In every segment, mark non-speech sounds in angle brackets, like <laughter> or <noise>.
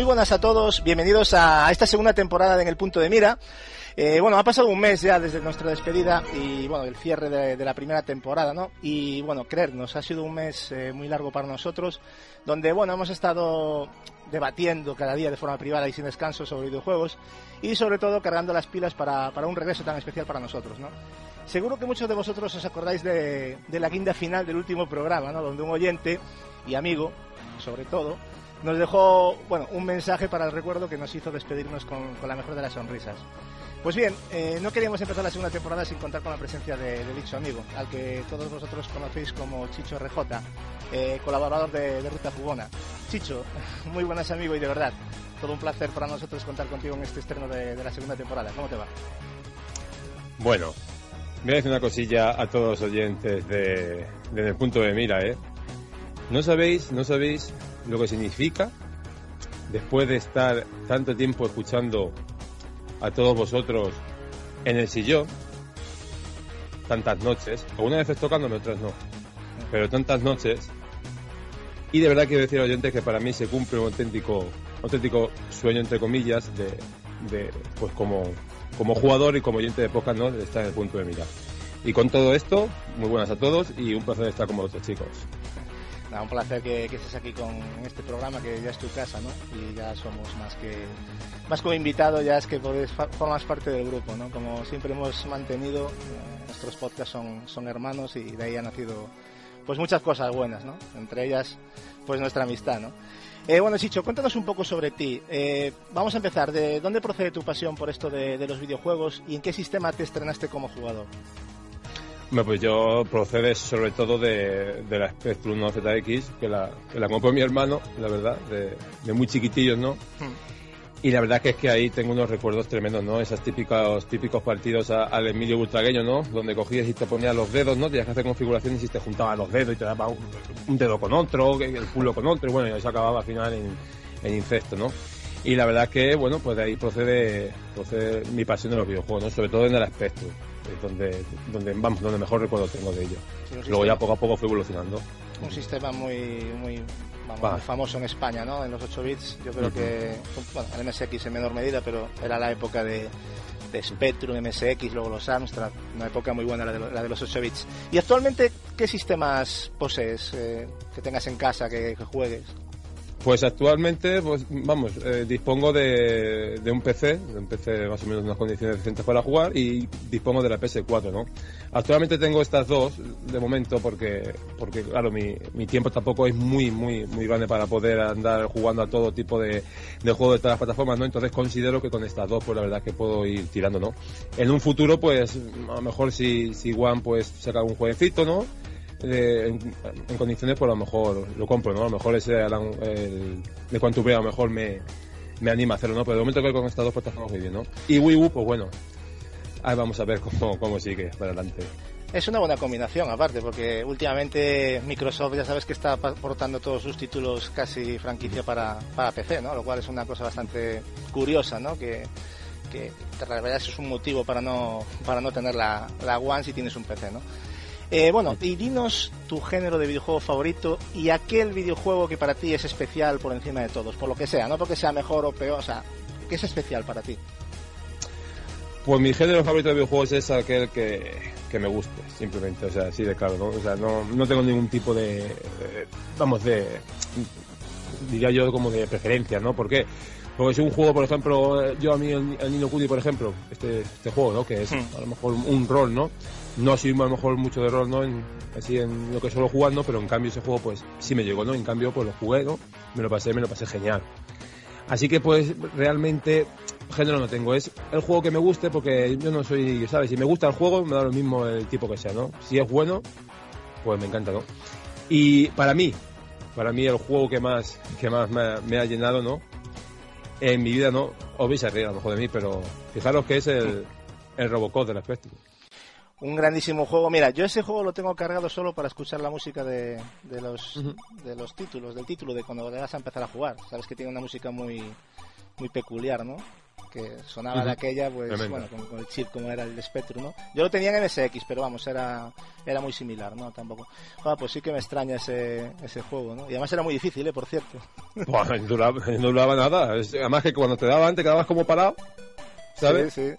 Muy buenas a todos, bienvenidos a esta segunda temporada de En el Punto de Mira. Eh, bueno, ha pasado un mes ya desde nuestra despedida y bueno, el cierre de, la primera temporada, ¿no? Y bueno, creernos, ha sido un mes eh, muy largo para nosotros, donde bueno, hemos estado debatiendo cada día de forma privada y sin descanso sobre videojuegos y sobre todo cargando las pilas para, para un regreso tan especial para nosotros, ¿no? Seguro que muchos de vosotros os acordáis de, de la guinda final del último programa, ¿no? Donde un oyente y amigo, sobre todo, nos dejó bueno, un mensaje para el recuerdo que nos hizo despedirnos con, con la mejor de las sonrisas. Pues bien, eh, no queríamos empezar la segunda temporada sin contar con la presencia de, dicho amigo, al que todos vosotros conocéis como Chicho RJ, eh, colaborador de, Ruta Jugona. Chicho, <laughs> muy buenas amigo y de verdad, todo un placer para nosotros contar contigo en este estreno de, la segunda temporada. ¿Cómo te va? Bueno, voy a decir una cosilla a todos los oyentes de, de el punto de mira, ¿eh? No sabéis, no sabéis lo que significa después de estar tanto tiempo escuchando a todos vosotros en el sillón, tantas noches, algunas veces tocándome, otras no, pero tantas noches, y de verdad quiero decir a oyentes que para mí se cumple un auténtico, auténtico sueño, entre comillas, de, pues como, como jugador y como oyente de podcast, ¿no? De estar en el punto de mira. Y con todo esto, muy buenas a todos y un placer estar con vosotros, chicos un placer que, estés aquí con este programa que ya es tu casa, ¿no? Y ya somos más que más como invitado, ya es que formas parte del grupo, ¿no? Como siempre hemos mantenido, eh, nuestros podcasts son, son hermanos y de ahí ha nacido pues muchas cosas buenas, ¿no? Entre ellas, pues nuestra amistad, ¿no? Eh, bueno, Chicho, cuéntanos un poco sobre ti. Eh, vamos a empezar. ¿De dónde procede tu pasión por esto de, de los videojuegos y en qué sistema te estrenaste como jugador? Pues yo procede sobre todo de, la Spectrum ¿no? ZX, que la, que la compró mi hermano, la verdad, de, muy chiquitillos, ¿no? Hmm. Y la verdad que es que ahí tengo unos recuerdos tremendos, ¿no? Esos típicos, típicos partidos al Emilio Butragueño, ¿no? Donde cogías y te ponías los dedos, ¿no? Tenías que hacer configuraciones y te juntaban los dedos y te daba un, dedo con otro, el culo con otro, y bueno, y eso acababa al final en, en incesto, ¿no? Y la verdad que, bueno, pues de ahí procede, procede mi pasión de los videojuegos, ¿no? Sobre todo en el aspecto donde, donde, vamos, donde mejor recuerdo tengo de ello. Luego ya poco a poco fue evolucionando. Un sistema muy, muy, famoso en España, ¿no? En los 8 bits, yo creo que, bueno, el MSX en menor medida, pero era la época de, de Spectrum, MSX, luego los Amstrad, una época muy buena la de, la de los 8 bits. ¿Y actualmente qué sistemas posees eh, que tengas en casa, que juegues? Pues actualmente, pues vamos, eh, dispongo de, de, un PC, de un PC más o menos en unas condiciones decentes para jugar y dispongo de la PS4, ¿no? Actualmente tengo estas dos de momento porque, porque claro, mi, mi tiempo tampoco es muy, muy, muy grande para poder andar jugando a todo tipo de, de juegos de todas las plataformas, ¿no? Entonces considero que con estas dos, pues la verdad que puedo ir tirando, ¿no? En un futuro, pues a lo mejor si, si One pues saca un jueguecito, ¿no? En, condiciones, pues a lo mejor lo compro, ¿no? A lo mejor ese el, de cuanto vea, a lo mejor me, me anima a hacerlo, ¿no? Pero de momento que con estas dos plataformas muy bien, ¿no? Y Wii U, pues bueno, ahí vamos a ver cómo, cómo sigue para adelante. Es una buena combinación, aparte, porque últimamente Microsoft ya sabes que está aportando todos sus títulos casi franquicia para, para PC, ¿no? Lo cual es una cosa bastante curiosa, ¿no? Que, que verdad es un motivo para no, para no tener la, la One si tienes un PC, ¿no? Eh, bueno, y dinos tu género de videojuego favorito y aquel videojuego que para ti es especial por encima de todos, por lo que sea, no porque sea mejor o peor, o sea, ¿qué es especial para ti? Pues mi género favorito de videojuegos es aquel que, que me guste, simplemente, o sea, así de claro, ¿no? O sea, no, no tengo ningún tipo de, vamos, de, diría yo como de preferencia, ¿no? Porque porque si un juego, por ejemplo, yo a mí el, el Nino Kuni, por ejemplo, este, este juego, ¿no? Que es hmm. a lo mejor un rol, ¿no? No soy a lo mejor mucho de rol, ¿no? En, así en lo que suelo jugando, pero en cambio ese juego pues sí me llegó, ¿no? En cambio pues lo jugué, ¿no? Me lo pasé, me lo pasé genial. Así que pues realmente género no tengo, es el juego que me guste porque yo no soy, ¿sabes? Si me gusta el juego me da lo mismo el tipo que sea, ¿no? Si es bueno, pues me encanta, ¿no? Y para mí, para mí el juego que más, que más me, ha llenado, ¿no? en mi vida no, os vais a reír a lo mejor de mí, pero fijaros que es el, el Robocop de la Spectrum. Un grandísimo juego. Mira, yo ese juego lo tengo cargado solo para escuchar la música de, de los, de los títulos, del título, de cuando le vas a empezar a jugar. Sabes que tiene una música muy, muy peculiar, ¿no? que sonaba de aquella, pues bueno, con, el chip como era el Spectrum, ¿no? Yo lo tenía en MSX, pero vamos, era era muy similar, ¿no? Tampoco. Ah, pues sí que me extraña ese, ese juego, ¿no? Y además era muy difícil, ¿eh? Por cierto. <laughs> Bueno, no duraba, nada. Además que cuando te daban te quedabas como parado, ¿sabes? Sí, sí.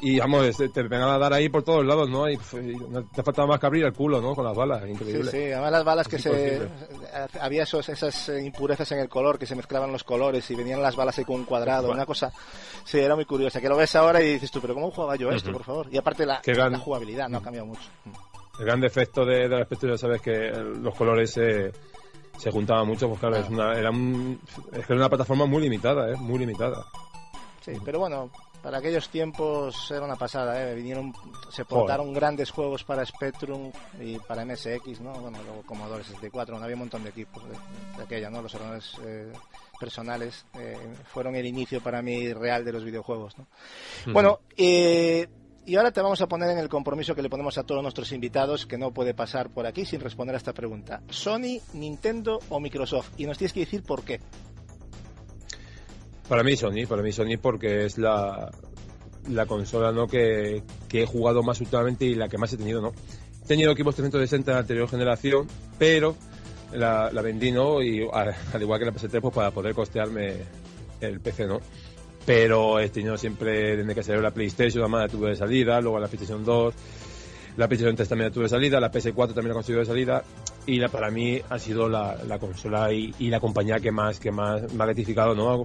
Y vamos, te vengan a dar ahí por todos lados, ¿no? Y, te faltaba más que abrir el culo, ¿no? Con las balas, increíble. Sí, sí, además las balas que se. Había esos, esas impurezas en el color, que se mezclaban los colores y venían las balas ahí con un cuadrado, una cosa. Sí, era muy curiosa. Que lo ves ahora y dices tú, ¿pero cómo jugaba yo esto, por favor? Y aparte la, la jugabilidad no ha cambiado mucho. El gran defecto de, del aspecto, ya sabes que los colores se, se juntaban mucho, pues claro, es, una, era un, es que era una plataforma muy limitada, ¿eh? Muy limitada. Sí, pero bueno, para aquellos tiempos era una pasada, ¿eh? Vinieron, se portaron grandes juegos para Spectrum y para MSX, ¿no? Bueno, luego Commodore 64, no había un montón de equipos de, aquella, ¿no? Los ordenadores eh, personales eh, fueron el inicio para mí real de los videojuegos, ¿no? Bueno, eh, y ahora te vamos a poner en el compromiso que le ponemos a todos nuestros invitados, que no puede pasar por aquí sin responder a esta pregunta. ¿Sony, Nintendo o Microsoft? Y nos tienes que decir por qué. Para mí Sony, para mí Sony porque es la, la consola ¿no? que, he jugado más últimamente y la que más he tenido, ¿no? He tenido equipos 360 de la anterior generación, pero la, vendí, ¿no? Y al igual que la PS3, pues para poder costearme el PC, ¿no? Pero he tenido siempre, desde que salió la PlayStation, la madre tuve de salida, luego la PlayStation 2, la PlayStation 3 también la tuve de salida, la PS4 también la conseguido de salida, y la, para mí ha sido la, la consola y, la compañía que más que más me ha gratificado no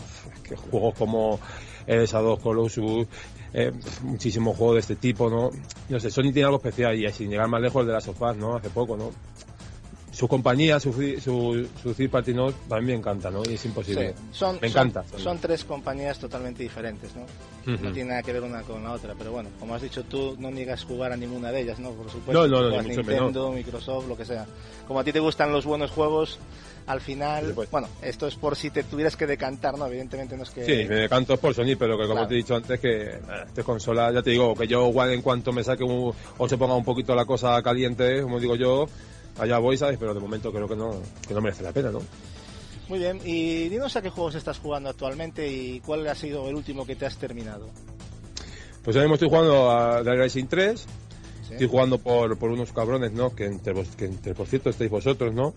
juegos como el Shadow Colossus eh, muchísimos juegos de este tipo no no sé Sony tiene algo especial y sin llegar más lejos de las sofás no hace poco no su compañía, su, su, su third party no, a mí me encanta, ¿no? Y es imposible. Son, me encanta. Son, tres compañías totalmente diferentes, ¿no? No tiene nada que ver una con la otra, pero bueno, como has dicho tú, no niegas jugar a ninguna de ellas, ¿no? Por supuesto, no, no, no, Nintendo, Microsoft, lo que sea. Como a ti te gustan los buenos juegos, al final, bueno, esto es por si te tuvieras que decantar, ¿no? Evidentemente no es que... Sí, me decanto por Sony, pero que como te he dicho antes, que eh, esta consola, ya te digo, que yo igual en cuanto me saque un, o se ponga un poquito la cosa caliente, como digo yo, allá voy, ¿sabes? Pero de momento creo que no, que no merece la pena, ¿no? Muy bien, y dinos a qué juegos estás jugando actualmente y cuál ha sido el último que te has terminado. Pues ahora mismo estoy jugando a Dead Rising 3, estoy jugando por, por unos cabrones, ¿no? Que entre, vos, que entre, por cierto, estáis vosotros, ¿no?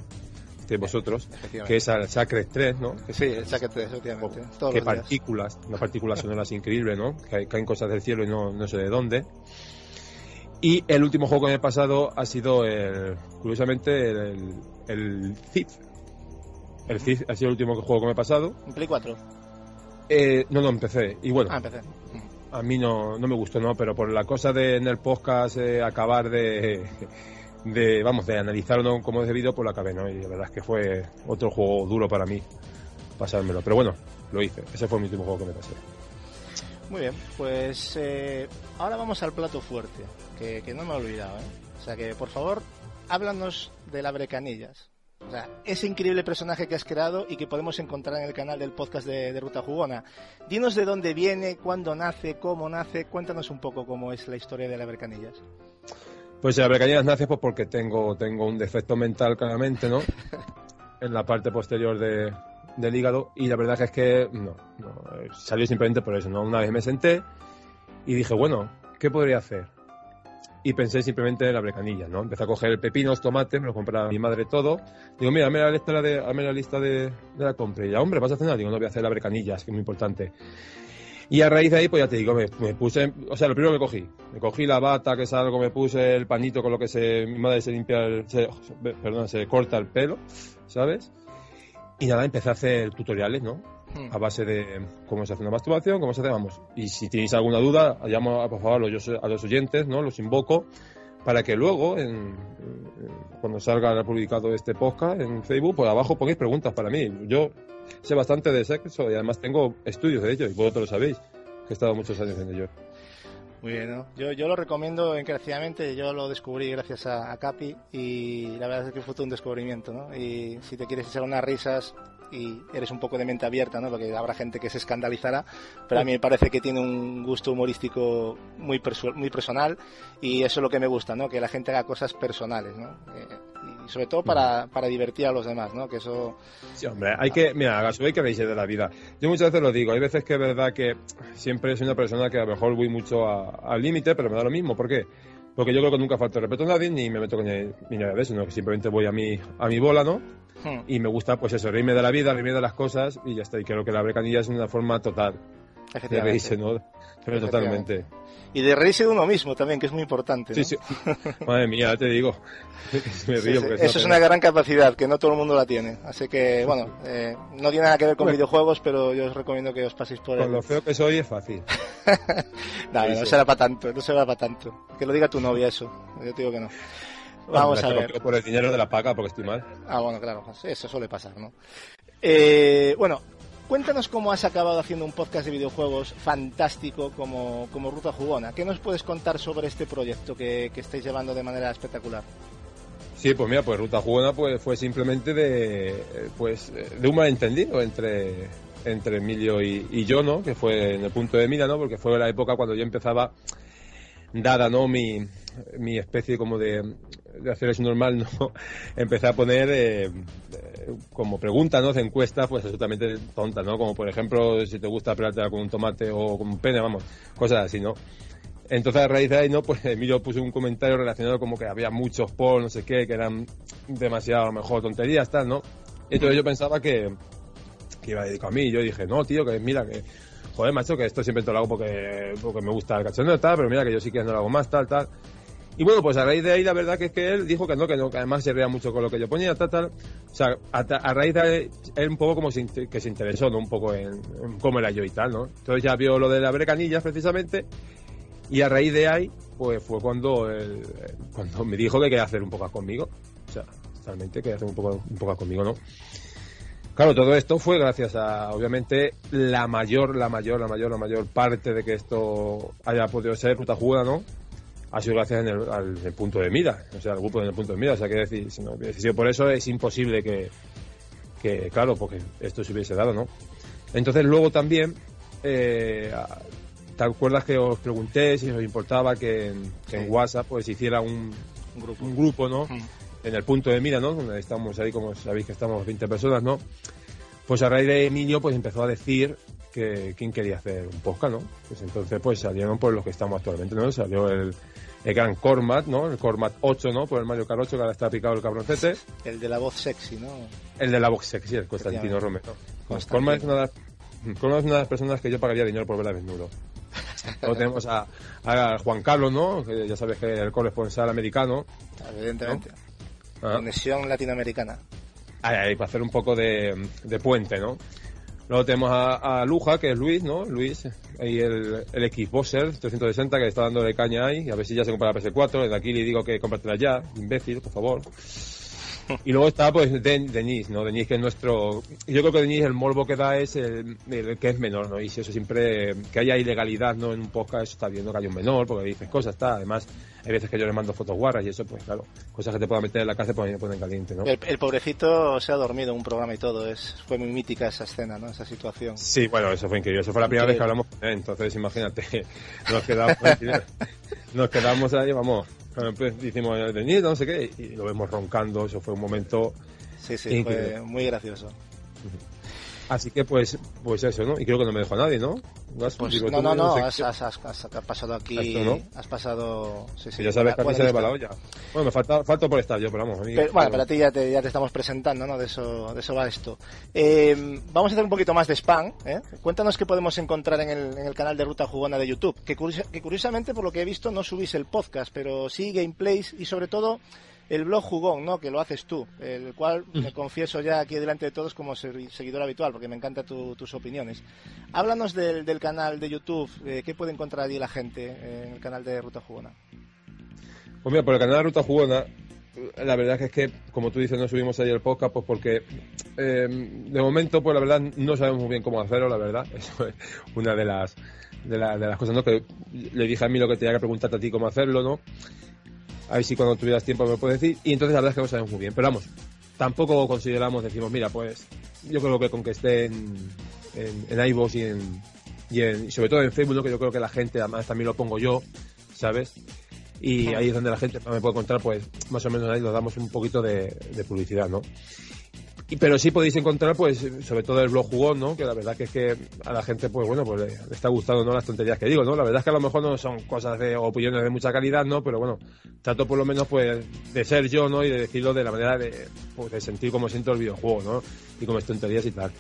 Estáis vosotros, que es el Sacred 3, ¿no? sí, el Sacred 3, efectivamente. qué partículas, unas partículas sonoras increíbles, ¿no? Que caen cosas del cielo y no, no sé de dónde. Y el último juego que me he pasado ha sido, el, curiosamente, el, el Thief. El Thief ha sido el último juego que me he pasado. ¿En Play 4? Eh, no, no, empecé. Y bueno, ah, empecé. a mí no, no me gustó, ¿no? Pero por la cosa de en el podcast eh, acabar de, de, vamos, de analizarlo como es debido, pues lo acabé, ¿no? Y la verdad es que fue otro juego duro para mí pasármelo. Pero bueno, lo hice. Ese fue mi último juego que me pasé. Muy bien, pues eh, ahora vamos al plato fuerte, que, no me he olvidado. ¿eh? O sea que, por favor, háblanos de la Brecanillas. O sea, ese increíble personaje que has creado y que podemos encontrar en el canal del podcast de, Ruta Jugona. Dinos de dónde viene, cuándo nace, cómo nace. Cuéntanos un poco cómo es la historia de la Brecanillas. Pues la Brecanillas nace pues porque tengo, tengo un defecto mental claramente, ¿no? <laughs> en la parte posterior de, del hígado y la verdad es que no, salió simplemente por eso, ¿no? Una vez me senté y dije, bueno, ¿qué podría hacer? Y pensé simplemente en la brecanilla, ¿no? Empecé a coger pepinos, tomates, me lo compraba mi madre todo. Digo, mira, dame la lista de, la, lista de, la compra. Y ya, hombre, ¿vas a nada? Digo, no voy a hacer la brecanilla, es que es muy importante. Y a raíz de ahí, pues ya te digo, me, puse, o sea, lo primero que cogí, me cogí la bata, que es algo, me puse el panito con lo que se, mi madre se limpia, el, perdón, se corta el pelo, ¿sabes? Y nada, empecé a hacer tutoriales, ¿no? Hmm. A base de cómo se hace una masturbación, cómo se hace, vamos. Y si tenéis alguna duda, llamo por favor a los, a oyentes, ¿no? Los invoco para que luego, en, cuando salga publicado este podcast en Facebook, pues abajo pongáis preguntas para mí. Yo sé bastante de sexo y además tengo estudios de ello, y vosotros lo sabéis, que he estado muchos años en ello. Muy bien, ¿no? yo, yo lo recomiendo encarecidamente, yo lo descubrí gracias a, Capi y la verdad es que fue un descubrimiento, ¿no? Y si te quieres echar unas risas y eres un poco de mente abierta, ¿no? Porque habrá gente que se escandalizará, pero a mí me parece que tiene un gusto humorístico muy, muy personal y eso es lo que me gusta, ¿no? Que la gente haga cosas personales, ¿no? Eh, sobre todo para, para divertir a los demás, ¿no? Que eso... Sí, hombre, hay que, mira, a hay que reírse de la vida. Yo muchas veces lo digo, hay veces que es verdad que siempre soy una persona que a lo mejor voy mucho al límite, pero me da lo mismo. ¿Por qué? Porque yo creo que nunca falta respeto a nadie ni me meto con ni nada de eso, ¿no? que simplemente voy a mi, a mi bola, ¿no? Hmm. Y me gusta, pues eso, reírme de la vida, reírme de las cosas y ya está. Y creo que la brecanilla es una forma total de reírse, ¿no? Pero totalmente. Y de reírse de uno mismo también, que es muy importante. Sí, sí. <laughs> Madre mía, te digo. <laughs> Me río Eso es una gran capacidad, que no todo el mundo la tiene. Así que, bueno, eh, no tiene nada que ver con videojuegos, pero yo os recomiendo que os paséis por Con lo feo que soy es fácil. <laughs> no, no será para tanto, no será para tanto. Que lo diga tu novia eso. Yo te digo que no. Vamos a ver. Por el dinero de la paga, porque estoy mal. Ah, bueno, claro, eso suele pasar, ¿no? Eh, bueno, Cuéntanos cómo has acabado haciendo un podcast de videojuegos fantástico como, como Ruta Jugona. ¿Qué nos puedes contar sobre este proyecto que, que estáis llevando de manera espectacular? Sí, pues mira, pues Ruta Jugona pues, fue simplemente de, pues, de un malentendido entre, entre Emilio y, yo, ¿no? Que fue en el punto de mira, ¿no? Porque fue la época cuando yo empezaba, dada, ¿no? Mi, mi especie como de, hacer eso normal, ¿no? <laughs> Empecé a poner eh, como pregunta, ¿no? De encuesta, pues absolutamente tonta, ¿no? Como por ejemplo, si te gusta pelártela con un tomate o con un pene, vamos, cosas así, ¿no? Entonces a raíz de ahí, ¿no? Pues Emilio puso un comentario relacionado como que había muchos por no sé qué, que eran demasiado a lo mejor tonterías, tal, ¿no? Entonces yo pensaba que, que iba dedicado a mí. Yo dije, no, tío, que mira, que joder, macho, que esto siempre te lo hago porque, porque me gusta el cachondeo, tal, pero mira que yo sí que no lo hago más, tal, tal. Y bueno, pues a raíz de ahí la verdad que es que él dijo que no, que no, que además se reía mucho con lo que yo ponía, tal, tal. O sea, a, raíz de ahí, él un poco como que se interesó, ¿no? Un poco en, cómo era yo y tal, ¿no? Entonces ya vio lo de la brecanilla precisamente y a raíz de ahí, pues fue cuando, cuando me dijo que quería hacer un poco conmigo. O sea, realmente quería hacer un poco, un poco conmigo, ¿no? Claro, todo esto fue gracias a, obviamente, la mayor, la mayor, la mayor, la mayor parte de que esto haya podido ser puta jugada, ¿no? Ha sido gracias en el, al, punto de mira, o sea, al grupo en el punto de mira. O sea, que decir, si no hubiese sido por eso, es imposible que, que, claro, porque esto se hubiese dado, ¿no? Entonces, luego también, eh, ¿te acuerdas que os pregunté si os importaba que, en WhatsApp pues hiciera un, grupo. un grupo, ¿no? En el punto de mira, ¿no? Donde estamos ahí, como sabéis que estamos 20 personas, ¿no? Pues a raíz de Emilio, pues empezó a decir que quién quería hacer un podcast, ¿no? Pues entonces, pues salieron por los que estamos actualmente, ¿no? Salió el, el gran Cormat, ¿no? El Cormat 8, ¿no? Por el Mario Kart 8, que ahora está picado el cabroncete. El de la voz sexy, ¿no? El de la voz sexy, el Constantino Romero. Cormat es, una de las, es una de las personas que yo pagaría dinero por verla desnudo. <laughs> Luego tenemos a, a, Juan Carlos, ¿no? Que ya sabes que es el corresponsal americano. Evidentemente. Ah. Conexión latinoamericana. Ahí, ahí, para hacer un poco de, de puente, ¿no? Luego tenemos a, Luja, que es Luis, ¿no? Luis, ahí el, el Xboxer 360 que está dando de caña ahí, a ver si ya se compra la PS4. Desde aquí le digo que cómpratela ya, imbécil, por favor. Y luego está pues Denis, ¿no? Denis que es nuestro... Yo creo que Denis el morbo que da es el, que es menor, ¿no? Y si eso siempre... Que haya ilegalidad, ¿no? En un podcast está viendo que hay un menor, porque dices cosas, está. Además, hay veces que yo le mando fotos guarras y eso, pues claro, cosas que te puedan meter en la casa pues me ponen caliente, ¿no? El, pobrecito se ha dormido en un programa y todo, es fue muy mítica esa escena, ¿no? Esa situación. Sí, bueno, eso fue increíble. Eso fue la primera vez que hablamos con él, entonces imagínate, <laughs> nos quedamos, nos quedamos ahí, vamos hicimos de no sé qué, y lo vemos roncando, eso fue un momento... Sí, sí, fue muy gracioso. Así que pues pues eso, ¿no? Y creo que no me dejó nadie, ¿no? Pues, no, no, no, has, pasado aquí, has pasado... Sí, sí, ya sabes que a mí se me va la olla. Bueno, me falta, falta por estar yo, pero vamos. bueno, para ti ya te, ya te estamos presentando, ¿no? De eso, de eso va esto. Eh, vamos a hacer un poquito más de spam, ¿eh? Cuéntanos qué podemos encontrar en el, en el canal de Ruta Jugona de YouTube, que, que curiosamente, por lo que he visto, no subís el podcast, pero sí gameplays y sobre todo el blog Jugón, ¿no? Que lo haces tú, el cual me confieso ya aquí delante de todos como seguidor habitual, porque me encantan tus opiniones. Háblanos del, del canal de YouTube, eh, ¿qué puede encontrar allí la gente en el canal de Ruta Jugona? Pues mira, por el canal de Ruta Jugona, la verdad es que, como tú dices, no subimos ayer el podcast, pues porque eh, de momento, pues la verdad, no sabemos muy bien cómo hacerlo, la verdad. <laughs> Eso es una de las, de, de las cosas, ¿no? Que le dije a mí lo que tenía que preguntarte a ti cómo hacerlo, ¿no? A ver si cuando tuvieras tiempo me puedes decir. Y entonces la verdad es que no sabemos muy bien. Pero vamos, tampoco consideramos, decimos, mira, pues yo creo que con que esté en, en, en y en, y en, sobre todo en Facebook, que yo creo que la gente, además también lo pongo yo, ¿sabes? Y ahí es donde la gente me puede encontrar, pues más o menos ahí nos damos un poquito de, de publicidad, ¿no? pero sí podéis encontrar, pues, sobre todo el blog jugón, ¿no? Que la verdad que es que a la gente, pues bueno, pues le, está gustando, ¿no? Las tonterías que digo, ¿no? La verdad es que a lo mejor no son cosas de opiniones de mucha calidad, ¿no? Pero bueno, trato por lo menos, pues, de ser yo, ¿no? Y de decirlo de la manera de, pues, de sentir como siento el videojuego, ¿no? Y como es tonterías y tal.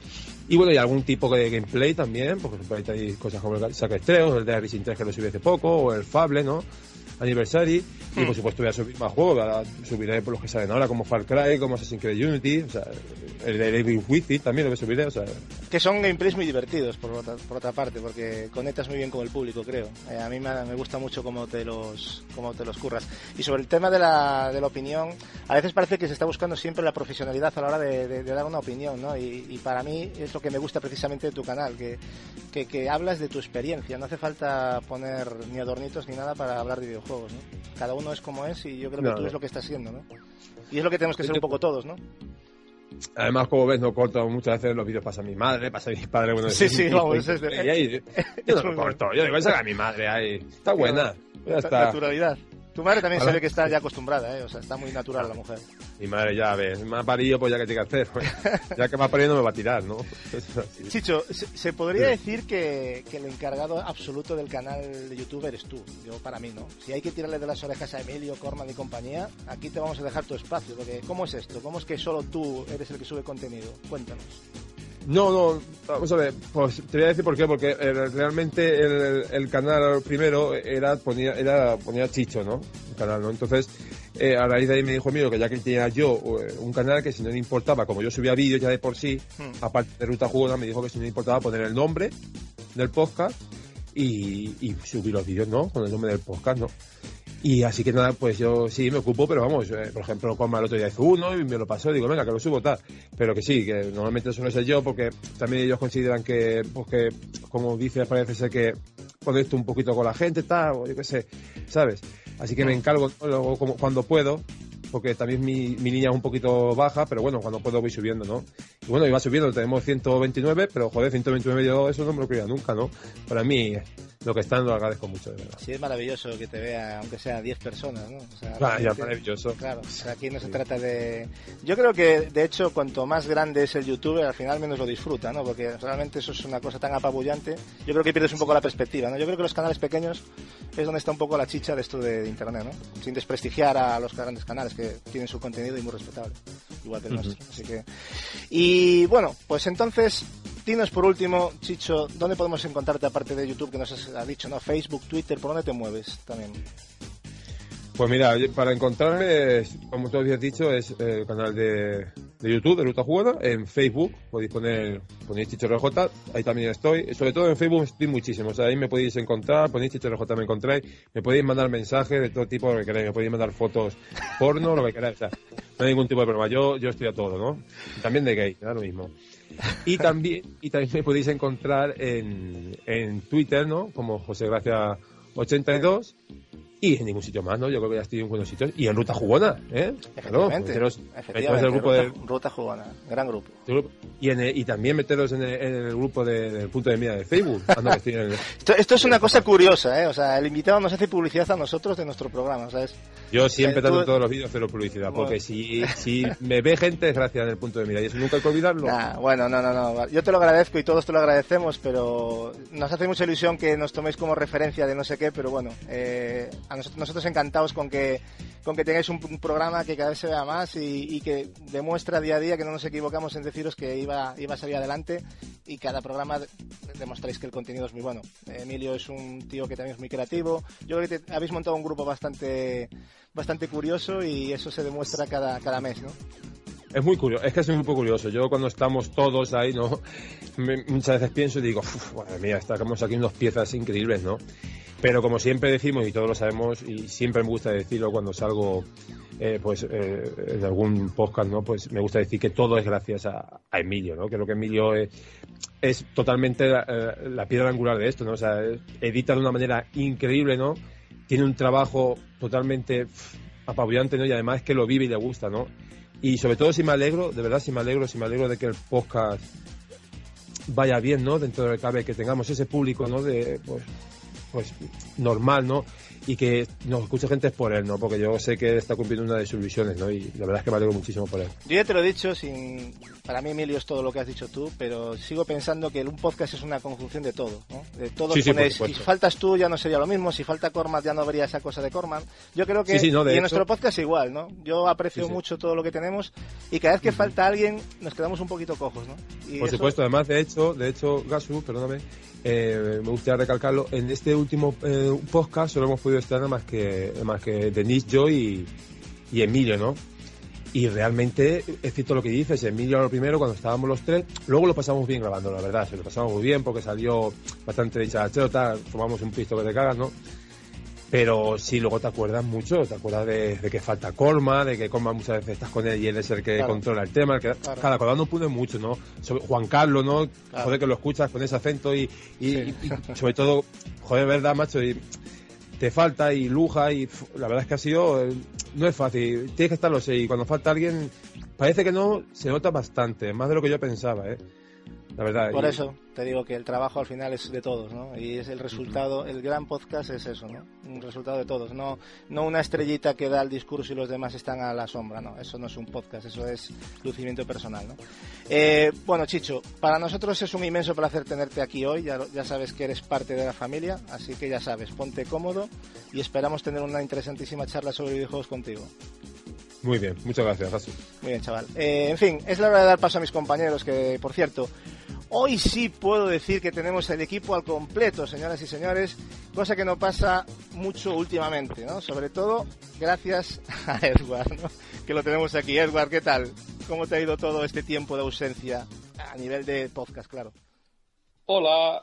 Y bueno, y algún tipo de gameplay también, porque por ejemplo hay cosas como el Saque Estreos, el de Racing 3 que lo subí hace poco, o el Fable, ¿no? Anniversary. Y por hmm. supuesto voy a subir más juegos, subiré por los que salen ahora, como Far Cry, como Assassin's Creed Unity, o sea, el de David Withy también lo voy a subir, o sea... Que son gameplays muy divertidos, por otra, por otra parte, porque conectas muy bien con el público, creo. Eh, a mí me, me, gusta mucho cómo te, los, cómo te los curras. Y sobre el tema de la, de la opinión, a veces parece que se está buscando siempre la profesionalidad a la hora de, de, dar una opinión, ¿no? Y, y, para mí es lo que me gusta precisamente de tu canal, que, que, que hablas de tu experiencia, no hace falta poner ni adornitos ni nada para hablar de videojuegos, ¿no? Cada uno es como es y yo creo que tú es lo que estás haciendo, ¿no? Y es lo que tenemos que ser un poco todos, ¿no? Además, como ves, no corto muchas veces los vídeos pasa mi madre, pasa mi padre. Bueno, sí, sí, <laughs> vamos, es de... yo no <laughs> lo corto, yo digo, esa a mi madre ahí. Está buena. Ya está. Naturalidad. Tu madre también se ve que está ya acostumbrada, ¿eh? O sea, está muy natural la mujer. Mi madre ya ves, me ha parido, pues ya que tiene que hacer. Pues, <laughs> ya que me ha parido no me va a tirar, ¿no? <laughs> Chicho, ¿se, podría decir que, que, el encargado absoluto del canal de YouTube eres tú? Yo, para mí, ¿no? Si hay que tirarle de las orejas a Emilio, Corman y compañía, aquí te vamos a dejar tu espacio. Porque, ¿cómo es esto? ¿Cómo es que solo tú eres el que sube contenido? Cuéntanos. No, no, vamos a ver, pues te voy a decir por qué, porque eh, realmente el, el, canal primero era ponía, era ponía Chicho, ¿no? El canal, ¿no? Entonces, eh, a raíz de ahí me dijo mío que ya que tenía yo eh, un canal que si no le importaba, como yo subía vídeos ya de por sí, hmm. aparte de Ruta Jugona, me dijo que si no le importaba poner el nombre del podcast y, y subir los vídeos, ¿no? Con el nombre del podcast, ¿no? Y así que nada, pues yo sí me ocupo, pero vamos, eh, por ejemplo, con el otro día hizo uno y me lo pasó, digo, venga, que lo subo tal. Pero que sí, que normalmente suelo ser yo, porque también ellos consideran que, pues que, como dice, parece ser que esto un poquito con la gente, tal, o yo qué sé, ¿sabes? Así que me encargo luego, como, cuando puedo, porque también mi, mi línea es un poquito baja, pero bueno, cuando puedo voy subiendo, ¿no? Y bueno, iba subiendo, tenemos 129, pero joder, 129 yo eso no me lo creía nunca, ¿no? Para mí lo que están lo agradezco mucho, de verdad. Sí, es maravilloso que te vea, aunque sea 10 personas, ¿no? O sea, ah, ya, maravilloso. Claro, aquí no se trata de... Yo creo que, de hecho, cuanto más grande es el youtuber, al final menos lo disfruta, ¿no? Porque realmente eso es una cosa tan apabullante. Yo creo que pierdes un poco la perspectiva, ¿no? Yo creo que los canales pequeños es donde está un poco la chicha de esto de, Internet, ¿no? Sin desprestigiar a los grandes canales que tienen su contenido y muy respetable, igual que el nuestro. Así que... Y bueno, pues entonces Dinos por último, Chicho, ¿dónde podemos encontrarte aparte de YouTube que nos has dicho, ¿no? Facebook, Twitter, ¿por dónde te mueves también? Pues mira, para encontrarme, como tú habías dicho, es el canal de, YouTube de Ruta Jugada. En Facebook podéis poner, ponéis Chicho RJ, ahí también estoy. Sobre todo en Facebook estoy muchísimo, o sea, ahí me podéis encontrar, ponéis Chicho RJ, me encontráis. Me podéis mandar mensajes de todo tipo, lo que queráis. Me podéis mandar fotos porno, lo que queráis. O sea, no hay ningún tipo de problema. Yo, yo estoy a todo, ¿no? También de gay, da lo mismo. Y también, y también me podéis encontrar en, en Twitter, ¿no? Como José Gracia 82 y en ningún sitio más, ¿no? Yo creo que ya estoy en buenos sitios. Y en Ruta Jugona, ¿eh? Efectivamente, efectivamente grupo Ruta, de... Ruta Jugona, gran grupo. Y, en y también meteros en el, grupo de, punto de mira de Facebook. <laughs> esto, esto, es una cosa curiosa, ¿eh? O sea, el invitado nos hace publicidad a nosotros de nuestro programa, ¿sabes? Yo siempre trato en todos los vídeos hacer publicidad, porque si, si me ve gente es gracias al punto de mira y eso nunca hay que olvidarlo. bueno, no, no, no. Yo te lo agradezco y todos te lo agradecemos, pero nos hace mucha ilusión que nos toméis como referencia de no sé qué, pero bueno, eh, a nosotros, nosotros encantados con que, con que tengáis un, programa que cada vez se vea más y, que demuestra día a día que no nos equivocamos en deciros que iba, iba a salir adelante y cada programa demostráis que el contenido es muy bueno. Emilio es un tío que también es muy creativo. Yo creo que habéis montado un grupo bastante, bastante curioso y eso se demuestra cada, cada mes, ¿no? Es muy curioso, es que es muy curioso. Yo cuando estamos todos ahí, ¿no? <laughs> muchas veces pienso y digo, madre mía, estamos aquí unas piezas increíbles, ¿no? Pero como siempre decimos y todos lo sabemos y siempre me gusta decirlo cuando salgo eh, pues eh, en algún podcast, ¿no? Pues me gusta decir que todo es gracias a, Emilio, ¿no? Lo que Emilio es, es totalmente eh, la, piedra angular de esto, ¿no? O sea, edita de una manera increíble, ¿no? Tiene un trabajo totalmente apabullante, ¿no? Y además que lo vive y le gusta, ¿no? Y sobre todo si me alegro, de verdad si me alegro, si me alegro de que el podcast vaya bien, ¿no? Dentro de cabe que tengamos ese público, ¿no? De, pues, pues normal, ¿no? Y que nos escuche gente es por él, ¿no? Porque yo sé que está cumpliendo una de sus visiones, ¿no? Y la verdad es que me alegro muchísimo por él. Yo ya te lo he dicho, sin... para mí Emilio es todo lo que has dicho tú, pero sigo pensando que un podcast es una conjunción de todo, ¿no? De todo Sí, sí, pones- si faltas tú ya no sería lo mismo, si falta Corman ya no habría esa cosa de Corman. Yo creo que Sí, sí, no, de y en hecho- nuestro podcast igual, ¿no? Yo aprecio mucho todo lo que tenemos y cada vez que falta alguien nos quedamos un poquito cojos, ¿no? Y Por eso- supuesto, además, de hecho, de hecho, Gasu, perdóname, eh, me gustaría recalcarlo, en este último eh, podcast solo hemos podido estar más que, más que Denise, yo y, Emilio, ¿no? Y realmente, es cierto lo que dices, Emilio lo primero, cuando estábamos los tres, luego lo pasamos bien grabando, la verdad, se lo pasamos muy bien porque salió bastante dicharachero, tal, formamos un pisto que te cagas, ¿no? Pero sí, luego te acuerdas mucho, te acuerdas de, de que falta Colma, de que Colma muchas veces estás con él y él es el que Claro. controla el tema, el que, Claro. cada acordando pone mucho, ¿no? Sobre Juan Carlos, ¿no? Claro. Joder, que lo escuchas con ese acento y, y, Sí. y- y sobre todo, joder, verdad, macho, y te falta y luja y la verdad es que ha sido, eh, no es fácil, tienes que estarlo y cuando falta alguien, parece que no, se nota bastante, más de lo que yo pensaba, ¿eh? La verdad. Por y- eso te digo que el trabajo al final es de todos, ¿no? Y es el resultado, el gran podcast es eso, ¿no? Un resultado de todos, no, no una estrellita que da el discurso y los demás están a la sombra, ¿no? Eso no es un podcast, eso es lucimiento personal, ¿no? Eh, bueno, Chicho, para nosotros es un inmenso placer tenerte aquí hoy, ya, ya sabes que eres parte de la familia, así que ya sabes, ponte cómodo y esperamos tener una interesantísima charla sobre videojuegos contigo. Muy bien, muchas gracias. Muy bien, chaval. Eh, en fin, es la hora de dar paso a mis compañeros, que por cierto, hoy sí puedo decir que tenemos el equipo al completo, señoras y señores, cosa que no pasa mucho últimamente, ¿no? Sobre todo gracias <laughs> a Edward, ¿no? Que lo tenemos aquí. Edward, ¿qué tal? ¿Cómo te ha ido todo este tiempo de ausencia a nivel de podcast, claro? Hola,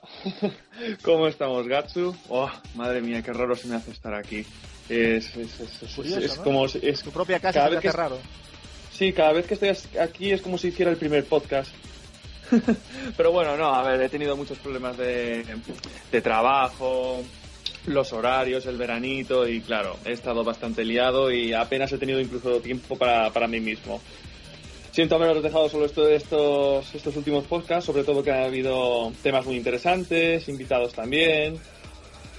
<laughs> ¿cómo estamos, Gatsu? Oh, madre mía, qué raro se me hace estar aquí. Es, es, es, es- Curioso, es ¿no? como si- es, Tu propia casa Cada vez que es- raro. sí, cada vez que estoy aquí es como si hiciera el primer podcast. <laughs> Pero bueno, no, a ver, he tenido muchos problemas de, de trabajo, los horarios, el veranito y claro, he estado bastante liado y apenas he tenido incluso tiempo para, para mí mismo. Siento haberos dejado solo esto, estos, estos últimos podcasts, sobre todo que ha habido temas muy interesantes, invitados también.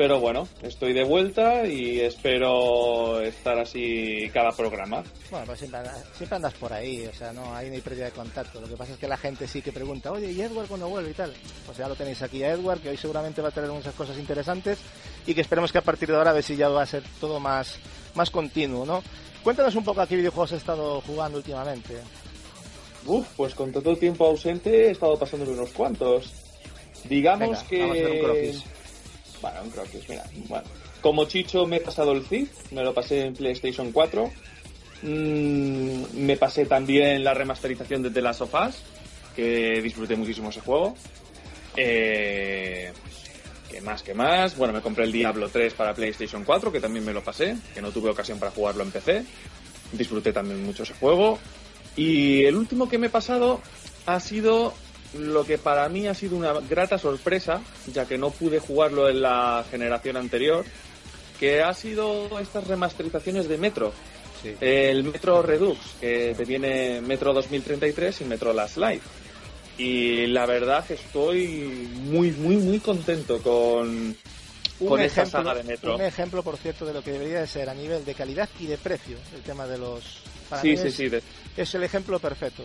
Pero bueno, estoy de vuelta y espero estar así cada programa. Bueno, pues siempre andas, siempre andas por ahí, o sea, no hay ni pérdida de contacto. Lo que pasa es que la gente sí que pregunta, oye, ¿y Edward cuando vuelve y tal? Pues ya lo tenéis aquí a Edward, que hoy seguramente va a tener muchas cosas interesantes y que esperemos que a partir de ahora a ver si ya va a ser todo más, más continuo, ¿no? Cuéntanos un poco a qué videojuegos has estado jugando últimamente. Uf, pues con todo el tiempo ausente he estado pasándome unos cuantos. Digamos Venga, que... vamos a hacer un croquis. Bueno, un croquis, mira. Bueno, como Chicho me he pasado el Thief, me lo pasé en PlayStation 4. Mm, me pasé también la remasterización de The Last of Us, que disfruté muchísimo ese juego. Eh, ¿Qué más, qué más? Bueno, me compré el Diablo 3 para PlayStation 4, que también me lo pasé, que no tuve ocasión para jugarlo en PC. Disfruté también mucho ese juego. Y el último que me he pasado ha sido lo que para mí ha sido una grata sorpresa, ya que no pude jugarlo en la generación anterior, que ha sido estas remasterizaciones de Metro. Sí. El Metro Redux, que te viene Metro 2033 y Metro Last Life. Y la verdad que estoy muy, muy, muy contento con, con esta saga de Metro. un ejemplo, por cierto, de lo que debería de ser a nivel de calidad y de precio el tema de los... para Sí, mí sí, sí, de- es el ejemplo perfecto.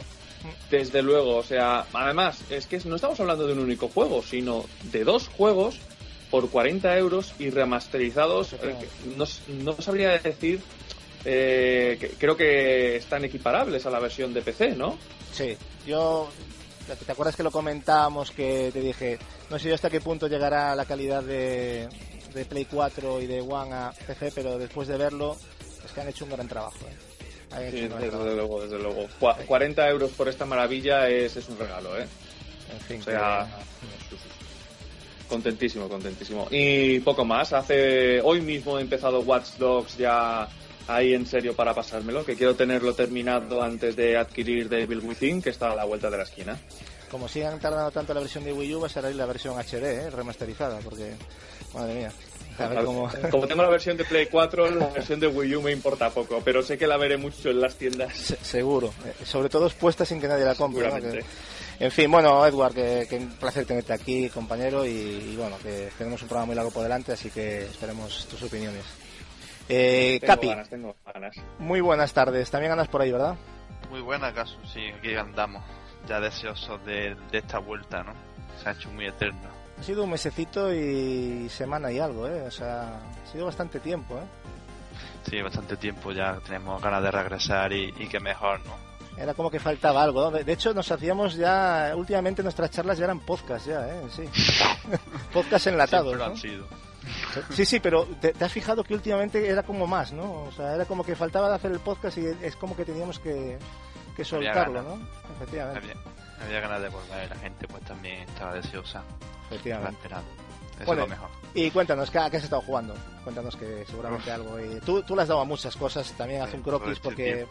Desde luego, o sea, además, es que no estamos hablando de un único juego, sino de dos juegos por 40 euros y remasterizados. eh, no, no sabría decir, eh, que- creo que están equiparables a la versión de PC, ¿no? Sí, yo. ¿Te acuerdas que lo comentábamos? Que te dije, no sé yo hasta qué punto llegará la calidad de, de Play 4 y de One a PC, pero después de verlo, es que han hecho un gran trabajo. ¿eh? Han Sí, desde luego, desde luego. Cua- 40 euros por esta maravilla es, es un regalo, ¿eh? En fin, O sea, contentísimo, contentísimo. Y poco más. Hace hoy mismo he empezado Watch Dogs ya ahí en serio para pasármelo, que quiero tenerlo terminado antes de adquirir Devil Within, que está a la vuelta de la esquina. como sigan tardando tanto la versión de Wii U, va a ser la versión HD, ¿eh? remasterizada, porque, madre mía, a ver cómo. Como tengo la versión de Play 4, la versión de Wii U me importa poco, pero sé que la veré mucho en las tiendas. Se- seguro, eh, sobre todo expuesta sin que nadie la compre. ¿no? Seguramente. Que- en fin, bueno, Edward, que, que un placer tenerte aquí, compañero, y, y bueno, que tenemos un programa muy largo por delante, así que esperemos tus opiniones. Eh, Tengo Capi, ganas, tengo ganas. muy buenas tardes. También andas por ahí, ¿verdad? Muy buena, caso, sí, aquí andamos. Ya deseosos de, de esta vuelta, ¿no? Se ha hecho muy eterno. Ha sido un mesecito y semana y algo, ¿eh? O sea, ha sido bastante tiempo, ¿eh? Sí, bastante tiempo ya tenemos ganas de regresar y, y que mejor, ¿no? Era como que faltaba algo. ¿no? De hecho, nos hacíamos ya, últimamente nuestras charlas ya eran podcast, ya, ¿eh? Sí. <laughs> podcast enlatados, ¿no? han sido. Sí, sí, pero te, te has fijado que últimamente era como más, ¿no? O sea, era como que faltaba de hacer el podcast y es como que teníamos que, que soltarlo. ¿no? Efectivamente, había ganas de volver, la gente pues también estaba deseosa, efectivamente. Eso Bueno, es lo mejor. Y cuéntanos, ¿qué, ¿a qué has estado jugando? Cuéntanos que seguramente algo. Y tú, tú le has dado a muchas cosas, también haz un croquis porque...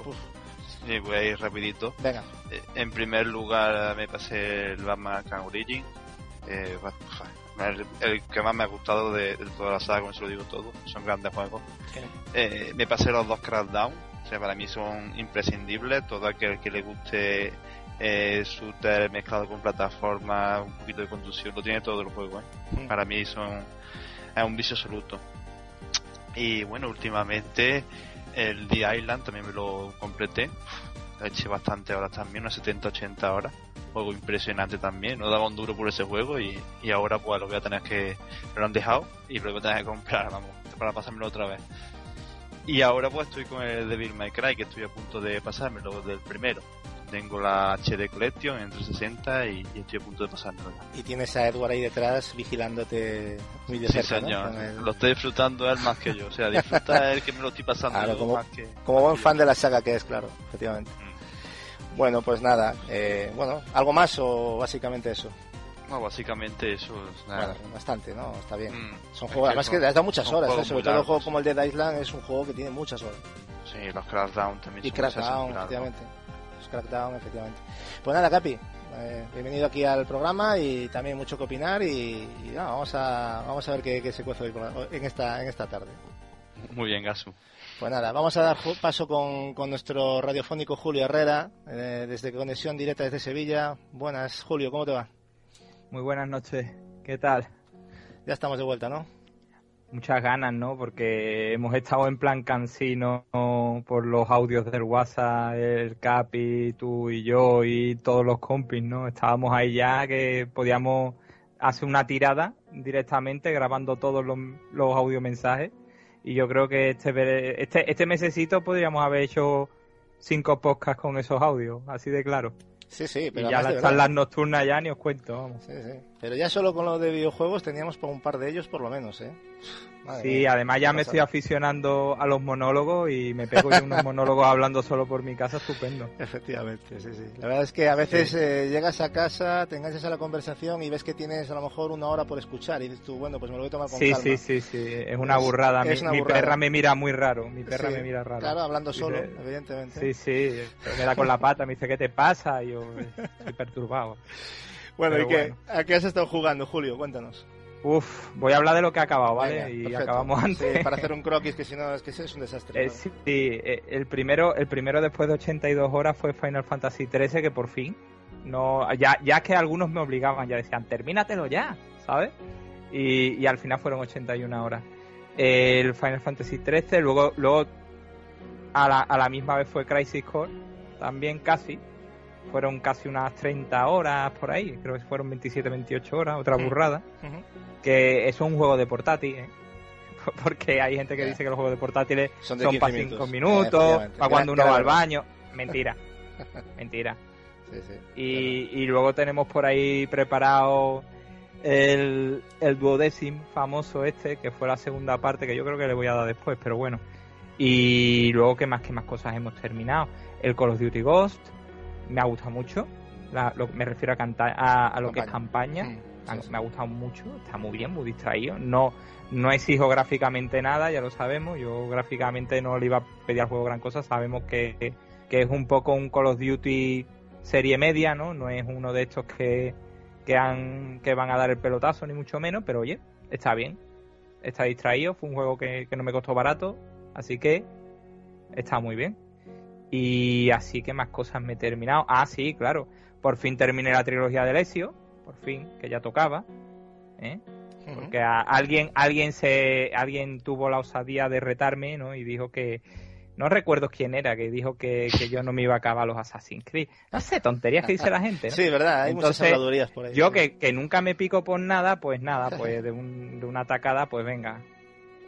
Sí, voy a ir rapidito. venga, Eh, En primer lugar me pasé el Batman Arkham Origin. Eh, el, el que más me ha gustado de, de toda la saga, como se lo digo todo. Son grandes juegos. Eh, me pasé los dos Crackdown. O sea, para mí son imprescindibles. Todo aquel que le guste eh, shooter mezclado con plataforma, un poquito de conducción, lo tiene todo el juego. ¿eh? Mm. Para mí son es un vicio absoluto. Y bueno, últimamente el The Island también me lo completé. Le eché bastante horas también, unas 70-80 horas. Juego impresionante también. No daba un duro por ese juego y, y ahora pues lo voy a tener que... Me lo han dejado y lo voy a tener que comprar, vamos, para pasármelo otra vez. Y ahora pues estoy con el Devil May Cry, que estoy a punto de pasármelo del primero. Tengo la HD Collection en 360 y, y estoy a punto de pasármelo ya. Y tienes a Edward ahí detrás vigilándote muy de Sí, cerca, señor. El- Lo estoy disfrutando él más que yo. O sea, disfruta <laughs> él que me lo estoy pasando Claro, como- más que... Como buen fan de la saga que es, claro, efectivamente. Mm. Bueno, pues nada, eh, bueno, ¿algo más o básicamente eso? No, básicamente eso es nada. Bueno, bastante, ¿no? Está bien. Mm. Son juegos, además que has dado muchas horas, ¿eh? sobre todo un largos. juego como el de Island es un juego que tiene muchas horas. Sí, los Crackdown también Y son largos. Los Crackdown, efectivamente. Pues nada, Capi, eh, bienvenido aquí al programa y también mucho que opinar y, y nada, vamos a vamos a ver qué, qué se cuece hoy en esta en esta tarde. Muy bien, Gasu. Pues nada, vamos a dar paso con, con nuestro radiofónico Julio Herrera, eh, desde Conexión Directa desde Sevilla. Buenas, Julio, ¿cómo te va? Muy buenas noches. ¿Qué tal? Ya estamos de vuelta, ¿no? Muchas ganas, ¿no? Porque hemos estado en plan cansino por los audios del WhatsApp, el Capi, tú y yo y todos los compis, ¿no? Estábamos ahí ya que podíamos hacer una tirada directamente grabando todos los, los audiomensajes y yo creo que este, este, este mesecito podríamos haber hecho cinco podcasts con esos audios, así de claro. Sí, sí, Y pero ya además de las charlas nocturnas ya ni os cuento, vamos. Sí, sí. Pero ya solo con lo de videojuegos teníamos por un par de ellos por lo menos, ¿eh? Madre Sí, mía. además ya me estoy aficionando a los monólogos y me pego yo unos monólogos hablando solo por mi casa, estupendo. Efectivamente, sí, sí. La verdad es que a veces eh, llegas a casa, te enganchas a la conversación y ves que tienes a lo mejor una hora por escuchar y dices tú, bueno, pues me lo voy a tomar con Sí, calma. sí, sí, sí, es una Es- burrada. Mi, es una mi burrada. perra me mira muy raro, mi perra Sí, me mira raro. Claro, hablando Dice- solo, evidentemente. Sí, sí, me da con la pata, me dice, ¿qué te pasa? Y yo estoy perturbado. Bueno, Pero ¿y qué? bueno. ¿A qué has estado jugando, Julio? Cuéntanos. Uf, voy a hablar de lo que ha acabado, ¿vale? Venga, y perfecto. acabamos antes. Sí, para hacer un croquis, que si no, es que es un desastre. Eh, ¿no? sí, eh, el primero, el primero después de 82 horas fue Final Fantasy XIII, que por fin, no, ya, ya que algunos me obligaban, ya decían, termínatelo ya, ¿sabes? Y, y al final fueron 81 horas. El Final Fantasy XIII, luego, luego a la, a la misma vez fue Crisis Core, también casi, fueron casi unas 30 horas por ahí, creo que fueron 27, 28 horas, otra Mm. burrada que eso es un juego de portátil, ¿eh? <laughs> porque hay gente que dice que los juegos de portátiles Son son, de 15 para minutos. 5 minutos, Efectivamente. para cuando uno va al baño. Mentira, <laughs> mentira. Sí, sí. Y, y luego tenemos por ahí preparado el, el duodécim famoso este, que fue la segunda parte, que yo creo que le voy a dar después, pero bueno. Y luego, ¿qué más, qué más cosas hemos terminado? El Call of Duty Ghost, me ha gustado mucho. La- lo- me refiero a, canta- a, a lo que es campaña. Ah, sí, sí. Me ha gustado mucho, está muy bien, muy distraído. No, no exijo gráficamente nada, ya lo sabemos. Yo gráficamente no le iba a pedir al juego gran cosa. Sabemos que, que es un poco un Call of Duty serie media, ¿no? No es uno de estos que, que, han, que van a dar el pelotazo, ni mucho menos, pero oye, está bien. Está distraído, fue un juego que, que no me costó barato, así que está muy bien. Y así que más cosas me he terminado. Ah, sí, claro. Por fin terminé la trilogía de Ezio. Por fin, que ya tocaba. ¿eh? Porque a, alguien, alguien se, alguien tuvo la osadía de retarme, ¿no? Y dijo que, no recuerdo quién era, que dijo que, que, yo no me iba a acabar los Assassin's Creed. No sé, tonterías que dice la gente, ¿no? Sí, verdad, hay Entonces, muchas habladurías por ahí. Yo que, que nunca me pico por nada, pues nada, pues de, un, de una atacada, pues venga.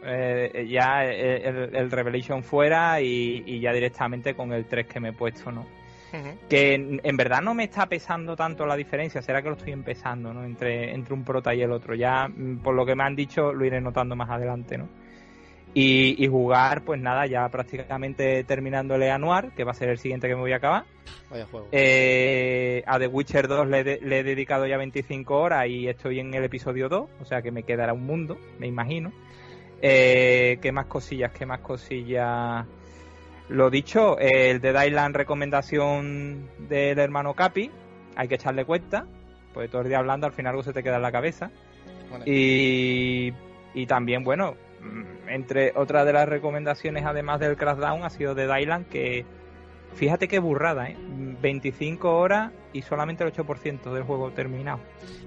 Eh, ya el, el, Revelation fuera y, y, ya directamente con el 3 que me he puesto, ¿no? Uh -huh. Que en, en, verdad no me está pesando tanto la diferencia, será que lo estoy empezando, ¿no? Entre, entre un prota y el otro. Ya, mm, por lo que me han dicho, lo iré notando más adelante, ¿no? Y, y, jugar, pues nada, ya prácticamente terminando el Anuar, que va a ser el siguiente que me voy a acabar. Vaya juego. Eh, a The Witcher 2 le, de, le, he dedicado ya 25 horas y estoy en el episodio 2, o sea que me quedará un mundo, me imagino. Eh, ¿Qué más cosillas? ¿Qué más cosillas? Lo dicho, el de Dylan recomendación del hermano Capi, hay que echarle cuenta, pues todo el día hablando, al final algo se te queda en la cabeza. Bueno. Y, y también, bueno, entre otras de las recomendaciones, además del Crashdown, ha sido de Dylan, que fíjate qué burrada, ¿eh? 25 horas y solamente el 8% del juego terminado.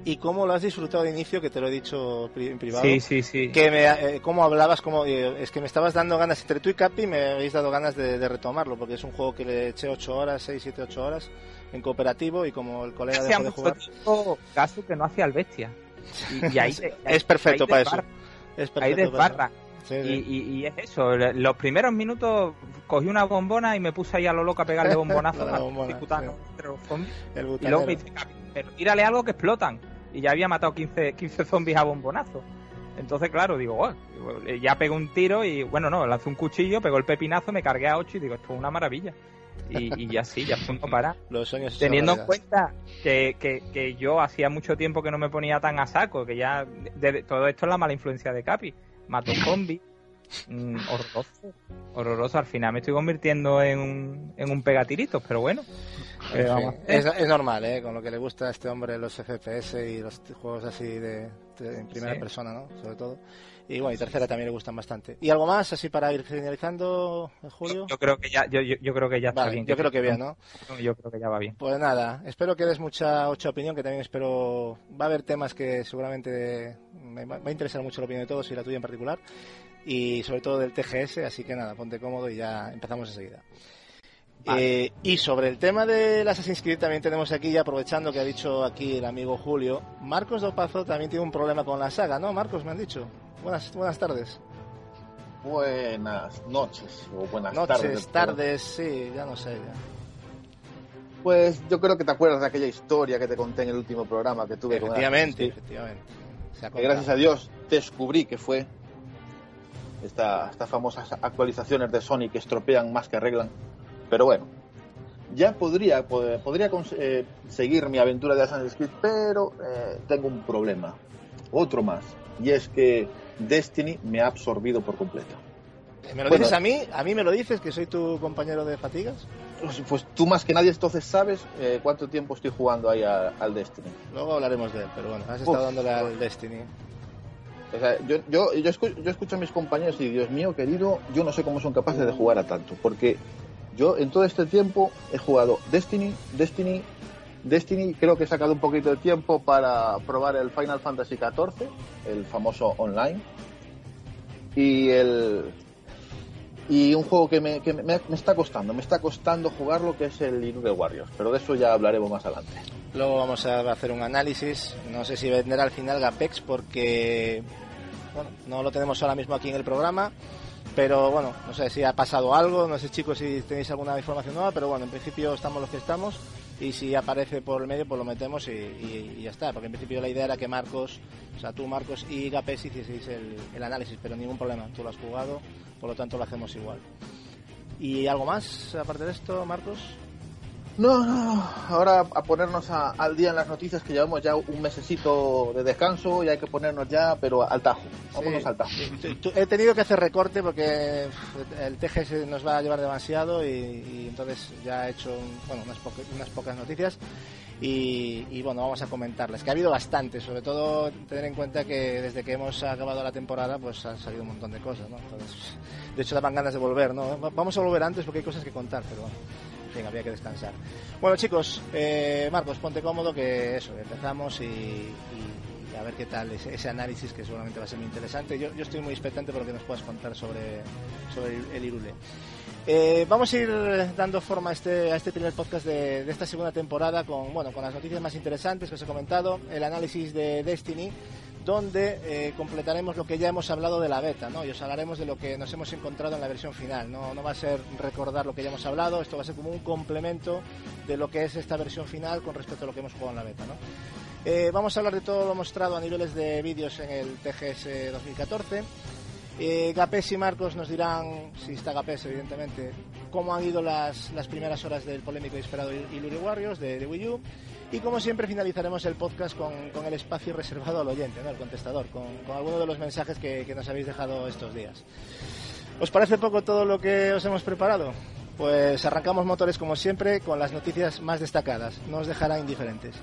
¿Y cómo lo has disfrutado de inicio? Que te lo he dicho en privado. Sí, sí, sí. Que me, eh, ¿Cómo hablabas? Cómo, eh, es que me estabas dando ganas, entre tú y Capi me habéis dado ganas de, de, retomarlo, porque es un juego que le eché 8 horas, 6, 7, 8 horas en cooperativo y como el colega <laughs> dejó de jugar. Caso que no hacía el bestia. Y, y ahí, <laughs> es perfecto ahí para eso. Es perfecto ahí desbarra. Sí, sí. Y, y, y, es eso, los primeros minutos cogí una bombona y me puse ahí a lo loco a pegarle <laughs> bombonazos a bombona, sí. entre los zombies. Y luego me dice, pero tírale algo que explotan. Y ya había matado 15, 15 zombies a bombonazo. Entonces, claro, digo, oh, ya pegó un tiro y, bueno, no, lancé un cuchillo, pegó el pepinazo, me cargué a 8 y digo, esto es una maravilla. Y, y ya sí, ya punto para. <laughs> Los sueños Teniendo en cuenta que, que, que, yo hacía mucho tiempo que no me ponía tan a saco, que ya de, todo esto es la mala influencia de Capi mato zombies. Mm, horroroso, horroroso. Al final me estoy convirtiendo en un, en un pegatiritos, pero bueno. Eh, vamos. Es, es, normal, ¿eh? Con lo que le gusta a este hombre los FPS y los juegos así de, de en primera sí. persona, ¿no? Sobre todo. Y bueno, y tercera también le gustan bastante. ¿Y algo más así para ir finalizando, Julio? Yo creo que ya, yo, yo, creo que ya vale, está bien. Yo creo que bien, ¿no? Yo creo que ya va bien. Pues nada, espero que des mucha, mucha opinión, que también espero... Va a haber temas que seguramente me va a interesar mucho la opinión de todos y la tuya en particular. Y sobre todo del TGS, así que nada, ponte cómodo y ya empezamos enseguida. Vale. Eh, y sobre el tema del Assassin's Creed también tenemos aquí, aprovechando que ha dicho aquí el amigo Julio, Marcos Dopazo también tiene un problema con la saga, ¿no? Marcos, me han dicho. Buenas, buenas tardes. Buenas noches o buenas noches, tardes. tardes, sí, ya no sé. Ya. Pues yo creo que te acuerdas de aquella historia que te conté en el último programa que tuve efectivamente, con Efectivamente, que gracias a Dios descubrí que fue esta, estas famosas actualizaciones de Sony que estropean más que arreglan. Pero bueno, ya podría, podría eh, seguir mi aventura de Assassin's Creed, pero eh, tengo un problema, otro más, y es que Destiny me ha absorbido por completo. ¿Me lo bueno, dices a mí? ¿A mí me lo dices que soy tu compañero de fatigas? Pues, pues tú más que nadie entonces sabes eh, cuánto tiempo estoy jugando ahí a, al Destiny. Luego hablaremos de él, pero bueno, has estado Uf, dándole al Destiny. O sea, yo, yo, yo, escucho, yo escucho a mis compañeros y Dios mío querido, yo no sé cómo son capaces de jugar a tanto, porque yo en todo este tiempo he jugado Destiny, Destiny, Destiny, creo que he sacado un poquito de tiempo para probar el Final Fantasy XIV, el famoso online, y el y un juego que me, que me, está costando, me está costando jugarlo, que es el Irule Warriors, pero de eso ya hablaremos más adelante. Luego vamos a hacer un análisis, no sé si vendrá al final Gapex porque bueno, no lo tenemos ahora mismo aquí en el programa, pero bueno, no sé si ha pasado algo, no sé chicos si tenéis alguna información nueva, pero bueno, en principio estamos los que estamos y si aparece por el medio pues lo metemos y, ya está, porque en principio la idea era que Marcos, o sea tú Marcos y Gapex hicieseis el, el análisis, pero ningún problema, tú lo has jugado, por lo tanto lo hacemos igual. ¿Y algo más aparte de esto, Marcos? No, no, ahora a ponernos a, al día en las noticias que llevamos ya un mesecito de descanso y hay que ponernos ya, pero al tajo, vámonos sí. al tajo. He tenido que hacer recorte porque el TGS nos va a llevar demasiado y, y entonces ya he hecho bueno, unas, poca, unas pocas noticias y, y, bueno, vamos a comentarles, que ha habido bastante, sobre todo tener en cuenta que desde que hemos acabado la temporada pues han salido un montón de cosas, ¿no? Entonces, de hecho daban ganas de volver, ¿no? Vamos a volver antes porque hay cosas que contar, pero bueno fin, había que descansar. Bueno, chicos, eh, Marcos, ponte cómodo que eso, empezamos y, y a ver qué tal ese, ese, análisis que seguramente va a ser muy interesante. Yo, yo estoy muy expectante por lo que nos puedas contar sobre, sobre el, Irule. Eh, vamos a ir dando forma a este, a este primer podcast de, de, esta segunda temporada con, bueno, con las noticias más interesantes que os he comentado, el análisis de Destiny, donde eh, completaremos lo que ya hemos hablado de la beta, ¿no? Y os hablaremos de lo que nos hemos encontrado en la versión final. No, no va a ser recordar lo que ya hemos hablado, esto va a ser como un complemento de lo que es esta versión final con respecto a lo que hemos jugado en la beta, ¿no? Eh, vamos a hablar de todo lo mostrado a niveles de vídeos en el TGS 2014. Eh, y Marcos nos dirán, si está Gapés evidentemente, cómo han ido las, las primeras horas del polémico y esperado Illury Warriors de, de Wii U. Y como siempre finalizaremos el podcast con, con el espacio reservado al oyente, ¿no? el contestador, con, con alguno de los mensajes que, que nos habéis dejado estos días. ¿Os parece poco todo lo que os hemos preparado? Pues arrancamos motores como siempre con las noticias más destacadas. No os dejará indiferentes.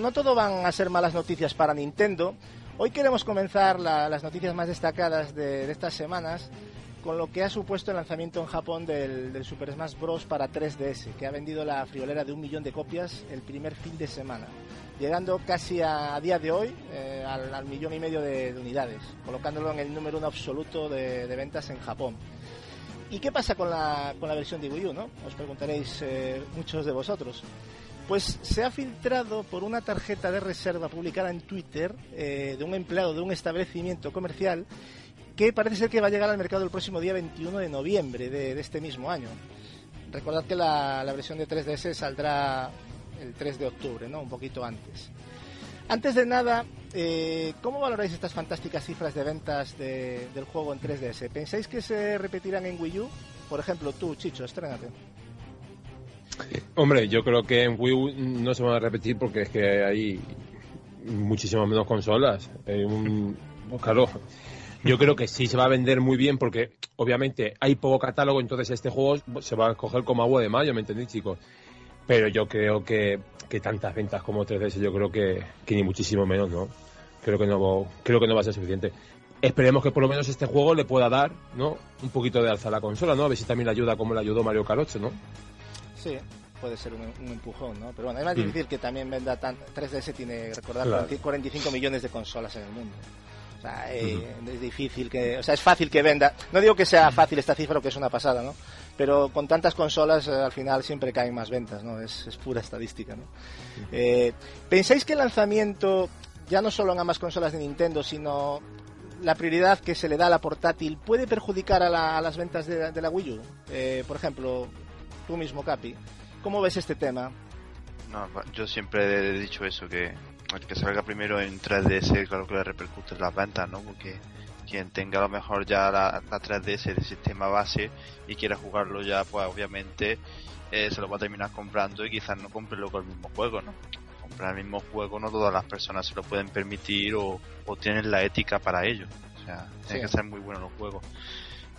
No todo van a ser malas noticias para Nintendo, hoy queremos comenzar la, las noticias más destacadas de, de, estas semanas con lo que ha supuesto el lanzamiento en Japón del, del, Super Smash Bros. para 3DS, que ha vendido la friolera de un millón de copias el primer fin de semana, llegando casi a, a día de hoy eh, al, al, millón y medio de, de, unidades, colocándolo en el número uno absoluto de, de ventas en Japón. ¿Y qué pasa con la, con la versión de Wii U? ¿no? Os preguntaréis eh, muchos de vosotros. Pues se ha filtrado por una tarjeta de reserva publicada en Twitter eh, de un empleado de un establecimiento comercial que parece ser que va a llegar al mercado el próximo día 21 de noviembre de, este mismo año. Recordad que la, versión de 3DS saldrá el 3 de octubre, ¿no? Un poquito antes. Antes de nada, eh, ¿cómo valoráis estas fantásticas cifras de ventas de, del juego en 3DS? ¿Pensáis que se repetirán en Wii U? Por ejemplo, tú, Chicho, estrénate. Hombre, yo creo que en Wii U no se van a repetir porque es que hay muchísimas menos consolas. Hay un, claro, yo creo que sí se va a vender muy bien porque obviamente hay poco catálogo, entonces este juego se va a coger como agua de mayo, ¿me entendéis, chicos? Pero yo creo que, que tantas ventas como 3DS, yo creo que, que, ni muchísimo menos, ¿no? Creo que no, creo que no va a ser suficiente. Esperemos que por lo menos este juego le pueda dar, ¿no? Un poquito de alza a la consola, ¿no? A ver si también le ayuda como le ayudó Mario 8, ¿no? Sí, puede ser un, un, empujón, ¿no? Pero bueno, es más mm. difícil que también venda tan... 3DS tiene, recordar, claro. 45 millones de consolas en el mundo. O sea, eh, uh -huh. es difícil que... O sea, es fácil que venda... No digo que sea fácil esta cifra que es una pasada, ¿no? Pero con tantas consolas eh, al final siempre caen más ventas, ¿no? Es, es pura estadística, ¿no? Uh -huh. eh, ¿Pensáis que el lanzamiento, ya no solo en ambas consolas de Nintendo, sino la prioridad que se le da a la portátil puede perjudicar a, la, a las ventas de, de, la Wii U? Eh, por ejemplo, tú mismo, Capi. ¿Cómo ves este tema? No, yo siempre he dicho eso, que el que salga primero en 3DS, claro que le repercute en las ventas, ¿no? Porque quien tenga a lo mejor ya la, la 3DS de sistema base y quiera jugarlo ya, pues obviamente eh, se lo va a terminar comprando y quizás no compre luego el mismo juego, ¿no? Comprar el mismo juego no todas las personas se lo pueden permitir o, o tienen la ética para ello. O sea, tienen sí. que ser muy buenos los juegos.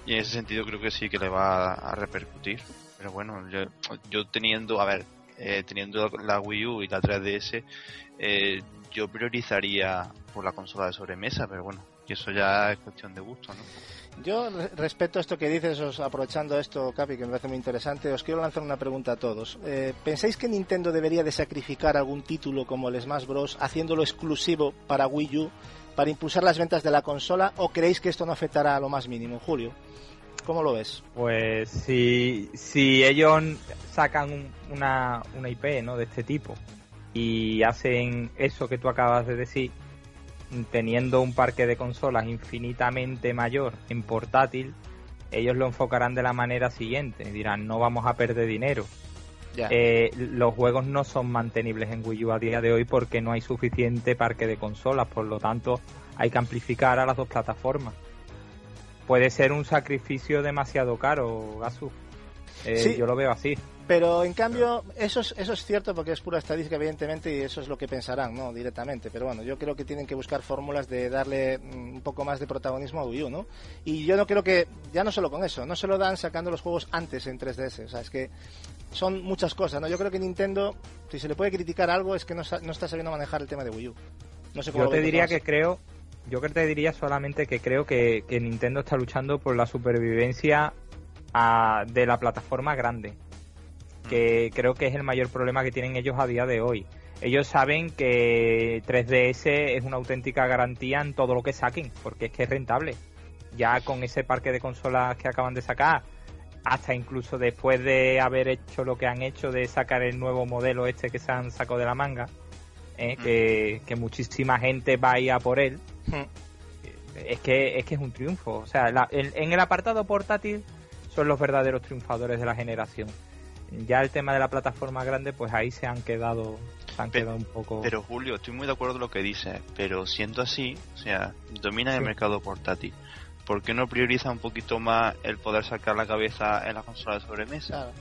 Y en ese sentido creo que sí que le va a, a repercutir. Pero bueno, yo, yo teniendo, a ver, eh, teniendo la Wii U y la 3DS, eh, yo priorizaría por la consola de sobremesa, pero bueno, y eso ya es cuestión de gusto, ¿no? Yo respeto esto que dices, os, aprovechando esto, Capi, que me parece muy interesante, os quiero lanzar una pregunta a todos. Eh, ¿Pensáis que Nintendo debería de sacrificar algún título como el Smash Bros. haciéndolo exclusivo para Wii U para impulsar las ventas de la consola o creéis que esto no afectará a lo más mínimo? Julio. ¿Cómo lo ves? Pues si, si ellos sacan un, una, una IP ¿no? de este tipo y hacen eso que tú acabas de decir, teniendo un parque de consolas infinitamente mayor en portátil, ellos lo enfocarán de la manera siguiente. Dirán, no vamos a perder dinero. Eh, los juegos no son mantenibles en Wii U a día de hoy porque no hay suficiente parque de consolas, por lo tanto hay que amplificar a las dos plataformas. Puede ser un sacrificio demasiado caro, Gasu. Eh, Sí. Yo lo veo así. Pero en cambio, eso es, eso es cierto porque es pura estadística, evidentemente, y eso es lo que pensarán, ¿no? Directamente. Pero bueno, yo creo que tienen que buscar fórmulas de darle mm, un poco más de protagonismo a Wii U, ¿no? Y yo no creo que, ya no solo con eso, no se lo dan sacando los juegos antes en 3DS. O sea, es que son muchas cosas, ¿no? Yo creo que Nintendo, si se le puede criticar algo, es que no, no está sabiendo manejar el tema de Wii U. No sé cómo Yo te diría que creo, yo que te diría solamente que creo que, que Nintendo está luchando por la supervivencia a- de la plataforma grande, que creo que es el mayor problema que tienen ellos a día de hoy. Ellos saben que 3DS es una auténtica garantía en todo lo que saquen, porque es que es rentable. Ya con ese parque de consolas que acaban de sacar, hasta incluso después de haber hecho lo que han hecho de sacar el nuevo modelo este que se han sacado de la manga, ¿eh? que, que muchísima gente va a ir a por él. Es que es que es un triunfo. O sea, la- en, en el apartado portátil son los verdaderos triunfadores de la generación. Ya el tema de la plataforma grande, pues ahí se han quedado, se han quedado un poco. Pero Julio, estoy muy de acuerdo con lo que dices, pero siendo así, o sea, dominan el mercado portátil. ¿Por qué no prioriza un poquito más el poder sacar la cabeza en la consola de sobremesa? Claro.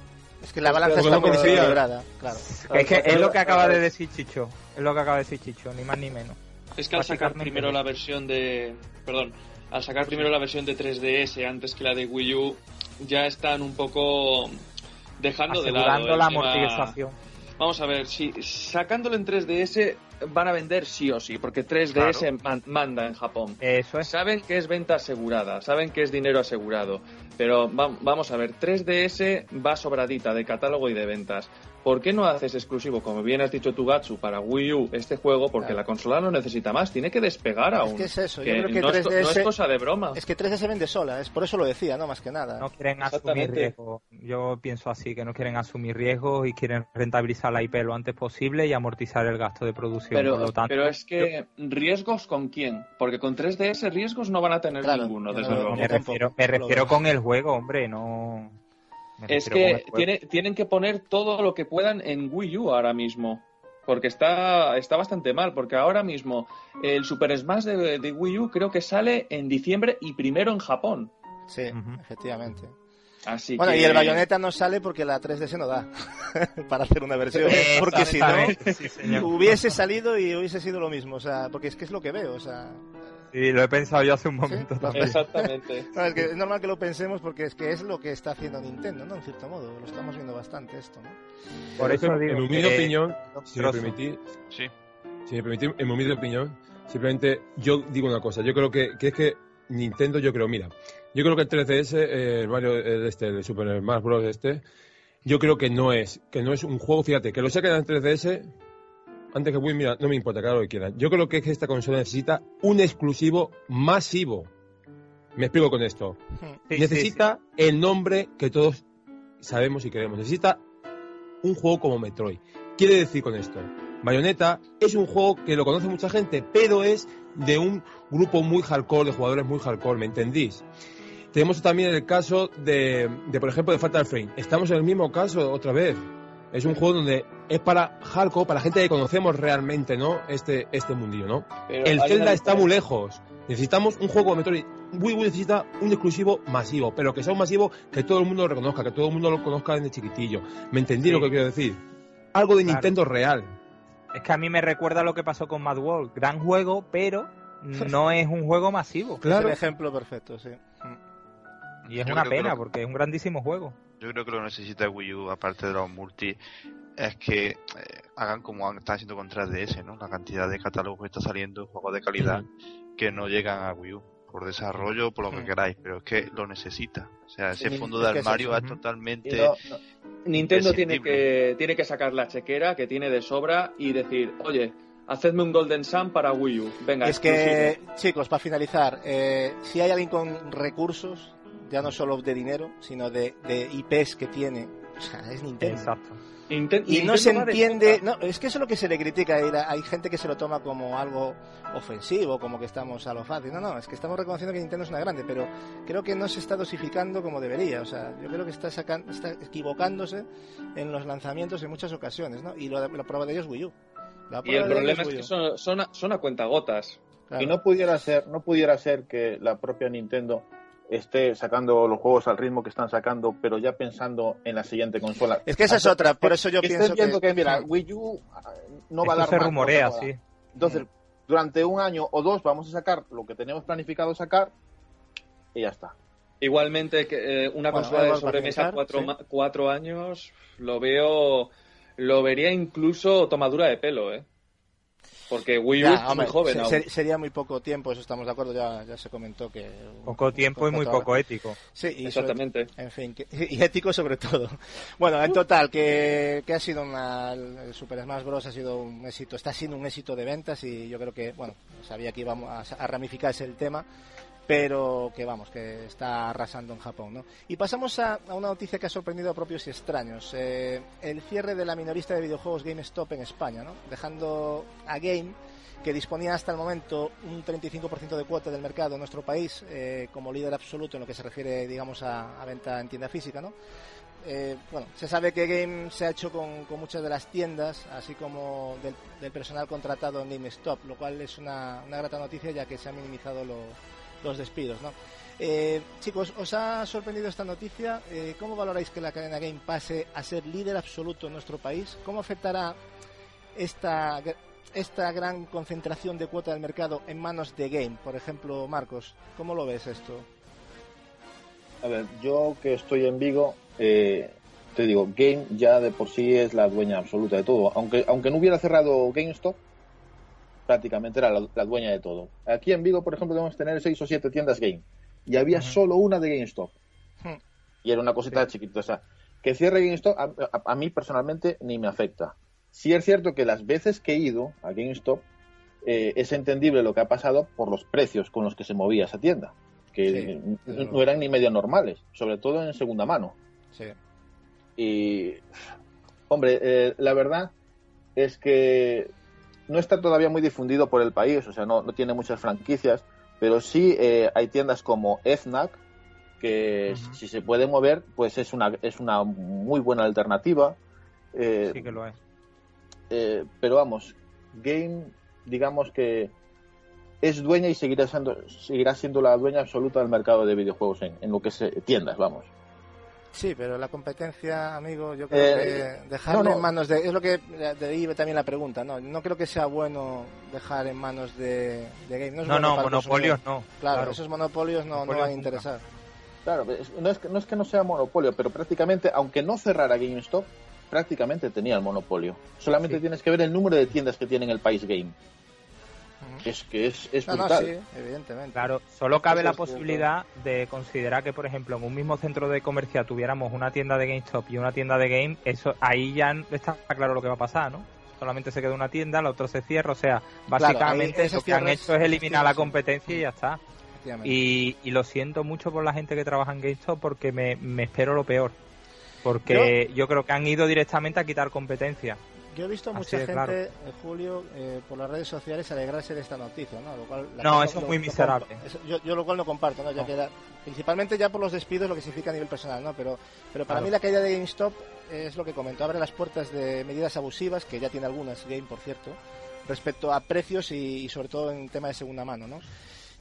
Es que la balanza está muy confía. desequilibrada, claro. es que es lo que acaba de decir Chicho. Es lo que acaba de decir Chicho, ni más ni menos. Es que al sacar primero la versión de. Perdón. Al sacar primero la versión de 3DS antes que la de Wii U, ya están un poco dejando de lado. La tema- amortización. Vamos a ver, si sacándolo en 3DS van a vender sí o sí, porque 3DS man- manda en Japón. Eso es. Saben que es venta asegurada, saben que es dinero asegurado, pero va- vamos a ver, 3DS va sobradita de catálogo y de ventas. ¿Por qué no haces exclusivo, como bien has dicho tú, Gatsu, para Wii U este juego? Porque Claro. la consola no necesita más, tiene que despegar aún. Es que es eso, yo creo que no, es, co- no 3DS es cosa de broma. Es que 3DS vende sola, es por eso lo decía, ¿no? Más que nada. No quieren asumir riesgos. Yo pienso así, que no quieren asumir riesgos y quieren rentabilizar la IP lo antes posible y amortizar el gasto de producción. Pero, Por lo tanto, pero es que, ¿riesgos con quién? Porque con 3DS riesgos no van a tener Claro, ninguno, desde no- luego. me refiero con el juego, hombre, no. Es que tiene- tienen que poner todo lo que puedan en Wii U ahora mismo. Porque está, está bastante mal, porque ahora mismo el Super Smash de, de Wii U creo que sale en diciembre y primero en Japón. Sí, efectivamente. Así Bueno, que... y el bayoneta no sale porque la 3DS no da <laughs> para hacer una versión. Porque si no, sí, hubiese salido y hubiese sido lo mismo. O sea, porque es que es lo que veo. O sea, Sí, lo he pensado yo hace un momento Sí, también. Exactamente. <laughs> no, es, que es normal que lo pensemos porque es que es lo que está haciendo Nintendo, ¿no? En cierto modo. Lo estamos viendo bastante esto, ¿no? Por eso digo en mi opinión, si me permitís, Sí. si me permitís, en mi humilde opinión, simplemente yo digo una cosa. Yo creo que, que es que Nintendo, yo creo, mira, yo creo que el 3DS, eh, el Mario, el este, el Super Smash Bros. este, yo creo que no es, que no es un juego, fíjate, que lo saquen en 3DS, antes que Wii, mira, no me importa, claro lo que quieran. Yo creo que es que esta consola necesita un exclusivo masivo. Me explico con esto. Sí, sí, necesita el nombre que todos sabemos y queremos. Necesita un juego como Metroid. Quiere decir con esto, Bayonetta es un juego que lo conoce mucha gente, pero es de un grupo muy hardcore, de jugadores muy hardcore, ¿me entendís? Tenemos también el caso de, de, por ejemplo, de Fatal Frame. Estamos en el mismo caso otra vez. Es un juego donde es para hardcore, para gente que conocemos realmente, ¿no? Este, este mundillo, ¿no? Pero El Zelda está muy lejos. Necesitamos un juego de Metroid. Wii U necesita un exclusivo masivo, pero que sea un masivo que todo el mundo lo reconozca, que todo el mundo lo conozca desde chiquitillo. ¿Me entendí Sí. lo que quiero decir? Algo de Claro. Nintendo real. Es que a mí me recuerda lo que pasó con Mad World. Gran juego, pero <laughs> no es un juego masivo. Es Claro. el ejemplo perfecto, sí. Y es Yo una que pena porque es un grandísimo juego. Yo creo que lo que necesita Wii U, aparte de los multi, es que eh, hagan como están haciendo con 3DS, ¿no? La cantidad de catálogos que está saliendo, juegos de calidad, que no llegan a Wii U. Por desarrollo, por lo que queráis, pero es que lo necesita. O sea, ese Sí, fondo es de que es armario es totalmente... no- no. Nintendo tiene que, tiene que sacar la chequera que tiene de sobra y decir, oye, hacedme un Golden Sun para Wii U. Venga, Es que, exclusivo. chicos, para finalizar, eh, si hay alguien con recursos, ya no solo de dinero, sino de, de IPs que tiene, o sea, es Nintendo. Exacto. Inten- Y no Nintendo se va de entiende, no, es que eso es lo que se le critica. y la- Hay gente que se lo toma como algo ofensivo, como que estamos a lo fácil. No, no, es que estamos reconociendo que Nintendo es una grande, pero creo que no se está dosificando como debería. O sea, yo creo que está, sacan- está equivocándose en los lanzamientos en muchas ocasiones, ¿no? Y lo, la prueba de ello es Wii U. La Y el problema es Wii que son, son, a, son a cuentagotas. Claro. Y no pudiera ser, no pudiera ser que la propia Nintendo esté sacando los juegos al ritmo que están sacando, pero ya pensando en la siguiente consola. Es que esa es otra, por eso yo que pienso viendo que... que, mira, Wii U ah, no va a dar se más, rumorea, no sí. Entonces, durante un año o dos vamos a sacar lo que tenemos planificado sacar y ya está. Igualmente, que, eh, una Bueno, consola de sobremesa cuatro, sí. ma- cuatro años, lo veo, lo vería incluso tomadura de pelo, ¿eh? Porque Wii U Ya, es muy joven se- aún. sería muy poco tiempo, eso estamos de acuerdo, ya, ya se comentó que... Poco tiempo y muy poco ético. Sí, y sobre- Exactamente. En fin, que- y ético sobre todo. Bueno, en total, que, que ha sido una. El Super Smash Bros. ha sido un éxito, está siendo un éxito de ventas y yo creo que, bueno, sabía que íbamos a, a ramificarse el tema, pero que vamos, que está arrasando en Japón, ¿no? Y pasamos a, a una noticia que ha sorprendido a propios y extraños: eh, el cierre de la minorista de videojuegos GameStop en España, ¿no? Dejando a Game que disponía hasta el momento un 35% de cuota del mercado en nuestro país eh, como líder absoluto en lo que se refiere, digamos, a, a venta en tienda física, ¿no? Eh, bueno, se sabe que Game se ha hecho con, con muchas de las tiendas, así como del, del personal contratado en GameStop, lo cual es una, una grata noticia ya que se han minimizado lo- los despidos, ¿no? Eh, chicos, ¿os ha sorprendido esta noticia? Eh, ¿Cómo valoráis que la cadena Game pase a ser líder absoluto en nuestro país? ¿Cómo afectará esta, esta gran concentración de cuota del mercado en manos de Game? Por ejemplo, Marcos, ¿cómo lo ves esto? A ver, yo que estoy en Vigo, eh, te digo, Game ya de por sí es la dueña absoluta de todo. Aunque, aunque no hubiera cerrado GameStop, prácticamente era la, la dueña de todo. Aquí en Vigo, por ejemplo, debemos tener seis o siete tiendas Game. Y había solo una de GameStop. Hmm. Y era una cosita chiquita. O sea, que cierre GameStop a, a- a mí personalmente ni me afecta. Sí es cierto que las veces que he ido a GameStop eh, es entendible lo que ha pasado por los precios con los que se movía esa tienda. Que Sí, no eran ni medio normales, sobre todo en segunda mano. Sí. Y, hombre, eh, la verdad es que no está todavía muy difundido por el país, o sea, no, no tiene muchas franquicias, pero sí eh, hay tiendas como Fnac, que si se puede mover, pues es una, es una muy buena alternativa. Eh, Sí que lo es. eh, pero vamos, Game, digamos que es dueña y seguirá siendo, seguirá siendo la dueña absoluta del mercado de videojuegos en, en lo que se tiendas, vamos. Sí, pero la competencia, amigo, yo creo Eh, que dejarlo no, no. en manos de... Es lo que de ahí también la pregunta, ¿no? No creo que sea bueno dejar en manos de, de Game. No, es No, bueno no, monopolios no. Claro, esos monopolios no, no van a nunca. interesar. Claro, no es, que, no es que no sea monopolio, pero prácticamente, aunque no cerrara GameStop, prácticamente tenía el monopolio. Solamente Sí. tienes que ver el número de tiendas que tiene en el país Game. Es que es, es No, no, brutal. sí, evidentemente. Claro, solo cabe Eso la posibilidad de considerar que, por ejemplo, en un mismo centro de comercio tuviéramos una tienda de GameStop y una tienda de Game, eso ahí ya está claro lo que va a pasar, ¿no? Solamente se queda una tienda, la otra se cierra, o sea, básicamente ahí ese lo que han hecho es eliminar la sí. competencia y ya está. Y, y lo siento mucho por la gente que trabaja en GameStop porque me, me espero lo peor. Porque yo, creo que han ido directamente a quitar competencia. Yo he visto Así mucha gente, claro. eh, Julio, eh, por las redes sociales alegrarse de esta noticia, ¿no? Lo cual, la No, eso es muy lo miserable. eso- yo, yo lo cual no comparto, ¿no? Ya No. que la- principalmente ya por los despidos, lo que significa a nivel personal, ¿no? Pero, pero para Claro. mí la caída de GameStop es lo que comento, abre las puertas de medidas abusivas, que ya tiene algunas Game, por cierto, respecto a precios y, y sobre todo en tema de segunda mano, ¿no?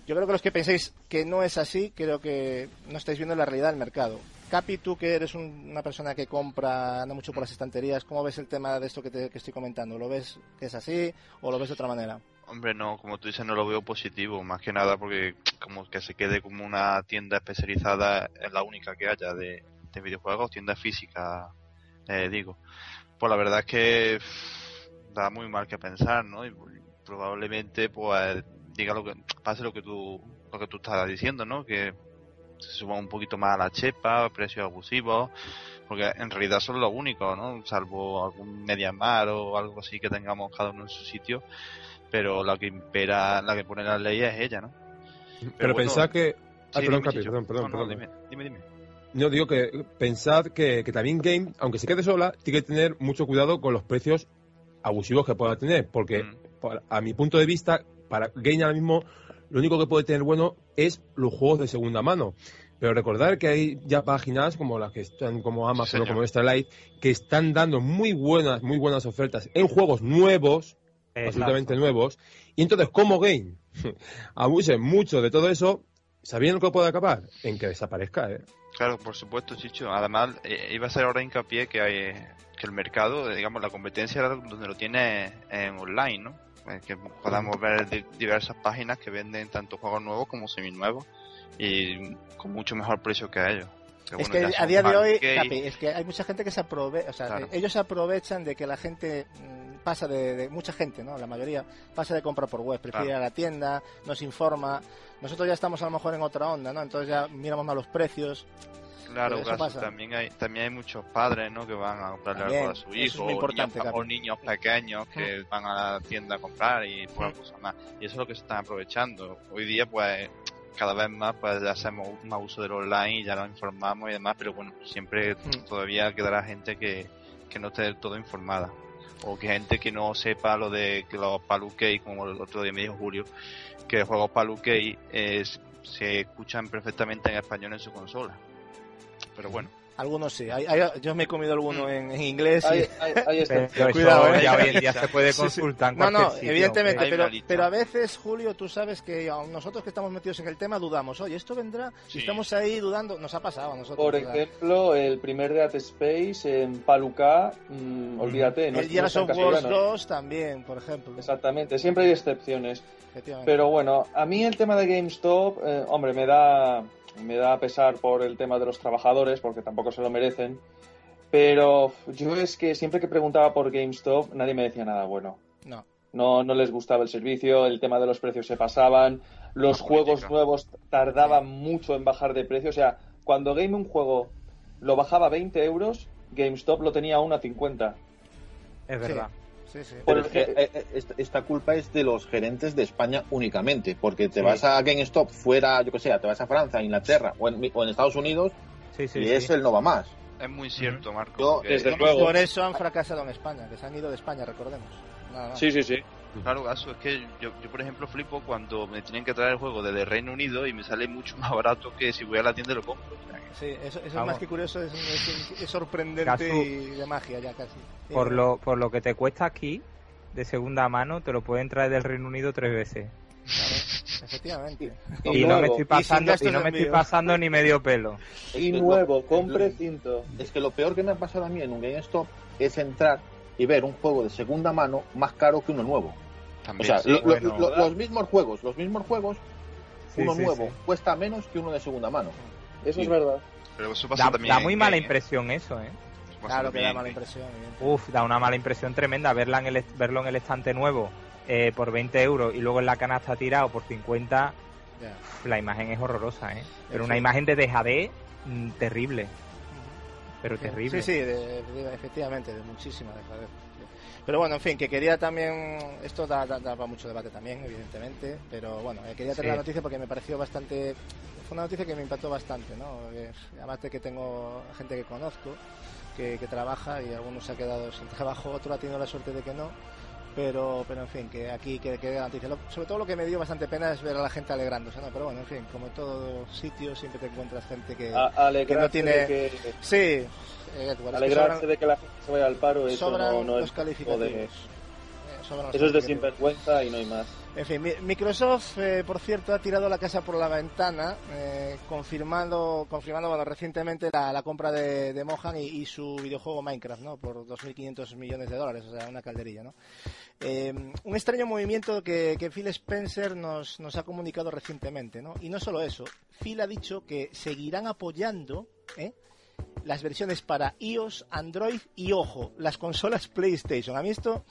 Yo creo que los que penséis que no es así, creo que no estáis viendo la realidad del mercado. Capi, tú que eres un- una persona que compra, anda mucho por las estanterías, ¿cómo ves el tema de esto que, te, estoy comentando? ¿Lo ves que es así o lo ves de otra manera? Hombre, no, como tú dices, no lo veo positivo, más que nada porque como que se quede como una tienda especializada, es la única que haya de, de videojuegos, tienda física, eh, digo. Pues la verdad es que da muy mal que pensar, ¿no? Y probablemente pues diga lo que pase lo que tú lo que tú estás diciendo, ¿no? Que se suba un poquito más a la chepa, precios abusivos, porque en realidad son los únicos, ¿no? Salvo algún Mediamar o algo así que tengamos cada uno en su sitio, pero la que impera, la que pone las leyes es ella, ¿no? Pero, bueno, pensad que. Ah, Sí, perdón, dime, Capi, perdón, perdón, No, no, perdón. dime, dime, dime. No, digo que pensad que, que también Game, aunque se quede sola, tiene que tener mucho cuidado con los precios abusivos que pueda tener, porque Mm. a mi punto de vista, para Game ahora mismo, lo único que puede tener bueno es los juegos de segunda mano. Pero recordar que hay ya páginas como las que están como Amazon o como Life que están dando muy buenas, muy buenas ofertas en juegos nuevos, absolutamente nuevos. Y entonces, como Game <laughs> abuse mucho de todo eso, ¿Sabían lo que puede acabar? En que desaparezca, ¿eh? Claro, por supuesto, Chicho. Además, eh, iba a ser ahora hincapié que hay que el mercado, digamos, la competencia donde lo tiene en online, ¿no? Eh, que podamos ver di- diversas páginas que venden tanto juegos nuevos como seminuevos y con mucho mejor precio que ellos. Es bueno, que a día de hoy, Capi, es que hay mucha gente que se aprovecha, o sea, Claro. ellos se aprovechan de que la gente mm, pasa de, de- mucha gente, ¿no? La mayoría pasa de comprar por web, prefiere Claro. ir a la tienda, nos informa. Nosotros ya estamos a lo mejor en otra onda, ¿no? Entonces ya miramos más los precios. Claro, pasa. también hay también hay muchos padres, ¿no? Que van a comprarle También, algo a su hijo o, niños, Capi. o niños pequeños que van a la tienda a comprar y por Mm. cosas más. Y eso es lo que se están aprovechando. Hoy día, pues, cada vez más, pues, ya hacemos más uso del online y ya nos informamos y demás, pero bueno, siempre Mm. todavía quedará gente que, que no esté del todo informada. O que gente que no sepa lo de que los Paluquey, como el otro día me dijo Julio, que los juegos Paluquey es, se escuchan perfectamente en español en su consola. Pero bueno. Algunos sí. Hay- hay- yo me he comido alguno en, en inglés. y- Hay, <laughs> Pero excepciones. eso Cuidado, ¿eh? ya hoy en día <laughs> se puede Sí, sí. consultar No, no, sitio, evidentemente, pero, pero a veces, Julio, tú sabes que aun nosotros que estamos metidos en el tema dudamos. Oye, ¿esto vendrá? Si Sí. estamos ahí dudando, nos ha pasado a nosotros. Por ejemplo, el primer Dead Space en Paluca, mm, olvídate, no, el Gears of War castellano. 2 también, por ejemplo. Exactamente, siempre hay excepciones. Efectivamente. Pero bueno, a mí el tema de GameStop, eh, hombre, me da, me da pesar por el tema de los trabajadores, porque tampoco se lo merecen. Pero yo es que siempre que preguntaba por GameStop, nadie me decía nada bueno. No. No, no les gustaba el servicio, el tema de los precios se pasaban, los La juegos política. nuevos tardaban mucho en bajar de precio. O sea, cuando Game un juego lo bajaba a 20 euros, GameStop lo tenía a 50. Es verdad. Sí, sí. Pero Por es que, esta, culpa es de los gerentes de España únicamente, porque te Sí. vas a GameStop fuera, yo que sé, te vas a Francia, Inglaterra o en, o en Estados Unidos Sí, sí, y sí. es el no va más. Es muy cierto, Marco. Yo, desde luego. Por eso han fracasado en España, que se han ido de España, recordemos. Nada más. Sí, sí, sí. Claro, Gaso, es que yo, yo, por ejemplo, flipo cuando me tienen que traer el juego desde Reino Unido y me sale mucho <laughs> más barato que si voy a la tienda y lo compro. O sea, que- Sí, eso, eso es más que curioso, es, es- es sorprendente y de magia ya casi. Por Eh, lo, por lo que te cuesta aquí, de segunda mano, te lo pueden traer del Reino Unido tres veces. claro, efectivamente. Y, Y no me estoy Y pasando, gastos y no me estoy pasando ni medio pelo. Y nuevo, lo- precinto. Es que lo peor que me ha pasado a mí en un GameStop es entrar y ver un juego de segunda mano más caro que uno nuevo. O También, sea, sí. lo- lo- bueno. lo- los mismos juegos, los mismos juegos, Sí, uno sí, nuevo sí. cuesta menos que uno de segunda mano. Eso es verdad. pero eso pasa Da, también. da muy mala ¿eh? impresión eso, ¿eh? Eso Claro que da mala impresión. Uf, da una mala impresión tremenda verla en el, verlo en el estante nuevo eh, por 20 euros y luego en la canasta tirado por 50. Ya. uf, La imagen es horrorosa, ¿eh? Pero una imagen de dejadez mm, terrible. Pero terrible. Sí, sí, de- de- efectivamente, de muchísima dejadez. Pero bueno, en fin, que quería también, esto da, da, da para mucho debate también, evidentemente, pero bueno, eh, quería traer Sí. la noticia porque me pareció bastante, fue una noticia que me impactó bastante, ¿no? Eh, además de que tengo gente que conozco, que, que trabaja y algunos se ha quedado sin <laughs> trabajo, otro ha tenido la suerte de que no, pero, pero en fin, que aquí que quede noticia. Lo- sobre todo lo que me dio bastante pena es ver a la gente alegrándose, ¿no? Pero bueno, en fin, como en todo sitio siempre te encuentras gente que... A- alegrarse tiene- de que, Sí, eh, es que alegrarse sobran- de que la gente se vaya al paro, eso sobran no, no los es calificativos. Eso es de sinvergüenza y no hay más. En fin, mi- Microsoft, eh, por cierto, ha tirado la casa por la ventana, eh, confirmando, confirmando bueno, recientemente la, la compra de, de Mohan y, y su videojuego Minecraft, ¿no? Por 2.500 millones de dólares, o sea, una calderilla, ¿no? Eh, un extraño movimiento que, que Phil Spencer nos, nos ha comunicado recientemente, ¿no? Y no solo eso, Phil ha dicho que seguirán apoyando, ¿eh? las versiones para iOS, Android y, ojo, las consolas PlayStation. A mí esto,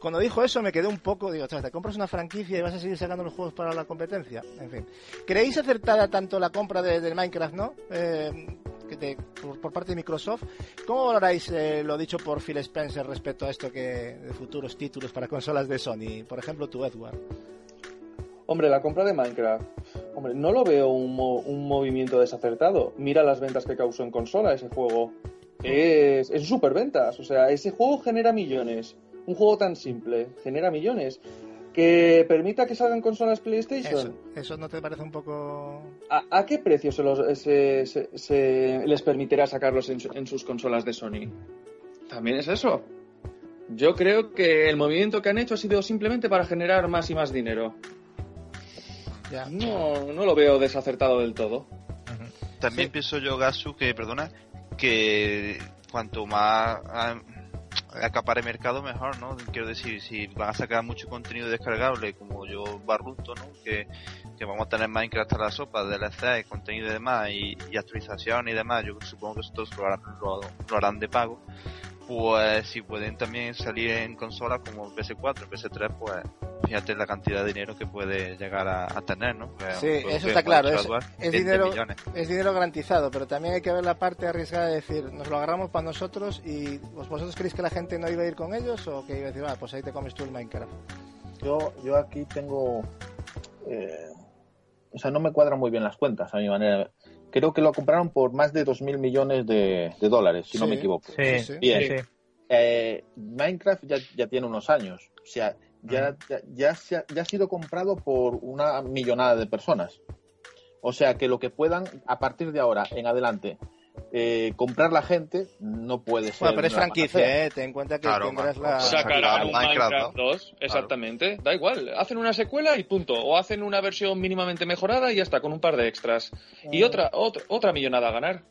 cuando dijo eso, me quedé un poco, digo, "Ostras, te compras una franquicia y vas a seguir sacando los juegos para la competencia. En fin. ¿Creéis acertada tanto la compra de, Minecraft, no? Eh, que te- por, por parte de Microsoft. ¿Cómo valoráis eh, lo dicho por Phil Spencer respecto a esto que de futuros títulos para consolas de Sony? Por ejemplo, tu Edward. Hombre, la compra de Minecraft, hombre, no lo veo un, mo- un movimiento desacertado. Mira las ventas que causó en consola ese juego. Es, es superventas, o sea, ese juego genera millones. Un juego tan simple genera millones. Que permita que salgan consolas PlayStation. Eso, ¿Eso no te parece un poco...? ¿A, a qué precio se, los- se- se- se les permitirá sacarlos en, su- en sus consolas de Sony? También es eso. Yo creo que el movimiento que han hecho ha sido simplemente para generar más y más dinero. Ya. No, no lo veo desacertado del todo. También Sí. pienso yo, Gasu, que, perdona, que cuanto más ah, acapare mercado, mejor, ¿no? Quiero decir, si van a sacar mucho contenido descargable, como yo barrunto, ¿no? Que, que vamos a tener Minecraft a la sopa, DLC, contenido y demás, y, y actualización y demás, yo supongo que estos lo harán, lo harán de pago. Pues si pueden también salir en consolas como PS4, PS3, pues fíjate la cantidad de dinero que puede llegar a, a tener, ¿no? Pues, Sí, juego eso está claro, es- es 20 dinero- millones. Es dinero garantizado, pero también hay que ver la parte arriesgada de decir, nos lo agarramos para nosotros y ¿vos- vosotros creéis que la gente no iba a ir con ellos o que iba a decir, va, pues ahí te comes tú el Minecraft. Yo, yo aquí tengo. eh, o sea, no me cuadran muy bien las cuentas a mi manera. Creo que lo compraron por más de 2.000 millones de, de dólares, si no me equivoco. Sí, Sí, sí. Bien. sí, sí. Eh, Minecraft ya, ya tiene unos años. O sea, ya, ya, ya se ha, ya ha sido comprado por una millonada de personas. O sea, que lo que puedan, a partir de ahora en adelante, eh, comprar la gente, no puede ser. Bueno, pero es franquicia. ¿eh? Ten en cuenta que Claro, tendrás la... Saca- Sacarán un Minecraft, Minecraft, ¿no? 2, exactamente. Da igual. Hacen una secuela y punto. O hacen una versión mínimamente mejorada y ya está, con un par de extras. Y Mm. otra, otra, otra millonada a ganar.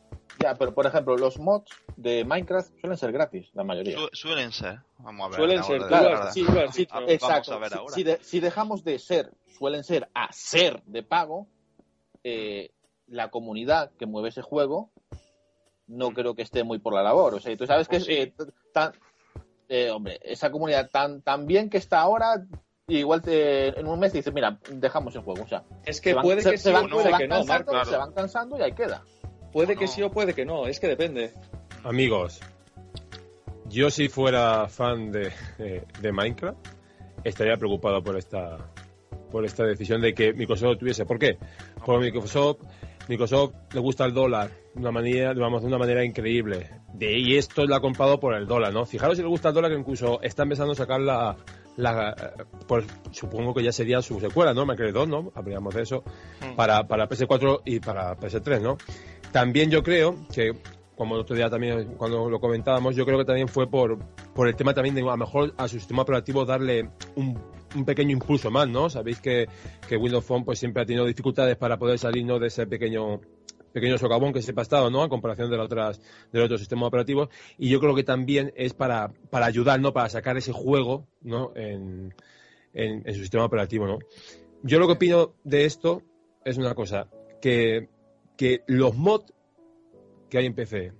Ya, pero por ejemplo, los mods de Minecraft suelen ser gratis, la mayoría. Su- suelen ser. Vamos a ver. Suelen ser, Claro, has- verdad. sí, tú has sí, dicho. Vamos exacto. a ver Si- ahora. Si, de- si dejamos de ser, suelen ser a ser de pago, eh, la comunidad que mueve ese juego no creo que esté muy por la labor. O sea, tú sabes que Pues es eh, tan, eh, hombre, esa comunidad tan, tan bien que está ahora, igual te- en un mes te dices, mira, dejamos el juego. O sea, Es que se van, puede se- que se sí van- o puede se van que no, cansando, se van cansando y ahí queda. Puede No. que sí o puede que no. Es que depende. Amigos, yo si fuera fan de, eh, de Minecraft, estaría preocupado por esta por esta decisión de que Microsoft tuviese. ¿Por qué? Porque Microsoft, Microsoft le gusta el dólar una manera, vamos, de una manera increíble. De y esto lo ha comprado por el dólar, ¿no? Fijaros si le gusta el dólar que incluso está empezando a sacar la, la pues supongo que ya sería su secuela, ¿no? Minecraft 2, ¿no? Habríamos de eso Mm. para, para PS4 y para PS3, ¿no? También yo creo que, como el otro día también cuando lo comentábamos, yo creo que también fue por, por el tema también de a lo mejor a su sistema operativo darle un, un pequeño impulso más, ¿no? Sabéis que, que Windows Phone pues siempre ha tenido dificultades para poder salir ¿no? de ese pequeño pequeño socavón que siempre ha estado, ¿no? A comparación de, las otras, de los otros sistemas operativos. Y yo creo que también es para, para ayudar, ¿no? Para sacar ese juego, ¿no? En, en, en su sistema operativo, ¿no? Yo lo que opino de esto es una cosa, que, que los mods que hay en PC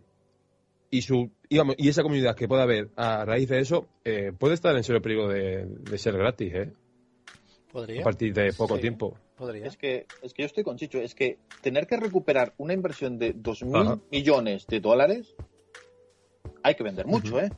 y su digamos, y esa comunidad que puede haber a raíz de eso eh, puede estar en serio peligro de, de ser gratis, ¿eh? ¿Podría? A partir de poco Sí. tiempo. Podría. Es que, es que yo estoy con Chicho, es que tener que recuperar una inversión de 2.000 Ajá. millones de dólares, hay que vender mucho. ¿eh?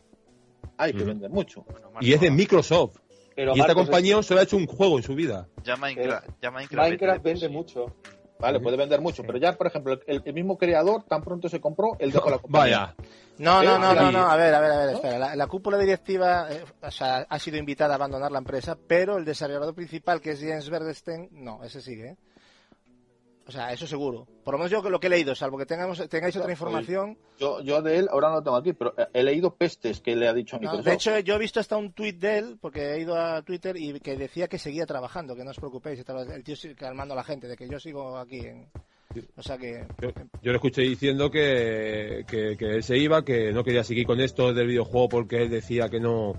Hay que vender mucho. Bueno, Y es de Microsoft. Pero y esta compañía solo ha hecho un juego en su vida. Ya Minecraft, ya Minecraft, vende mucho. Vale, puede vender mucho, Sí. pero ya, por ejemplo, el, el mismo creador tan pronto se compró, él dejó la <laughs> compañía. Vaya. No, no, Eh, no, no, y- no, a ver, a ver, a ver, ¿No? espera. La, la cúpula directiva eh, o sea, ha sido invitada a abandonar la empresa, pero el desarrollador principal, que es Jens Verdesten, no, ese sigue. ¿eh? O sea, eso seguro. Por lo menos yo lo que he leído, salvo que tengamos, tengáis otra información. Yo, yo de él, ahora no lo tengo aquí, pero he leído pestes que le ha dicho a No, Microsoft. de hecho, yo he visto hasta un tuit de él, porque he ido a Twitter y que decía que seguía trabajando, que no os preocupéis, el tío sigue calmando a la gente, de que yo sigo aquí. En... O sea que. Yo, yo le escuché diciendo que, que, que él se iba, que no quería seguir con esto del videojuego porque él decía que no,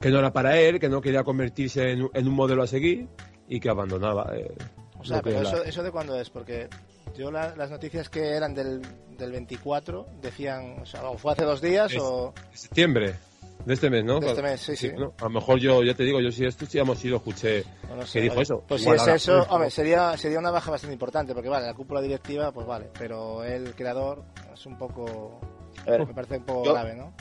que no era para él, que no quería convertirse en, un- en un modelo a seguir y que abandonaba. eh, O sea, lo pero eso, ¿eso de cuándo es? Porque yo la- las noticias que eran del, del 24 decían, o sea, o fue hace dos días Es- o septiembre de este mes, ¿no? de este mes, sí, sí. ¿no? A lo mejor yo, ya te digo, yo sí esto sí, hemos lo escuché. o no ¿Qué sé. dijo Oye, eso? Pues Igual si es eso, hombre, sería, sería una baja bastante importante, porque vale, la cúpula directiva, pues vale, pero el creador es un poco, A ver, me parece un poco yo- grave, ¿no?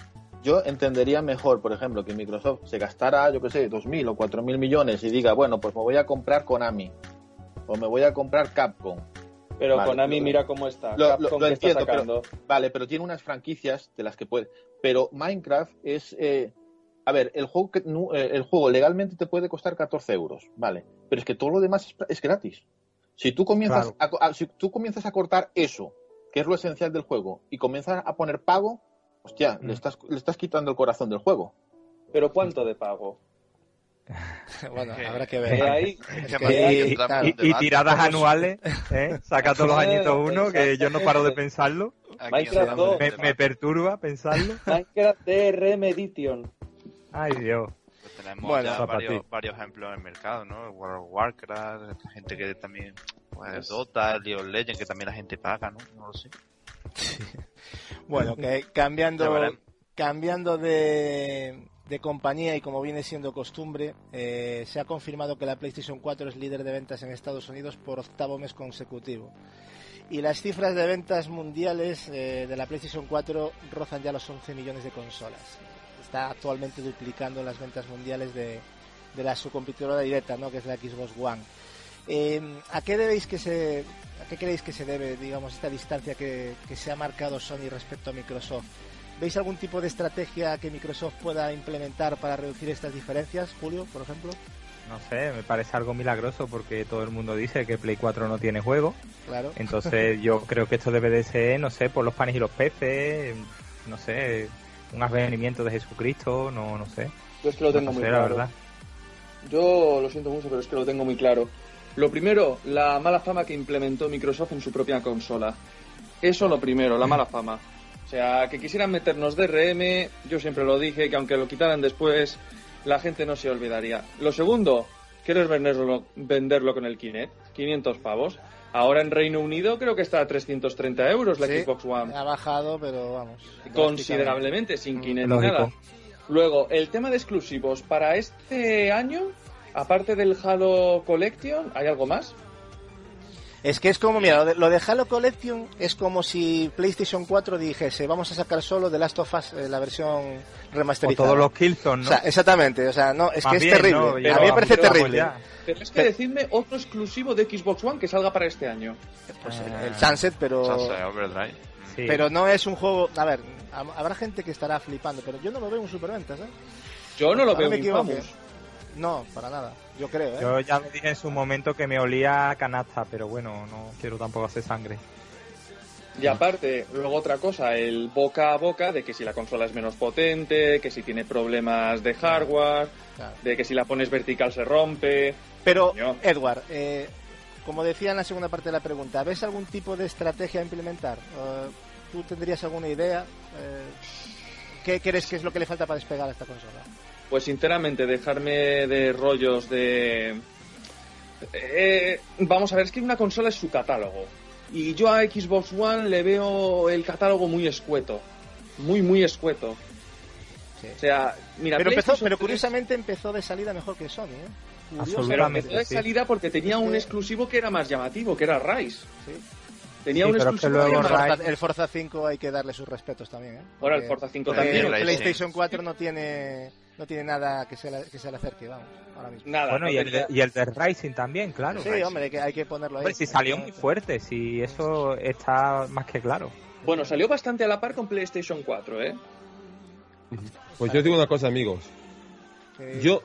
yo entendería mejor, por ejemplo, que Microsoft se gastara, yo qué sé, 2.000 o 4.000 millones y diga, bueno, pues me voy a comprar Konami o me voy a comprar Capcom. Pero Vale, Konami lo- mira cómo está. lo- lo que está entiendo, pero-. Vale, pero tiene unas franquicias de las que puede. Pero Minecraft es. eh, a ver, el juego, que- eh, el juego legalmente te puede costar 14 euros, vale. Pero es que todo lo demás es, es gratis. Si tú, comienzas a, a- si tú comienzas a cortar eso, que es lo esencial del juego, y comienzas a poner pago, hostia, Mm. le, estás, le estás quitando el corazón del juego. Pero ¿cuánto de pago? <laughs> bueno, habrá que Eh, ver. ahí, Es que Y, tiradas anuales, ¿eh? saca todos los <laughs> añitos uno, que yo no paro de pensarlo. Minecraft entramos en dos. un Me, debate. me perturba pensarlo. <laughs> Minecraft DRM Edition. Ay, Dios. Pues tenemos Bueno, ya varios, varios ejemplos en el mercado, ¿no? World of Warcraft, gente que también, pues, Dota, League of Legends, que también la gente paga, ¿no? No lo sé. Bueno, que cambiando, cambiando de, de compañía y como viene siendo costumbre, eh, se ha confirmado que la PlayStation 4 es líder de ventas en Estados Unidos por octavo mes consecutivo. Y las cifras de ventas mundiales eh, de la PlayStation 4 rozan ya los 11 millones de consolas. Está actualmente duplicando las ventas mundiales de, la su directa, ¿no? que es la Xbox One. Eh, ¿A qué debéis que se, qué creéis que se debe, digamos, esta distancia que se ha marcado Sony respecto a Microsoft? ¿Veis algún tipo de estrategia que Microsoft pueda implementar para reducir estas diferencias, Julio, por ejemplo? No sé, me parece algo milagroso porque todo el mundo dice que Play 4 no tiene juego. Claro. Entonces <laughs> yo creo que esto debe de ser, no sé, por los panes y los peces, no sé, un advenimiento de Jesucristo, no, no sé. Yo es que lo tengo no muy sé, la claro. verdad. Yo lo siento mucho, pero es que lo tengo muy claro. Lo primero, la mala fama que implementó Microsoft en su propia consola. Eso lo primero, la mala fama. O sea, que quisieran meternos DRM, yo siempre lo dije, que aunque lo quitaran después, la gente no se olvidaría. Lo segundo, ¿quieres venderlo, venderlo con el Kinect? 500 pavos. Ahora en Reino Unido creo que está a 330 euros la Sí, Xbox One. Ha bajado, pero vamos. Considerablemente, sin Kinect ni Lógico. nada. Luego, el tema de exclusivos. Para este año, aparte del Halo Collection, ¿hay algo más? Es que es como, mira, lo de, lo de Halo Collection es como si PlayStation 4 dijese, vamos a sacar solo The Last of Us, eh, la versión O remasterizada. todos los Killzone, O ¿no? sea, exactamente, o sea, no, es Más que es terrible. ¿no? a mí me parece terrible. Pero es que decidme otro exclusivo de Xbox One que salga para este año. Pues el, Ah. el Sunset, pero... Sunset Overdrive. Sí. Pero no es un juego. A ver, ha- habrá gente que estará flipando, pero yo no lo veo un superventas, ¿eh? Yo no lo Ahora veo me. No, para nada. Yo creo, ¿eh? Yo ya me dije en su momento que me olía a canasta, pero bueno, no quiero tampoco hacer sangre. Y aparte, luego otra cosa, el boca a boca de que si la consola es menos potente, que si tiene problemas de hardware, Claro. de que si la pones vertical se rompe. Pero, Coño. Edward, eh, como decía en la segunda parte de la pregunta, ¿ves algún tipo de estrategia a implementar? Eh, ¿Tú tendrías alguna idea? Eh, ¿Qué crees que es lo que le falta para despegar a esta consola? Pues sinceramente, dejarme de rollos de... Eh, vamos a ver, es que una consola es su catálogo. Y yo a Xbox One le veo el catálogo muy escueto. Muy, muy escueto. Sí. O sea, mira, Pero, empezó, pero 3 curiosamente empezó de salida mejor que Sony, ¿eh? Curioso. Pero empezó de sí. salida porque tenía un exclusivo que era más llamativo, que era Rise. Sí. Tenía Sí, un pero es que exclusivo luego el, Forza, el Forza 5 hay que darle sus respetos también, ¿eh? Ahora el Forza 5 porque también. el. PlayStation 4 no tiene no tiene nada que se le, que se le acerque, vamos, ahora mismo. Nada. Bueno, no y el, de, tenía- y el de Rising también, claro. Sí, hombre, hay que, hay que ponerlo ahí. Hombre, si salió muy fuerte, si eso está más que claro. Bueno, salió bastante a la par con PlayStation 4, ¿eh? Pues yo digo una cosa, amigos. Yo,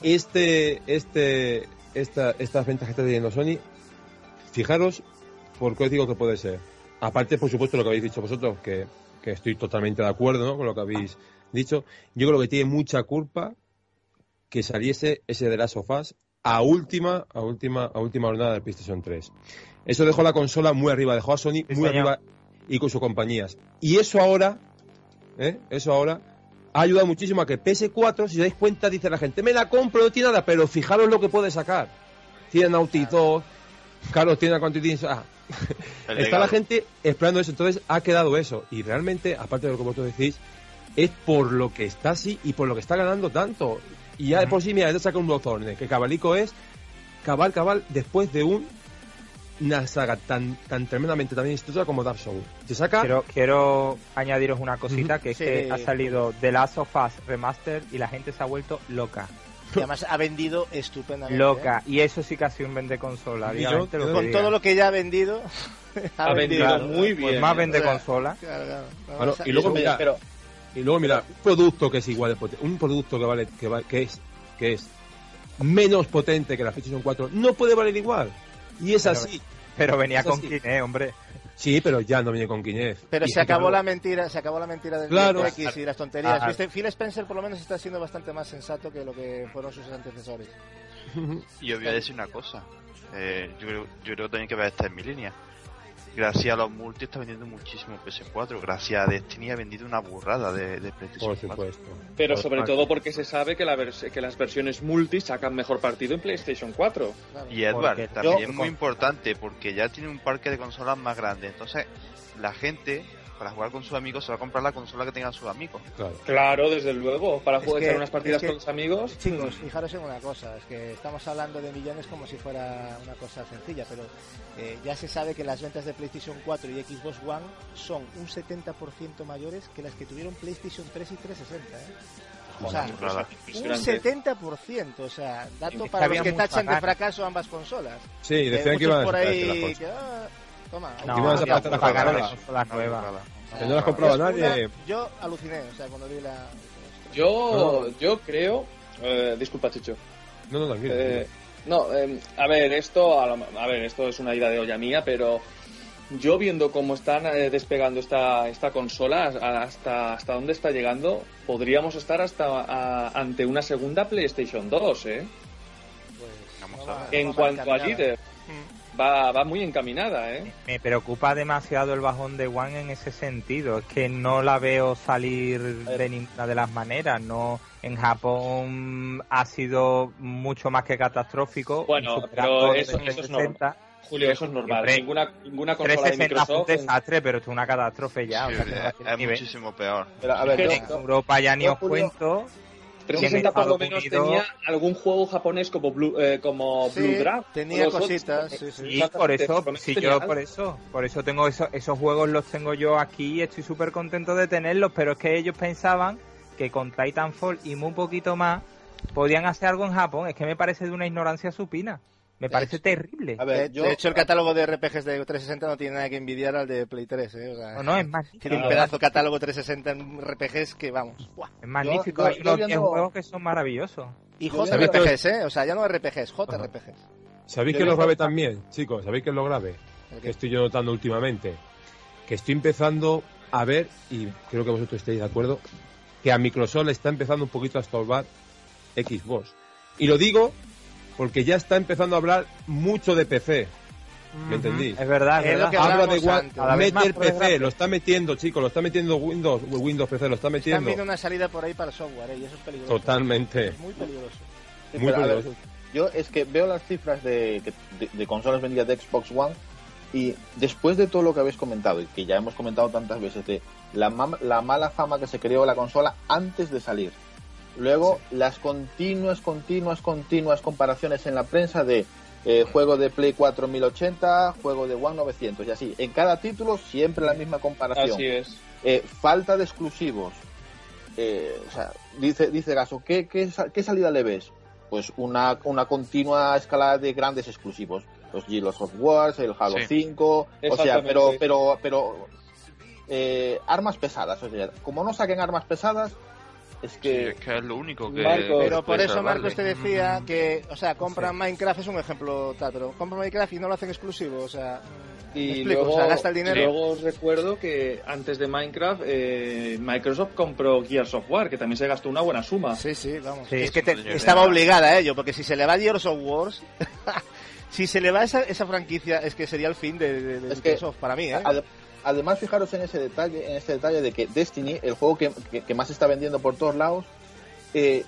este, este, esta, estas ventas que está teniendo Sony, fijaros por qué os digo que puede ser. Aparte, por supuesto, lo que habéis dicho vosotros, que, que estoy totalmente de acuerdo ¿no? con lo que habéis dicho. Yo creo que tiene mucha culpa que saliese ese de las sofás a última, a última, a última jornada del PlayStation 3. Eso dejó la consola muy arriba, dejó a Sony muy arriba y con sus compañías. Y eso ahora, ¿eh? eso ahora ha ayudado muchísimo a que PS4, si os dais cuenta, dice la gente, me la compro, no tiene nada, pero fijaros lo que puede sacar. Tiene Naughty Carlos tiene Quantity... Ah, está la gente esperando eso, entonces ha quedado eso. Y realmente, aparte de lo que vosotros decís, es por lo que está así y por lo que está ganando tanto. Y ya de por sí, mira, ya saca un Bloodthorn, que Cabalico es cabal, cabal, después de un una saga tan, tan tremendamente también exitosa como Dark Souls. Se saca... Quiero, quiero añadiros una cosita, que es Sí. que ha salido The Last of Us Remaster y la gente se ha vuelto loca. Y además ha vendido estupendamente. Loca. Y eso sí que ha sido un vende consola. Yo- yo- ¿eh? Con diga. todo lo que ya ha vendido. <laughs> Ha vendido muy Pues bien. más ¿eh? vende O sea, consola. Claro, claro. Vamos Bueno, a- y luego eso- mira- Pero, Y luego mira, un producto que es igual de potente, un producto que vale, que, va- que es, que es menos potente que la PlayStation 4, no puede valer igual. Y es Pero- así. Pero venía con. Kinect, hombre. Sí, pero ya no viene con Quiñez. Pero Y se acabó claro, la mentira, se acabó la mentira del Claro. X y las tonterías. Ah. ¿Viste? Phil Spencer por lo menos está siendo bastante más sensato que lo que fueron sus antecesores. <laughs> Y os voy a decir una cosa. Eh, yo, creo, yo creo también que va a estar en mi línea. Gracias a los multi está vendiendo muchísimo PS4. Gracias a Destiny ha vendido una burrada de, de PlayStation Por 4. supuesto. Pero Por sobre parte. todo porque se sabe que, la que las versiones multi sacan mejor partido en PlayStation 4. Claro. Y Edward, Porque también yo- es muy importante porque ya tiene un parque de consolas más grande. Entonces, la gente, para jugar con sus amigos, se va a comprar la consola que tengan sus amigos. Claro. Claro, desde luego. Para jugar que- unas partidas es que- con los amigos. Chicos, fijaros en una cosa, es que estamos hablando de millones como si fuera una cosa sencilla, pero eh, ya se sabe que las ventas de PlayStation 4 y Xbox One son un 70% mayores que las que tuvieron PlayStation 3 y 360. ¿eh? O sea, Claro. un Impresionante. 70%, o sea, dato para los que tachan de fracaso ambas consolas. Sí, Eh, decían que iban a por sacar ahí la que, ah, toma, No, ya pagar la. Que no las compraba nadie. yo aluciné, o sea, cuando vi la... Yo, yo creo. eh, disculpa, Chicho. No, no, tranquilo. Eh, no, eh, a ver, esto, a, lo- a ver, esto es una idea de olla mía, pero yo viendo cómo están eh, despegando esta, esta consola, hasta, hasta dónde está llegando, podríamos estar hasta a- ante una segunda PlayStation 2, ¿eh? Pues, Vamos no a va- ver. En no cuanto a líder, va, va muy encaminada, ¿eh? Me preocupa demasiado el bajón de One en ese sentido. Es que no la veo salir de ninguna de las maneras. No, en Japón ha sido mucho más que catastrófico. Bueno, pero eso- eso es 360. Julio, eso es normal. Hombre, Ninguna, ninguna consola de 360 fue un desastre, pero esto es una catástrofe ya. o sea, es, es muchísimo peor. Pero, a ver, Que yo- En Europa ya ni yo, os Julio, cuento. 360 por lo menos Unidos- tenía algún juego japonés como Blue, eh, como Sí, Blue Draft. tenía cositas, sí, sí. Sí, por eso, tenía yo algo. por eso, por eso tengo esos, esos juegos los tengo yo aquí y estoy súper contento de tenerlos, pero es que ellos pensaban que con Titanfall y muy poquito más podían hacer algo en Japón, es que me parece de una ignorancia supina, me parece terrible. a De, ver, yo, de hecho, el catálogo de RPGs de 360 no tiene nada que envidiar al de Play 3. ¿eh? O sea, No, no, es magnífico, Tiene un pedazo de catálogo 360 en RPGs que vamos. ¡buah! es magnífico, yo- hay yo unos viendo- 10 juegos que son maravillosos. Y JRPGs, ¿eh? O sea, ya no RPGs, JRPGs. ¿Sabéis que es lo grave también, chicos? ¿Sabéis que es lo grave? ¿El Que estoy yo notando últimamente. Que estoy empezando a ver, y creo que vosotros estáis de acuerdo, que a Microsoft le está empezando un poquito a estorbar Xbox. Y lo digo porque ya está empezando a hablar mucho de PC. ¿Me entendí? Es verdad, es verdad. que Habla de antes. Mete el PC, lo está metiendo, chicos, lo está metiendo Windows, Windows PC, lo está Están metiendo. viendo una salida por ahí para el software, ¿eh? Y eso es peligroso. Totalmente. Es muy peligroso. Sí, Muy pero, a ver, peligroso. yo es que veo las cifras de, que- de, de consolas vendidas de Xbox One y después de todo lo que habéis comentado y que ya hemos comentado tantas veces de la, la mala fama que se creó la consola antes de salir, luego las continuas, continuas, continuas comparaciones en la prensa de eh, juego de Play 4 1080, juego de One 900 y así, en cada título siempre la misma comparación. Así es. Eh, falta de exclusivos. Eh, o sea, dice, dice Gaso, ¿qué, qué, qué salida le ves? Pues una, una continua escalada de grandes exclusivos. Los Gears of War, el Halo Sí. 5, o sea, pero, pero, pero, eh, armas pesadas. O sea, como no saquen armas pesadas, es Sí, que es que es lo único que. Pero por eso. Marcos te decía que, o sea, compran Minecraft, es un ejemplo, tal, pero compran Minecraft y no lo hacen exclusivo, o sea, Y explico, luego, o sea, gasta el dinero. luego os recuerdo que antes de Minecraft, eh, Microsoft compró Gears of War, que también se gastó una buena suma. Sí, sí, vamos. Sí. es que te- Señor, estaba obligada a ello, porque si se le va Gears of Wars, <laughs> si se le va esa, esa franquicia, es que sería el fin de, de- de Es que- Microsoft, para mí, ¿eh? Además, fijaros en ese detalle, en este detalle de que Destiny, el juego que, que- que más se está vendiendo por todos lados, eh,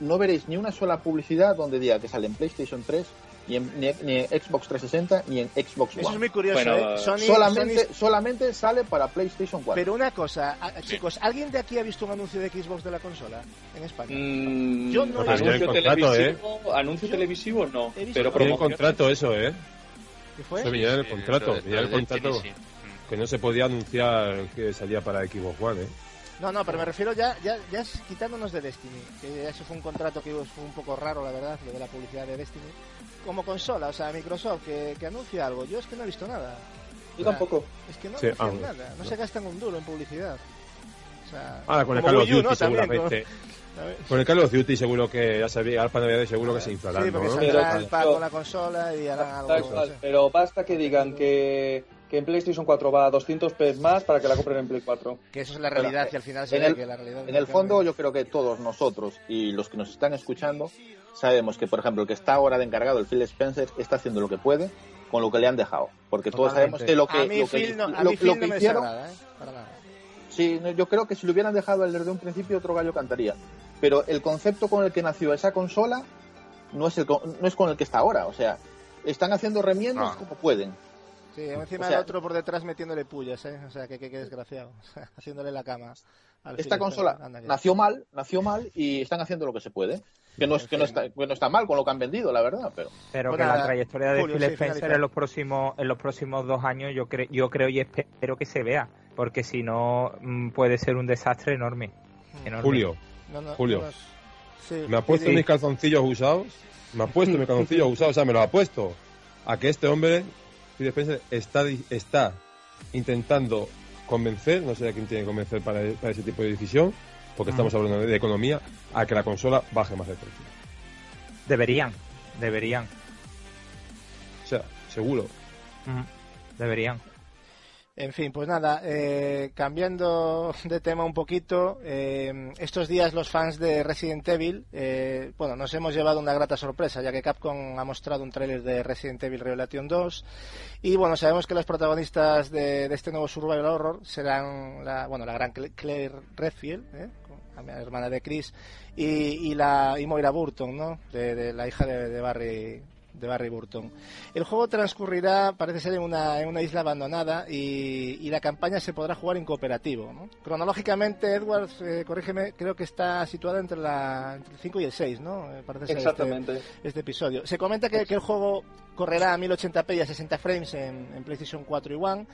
no veréis ni una sola publicidad donde diga que sale en PlayStation 3, ni en, ni, ni en Xbox 360, ni en Xbox Eso es One. muy curioso, Bueno, ¿eh? Sony, solamente, Sony- solamente sale para PlayStation 4. Pero una cosa, a- chicos, ¿alguien de aquí ha visto un anuncio de Xbox de la consola en España? Mm, Yo no he anuncio, visto el contrato, televisivo, anuncio televisivo no, He visto pero promoción. contrato eso, ¿eh? ¿Qué fue? En el Sí, contrato, el contrato sí. Que no se podía anunciar que salía para Xbox One, ¿eh? No, no, pero me refiero ya, ya, ya es quitándonos de Destiny, que eso fue un contrato que fue un poco raro, la verdad, lo de la publicidad de Destiny. Como consola, o sea, Microsoft, que, que anuncia algo. Yo es que no he visto nada. Yo tampoco. Es que no Sí, anuncian ah, nada, no, no. se gastan un duro en publicidad. O sea, Ahora con el Call of Duty seguramente. ¿sabes? Con el Call of Duty seguro que ya sabía, Alfa Navidad seguro que se inflarán, Sí, porque ¿no? saldrá Pero- el pack con la consola y harán algo. Tal pero basta que digan que que en PlayStation 4 va a 200 p más para que la compren en Play 4. Que eso es la realidad Bueno, y al final se ve el- que la realidad... En el fondo, yo creo que todos nosotros y los que nos están escuchando sabemos que, por ejemplo, el que está ahora de encargado, el Phil Spencer, está haciendo lo que puede con lo que le han dejado. Porque todos Totalmente. sabemos que lo que, A mí lo que, Phil no, a lo- mí lo Phil que no me hicieron, desagrada, ¿eh? Para nada. Sí, yo creo que si lo hubieran dejado desde un principio, otro gallo cantaría. Pero el concepto con el que nació esa consola no es, el, no es con el que está ahora. O sea, están haciendo remiendos No. como pueden. Sí, encima O sea- el otro por detrás metiéndole pullas, ¿eh? O sea, que, que, que desgraciado. <laughs> Haciéndole la cama. al Esta consola. Anda nació mal, nació mal y están haciendo lo que se puede. Que no, es, que no, está, que no está mal con lo que han vendido, la verdad. Pero Pero Pues que la trayectoria de Julio, Phil Spencer en los próximos en los próximos dos años yo creo yo creo y espero que se vea porque si no mm, puede ser un desastre enorme, enorme. Julio, No, no, Julio. sí, me ha puesto Sí. mis calzoncillos usados. Me ha puesto mis calzoncillos usados, o sea, me los ha puesto. A que este hombre, Phil Spencer, está, está intentando convencer, no sé a quién tiene que convencer para, para ese tipo de decisión, porque estamos hablando de, de economía, a que la consola baje más de precio. Deberían, deberían, O sea, seguro. mm, deberían. En fin, pues nada, eh, cambiando de tema un poquito, eh, estos días los fans de Resident Evil, eh, bueno, nos hemos llevado una grata sorpresa, ya que Capcom ha mostrado un tráiler de Resident Evil Revelation 2 y bueno, sabemos que los protagonistas de, de este nuevo survival horror serán la, bueno, la gran Cla- Claire Redfield, ¿eh? la hermana de Chris, y, la y Moira Burton, ¿no? De, la hija de Barry de Barry Burton. El juego transcurrirá, parece ser, en una, en una isla abandonada y, y la campaña se podrá jugar en cooperativo. ¿no? Cronológicamente, Edwards, eh, corrígeme, creo que está situada entre, la, entre el 5 y el 6, ¿no? Eh, parece ser este- Exactamente. este episodio. Se comenta que, que el juego correrá a 1080p y a 60 frames en, en PlayStation 4 y One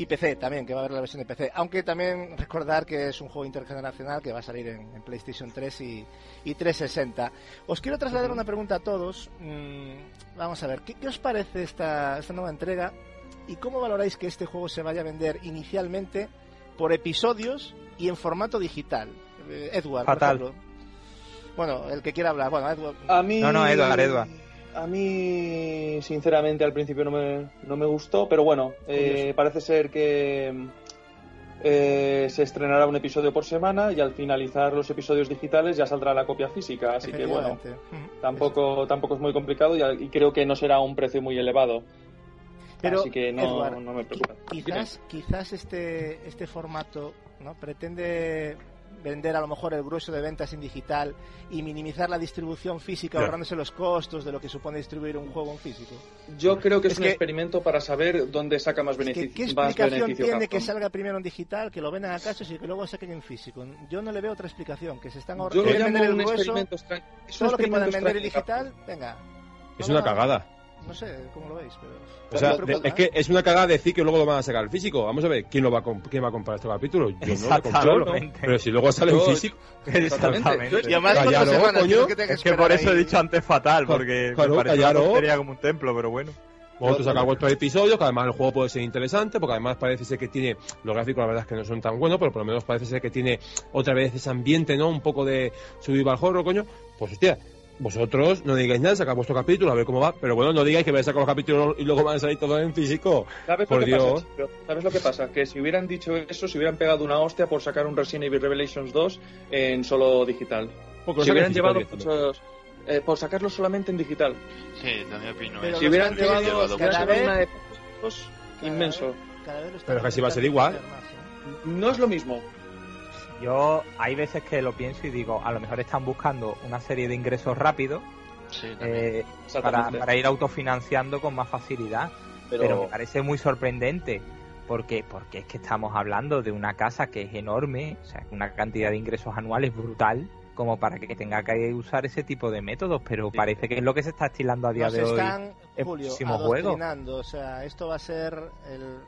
y PC también, que va a haber la versión de PC. Aunque también recordar que es un juego intergeneracional que va a salir en, en PlayStation 3 y, y 360. Os quiero trasladar una pregunta a todos. Mm, vamos a ver, ¿qué, qué os parece esta, esta nueva entrega y cómo valoráis que este juego se vaya a vender inicialmente por episodios y en formato digital? Eh, Edward, por Fatal. ejemplo. Bueno, el que quiera hablar. Bueno, Edward. A mí. No, no, Edward, Edward. A mí, sinceramente, al principio no me, no me gustó, pero bueno, eh, parece ser que eh, se estrenará un episodio por semana y al finalizar los episodios digitales ya saldrá la copia física, así que bueno, tampoco, tampoco es muy complicado y, y creo que no será un precio muy elevado. Pero, así que no, Edward, no me preocupa. qui- Quizás, quizás este, este formato ¿no? pretende vender a lo mejor el grueso de ventas en digital y minimizar la distribución física ahorrándose los costos de lo que supone distribuir un juego en físico. Yo creo que es, Es un que- experimento para saber dónde saca más Es que, beneficio. ¿Qué explicación tiene que salga primero en digital, que lo vendan a cachos y que luego saquen en físico? Yo no le veo otra explicación, que se están Yo ahorrando. lo quieren llamo un grueso, experimento extraño. Es un todo lo que puedan vender en digital, venga. Es una cagada. No sé cómo lo veis, pero... O sea, es que es una cagada decir que luego lo van a sacar al físico. Vamos a ver, ¿quién, lo va, a comp- quién va a comprar este capítulo? Yo no lo compro, Exactamente. Pero si luego sale en Yo- físico. Exactamente. Y además Callaros, cuatro semanas, coño. que Es que por eso he ahí. dicho antes fatal, porque claro, me una tontería como un templo, pero bueno. Vosotros sacar vuestros episodios, que además el juego puede ser interesante, porque además parece ser que tiene, los gráficos la verdad es que no son tan buenos, pero por lo menos parece ser que tiene otra vez ese ambiente, ¿no? Un poco de survival horror, coño. Pues hostia, vosotros no digáis nada, sacad vuestro capítulo, a ver cómo va, pero bueno, no digáis que vais a sacar los capítulos y luego van a salir todos en físico. ¿Sabes Por lo que Dios. pasa? chico? ¿Sabes lo que pasa? Que si hubieran dicho eso, se hubieran pegado una hostia por sacar un Resident Evil Revelations 2 en solo digital. Porque Si hubieran llevado muchos... eh, por sacarlo solamente en digital. Sí, mi opinión. Pero es- Si hubieran llevado, llevado si hubieran cada sacado vez- una de cada inmenso. vez- cada vez Pero que así va a ser igual. más, ¿eh? No es lo mismo. Yo hay veces que lo pienso y digo, a lo mejor están buscando una serie de ingresos rápidos Sí, eh, para, ir autofinanciando con más facilidad. Pero, Pero me parece muy sorprendente porque, porque es que estamos hablando de una casa que es enorme, o sea, una cantidad de ingresos anuales brutal como para que tenga que usar ese tipo de métodos, pero parece que es lo que se está estilando a día Nos de hoy. están, Julio, próximo juego. O sea, esto va a ser el-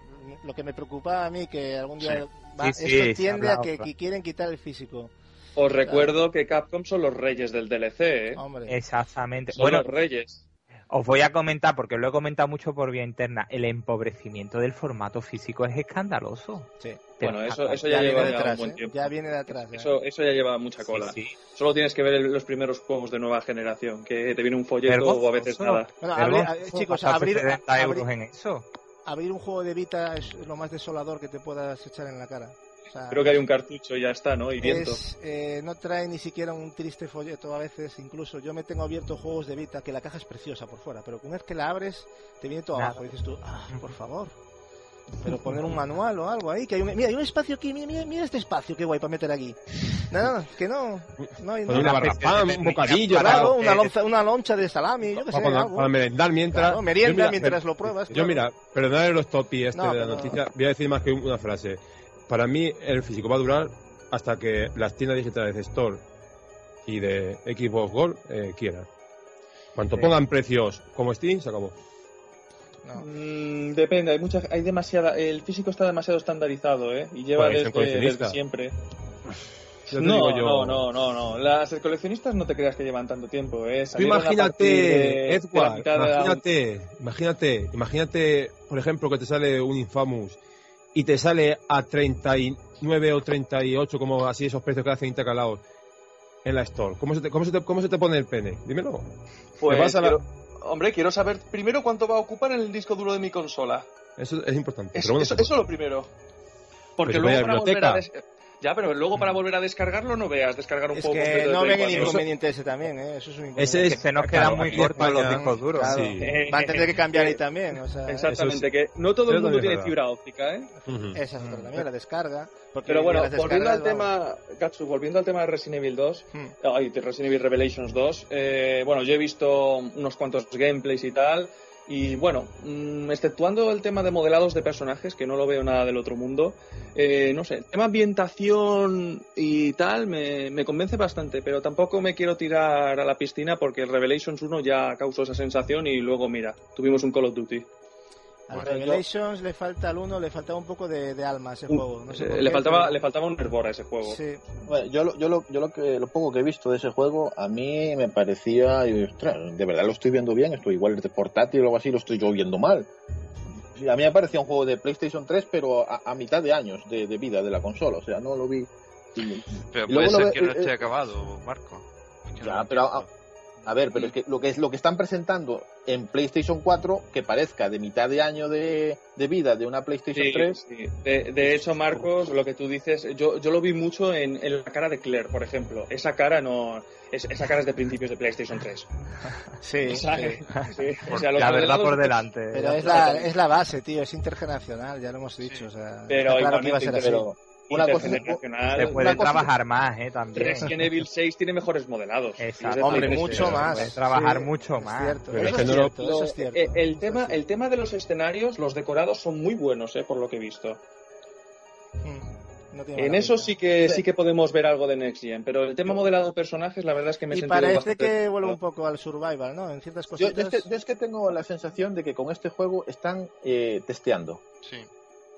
lo que me preocupaba a mí, que algún día va- Sí, esto tiende a que, quieren quitar el físico. Os recuerdo que Capcom son los reyes del DLC, ¿eh? Hombre, Exactamente. Son Bueno, los reyes. os voy a comentar, porque lo he comentado mucho por vía interna, el empobrecimiento del formato físico es escandaloso. sí. Bueno, eso, eso ya, viene lleva de ya atrás, un buen ¿eh? tiempo. Ya viene de atrás. ¿eh? Eso, eso ya lleva mucha cola. Sí, sí. Solo tienes que ver el- los primeros juegos de nueva generación, que te viene un folleto o a veces nada. Bueno, eh, chicos, abrir, 70 abrir- euros en eso. Abrir un juego de Vita es lo más desolador que te puedas echar en la cara. O sea, Creo que hay un cartucho y ya está, ¿no? Y viento. es, eh, no trae ni siquiera un triste folleto a veces, incluso yo me tengo abierto juegos de Vita que la caja es preciosa por fuera, pero una vez que la abres te viene todo Nada. abajo y dices tú, ah, por favor. Pero poner un manual o algo ahí, que hay un, mira, hay un espacio aquí, mira, mira, este espacio, qué guay para meter aquí. No, no, que no, no hay Con una barra pan, un bocadillo, Claro, una, lonza- una loncha de salami, yo qué sé, Para, algo. para merendar mientras. Claro, merienda Yo mira, mientras lo pruebas. Yo, claro. mira, perdonad los topi este No, de la noticia. Voy a decir más que una frase. Para mí, el físico va a durar hasta que las tiendas digitales de Store y de Xbox Gold eh, quieran. Cuanto pongan precios como Steam, se acabó. No. Mm, depende, hay mucha, hay demasiada, el físico está demasiado estandarizado, ¿eh? Y lleva desde, siempre. <laughs> No, digo yo. no, no, no, no. Las coleccionistas no te creas que llevan tanto tiempo, ¿eh? Imagínate, de- Edward, la- imagínate, imagínate, imagínate, por ejemplo, que te sale un Infamous y te sale a 39 o 38, como así esos precios que hacen intercalados en la Store. ¿Cómo se te, cómo se te, cómo se te pone el pene? Dímelo. Pues, Te vas a la- Hombre, quiero saber primero cuánto va a ocupar en el disco duro de mi consola. Eso es importante. Eso, pero bueno, eso, eso lo primero. Porque Pues luego para volver a Ya, pero luego para volver a descargarlo no veas descargar un Es juego que no ven el 4. inconveniente ese también, ¿eh? Eso es un inconveniente. Ese que es- se nos claro, quedan muy aquí en cortos los discos duros. Claro. Sí. Va a tener que cambiar ahí también, o sea, Exactamente, que no todo el mundo tiene verdad. fibra óptica, ¿eh? Esa es otra también, la descarga. Pero bueno, volviendo al tema, Gatsu, volviendo al tema de Resident Evil 2, vamos. ay, de Resident Evil Revelations 2, eh, bueno, yo he visto unos cuantos gameplays y tal, y bueno, mm, exceptuando el tema de modelados de personajes, que no lo veo nada del otro mundo, eh, no sé, el tema ambientación y tal me, me convence bastante, pero tampoco me quiero tirar a la piscina porque el Revelations 1 ya causó esa sensación y luego, mira, tuvimos un Call of Duty. Al Bueno, Revelations le falta al uno, le faltaba un poco de, de alma a ese juego. No sé eh, le, qué, faltaba, pero- le faltaba un hervor a ese juego. Sí, Bueno, yo, lo- yo, lo, yo lo, que, lo poco que he visto de ese juego, a mí me parecía, ostras, de verdad lo estoy viendo bien, esto igual es de portátil o algo así, lo estoy yo viendo mal. Sí, a mí me parecía un juego de PlayStation 3, pero a, a mitad de años de, de vida de la consola, o sea, no lo vi. y- Pero Y puede ser ve- que no eh, esté eh, acabado, Marco. Ya, pero a. a ver, pero es que lo que es lo que están presentando en PlayStation 4, que parezca de mitad de año de, de vida de una PlayStation Sí, 3, sí. De, de hecho, Marcos, lo que tú dices, yo, yo lo vi mucho en, en la cara de Claire, por ejemplo. Esa cara no. es- esa cara es de principios de PlayStation 3. <laughs> sí, ¿Sabes? sí. Sí, o sea, los la verdad por delante. Pero es la, es la base, tío, es intergeneracional, ya lo hemos dicho. O sea, Pero claro que iba a ser así. pero una cosa intergeneracional. Se puede cosa- trabajar más, ¿eh? También. Resident Evil 6 tiene mejores modelados. Exacto. Hombre, mucho 3. más. puede trabajar Sí, mucho más. el, tema, el tema de los escenarios, los decorados son muy buenos, eh, por lo que he visto. Mm, no tiene En eso sí que sí que podemos ver algo de Next Gen, pero el tema modelado de personajes, la verdad es que me he Y sentido parece bastante- que vuelve un poco al survival, ¿no? En ciertas yo, cositas. yo es que, yo es que tengo la sensación de que con este juego están eh, testeando. Sí.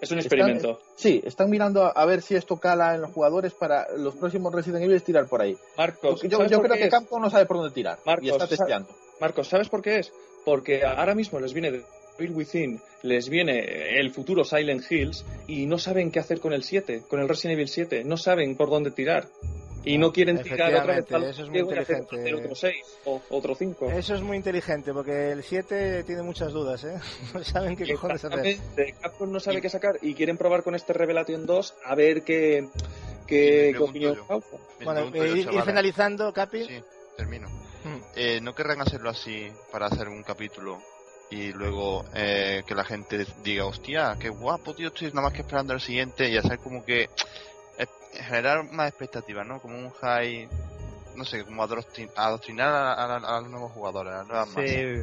Es un Están- experimento. Sí, están mirando a, a ver si esto cala en los jugadores para los próximos Resident Evil tirar por ahí. Marcos, Yo, ¿sabes yo por creo qué que es? Capcom no sabe por dónde tirar Marcos, y está testeando. Marcos, ¿sabes por qué es? Porque ahora mismo les viene de Evil Within, les viene el futuro Silent Hills y no saben qué hacer con el 7, con el Resident Evil 7, no saben por dónde tirar. Y no quieren tirar otra vez al eso es muy inteligente. hacer otro 6 o otro 5. Eso es muy inteligente, porque el 7 tiene muchas dudas, ¿eh? <laughs> No saben qué cojones hacer. Capcom no sabe qué sacar y quieren probar con este Revelation 2 a ver qué, qué, opinión causa. Bueno, yo, ir, finalizando, Capi. Sí, termino. Mm. Eh, ¿No querrán hacerlo así para hacer un capítulo y luego eh, que la gente diga, hostia, qué guapo, tío, estoy nada más que esperando el siguiente y hacer como que generar más expectativas, ¿no? Como un high, no sé, como adoctrin- adoctrinar a, a- a los nuevos jugadores, a las nuevas masas. Sí,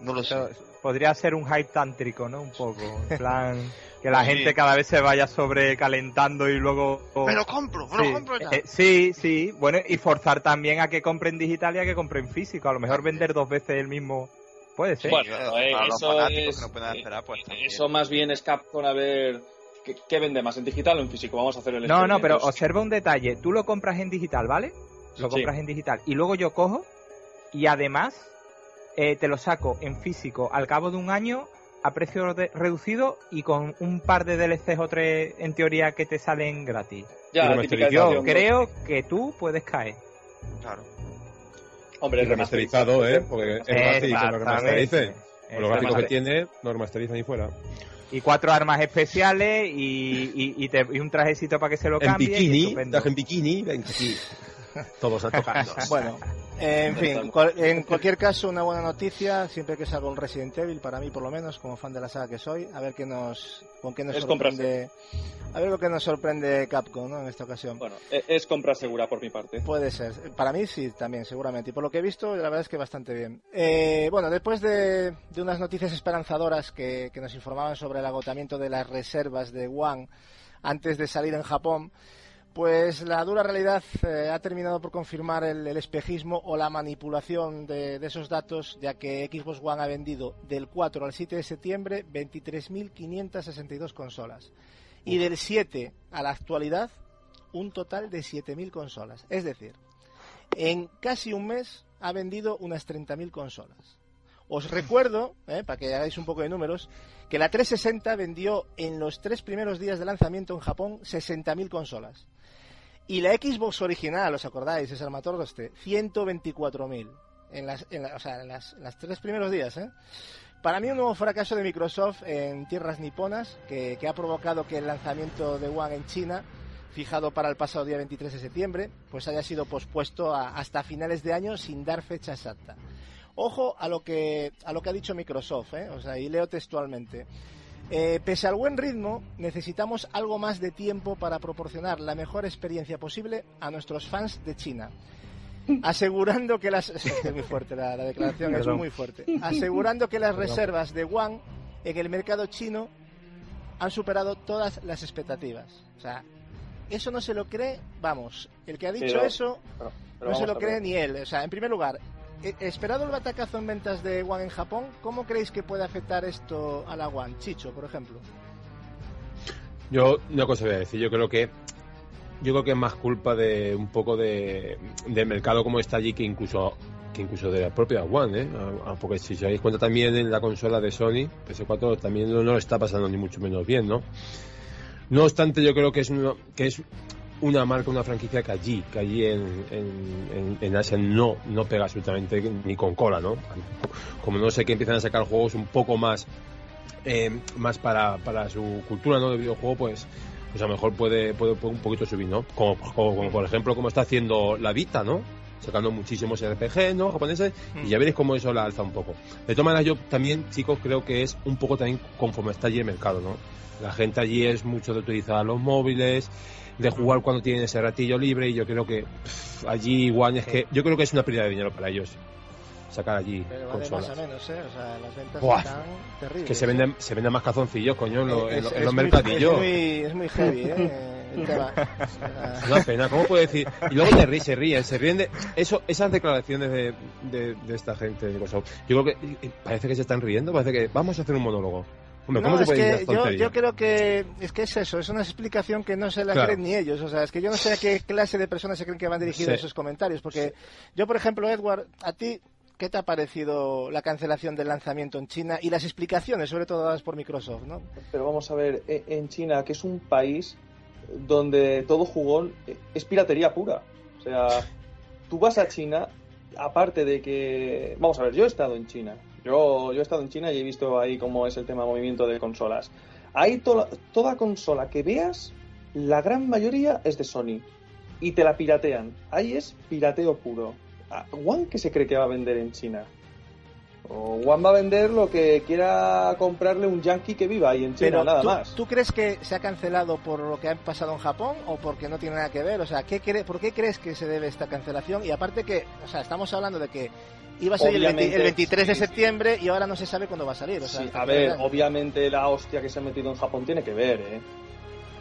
No lo sé. Podría ser un hype tántrico, ¿no? Un poco. En plan, que la Sí. gente cada vez se vaya sobrecalentando y luego. ¡Me lo compro! ¡Me lo compro ya! eh, sí, sí. Bueno, y forzar también a que compren digital y a que compren físico. A lo mejor vender dos veces el mismo. Puede ser. Bueno, eh, para los eso fanáticos es- que no pueden esperar, pues también. Eso más bien es Capcom a ver qué, qué vende más, en digital o en físico. Vamos a hacer el No, no, pero observa un detalle. Tú lo compras en digital, ¿vale? Lo Sí. compras en digital. Y luego yo cojo y además eh, te lo saco en físico al cabo de un año a precio de- reducido y con un par de DLCs o tres en teoría que te salen gratis. Ya, Yo creo que tú puedes caer. Claro. Hombre, Y remasterizado, ¿eh? Porque es fácil que lo remasterice. Con los gráficos que tiene, lo remasterizan y fuera. Y cuatro armas especiales y, y, y, te- y un trajecito para que se lo En cambie. y bikini, traje en bikini, venga aquí. <laughs> Todos a tocarnos. Bueno, en fin, cual- en cualquier caso, una buena noticia, siempre que salga un Resident Evil, para mí por lo menos, como fan de la saga que soy, a ver qué nos, con qué nos Es sorprende, a ver lo que nos sorprende Capcom, ¿no? En esta ocasión. Bueno, e- es compra segura por mi parte. Puede ser. Para mí sí, también, seguramente. Y por lo que he visto, la verdad es que bastante bien. Eh, bueno, después de, de unas noticias esperanzadoras que, que nos informaban sobre el agotamiento de las reservas de One antes de salir en Japón, pues la dura realidad eh, ha terminado por confirmar el, el espejismo o la manipulación de, de esos datos, ya que Xbox One ha vendido del 4 al 7 de septiembre 23.562 consolas. Y del 7 a la actualidad, un total de 7.000 consolas. Es decir, en casi un mes ha vendido unas 30.000 consolas. Os recuerdo, eh, para que hagáis un poco de números, que la 360 vendió en los tres primeros días de lanzamiento en Japón 60.000 consolas. Y la Xbox original, ¿os acordáis? Es Armator este, 124.000. En las, en la- o sea, en las, las tres primeros días, ¿eh? Para mí un nuevo fracaso de Microsoft en tierras niponas que, que ha provocado que el lanzamiento de One en China, fijado para el pasado día 23 de septiembre, pues haya sido pospuesto a- hasta finales de año sin dar fecha exacta. Ojo a lo que a lo que ha dicho Microsoft, ¿eh? o sea, y leo textualmente. Eh, pese al buen ritmo, necesitamos algo más de tiempo para proporcionar la mejor experiencia posible a nuestros fans de China. <laughs> Asegurando que las. <laughs> Es muy fuerte la, la declaración, es muy fuerte. <laughs> Asegurando que las Perdón. reservas de One en el mercado chino han superado todas las expectativas. O sea, eso no se lo cree, vamos, el que ha dicho Pero- eso Pero, pero no se lo cree ni él. O sea, en primer lugar, esperado el batacazo en ventas de One en Japón, ¿cómo creéis que puede afectar esto a la One? Chicho, por ejemplo. Yo una cosa voy a decir, yo creo que yo creo que es más culpa de un poco de del mercado como está allí que incluso que incluso de la propia One, ¿eh? A- a- porque si os dais cuenta también en la consola de Sony, PS4 también no, no lo está pasando ni mucho menos bien, ¿no? No obstante, yo creo que es uno, que es una marca, una franquicia que allí, que allí en, en, en- Asia no, no pega absolutamente ni con cola, ¿no? Como no sé que empiezan a sacar juegos un poco más eh, más para, para su cultura ¿no? de videojuego, pues, pues a lo mejor puede, puede, un poquito subir, ¿no? Como, como, como, por ejemplo como está haciendo la Vita, ¿no? Sacando muchísimos RPG, ¿no? Japoneses, y ya veréis cómo eso la alza un poco. De todas maneras, yo también, chicos, creo que es un poco también conforme está allí el mercado, ¿no? La gente allí es mucho de utilizar los móviles, de jugar cuando tienen ese ratillo libre, y yo creo que pff, allí igual es que, yo creo que es una pérdida de dinero para ellos sacar allí Pero consolas. más a menos, ¿eh? O sea, las ventas Buah. están terribles. Que se venden, se venden más cazoncillos, coño, en, lo- Eh, en lo- es- en es los muy- mercadillos. Es muy, es muy heavy, ¿eh? <laughs> El tema. Es una pena, ¿cómo puede decir? Y luego te ríen, se ríen, se ríen de eso, esas declaraciones de, de, de esta gente de Microsoft. Yo creo que eh, parece que se están riendo, parece que vamos a hacer un monólogo. Hombre, ¿cómo No, se es puede que yo, creo que es que es eso, es una explicación que no se la Claro. creen ni ellos. O sea, es que yo no sé a qué clase de personas se creen que van dirigidos Sí. esos comentarios. Porque yo, por ejemplo, Edward, a ti, ¿qué te ha parecido la cancelación del lanzamiento en China y las explicaciones, sobre todo dadas por Microsoft? ¿no? Pero vamos a ver, e- en China, que es un país donde todo jugón es piratería pura. O sea, tú vas a China, aparte de que... Vamos a ver, yo he estado en China. Yo, yo he estado en China y he visto ahí cómo es el tema movimiento de consolas. Ahí to- toda consola que veas, la gran mayoría es de Sony. Y te la piratean. Ahí es pirateo puro. Ah, ¿One qué se cree que va a vender en China? O One va a vender lo que quiera comprarle un yankee que viva ahí en China, Pero nada ¿tú, más. ¿tú crees que se ha cancelado por lo que ha pasado en Japón o porque no tiene nada que ver? O sea, ¿qué cre- ¿por qué crees que se debe esta cancelación? Y aparte que, o sea, estamos hablando de que iba a salir el, 20 Obviamente, el 23 de sí, septiembre y ahora no se sabe cuándo va a salir. O sea, Sí, a ver, obviamente la hostia que se ha metido en Japón tiene que ver, ¿eh?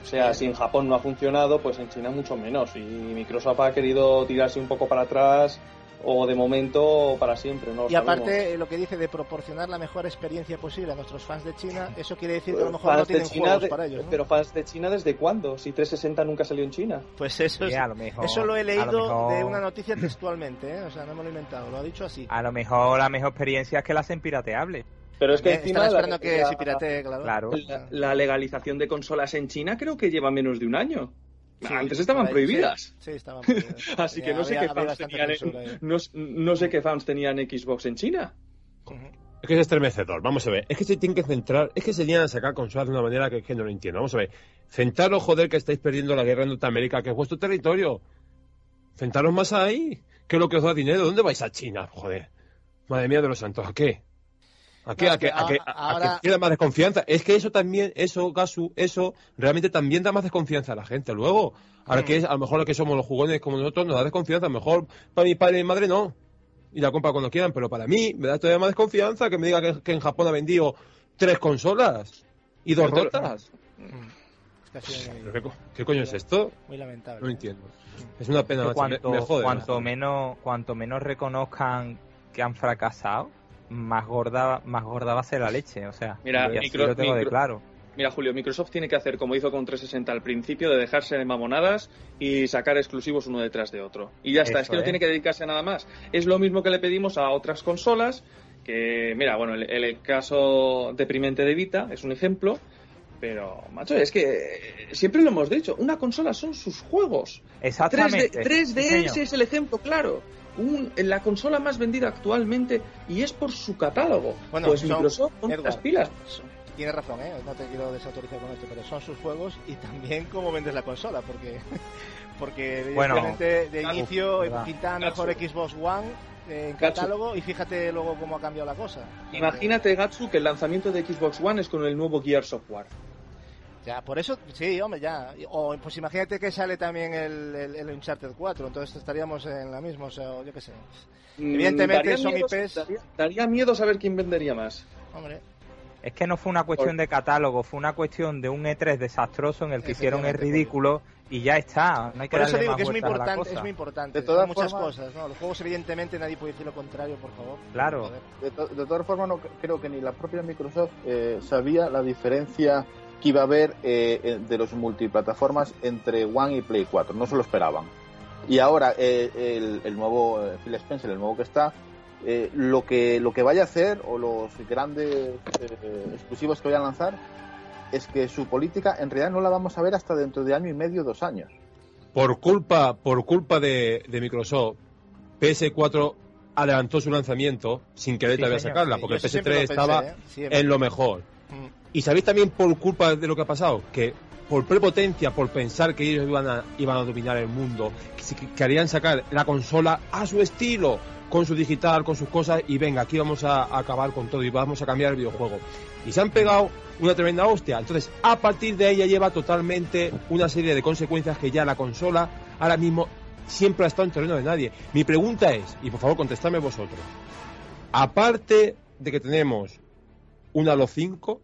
O sea, si en Japón no ha funcionado, pues en China mucho menos. Y Microsoft ha querido tirarse un poco para atrás, o de momento para siempre, ¿no? lo Y aparte, sabemos. eh, lo que dice de proporcionar la mejor experiencia posible a nuestros fans de China, eso quiere decir que a lo mejor Fans no tienen China juegos de- para ellos. ¿no? Pero fans de China, ¿desde cuándo? Si 360 nunca salió en China. Pues eso, Sí, es- a lo mejor- eso lo he a leído lo mejor- de una noticia textualmente, ¿eh? o sea, no me lo he inventado, lo ha dicho así. A lo mejor la mejor experiencia es que la hacen pirateable. Pero es que Eh, encima la- esperando que la- se piratee, claro. Claro. la, la legalización de consolas en China creo que lleva menos de un año. Sí, Antes estaban ahí, prohibidas. Sí, sí, estaban prohibidas. <laughs> Así que no sé había- qué había fans tenían en, no, no sé qué fans tenían Xbox en China. Es que es estremecedor, vamos a ver. Es que se tienen que centrar, es que se tienen a sacar consolas de una manera que, es que no lo entiendo. Vamos a ver. Centraros, joder, que estáis perdiendo la guerra en Norteamérica, que es vuestro territorio. Centraros más ahí. ¿Qué es lo que os da dinero? ¿Dónde vais a China? Joder. Madre mía de los santos, ¿a qué? ¿A qué? No, ¿A que ¿A qué? a- ¿A ahora- qué queda más desconfianza? Es que eso también, eso, Gasu, eso realmente también da más desconfianza a la gente. Luego, ahora Mm. que es, a lo mejor los que somos los jugones como nosotros nos da desconfianza. A lo mejor para mi padre y mi madre no. Y la compra cuando quieran, pero para mí me da todavía más desconfianza que me diga que, que en Japón ha vendido tres consolas y dos Pero- rotas. Que muy, ¿Pero ¿Qué, qué coño es esto? muy lamentable. No entiendo. Es una pena, Que macho. Me- cuanto, me jode, cuanto menos cuanto menos reconozcan que han fracasado más gorda más gorda va a ser la leche o sea Mira, micro- lo tengo de claro Mira, Julio, Microsoft tiene que hacer como hizo con 360 al principio, de dejarse de mamonadas y sacar exclusivos uno detrás de otro. Y ya está, Eso es que no tiene que dedicarse a nada más. Es lo mismo que le pedimos a otras consolas, que, mira, bueno, el, el caso deprimente de Vita es un ejemplo, pero, macho, es que eh, siempre lo hemos dicho, una consola son sus juegos. 3D, exactamente 3DS Sí, señor. es el ejemplo claro. Un- la consola más vendida actualmente y es por su catálogo. Bueno, pues son- Microsoft, Edward, las pilas. Tienes razón, ¿eh? no te quiero desautorizar con esto, pero son sus juegos y también cómo vendes la consola, porque <laughs> porque Bueno, evidentemente de inicio verdad. pintaba mejor Xbox One eh, en catálogo y fíjate luego cómo ha cambiado la cosa. Imagínate, Gatsu, que el lanzamiento de Xbox One es con el nuevo Gear Software. Ya, por eso, sí, hombre, ya. O pues imagínate que sale también el, el, el Uncharted 4, entonces estaríamos en la misma, o sea, yo qué sé. Evidentemente daría son miedo, IPs. Daría, daría miedo saber quién vendería más. Hombre, es que no fue una cuestión de catálogo fue una cuestión de un E3 desastroso en el que hicieron el ridículo y ya está no hay que por eso darle digo más que es muy importante, es muy importante. De todas muchas formas- cosas, ¿no? Los juegos evidentemente nadie puede decir lo contrario, por favor. Claro. De, to- de todas formas, no, creo que ni la propia Microsoft eh, sabía la diferencia que iba a haber eh, eh, de los multiplataformas entre One y Play 4. No se lo esperaban. Y ahora eh, el, el nuevo eh, Phil Spencer, el nuevo que está, eh, lo que lo que vaya a hacer o los grandes eh, exclusivos que vayan a lanzar es que su política en realidad no la vamos a ver hasta dentro de año y medio, dos años. Por culpa, por culpa de, de Microsoft, PS4 adelantó su lanzamiento sin querer Sí, todavía señor, sacarla, Sí, porque yo el eso siempre PS3 lo pensé, estaba ¿eh? En lo mejor. Y sabéis también por culpa de lo que ha pasado, que por prepotencia, por pensar que ellos iban a, iban a dominar el mundo, que que querían sacar la consola a su estilo, con su digital, con sus cosas, y venga, aquí vamos a, acabar con todo y vamos a cambiar el videojuego. Y se han pegado una tremenda hostia. Entonces, a partir de ya lleva totalmente una serie de consecuencias que ya la consola ahora mismo siempre ha estado en terreno de nadie. Mi pregunta es, y por favor contestadme vosotros, aparte de que tenemos un Halo 5,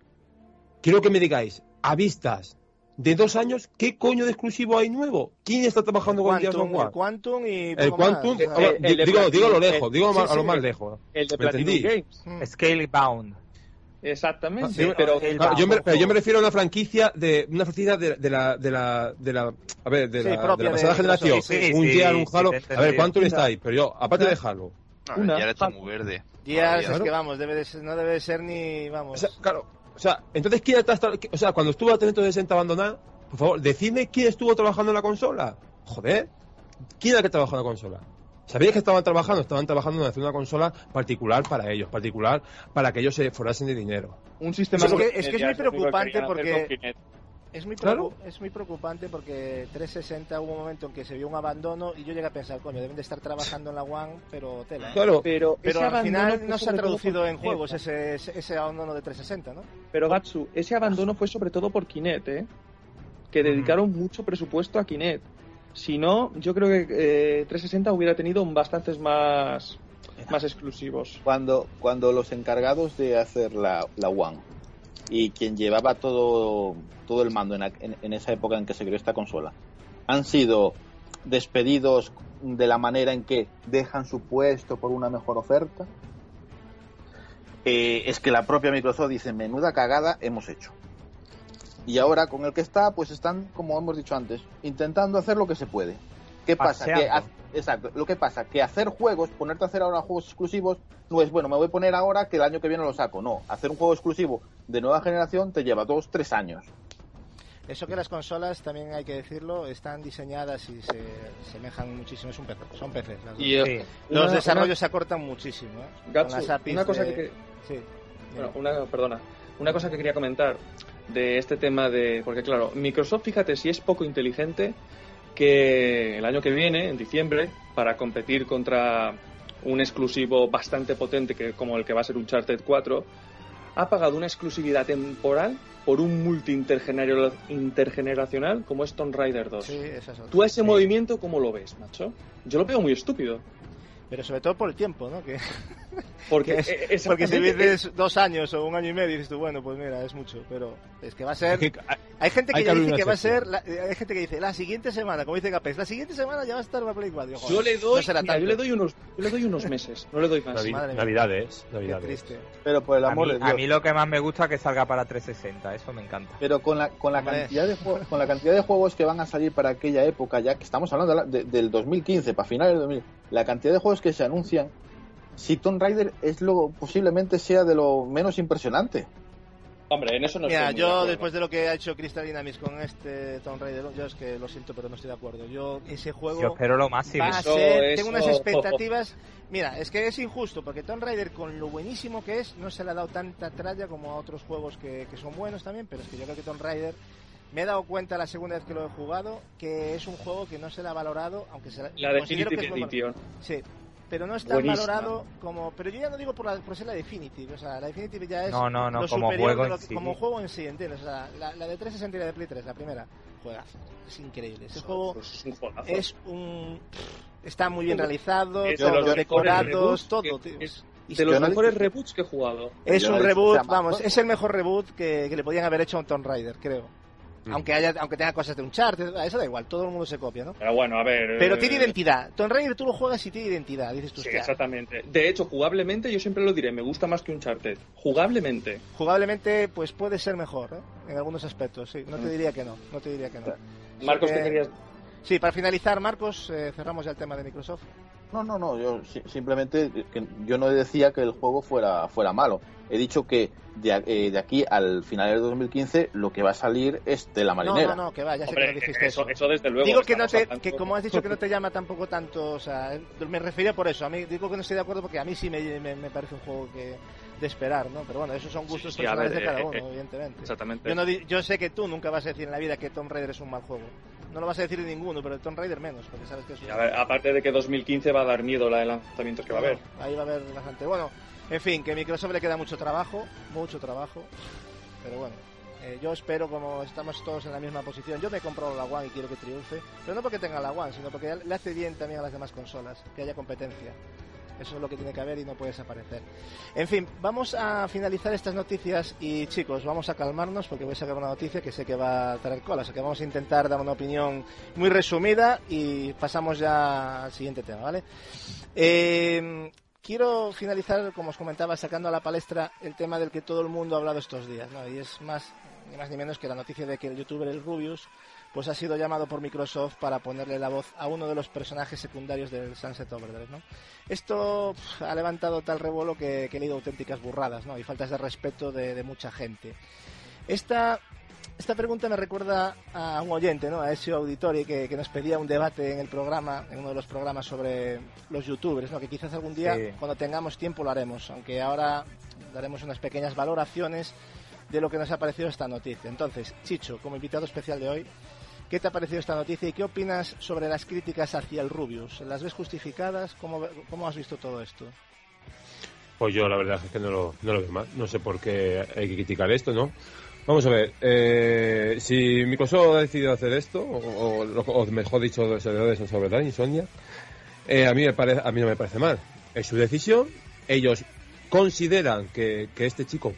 quiero que me digáis, a vistas de dos años, ¿qué coño de exclusivo hay nuevo? ¿Quién está trabajando con Gears of Quantum, War? el Quantum y El más, Quantum, a ver, el- el de digo, digo a lo lejos, el- digo a, sí, a lo sí. más lejos. El de ¿Me Platinum entendí? Games. mm. Scalebound Exactamente. Sí, pero el- yo, me, Ojo. pero yo me refiero a una franquicia de una franquicia de, de la de la de la a ver de Sí, la, propia de la pasada de- generación sí, sí, un sí, Gear, un Halo a ver cuánto Una- está ahí pero yo aparte de Halo No, Una- ya está muy verde. Gears es Claro. que vamos, debe de ser- no debe de ser ni, o vamos. sea claro o sea entonces quién está o sea cuando estuvo a 360 abandonada por favor decidme quién estuvo trabajando en la consola joder quién era el que trabajó en la consola ¿Sabíais que estaban trabajando? Estaban trabajando en hacer una consola particular para ellos, particular para que ellos se forrasen de dinero. un sistema Es que- multimedia, es que es muy preocupante porque-. Es muy, Claro. es muy preocupante porque 360 hubo un momento en que se vio un abandono y yo llegué a pensar, coño, deben de estar trabajando en la One, pero tela. ¿eh? Claro, Pero, Pero ese al abandono final no se ha traducido en juegos ese, ese, ese abandono de 360, ¿no? Pero Gatsu, ese abandono fue sobre todo por Kinect, ¿eh? Que dedicaron mucho presupuesto a Kinect. Si no, yo creo que eh, 360 hubiera tenido bastantes más, más exclusivos. Cuando, cuando los encargados de hacer la, la One y quien llevaba todo, todo el mando en, esa época en que se creó esta consola han sido despedidos de la manera en que dejan su puesto por una mejor oferta, eh, es que la propia Microsoft dice, menuda cagada hemos hecho. Y ahora con el que está, pues están, como hemos dicho antes, intentando hacer lo que se puede. ¿Qué pasa? Que exacto, lo que pasa, que hacer juegos, ponerte a hacer ahora juegos exclusivos, no es, bueno, me voy a poner ahora que el año que viene lo saco. No, hacer un juego exclusivo de nueva generación te lleva dos, tres años. Eso que las consolas, también hay que decirlo, están diseñadas y se semejan muchísimo. Es un PC, son PCs. las dos. Y eh, Sí. Los una- desarrollos se acortan muchísimo. ¿eh? Gatsu, Con las APIs una cosa de- que- Sí. Bueno, una, perdona. Una cosa que quería comentar de este tema de. Porque, claro, Microsoft, fíjate si es poco inteligente que el año que viene, en diciembre, para competir contra un exclusivo bastante potente que, como el que va a ser Uncharted 4, ha pagado una exclusividad temporal por un multi intergener- intergeneracional como es Tomb Raider 2. Sí, esa es otra. ¿Tú a ese Sí. movimiento cómo lo ves, macho? Yo lo veo muy estúpido. Pero sobre todo por el tiempo, ¿no? Que, Porque, que es- eh, porque si dices dos años o un año y medio, dices tú, bueno, pues mira, es mucho. Pero es que va a ser. Es que- Hay gente que Hay que dice que va a ser. la- hay gente que dice, la siguiente semana, como dice Capes, la siguiente semana ya va a estar la Play 4. Digo, Yo joder, le doy, no será mira, yo le doy unos, yo le doy unos <laughs> meses, no le doy más. Navi- madre mía. Navidades, Qué Navidades. triste. Pero por el A amor mí, de a Dios. mí lo que más me gusta es que salga para 360, eso me encanta. Pero con la, con la cantidad de juegos, con la cantidad de juegos que van a salir para aquella época, ya que estamos hablando de de- del 2015, para finales del 2000, la cantidad de juegos que se anuncian, si Tomb Raider es lo posiblemente sea de lo menos impresionante. Hombre, en eso no Mira, estoy de yo después de lo que ha hecho Crystal Dynamics con este Tomb Raider, yo es que lo siento, pero no estoy de acuerdo. Yo, ese juego. Yo espero lo máximo. Va a Eso- ser, eso- tengo unas expectativas. Mira, es que es injusto, porque Tomb Raider, con lo buenísimo que es, no se le ha dado tanta tralla como a otros juegos que, que son buenos también, pero es que yo creo que Tomb Raider, me he dado cuenta la segunda vez que lo he jugado, que es un juego que no se le ha valorado, aunque se La bueno. Edition. Sí, pero no es tan valorado como. Pero yo ya no digo por, la, por ser la Definitive, o sea, la Definitive ya es. No, no, no, lo como superior juego lo sí. Como juego en sí, ¿entiendes? O sea, la, la de 360 y la de Play 3, la primera, juegazo. Es increíble. Ese juego Pues es un juegazo. es un. Está muy bien realizado, Es de todos los decorados, todo, que- tío. es de los no- mejores reboots que he jugado. es un reboot, vamos, es el mejor reboot que, que le podían haber hecho a un Tomb Raider, creo. Mm. Aunque haya, aunque tenga cosas de un chart, eso da igual, todo el mundo se copia, ¿no? Pero bueno, a ver. Pero eh, tiene identidad. Tomb Raider tú lo juegas y tiene identidad, dices tú. Sí, "Hostia". exactamente. De hecho, jugablemente, yo siempre lo diré, me gusta más que un Uncharted. Jugablemente. jugablemente pues puede ser mejor ¿eh? en algunos aspectos sí no te diría que no no te diría que no Marcos, ¿qué querías? sí para finalizar Marcos eh, cerramos ya el tema de Microsoft No, no, no, yo si- simplemente que yo no decía que el juego fuera, fuera malo. He dicho que de, eh, de aquí al final del 2015 lo que va a salir es de la no marinera. no no que va ya sé Hombre, que no dijiste eso, eso, eso desde luego. digo que no te que como has dicho que no te llama tampoco tanto o sea me refería por eso a mí digo que no estoy de acuerdo porque a mí sí me, me, me parece un juego que de esperar no pero bueno esos son gustos Sí, sí, a personales ver, de cada eh, uno eh, evidentemente Exactamente. yo no di- yo sé que tú nunca vas a decir en la vida que Tomb Raider es un mal juego no lo vas a decir de ninguno pero el Tomb Raider menos porque sabes que es un a ver, aparte de que 2015 va a dar miedo la de lanzamientos que va a haber. Ahí va a haber bastante. Bueno, en fin, que a Microsoft le queda mucho trabajo, mucho trabajo. Pero bueno, eh, yo espero, como estamos todos en la misma posición, yo me he comprado la One y quiero que triunfe. Pero no porque tenga la One, sino porque le hace bien también a las demás consolas, que haya competencia. Eso es lo que tiene que haber y no puede desaparecer. En fin, vamos a finalizar estas noticias y chicos, vamos a calmarnos porque voy a sacar una noticia que sé que va a traer cola. Así que vamos a intentar dar una opinión muy resumida y pasamos ya al siguiente tema, ¿vale? Eh, quiero finalizar, como os comentaba, sacando a la palestra el tema del que todo el mundo ha hablado estos días, ¿no? Y es más ni más ni menos que la noticia de que el youtuber El Rubius pues ha sido llamado por Microsoft para ponerle la voz a uno de los personajes secundarios del Sunset Overdrive, ¿no? Esto ha levantado tal revuelo que, que he leído auténticas burradas, ¿no? Y faltas de respeto de, de mucha gente. Esta, esta pregunta me recuerda a un oyente, ¿no? A ese auditorio que, que nos pedía un debate en el programa, en uno de los programas sobre los youtubers, ¿no? Que quizás algún día, Sí. cuando tengamos tiempo, lo haremos, aunque ahora daremos unas pequeñas valoraciones de lo que nos ha parecido esta noticia. Entonces, Chicho, como invitado especial de hoy, ¿qué te ha parecido esta noticia y qué opinas sobre las críticas hacia el Rubius? ¿Las ves justificadas? ¿Cómo, cómo has visto todo esto? Pues yo la verdad es que no lo, no lo veo mal. No sé por qué hay que criticar esto, ¿no? Vamos a ver, eh, si Microsoft ha decidido hacer esto, o, mejor dicho, los servidores son sobre Insomnia, eh, a, mí me parece, a mí no me parece mal. Es su decisión. Ellos consideran que, que este chico,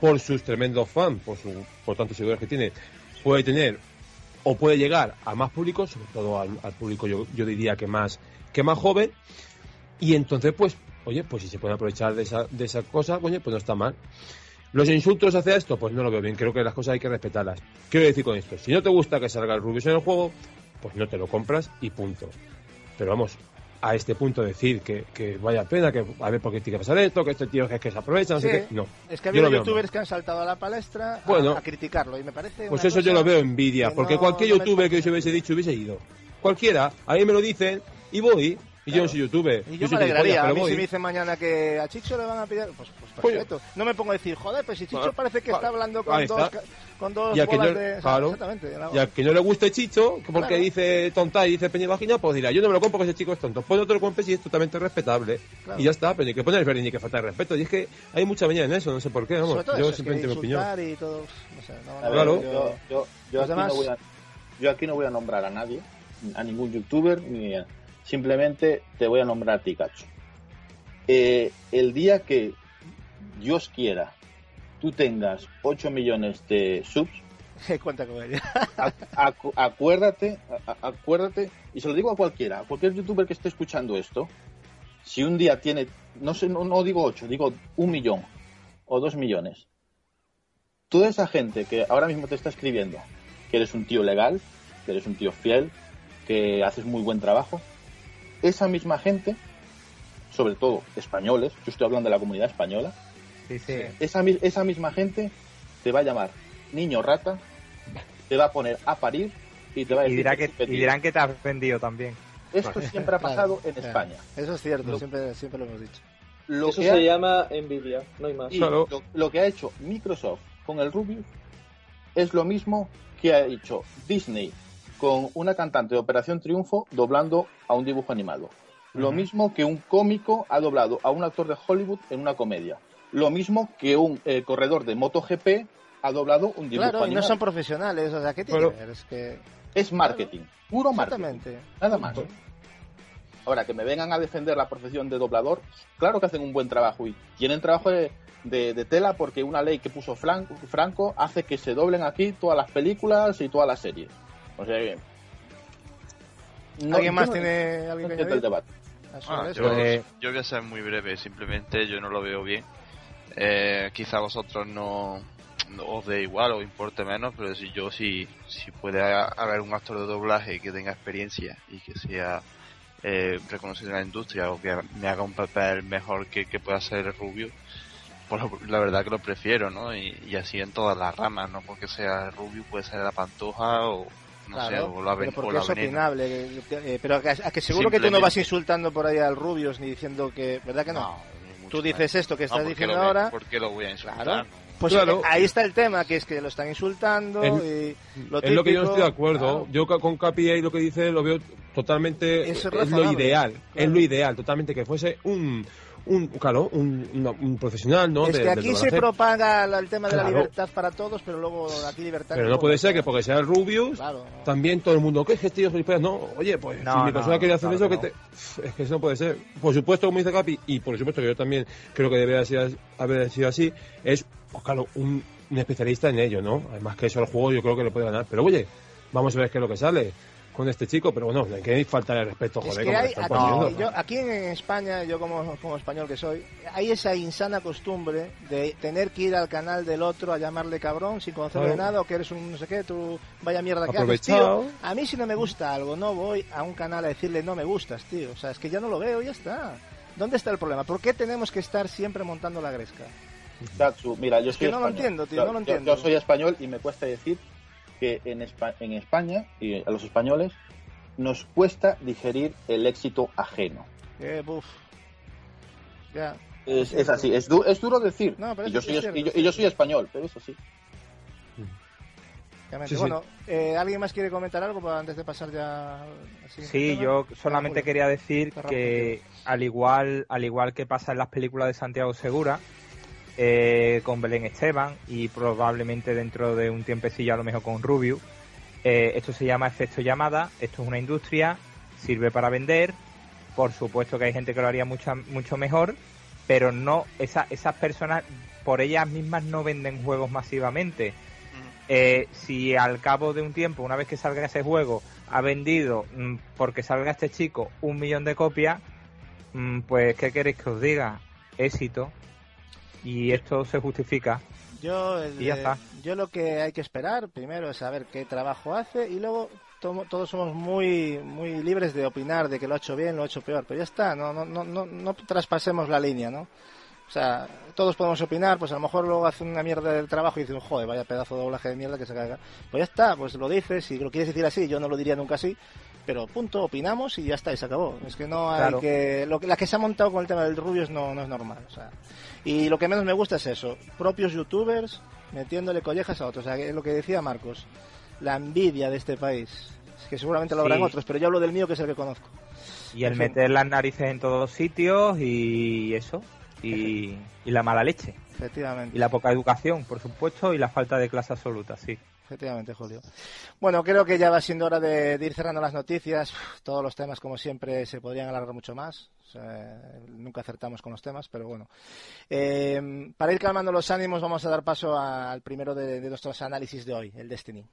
por sus tremendos fans, por, su, por tantos seguidores que tiene, puede tener o puede llegar a más público, sobre todo al, público yo, yo diría que más, que más joven, y entonces pues, oye, pues si se pueden aprovechar de esa, de esa cosa, oye, pues no está mal. Los insultos hacia esto, pues no lo veo bien, creo que las cosas hay que respetarlas. Quiero decir con esto, si no te gusta que salga el Rubius en el juego, pues no te lo compras y punto. Pero vamos, a este punto decir que, que vaya pena, que a ver por qué tiene que pasar esto, que este tío es que se aprovecha, no sé Sí. qué. No. Es que ha habido youtubers mal. que han saltado a la palestra a- Bueno. a, criticarlo y me parece. Pues eso yo lo veo envidia, que porque no- cualquier no youtuber que yo hubiese dicho hubiese ido. Cualquiera, a mí me lo dicen y voy. Y yo no soy youtuber. Y yo, soy me alegraría. A mí voy. si me dicen mañana que a Chicho le van a pillar, pues, pues perfecto. No me pongo a decir, joder, pues si Chicho Claro. parece que está hablando con dos, con dos Y a quien bolas no- de... claro. Exactamente. Y al que no le guste Chicho, que porque Claro. dice tonta y dice peñivagina, pues dirá, yo no me lo compro porque ese chico es tonto. Pues no te lo compres y es totalmente respetable. Claro. Y ya está, pero ni que poner ver ni que faltar respeto. Y es que hay mucha veña en eso, no sé por qué, vamos. Todo Yo eso, es que simplemente mi opinión. insultar y todo, no sé, no- A no- ver, Claro. yo, yo, yo Los aquí demás- no voy a, yo aquí no voy a nombrar a nadie, a ningún youtuber, ni a- simplemente te voy a nombrar a ti, Cacho. Eh, el día que Dios quiera tú tengas 8 millones de subs, <laughs> Cuenta con ella. a- acu- acuérdate, acuérdate, y se lo digo a cualquiera, a cualquier youtuber que esté escuchando esto, si un día tiene, no sé, no, no digo 8, digo un millón o dos millones, toda esa gente que ahora mismo te está escribiendo, que eres un tío legal, que eres un tío fiel, que haces muy buen trabajo, esa misma gente, sobre todo españoles, yo estoy hablando de la comunidad española, Sí, sí. esa, esa misma gente te va a llamar niño rata, te va a poner a parir y te va a Y, decir dirá que que, y petido. dirán que te has vendido también. Esto siempre ha pasado en Claro, España. Eso es cierto, Lo- siempre, siempre lo hemos dicho. Lo Eso que, se ha, llama envidia, no hay más. y lo, lo que ha hecho Microsoft con el Rubius es lo mismo que ha hecho Disney con una cantante de Operación Triunfo doblando a un dibujo animado. Lo mismo que un cómico ha doblado a un actor de Hollywood en una comedia. Lo mismo que un eh, corredor de MotoGP ha doblado un dibujo Claro, y no animado. son profesionales, o sea, ¿qué tiene Claro. que ver? Es que... Es marketing, puro marketing. Exactamente. Nada más. Ahora, que me vengan a defender la profesión de doblador, claro que hacen un buen trabajo y tienen trabajo de, de- de tela porque una ley que puso Franco, Franco hace que se doblen aquí todas las películas y todas las series. O sea que... no- ¿Alguien más no- tiene no algo que entiendo el añadir? Ah, eso? yo, Eh, yo voy a ser muy breve, simplemente yo no lo veo bien. Eh, quizá a vosotros no, no os dé igual o importe menos, pero si yo si, si puede ha- haber un actor de doblaje que tenga experiencia y que sea eh, reconocido en la industria o que me haga un papel mejor que, que pueda ser Rubio, pues la verdad que lo prefiero, ¿no? Y, y así en todas las ramas, no porque sea Rubio, puede ser la Pantoja o no sé, Claro, o la, pero o porque es Veneno. opinable. eh, pero a que, a que seguro que tú no vas insultando por ahí al Rubius ni diciendo que... ¿Verdad que no? mucho tú dices esto que No, estás ¿por qué diciendo lo ahora... ¿Por qué lo voy a insultar? Claro. no? Pues Claro. eh, ahí está el tema, que es que lo están insultando Es- y lo es lo que yo no típico, estoy de acuerdo. claro. Yo con Capi ahí lo que dice lo veo totalmente. Es Es, lo ideal. claro. Es lo ideal, totalmente. Que fuese un. Un claro, un, una- un profesional, ¿no? Es de- que aquí se propaga el tema de la libertad para todos, pero luego aquí libertad... Pero no puede ser que porque sea el Rubius, Claro, no. también todo el mundo, ¿qué es que es gilipollas? No, oye, pues No, si mi persona quiere hacer claro eso, que te... Es que eso no puede ser. Por supuesto, como dice Capi, y por supuesto que yo también creo que debería ser- haber sido así, es, pues claro, un, un especialista en ello, ¿no? Además que eso el juego yo creo que le puede ganar. Pero oye, vamos a ver qué es lo que sale con este chico, pero bueno, no hay que faltar el respeto, Es joder, que le hay, aquí, yo- aquí en España, yo como, como español que soy, hay esa insana costumbre de tener que ir al canal del otro a llamarle cabrón sin Claro. nada o que eres un no sé qué, tú vaya mierda que haces, tío. A mí si no me gusta algo, no voy a un canal a decirle no me gustas, tío. O sea, es que ya no lo veo, ya está. ¿Dónde está el problema? ¿Por qué tenemos que estar siempre montando la gresca? Mira, yo Es soy que no lo entiendo, tío, Yo- no lo yo- entiendo. Yo, soy español y me cuesta decir que en, Espa- en España y a los españoles nos cuesta digerir el éxito ajeno. Eh, buf. Ya. Es, Es así, es, du- es duro decir. No, pero y, es- yo es soy, es- cierto, y yo- y yo soy español, pero es así. Obviamente. Sí, sí. Bueno, eh, ¿alguien más quiere comentar algo para- antes de pasar ya Sí, tema? yo Ah, solamente quería decir que al igual, al igual que pasa en las películas de Santiago Segura, eh, con Belén Esteban y probablemente dentro de un tiempecillo a lo mejor con Rubio, eh, esto se llama efecto llamada, esto es una industria, sirve para vender, por supuesto que hay gente que lo haría mucho, mucho mejor, pero no, esa- esas personas por ellas mismas no venden juegos masivamente. Eh, si al cabo de un tiempo, una vez que salga ese juego, ha vendido, mm, porque salga este chico, un millón de copias, mm, pues, ¿qué queréis que os diga? Éxito. Y esto se justifica. Yo, el Y ya está. yo lo que hay que esperar primero es saber qué trabajo hace y luego todos somos muy muy libres de opinar de que lo ha hecho bien, lo ha hecho peor, pero ya está, no no no no, no traspasemos la línea, ¿no? O sea, todos podemos opinar, pues a lo mejor luego hace una mierda del trabajo y dicen, joder, vaya pedazo de doblaje de mierda que se caiga. Pues ya está, pues lo dices y lo quieres decir así, yo no lo diría nunca así, pero punto, opinamos y ya está, y se acabó. Es que no hay Claro. que... Lo que la que se ha montado con el tema del Rubius no, no es normal, o sea... Y lo que menos me gusta es eso, propios youtubers metiéndole collejas a otros. O sea, es lo que decía Marcos, la envidia de este país. Es que seguramente lo habrán Sí. otros, pero yo hablo del mío que es el que conozco. Y el En fin. meter las narices en todos sitios y eso. Y, y la mala leche. Efectivamente. Y la poca educación, por supuesto, y la falta de clase absoluta, sí. Efectivamente, Julio. Bueno, creo que ya va siendo hora de, ir cerrando las noticias. Todos los temas, como siempre, se podrían alargar mucho más. O sea, nunca acertamos con los temas, pero bueno. Eh, para ir calmando los ánimos, vamos a dar paso al primero de nuestros análisis de hoy, el Destiny.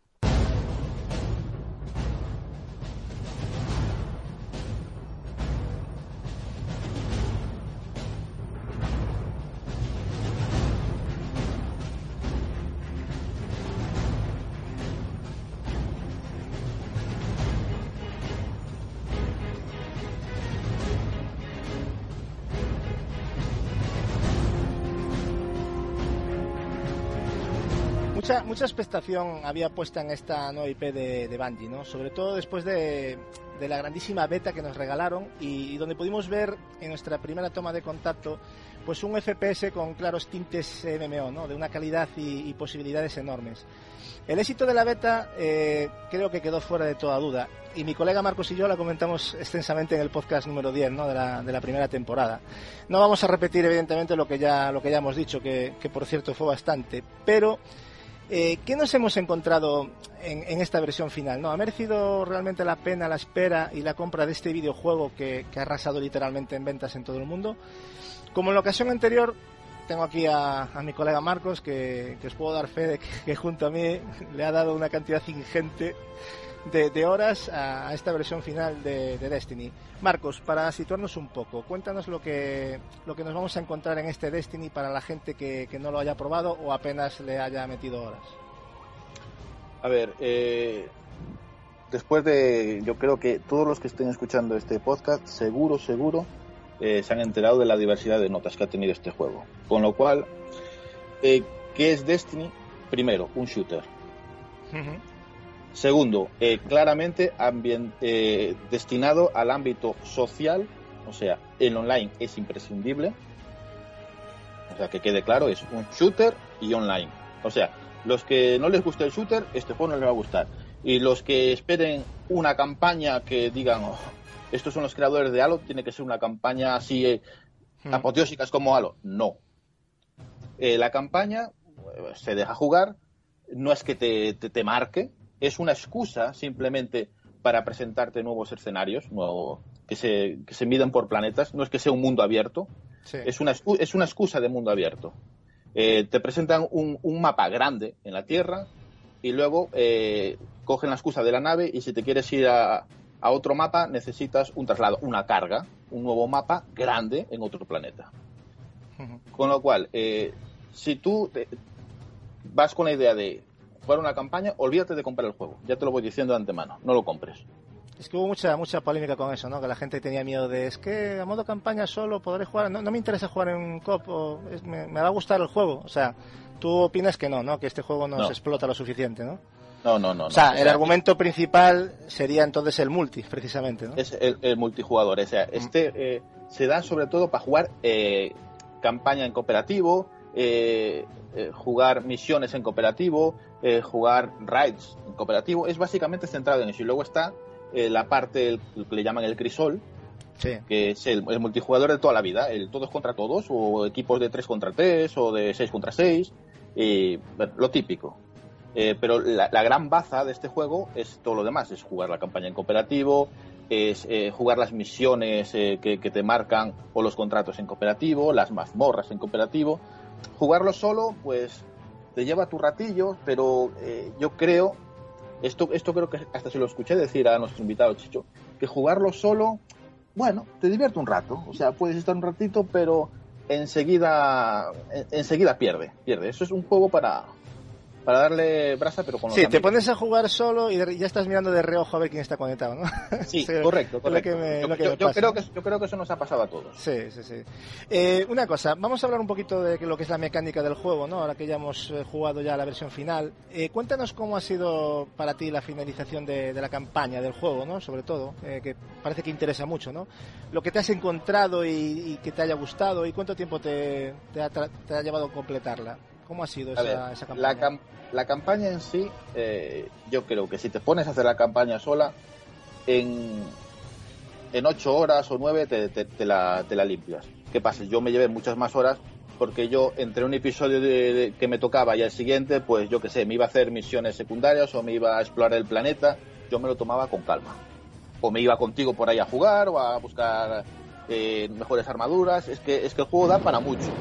Había puesta en esta nueva IP de, de Bungie, ¿no? Sobre todo después de, de la grandísima beta que nos regalaron y, y donde pudimos ver en nuestra primera toma de contacto pues un FPS con claros tintes MMO, ¿no? De una calidad y, y posibilidades enormes. El éxito de la beta eh, creo que quedó fuera de toda duda y mi colega Marcos y yo la comentamos extensamente en el podcast número 10 ¿no? de, la, de la primera temporada. No vamos a repetir evidentemente lo que ya, lo que ya hemos dicho, que, que por cierto fue bastante, pero eh, ¿qué nos hemos encontrado en, en esta versión final? ¿no? ¿Ha merecido realmente la pena la espera y la compra de este videojuego que, que ha arrasado literalmente en ventas en todo el mundo? Como en la ocasión anterior, tengo aquí a, a mi colega Marcos, que, que os puedo dar fe de que, que junto a mí le ha dado una cantidad ingente de, de horas a, a esta versión final de, de Destiny. Marcos, para situarnos un poco, cuéntanos lo que, lo que nos vamos a encontrar en este Destiny para la gente que, que no lo haya probado o apenas le haya metido horas. A ver, eh, después de, yo creo que todos los que estén escuchando este podcast, seguro, seguro, eh, se han enterado de la diversidad de notas que ha tenido este juego. Con lo cual, eh, ¿qué es Destiny? Primero, un shooter. Segundo, eh, claramente eh, destinado al ámbito social, o sea, el online es imprescindible. O sea, que quede claro, es un shooter y online. O sea, los que no les guste el shooter, este juego no les va a gustar. Y los que esperen una campaña que digan, "Oh, estos son los creadores de Halo, tiene que ser una campaña así eh, apoteósicas como Halo. No. Eh, la campaña se deja jugar, no es que te, te, te marque, es una excusa simplemente para presentarte nuevos escenarios nuevo- que, se, que se miden por planetas, no es que sea un mundo abierto, Sí. es una, es una excusa de mundo abierto. Eh, te presentan un, un mapa grande en la Tierra y luego eh, cogen la excusa de la nave y si te quieres ir a, a otro mapa necesitas un traslado, una carga, un nuevo mapa grande en otro planeta. Con lo cual, eh, si tú te- vas con la idea de jugar una campaña, olvídate de comprar el juego. Ya te lo voy diciendo de antemano, no lo compres. Es que hubo mucha mucha polémica con eso, ¿no? Que la gente tenía miedo de, es que a modo campaña solo podré jugar, no, no me interesa jugar en un cop, o es- me, me va a gustar el juego. O sea, tú opinas que no, ¿no? Que este juego no, No. se explota lo suficiente, ¿no? No, no, no. o sea, no. el argumento principal sería entonces el multi, precisamente, ¿no? es el, el multijugador. O sea, este eh, se da sobre todo para jugar eh, campaña en cooperativo, eh, jugar misiones en cooperativo, eh, jugar raids en cooperativo. Es básicamente centrado en eso. Y luego está eh, la parte el- que le llaman el crisol, Sí. que es el, el multijugador de toda la vida, el todos contra todos, o equipos de 3 contra 3, o de 6 contra 6, y, bueno, lo típico. Eh, pero la, la gran baza de este juego es todo lo demás, es jugar la campaña en cooperativo, es eh, jugar las misiones eh, que, que te marcan o los contratos en cooperativo, las mazmorras en cooperativo. Jugarlo solo, pues te lleva tu ratillo, pero eh, yo creo, esto, esto creo que hasta se lo escuché decir a nuestro invitado Chicho, que jugarlo solo bueno, te divierte un rato. O sea, puedes estar un ratito, pero enseguida, en- enseguida pierde, pierde. Eso es un juego para, para darle brasa, pero con los Sí, te pones a jugar solo y de- ya estás mirando de reojo a ver quién está conectado, ¿no? <laughs> Sí, <laughs> correcto, lo correcto. que me- yo, lo que yo- me yo pasa. creo que, yo creo que eso nos ha pasado a todos. Sí, sí, sí. Eh, una cosa, vamos a hablar un poquito de lo que es la mecánica del juego, ¿no? Ahora que ya hemos eh, jugado ya la versión final. Eh, cuéntanos cómo ha sido para ti la finalización de, de la campaña del juego, ¿no? Sobre todo, eh, que parece que interesa mucho, ¿no? Lo que te has encontrado y, y que te haya gustado y cuánto tiempo te, te ha, te ha llevado a completarla. ¿Cómo ha sido esa, ver, esa campaña? la, cam- la campaña en sí, eh, yo creo que si te pones a hacer la campaña sola, en, en ocho horas o nueve te, te- te la, te la limpias. ¿Qué pasa? Yo me llevé muchas más horas porque yo entre un episodio de- de- que me tocaba y el siguiente, pues yo qué sé, me iba a hacer misiones secundarias o me iba a explorar el planeta, yo me lo tomaba con calma. O me iba contigo por ahí a jugar o a buscar eh, mejores armaduras. Es que, es que el juego da para mucho.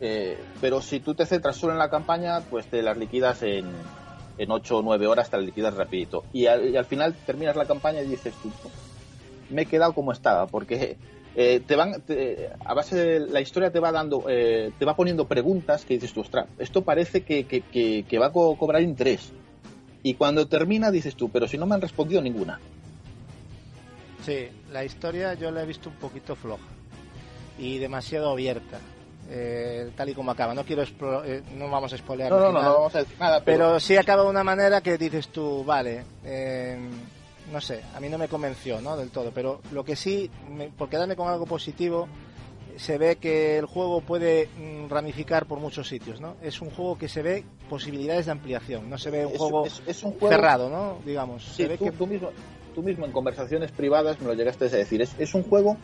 Eh, pero si tú te centras solo en la campaña, pues te las liquidas en, en 8 o 9 horas, te las liquidas rapidito. Y al, y al final terminas la campaña y dices tú, me he quedado como estaba, porque eh, te van, te- a base de la historia te va dando, eh, te va poniendo preguntas que dices tú, ostras, esto parece que, que- que- va a co- cobrar interés. Y cuando termina dices tú, pero si no me han respondido ninguna. Sí, la historia yo la he visto un poquito floja y demasiado abierta, eh, tal y como acaba. No quiero explo- eh, no vamos a spoilear. No, el no, no, final, no vamos a decir nada, pero, pero sí acaba de una manera que dices tú, vale, eh, no sé, a mí no me convenció, ¿no? Del todo, pero lo que sí, me- por quedarme con algo positivo, se ve que el juego puede mm, ramificar por muchos sitios, ¿no? Es un juego que se ve posibilidades de ampliación, no se ve un es, juego es- es un juego cerrado, ¿no? Digamos, Sí, se ve tú, que tú mismo, tú mismo en conversaciones privadas me lo llegaste a decir. Es, es un juego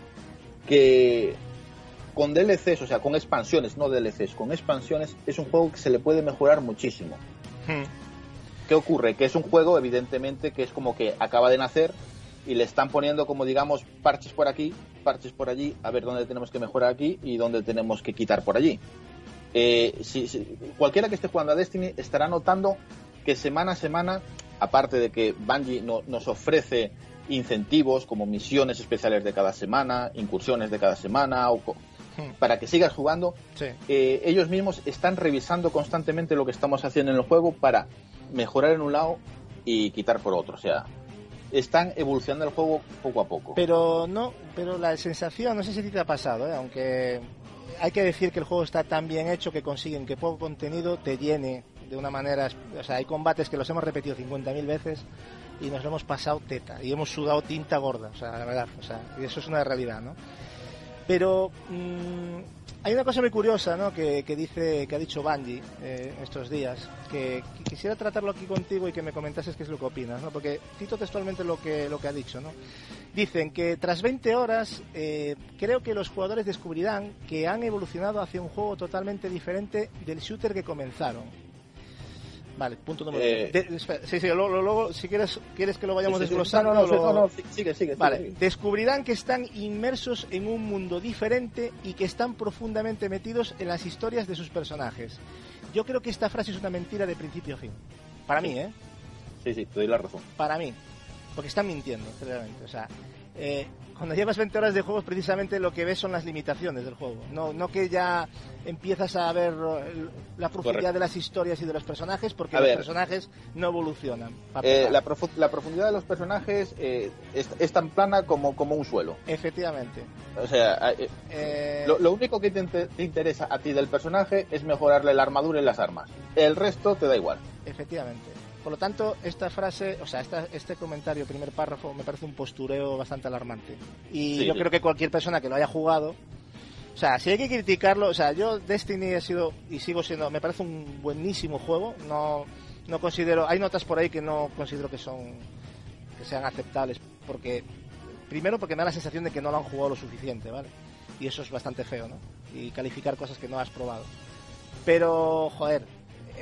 que con DLCs, o sea, con expansiones, no DLCs, con expansiones, es un juego que se le puede mejorar muchísimo. Hmm. ¿Qué ocurre? Que es un juego, evidentemente, que es como que acaba de nacer y le están poniendo, como digamos, parches por aquí, parches por allí, a ver dónde tenemos que mejorar aquí y dónde tenemos que quitar por allí. Eh, si, si- cualquiera que esté jugando a Destiny estará notando que semana a semana, aparte de que Bungie no- nos ofrece incentivos como misiones especiales de cada semana, incursiones de cada semana, o. para que sigas jugando, Sí. eh, ellos mismos están revisando constantemente lo que estamos haciendo en el juego para mejorar en un lado y quitar por otro. O sea, están evolucionando el juego poco a poco. Pero no, pero la sensación, no sé si te ha pasado, ¿eh? aunque hay que decir que el juego está tan bien hecho que consiguen que poco contenido te llene de una manera, o sea, hay combates que los hemos repetido 50.000 veces y nos lo hemos pasado teta y hemos sudado tinta gorda, o sea, la verdad, o sea, y eso es una realidad, ¿no? Pero mm, hay una cosa muy curiosa, ¿no? Que, que dice, que ha dicho Bungie eh, estos días, que, que quisiera tratarlo aquí contigo y que me comentases qué es lo que opinas, ¿no? Porque cito textualmente lo que lo que ha dicho, ¿no? Dicen que tras 20 horas eh, creo que los jugadores descubrirán que han evolucionado hacia un juego totalmente diferente del shooter que comenzaron. Vale, punto número Eh, de- espera, sí, sí, luego, luego, si quieres, quieres que lo vayamos Sí, desglosando. No, no, no, lo- no, sigue, sigue. Vale, sigue, sigue. descubrirán que están inmersos en un mundo diferente y que están profundamente metidos en las historias de sus personajes. Yo creo que esta frase es una mentira de principio a fin. Para mí, ¿eh? Sí, sí, te doy la razón. Para mí. Porque están mintiendo, realmente. O sea, eh, cuando llevas 20 horas de juego, precisamente lo que ves son las limitaciones del juego. No, no que ya empiezas a ver eh, la profundidad Correcto. de las historias y de los personajes, porque A los ver. personajes no evolucionan. Eh, la, profu- la profundidad de los personajes eh, es, es tan plana como, como un suelo. Efectivamente. O sea, eh, lo, lo único que te interesa a ti del personaje es mejorarle la armadura y las armas. El resto te da igual. Efectivamente. Por lo tanto, esta frase, o sea, esta- este comentario, primer párrafo, me parece un postureo bastante alarmante. Y Sí, yo sí. creo que cualquier persona que lo haya jugado, o sea, si hay que criticarlo, o sea, yo Destiny he sido y sigo siendo, me parece un buenísimo juego. No, no considero, hay notas por ahí que no considero que son, que sean aceptables, porque primero porque me da la sensación de que no lo han jugado lo suficiente, ¿vale? Y eso es bastante feo, ¿no? Y calificar cosas que no has probado. Pero, joder,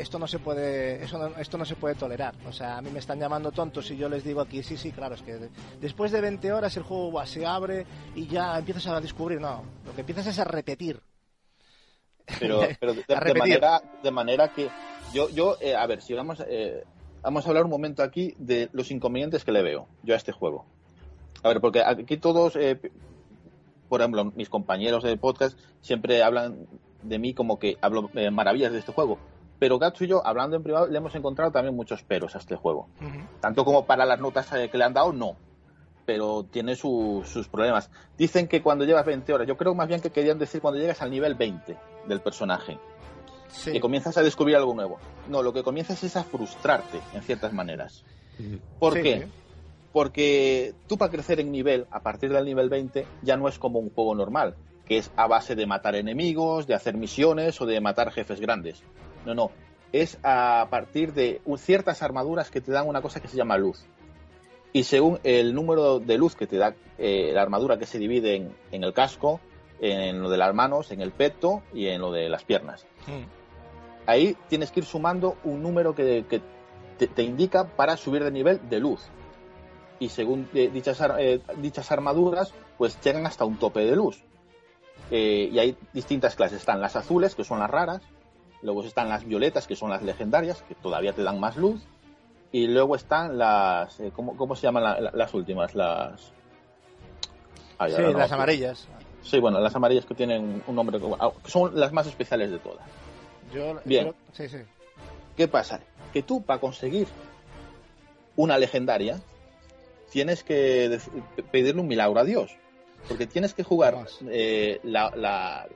esto no se puede eso no- esto no se puede tolerar o sea a mí me están llamando tontos y yo les digo aquí sí sí claro es que de- después de 20 horas el juego buah, se abre y ya empiezas a descubrir no lo que empiezas es a repetir Pero, <laughs> pero de, manera, de manera que yo, yo eh, a ver, si vamos, eh, vamos a hablar un momento aquí de los inconvenientes que le veo yo a este juego. A ver, porque aquí todos, eh, por ejemplo, mis compañeros de podcast siempre hablan de mí como que hablo eh, maravillas de este juego. Pero Gatsu y yo, hablando en privado, le hemos encontrado también muchos peros a este juego. Tanto como para las notas eh, que le han dado, no. Pero tiene su- sus problemas. Dicen que cuando llevas 20 horas, yo creo más bien que querían decir cuando llegas al nivel 20 del personaje, Sí. que comienzas a descubrir algo nuevo. No, lo que comienzas es a frustrarte en ciertas maneras. ¿Por Sí, qué? Porque tú para crecer en nivel, a partir del nivel 20, ya no es como un juego normal, que es a base de matar enemigos, de hacer misiones o de matar jefes grandes. No, no. Es a partir de ciertas armaduras que te dan una cosa que se llama luz. Y según el número de luz que te da eh, la armadura que se divide en, en el casco, en lo de las manos, en el peto y en lo de las piernas. Mm. Ahí tienes que ir sumando un número que, que te, te indica para subir de nivel de luz. Y según eh, dichas, eh, dichas armaduras, pues llegan hasta un tope de luz. Eh, y hay distintas clases. Están las azules, que son las raras. Luego están las violetas, que son las legendarias, que todavía te dan más luz. Y luego están las... eh, ¿cómo, cómo se llaman la- la- las últimas? Las... Ay, Sí, no las amarillas. Sí, bueno, las amarillas que tienen un nombre... ah, que son las más especiales de todas. Yo, Bien. yo- sí, sí. ¿Qué pasa? Que tú, para conseguir una legendaria, tienes que pedirle un milagro a Dios. Porque tienes que jugar eh, la, la-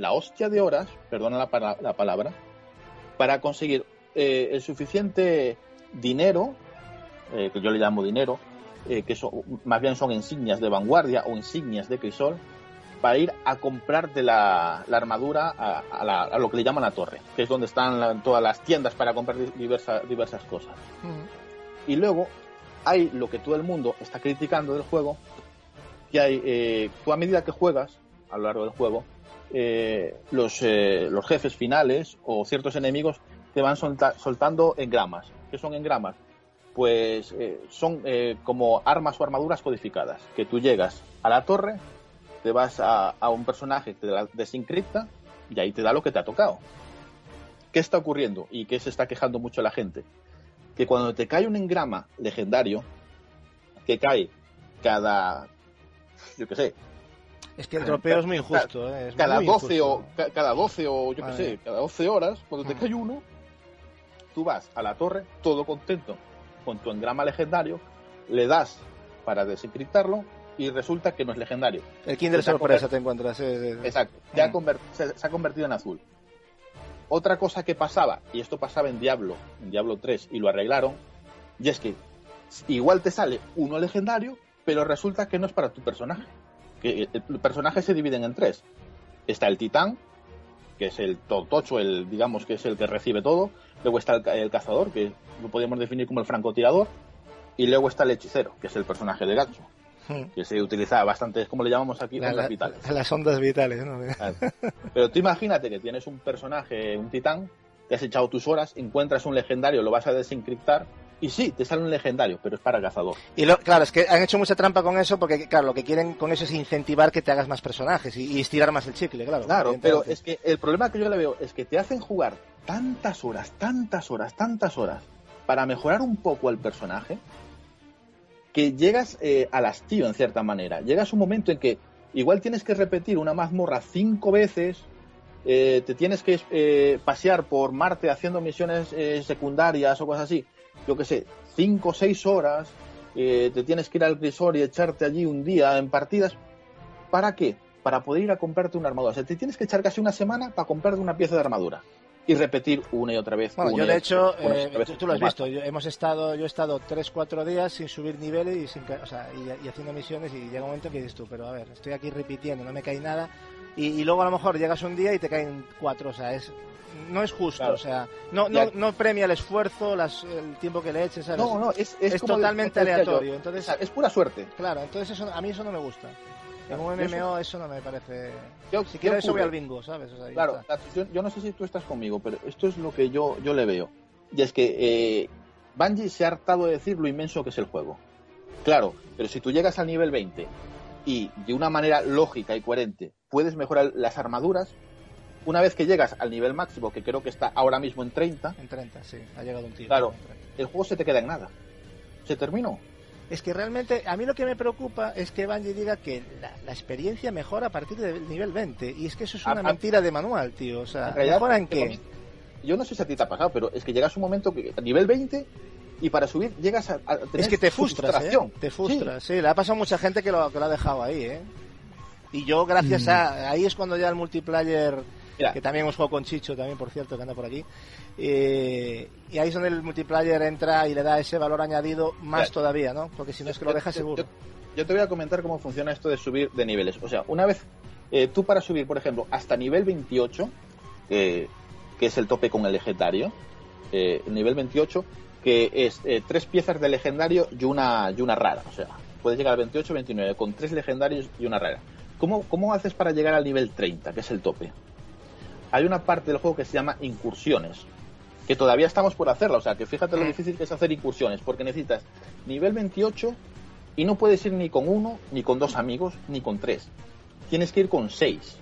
la hostia de horas, perdona la, para- la palabra, para conseguir eh, el suficiente dinero, eh, que yo le llamo dinero, eh, que son, más bien son insignias de vanguardia o insignias de crisol, para ir a comprarte la, la armadura a, a la- a lo que le llaman la torre, que es donde están la- todas las tiendas para comprar di- diversa- diversas cosas. Mm. Y luego hay lo que todo el mundo está criticando del juego, que hay, tú a medida que juegas a lo largo del juego, eh, los, eh, los jefes finales o ciertos enemigos te van solta- soltando engramas. ¿Qué son engramas? Pues eh, son eh, como armas o armaduras codificadas, que tú llegas a la torre, te vas a, un personaje te la desencripta y ahí te da lo que te ha tocado. ¿Qué está ocurriendo y qué se está quejando mucho la gente? Que cuando te cae un engrama legendario, que cae cada, yo qué sé, Es que el dropeo es muy injusto. eh, es cada muy 12 o ca- cada 12 o yo qué sé, cada 12 horas, cuando te Mm. cae uno, tú vas a la torre todo contento con tu engrama legendario, le das para desencriptarlo y resulta que no es legendario. El Kinder se sorpresa te encuentras. sí. Exacto. Ya Mm. se ha convertido en azul. Otra cosa que pasaba, y esto pasaba en Diablo, en Diablo 3, y lo arreglaron, y es que igual te sale uno legendario, pero resulta que no es para tu personaje. Que el, el personaje se dividen en tres. Está el titán, que es el tocho, el digamos que es el que recibe todo. Luego está el, el cazador, que lo podríamos definir como el francotirador. Y luego está el hechicero, que es el personaje de Gatsu, Mm. que se utiliza bastante, es como le llamamos aquí, La- ondas la- vitales. las ondas vitales, ¿no? Claro. Pero tú imagínate que tienes un personaje, un titán, te has echado tus horas, encuentras un legendario, lo vas a desencriptar, y sí, te sale un legendario, pero es para cazador. Y lo, claro, es que han hecho mucha trampa con eso porque, claro, lo que quieren con eso es incentivar que te hagas más personajes y, y estirar más el chicle, claro. Claro, pero es que el problema que yo le veo es que te hacen jugar tantas horas, tantas horas, tantas horas para mejorar un poco al personaje que llegas eh, al hastío en cierta manera. Llegas un momento en que igual tienes que repetir una mazmorra cinco veces, eh, te tienes que eh, pasear por Marte haciendo misiones eh, secundarias o cosas así, yo que sé, cinco o seis horas, eh, te tienes que ir al crisor y echarte allí un día en partidas. ¿Para qué? Para poder ir a comprarte una armadura. O sea, te tienes que echar casi una semana para comprarte una pieza de armadura. Y repetir una y otra vez. Bueno, yo de hecho, eh, tú, tú lo has visto, yo, hemos estado, yo he estado 3-4 días sin subir niveles y, sin, o sea, y, y haciendo misiones y llega un momento que dices tú, pero a ver, estoy aquí repitiendo, no me cae nada y, y luego a lo mejor llegas un día y te caen cuatro, o sea, es no es justo, Claro. o sea, no, no, no premia el esfuerzo, las, el tiempo que le eches, ¿sabes? No, no, es, es, Es como totalmente yo. aleatorio, entonces- sea, es pura suerte. Claro, entonces eso, a mí eso no me gusta. En un MMO eso no me parece... ¿Qué- Si quieres eso voy ocurre? al bingo, ¿sabes? O sea, Claro, yo, yo no sé si tú estás conmigo, pero esto es lo que yo, yo le veo. Y es que eh, Bungie se ha hartado de decir lo inmenso que es el juego. Claro, pero si tú llegas al nivel 20 y de una manera lógica y coherente puedes mejorar las armaduras, una vez que llegas al nivel máximo, que creo que está ahora mismo en 30, En 30, sí, ha llegado un tío. Claro. en 30. el juego se te queda en nada. Se terminó. Es que realmente a mí lo que me preocupa es que Bungie diga que la, la experiencia mejora a partir del nivel 20. Y es que eso es A- una a- mentira de manual, tío. O sea, En realidad, ¿mejora en qué? Yo no sé si a ti te ha pasado, pero es que llegas un momento que a nivel 20 y para subir llegas a, a tener Es que te frustras, ¿eh? Te frustras, sí. Le ha pasado a mucha gente que lo, que lo ha dejado ahí, ¿eh? Y yo, gracias a... Ahí es cuando ya el multiplayer... Mira. Que también hemos jugado con Chicho, también, por cierto, que anda por aquí. eh, y ahí es donde el multiplayer entra y le da ese valor añadido más todavía, ¿no? Porque si no es que lo deja seguro. Yo, yo te voy a comentar cómo funciona esto de subir de niveles. O sea, una vez eh, tú para subir, por ejemplo, hasta nivel 28, eh, que es el tope con el legendario, eh, el nivel 28, que es eh, tres piezas de legendario y una, y una rara. O sea, puedes llegar al 28, 29 con tres legendarios y una rara. ¿Cómo, ¿Cómo haces para llegar al nivel 30, que es el tope? Hay una parte del juego que se llama incursiones, que todavía estamos por hacerla. O sea, que fíjate lo Mm. difícil que es hacer incursiones, porque necesitas nivel 28 y no puedes ir ni con uno, ni con dos amigos, ni con tres. Tienes que ir con seis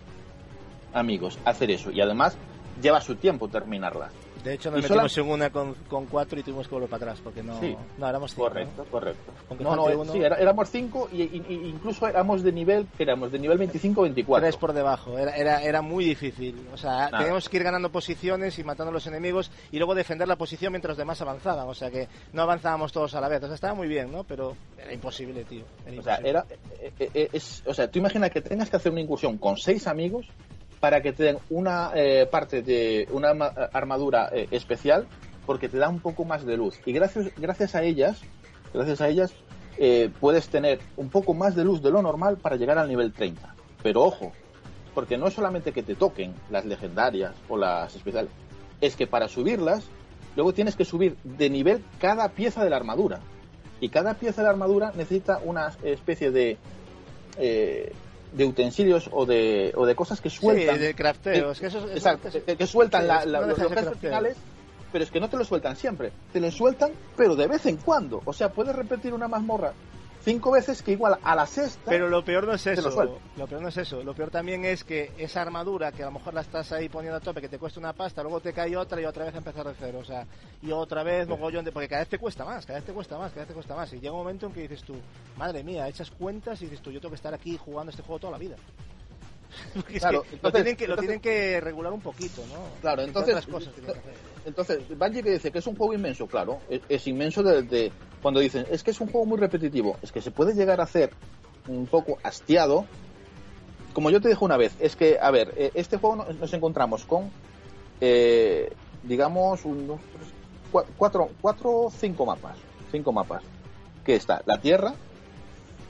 amigos a hacer eso. Y además lleva su tiempo terminarla. De hecho, nos y sola- metimos en una con, con cuatro y tuvimos que volver para atrás, porque no... Sí. No, éramos cinco, Correcto, correcto. Aunque No, no, eh, uno. sí, era- éramos cinco y, y- y incluso éramos de nivel, éramos de nivel 25-24. Tres por debajo, era, era, era muy difícil. O sea, Nada. teníamos que ir ganando posiciones y matando a los enemigos y luego defender la posición mientras los demás avanzaban. O sea que no avanzábamos todos a la vez. O sea, estaba muy bien, ¿no? Pero era imposible, tío. Era O sea, imposible. era, eh, eh, es, o sea, tú imagina que tengas que hacer una incursión con seis amigos para que te den una eh, parte de una arma- armadura eh, especial porque te da un poco más de luz. Y gracias, gracias a ellas, gracias a ellas, eh, puedes tener un poco más de luz de lo normal para llegar al nivel 30. Pero ojo, porque no es solamente que te toquen las legendarias o las especiales, es que para subirlas, luego tienes que subir de nivel cada pieza de la armadura. Y cada pieza de la armadura necesita una especie de eh, de utensilios o de, o de cosas que sueltan. Sí, de crafteo. Es que eso, Exacto, que, que sueltan sí, la- la- los ser gestos finales, pero es que no te lo sueltan siempre. Te lo sueltan, pero de vez en cuando. O sea, puedes repetir una mazmorra cinco veces que igual a la sexta. Pero lo peor no es eso. Lo peor no es eso. Lo peor también es que esa armadura que a lo mejor la estás ahí poniendo a tope, que te cuesta una pasta, luego te cae otra y otra vez empezar de cero. O sea, y otra vez mogollón de. Porque cada vez te cuesta más, cada vez te cuesta más, cada vez te cuesta más. Y llega un momento en que dices tú, madre mía, echas cuentas y dices tú, yo tengo que estar aquí jugando este juego toda la vida. <laughs> Porque es que lo, tienen que, lo tienen que regular un poquito, ¿no? Claro, entonces- cosas tienen que hacer. Entonces, Bungie que dice que es un juego inmenso, claro, es, es inmenso desde cuando dicen, es que es un juego muy repetitivo, es que se puede llegar a hacer un poco hastiado. Como yo te dije una vez, es que, a ver, eh, este juego no- nos encontramos con, eh, digamos, unos cuatro, cuatro, cinco mapas, cinco mapas, que está la Tierra,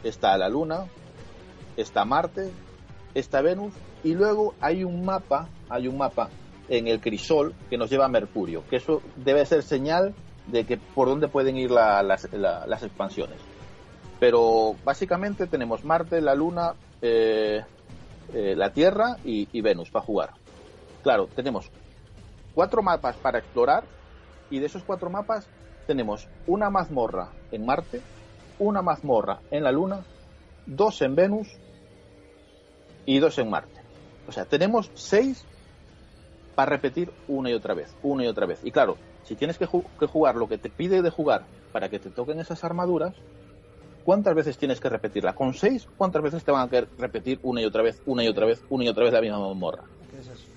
está la Luna, está Marte, está Venus, y luego hay un mapa, hay un mapa en el crisol que nos lleva a Mercurio, que eso debe ser señal de que por dónde pueden ir la- las, la- las expansiones. Pero básicamente tenemos Marte, la Luna, eh, eh, la Tierra y, y Venus para jugar. Claro, tenemos cuatro mapas para explorar y de esos cuatro mapas tenemos una mazmorra en Marte, una mazmorra en la Luna, dos en Venus y dos en Marte. O sea, tenemos seis para repetir una y otra vez, una y otra vez. Y claro, si tienes que, ju- que jugar lo que te pide de jugar para que te toquen esas armaduras, ¿cuántas veces tienes que repetirla? ¿Con seis? ¿Cuántas veces te van a querer repetir una y otra vez, una y otra vez, una y otra vez la misma mazmorra? ¿Qué es eso?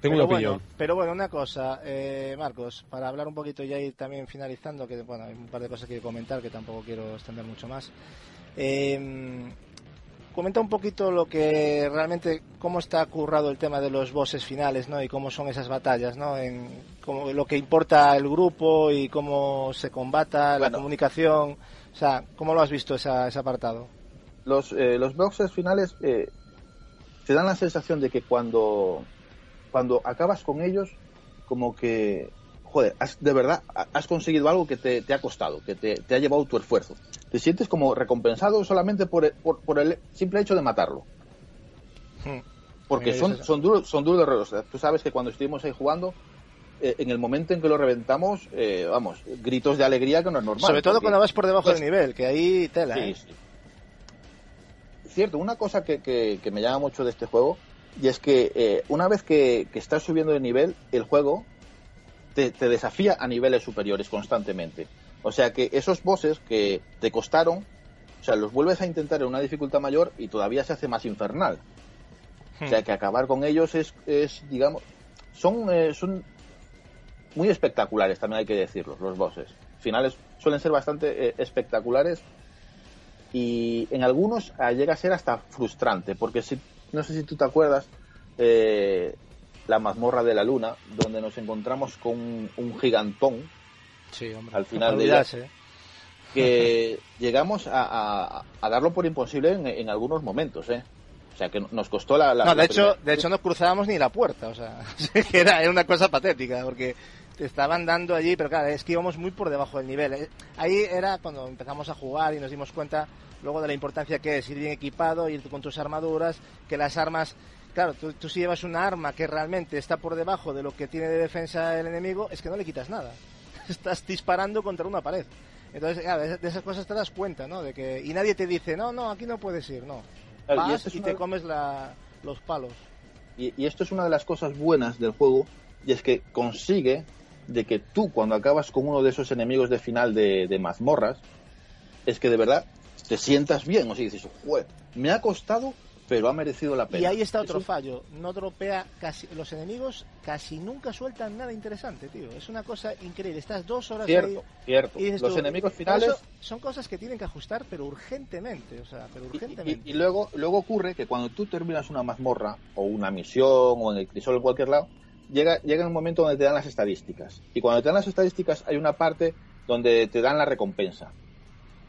Tengo pero una bueno, opinión. pero bueno, una cosa, eh, Marcos, para hablar un poquito ya y también finalizando, que bueno, hay un par de cosas que comentar que tampoco quiero extender mucho más. Eh, comenta un poquito lo que realmente, cómo está currado el tema de los bosses finales, ¿no? Y cómo son esas batallas, ¿no? En cómo- lo que importa el grupo y cómo se combata, la comunicación. O sea, ¿cómo lo has visto esa, ese apartado? Los, eh, los boxes finales eh, te dan la sensación de que cuando, cuando acabas con ellos, como que, joder, has- de verdad ha- has conseguido algo que te, te ha costado, que te, te ha llevado tu esfuerzo. Te sientes como recompensado solamente por el, por, por el simple hecho de matarlo. Hmm. Porque son, son duros, son duros de roer. O sea, Tú sabes que cuando estuvimos ahí jugando, eh, en el momento en que lo reventamos, eh, vamos, gritos de alegría que no es normal. Sobre todo porque- cuando vas por debajo pues- del nivel, que ahí tela, Sí, ¿eh? sí. Cierto, una cosa que, que- que me llama mucho de este juego, y es que una vez que, que estás subiendo de nivel, el juego te, te desafía a niveles superiores constantemente. O sea que esos bosses que te costaron, o sea, los vuelves a intentar en una dificultad mayor y todavía se hace más infernal. O sea que acabar con ellos es, es digamos, son, eh, son muy espectaculares, también hay que decirlo, los bosses. Finales suelen ser bastante eh, espectaculares y en algunos ah, llega a ser hasta frustrante, porque si, no sé si tú te acuerdas, eh, la mazmorra de la luna, donde nos encontramos con un, un gigantón Sí, hombre. al final de ella, olvidarse. que <laughs> llegamos a, a- a darlo por imposible en, en algunos momentos, ¿eh? O sea, que nos costó la... la- No, la de hecho, primera- de hecho no cruzábamos ni la puerta, o sea, <laughs> que era, era una cosa patética, porque te estaban dando allí, pero claro, es que íbamos muy por debajo del nivel. eh. Ahí era cuando empezamos a jugar y nos dimos cuenta luego de la importancia que es ir bien equipado, ir con tus armaduras, que las armas, claro, tú, tú si llevas una arma que realmente está por debajo de lo que tiene de defensa el enemigo, es que no le quitas nada. <laughs> Estás disparando contra una pared. Entonces, claro, de esas cosas te das cuenta, ¿no? De que, y nadie te dice, no, no, aquí no puedes ir, no. Claro, Vas y una- te comes la, los palos. Y, y esto es una de las cosas buenas del juego, y es que consigue de que tú, cuando acabas con uno de esos enemigos de final de, de mazmorras, es que de verdad te sientas bien. O sea, dices, "Jue, me ha costado, pero ha merecido la pena. Y ahí está otro Eso- fallo. No dropea casi. Los enemigos casi nunca sueltan nada interesante, tío. Es una cosa increíble. Estás dos horas Cierto, ahí. cierto. y Los tú, enemigos finales... son cosas que tienen que ajustar, pero urgentemente. O sea, pero Y, urgentemente. y- y luego, luego ocurre que cuando tú terminas una mazmorra o una misión o en el crisol en cualquier lado, llega, llega un momento donde te dan las estadísticas. Y cuando te dan las estadísticas hay una parte donde te dan la recompensa.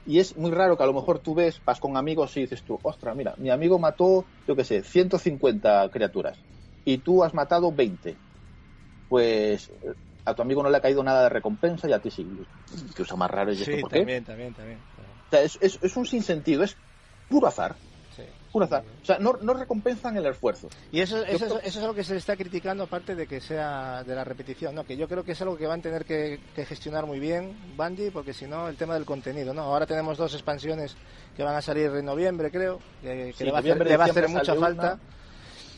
Y es muy raro que a lo mejor tú ves, vas con amigos y dices tú, ostras, mira, mi amigo mató, yo qué sé, 150 criaturas y tú has matado 20. Pues a tu amigo no le ha caído nada de recompensa y a ti sí. Que usa más raro y esto sí, por qué. también, también, también. O sea, es, es- es un sinsentido, es puro azar. Sí. Puro azar. O sea, no, no recompensan el esfuerzo. Y eso, eso, creo- eso es algo que se está criticando, aparte de que sea de la repetición, ¿no? Que yo creo que es algo que van a tener que, que gestionar muy bien Bungie, porque si no, el tema del contenido, ¿no? Ahora tenemos dos expansiones que van a salir en noviembre, creo, que, que Sí, le va a hacer, noviembre, le va a hacer diciembre mucha falta. una.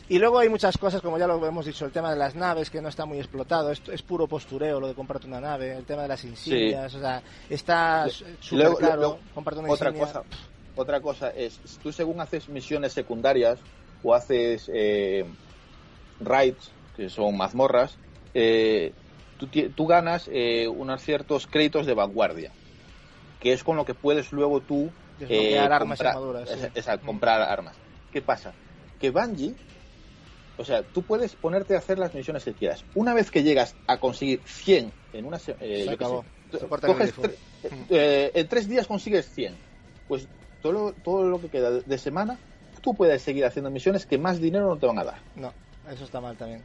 Y luego hay muchas cosas, como ya lo hemos dicho, el tema de las naves, que no está muy explotado, esto es puro postureo lo de comprarte una nave, el tema de las insignias, o sea, está súper luego, comprarte una Otra insignia. cosa, otra cosa es, tú según haces misiones secundarias o haces eh, raids, que son mazmorras, eh, tú, ganas eh, unos ciertos créditos de vanguardia, que es con lo que puedes luego tú eh, armas y comprar- armaduras, sí. esa- esa, comprar armas. ¿Qué pasa? Que Bungie, o sea, tú puedes ponerte a hacer las misiones que quieras. Una vez que llegas a conseguir 100 en una se- eh, acabó. sé, Se corta el coges grifo. tre- en tres días consigues 100. Pues todo lo, todo lo que queda de, semana, tú puedes seguir haciendo misiones que más dinero no te van a dar. No, eso está mal también.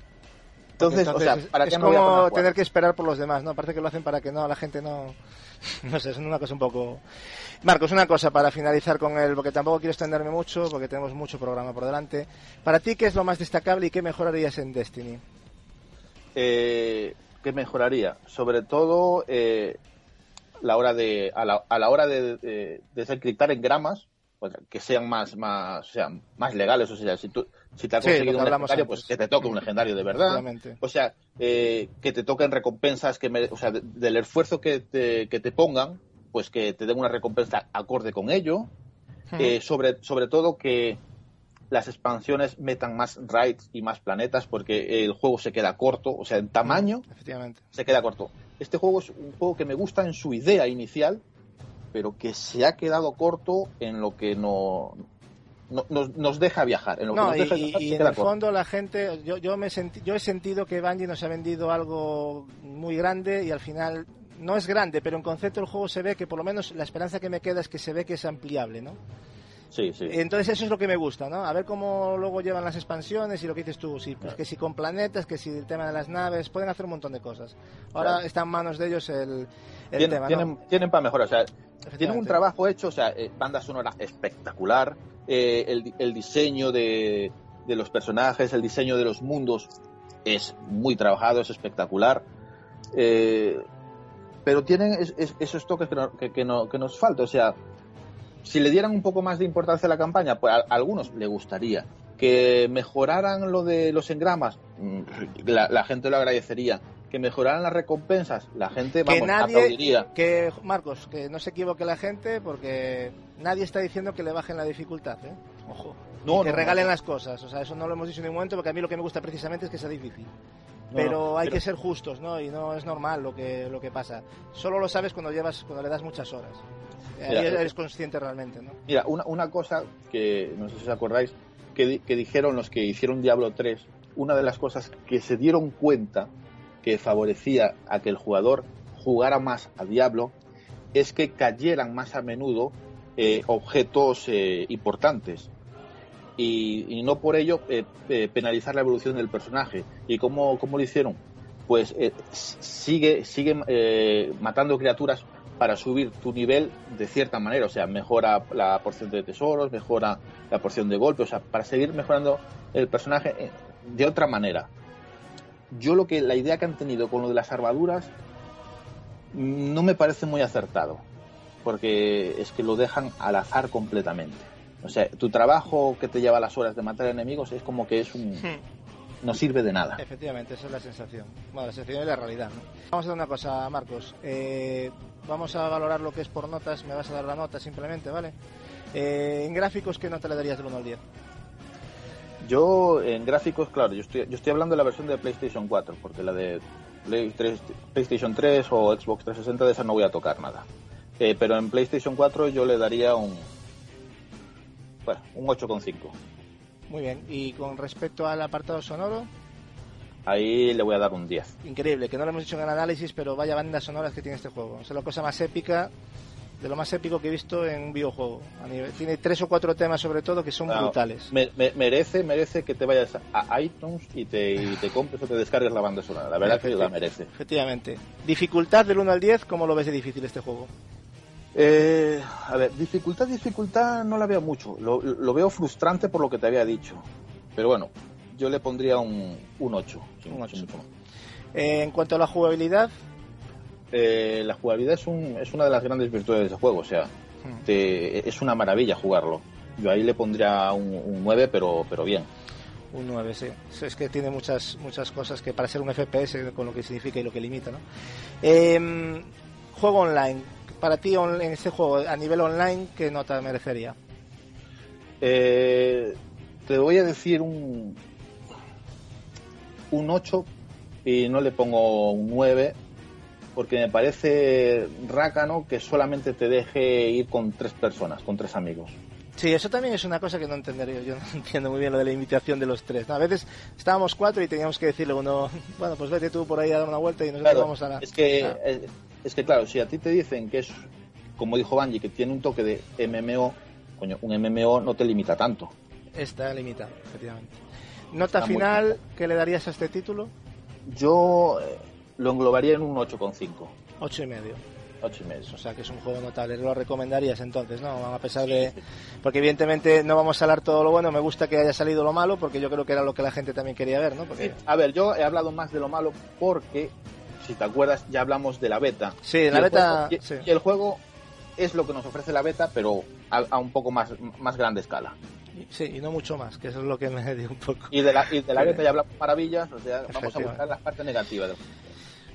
Entonces, o sea, es- ¿para es qué a como a tener que esperar por los demás, ¿no? Parece que lo hacen para que no, la gente no... <laughs> No sé, es una cosa un poco... Marcos, una cosa para finalizar con él, porque tampoco quiero extenderme mucho, porque tenemos mucho programa por delante. Para ti, ¿qué es lo más destacable y qué mejorarías en Destiny? eh, ¿qué mejoraría? Sobre todo eh, la hora de a la, a la hora de, de, de desencriptar engramas pues, que sean más más o sea, más legales, o sea, si tú si te lo conseguido un legendario, antes. pues que te toque un legendario de verdad. O sea, eh, que te toquen recompensas que mere- o sea, de- del esfuerzo que te, que te pongan, pues que te den una recompensa acorde con ello. Eh, sobre, sobre todo que las expansiones metan más raids y más planetas porque el juego se queda corto, o sea, en tamaño Efectivamente. se queda corto. Este juego es un juego que me gusta en su idea inicial, pero que se ha quedado corto en lo que no, no- nos, nos deja viajar. En lo que No, nos y, deja y- viajar, y en el corto. fondo la gente, yo, yo, me senti- yo he sentido que Bungie nos ha vendido algo muy grande y al final no es grande, pero en concepto el juego se ve que por lo menos la esperanza que me queda es que se ve que es ampliable, ¿no? Sí, sí. Entonces eso es lo que me gusta, ¿no? A ver cómo luego llevan las expansiones y lo que dices tú, sí, pues que si con planetas, que si el tema de las naves, pueden hacer un montón de cosas. Ahora Claro. está en manos de ellos el, el Tien- tema, ¿no? tienen, tienen para mejorar. O sea, tienen un trabajo hecho, o sea, eh, banda sonora espectacular, eh, el, el diseño de, de los personajes, el diseño de los mundos es muy trabajado, es espectacular. Eh, pero tienen es- es- esos toques que, no- que, que no- que nos falta. O sea, si le dieran un poco más de importancia a la campaña, pues a, a algunos le gustaría. Que mejoraran lo de los engramas, mm, la, la gente lo agradecería. que mejoraran las recompensas, la gente que vamos, nadie, aplaudiría. que Marcos, que no se equivoque la gente porque nadie está diciendo que le bajen la dificultad, ¿eh? Ojo. No, Y que no, regalen no. las cosas, o sea, eso no lo hemos dicho en ningún momento porque a mí lo que me gusta precisamente es que sea difícil. Pero no, hay pero- que ser justos, ¿no? Y no es normal lo que lo que pasa. Solo lo sabes cuando llevas cuando le das muchas horas. Ahí Mira, eres consciente realmente, ¿no? Mira, una, una cosa que no sé si os acordáis, que, di- que dijeron los que hicieron Diablo 3, una de las cosas que se dieron cuenta que favorecía a que el jugador jugara más a Diablo es que cayeran más a menudo eh, objetos eh, importantes. Y, no por ello eh, eh, penalizar la evolución del personaje. ¿Y cómo, cómo lo hicieron? Pues eh, sigue, sigue eh, matando criaturas para subir tu nivel de cierta manera, o sea, mejora la porción de tesoros, mejora la porción de golpe, o sea, para seguir mejorando el personaje de otra manera. Yo lo que la idea que han tenido con lo de las armaduras no me parece muy acertado, porque es que lo dejan al azar completamente. O sea, tu trabajo que te lleva las horas de matar enemigos es como que es un no sirve de nada. Efectivamente, esa es la sensación. Bueno, la sensación es la realidad. ¿no? Vamos a hacer una cosa, Marcos. Eh, vamos a valorar lo que es por notas. Me vas a dar la nota simplemente, ¿vale? Eh, en gráficos, ¿qué nota le darías del 1 al 10? Yo en gráficos, claro, yo estoy, yo estoy hablando de la versión de PlayStation 4, porque la de Play 3 PlayStation 3 o Xbox 360 de esa no voy a tocar nada. Eh, pero en PlayStation 4 yo le daría un bueno, un 8,5. Muy bien. Y con respecto al apartado sonoro, Ahí le voy a dar un 10. increíble, que no lo hemos dicho en el análisis, pero vaya bandas sonoras que tiene este juego. Es la cosa más épica, de lo más épico que he visto en un videojuego. A nivel- tiene tres o cuatro temas sobre todo que son Ah, brutales. Me- me- merece, merece que te vayas a iTunes y te, y te compres o te descargues la banda sonora. La verdad que la merece. Efectivamente. Dificultad del 1 al 10, ¿cómo lo ves de difícil este juego? Eh, a ver, dificultad, dificultad no la veo mucho. Lo, lo veo frustrante por lo que te había dicho. Pero bueno, yo le pondría un, un 8. sin- Un ocho. sin mucho más. Eh, en cuanto a la jugabilidad, Eh, la jugabilidad es, un, es una de las grandes virtudes de ese juego. O sea, hmm, te- es una maravilla jugarlo. Yo ahí le pondría un, un 9, pero, pero bien. un 9, sí. Es que tiene muchas muchas cosas que para ser un FPS, con lo que significa y lo que limita, ¿no? Eh, juego online. Para ti, en este juego, a nivel online, ¿qué nota merecería? Eh, te voy a decir un, un 8 y no le pongo un 9 porque me parece rácano que solamente te deje ir con tres personas, con tres amigos. Sí, eso también es una cosa que no entendería. Yo <laughs> no entiendo muy bien lo de la invitación de los tres. A veces estábamos cuatro y teníamos que decirle uno, <laughs> bueno, pues vete tú por ahí a dar una vuelta y nosotros Claro, vamos a la... es que Claro. Es, que claro, si a ti te dicen que es como dijo Bungie que tiene un toque de MMO, coño, un MMO no te limita tanto. Está limitado, efectivamente. Nota Está final, ¿qué le darías a este título? Yo eh, lo englobaría en un 8,5, Ocho y medio. 8 y medio. O sea que es un juego notable. Lo recomendarías entonces, ¿no? A pesar de. Porque evidentemente no vamos a hablar todo lo bueno. Me gusta que haya salido lo malo porque yo creo que era lo que la gente también quería ver, ¿no? Porque... A ver, yo he hablado más de lo malo porque, si te acuerdas, ya hablamos de la beta. Sí, Y la beta. juego- y, sí. y el juego es lo que nos ofrece la beta, pero a, a un poco más, más grande escala. Sí, y no mucho más, que eso es lo que me <laughs> dio un poco. Y de la, y de la beta ya hablamos maravillas, o sea, vamos a buscar la parte negativa del juego.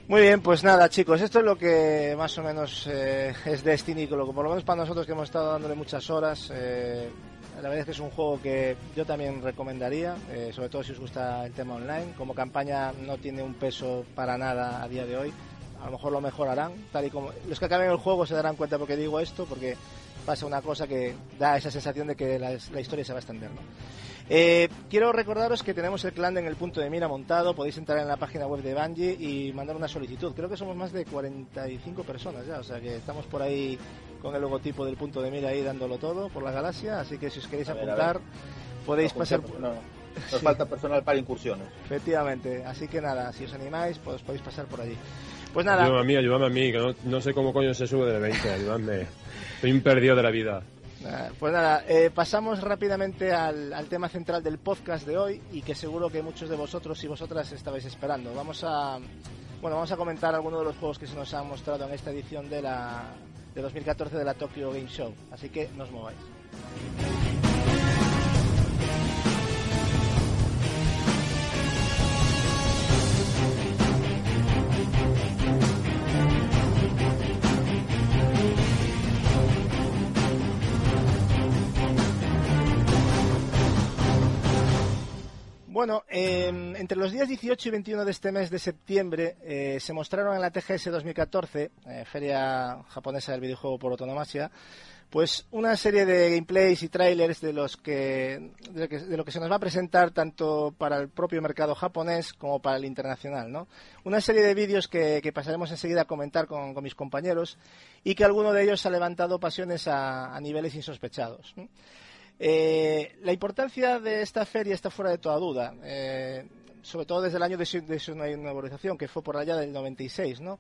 Muy bien, pues nada, chicos, esto es lo que más o menos eh, es Destiny, por lo menos para nosotros que hemos estado dándole muchas horas. eh, la verdad es que es un juego que yo también recomendaría, eh, sobre todo si os gusta el tema online. Como campaña no tiene un peso para nada a día de hoy. A lo mejor lo mejorarán, tal y como los que acaben el juego se darán cuenta porque digo esto, porque pasa una cosa que da esa sensación de que la, historia se va a extender. ¿no? Eh, quiero recordaros que tenemos el clan en el punto de mira montado. Podéis entrar en la página web de Bungie y mandar una solicitud. Creo que somos más de 45 personas ya, o sea que estamos por ahí con el logotipo del punto de mira ahí dándolo todo por la galaxia. Así que si os queréis A ver, a apuntar, podéis No, pasar. no, no. <laughs> Nos Sí. falta personal para incursiones. Efectivamente, así que nada, si os animáis, pues podéis pasar por allí. Pues nada, Ayúdame a mí, ayúdame a mí, que no, no sé cómo coño se sube de 20, ayúdame. Estoy un perdido de la vida. Pues nada, eh, pasamos rápidamente al, al tema central del podcast de hoy y que seguro que muchos de vosotros y vosotras estabais esperando. Vamos a, bueno, vamos a comentar algunos de los juegos que se nos han mostrado en esta edición de la de 2014 de la Tokyo Game Show. Así que no os mováis. Bueno, eh, entre los días 18 y 21 de este mes de septiembre eh, se mostraron en la TGS 2014, eh, Feria Japonesa del Videojuego por Autonomasia, pues una serie de gameplays y trailers de los que de lo que, se nos va a presentar tanto para el propio mercado japonés como para el internacional, ¿no? Una serie de vídeos que, pasaremos enseguida a comentar con, mis compañeros y que alguno de ellos ha levantado pasiones a, niveles insospechados. Eh, la importancia de esta feria está fuera de toda duda, eh, sobre todo desde el año de su, de inauguración, que fue por allá del 96, ¿no?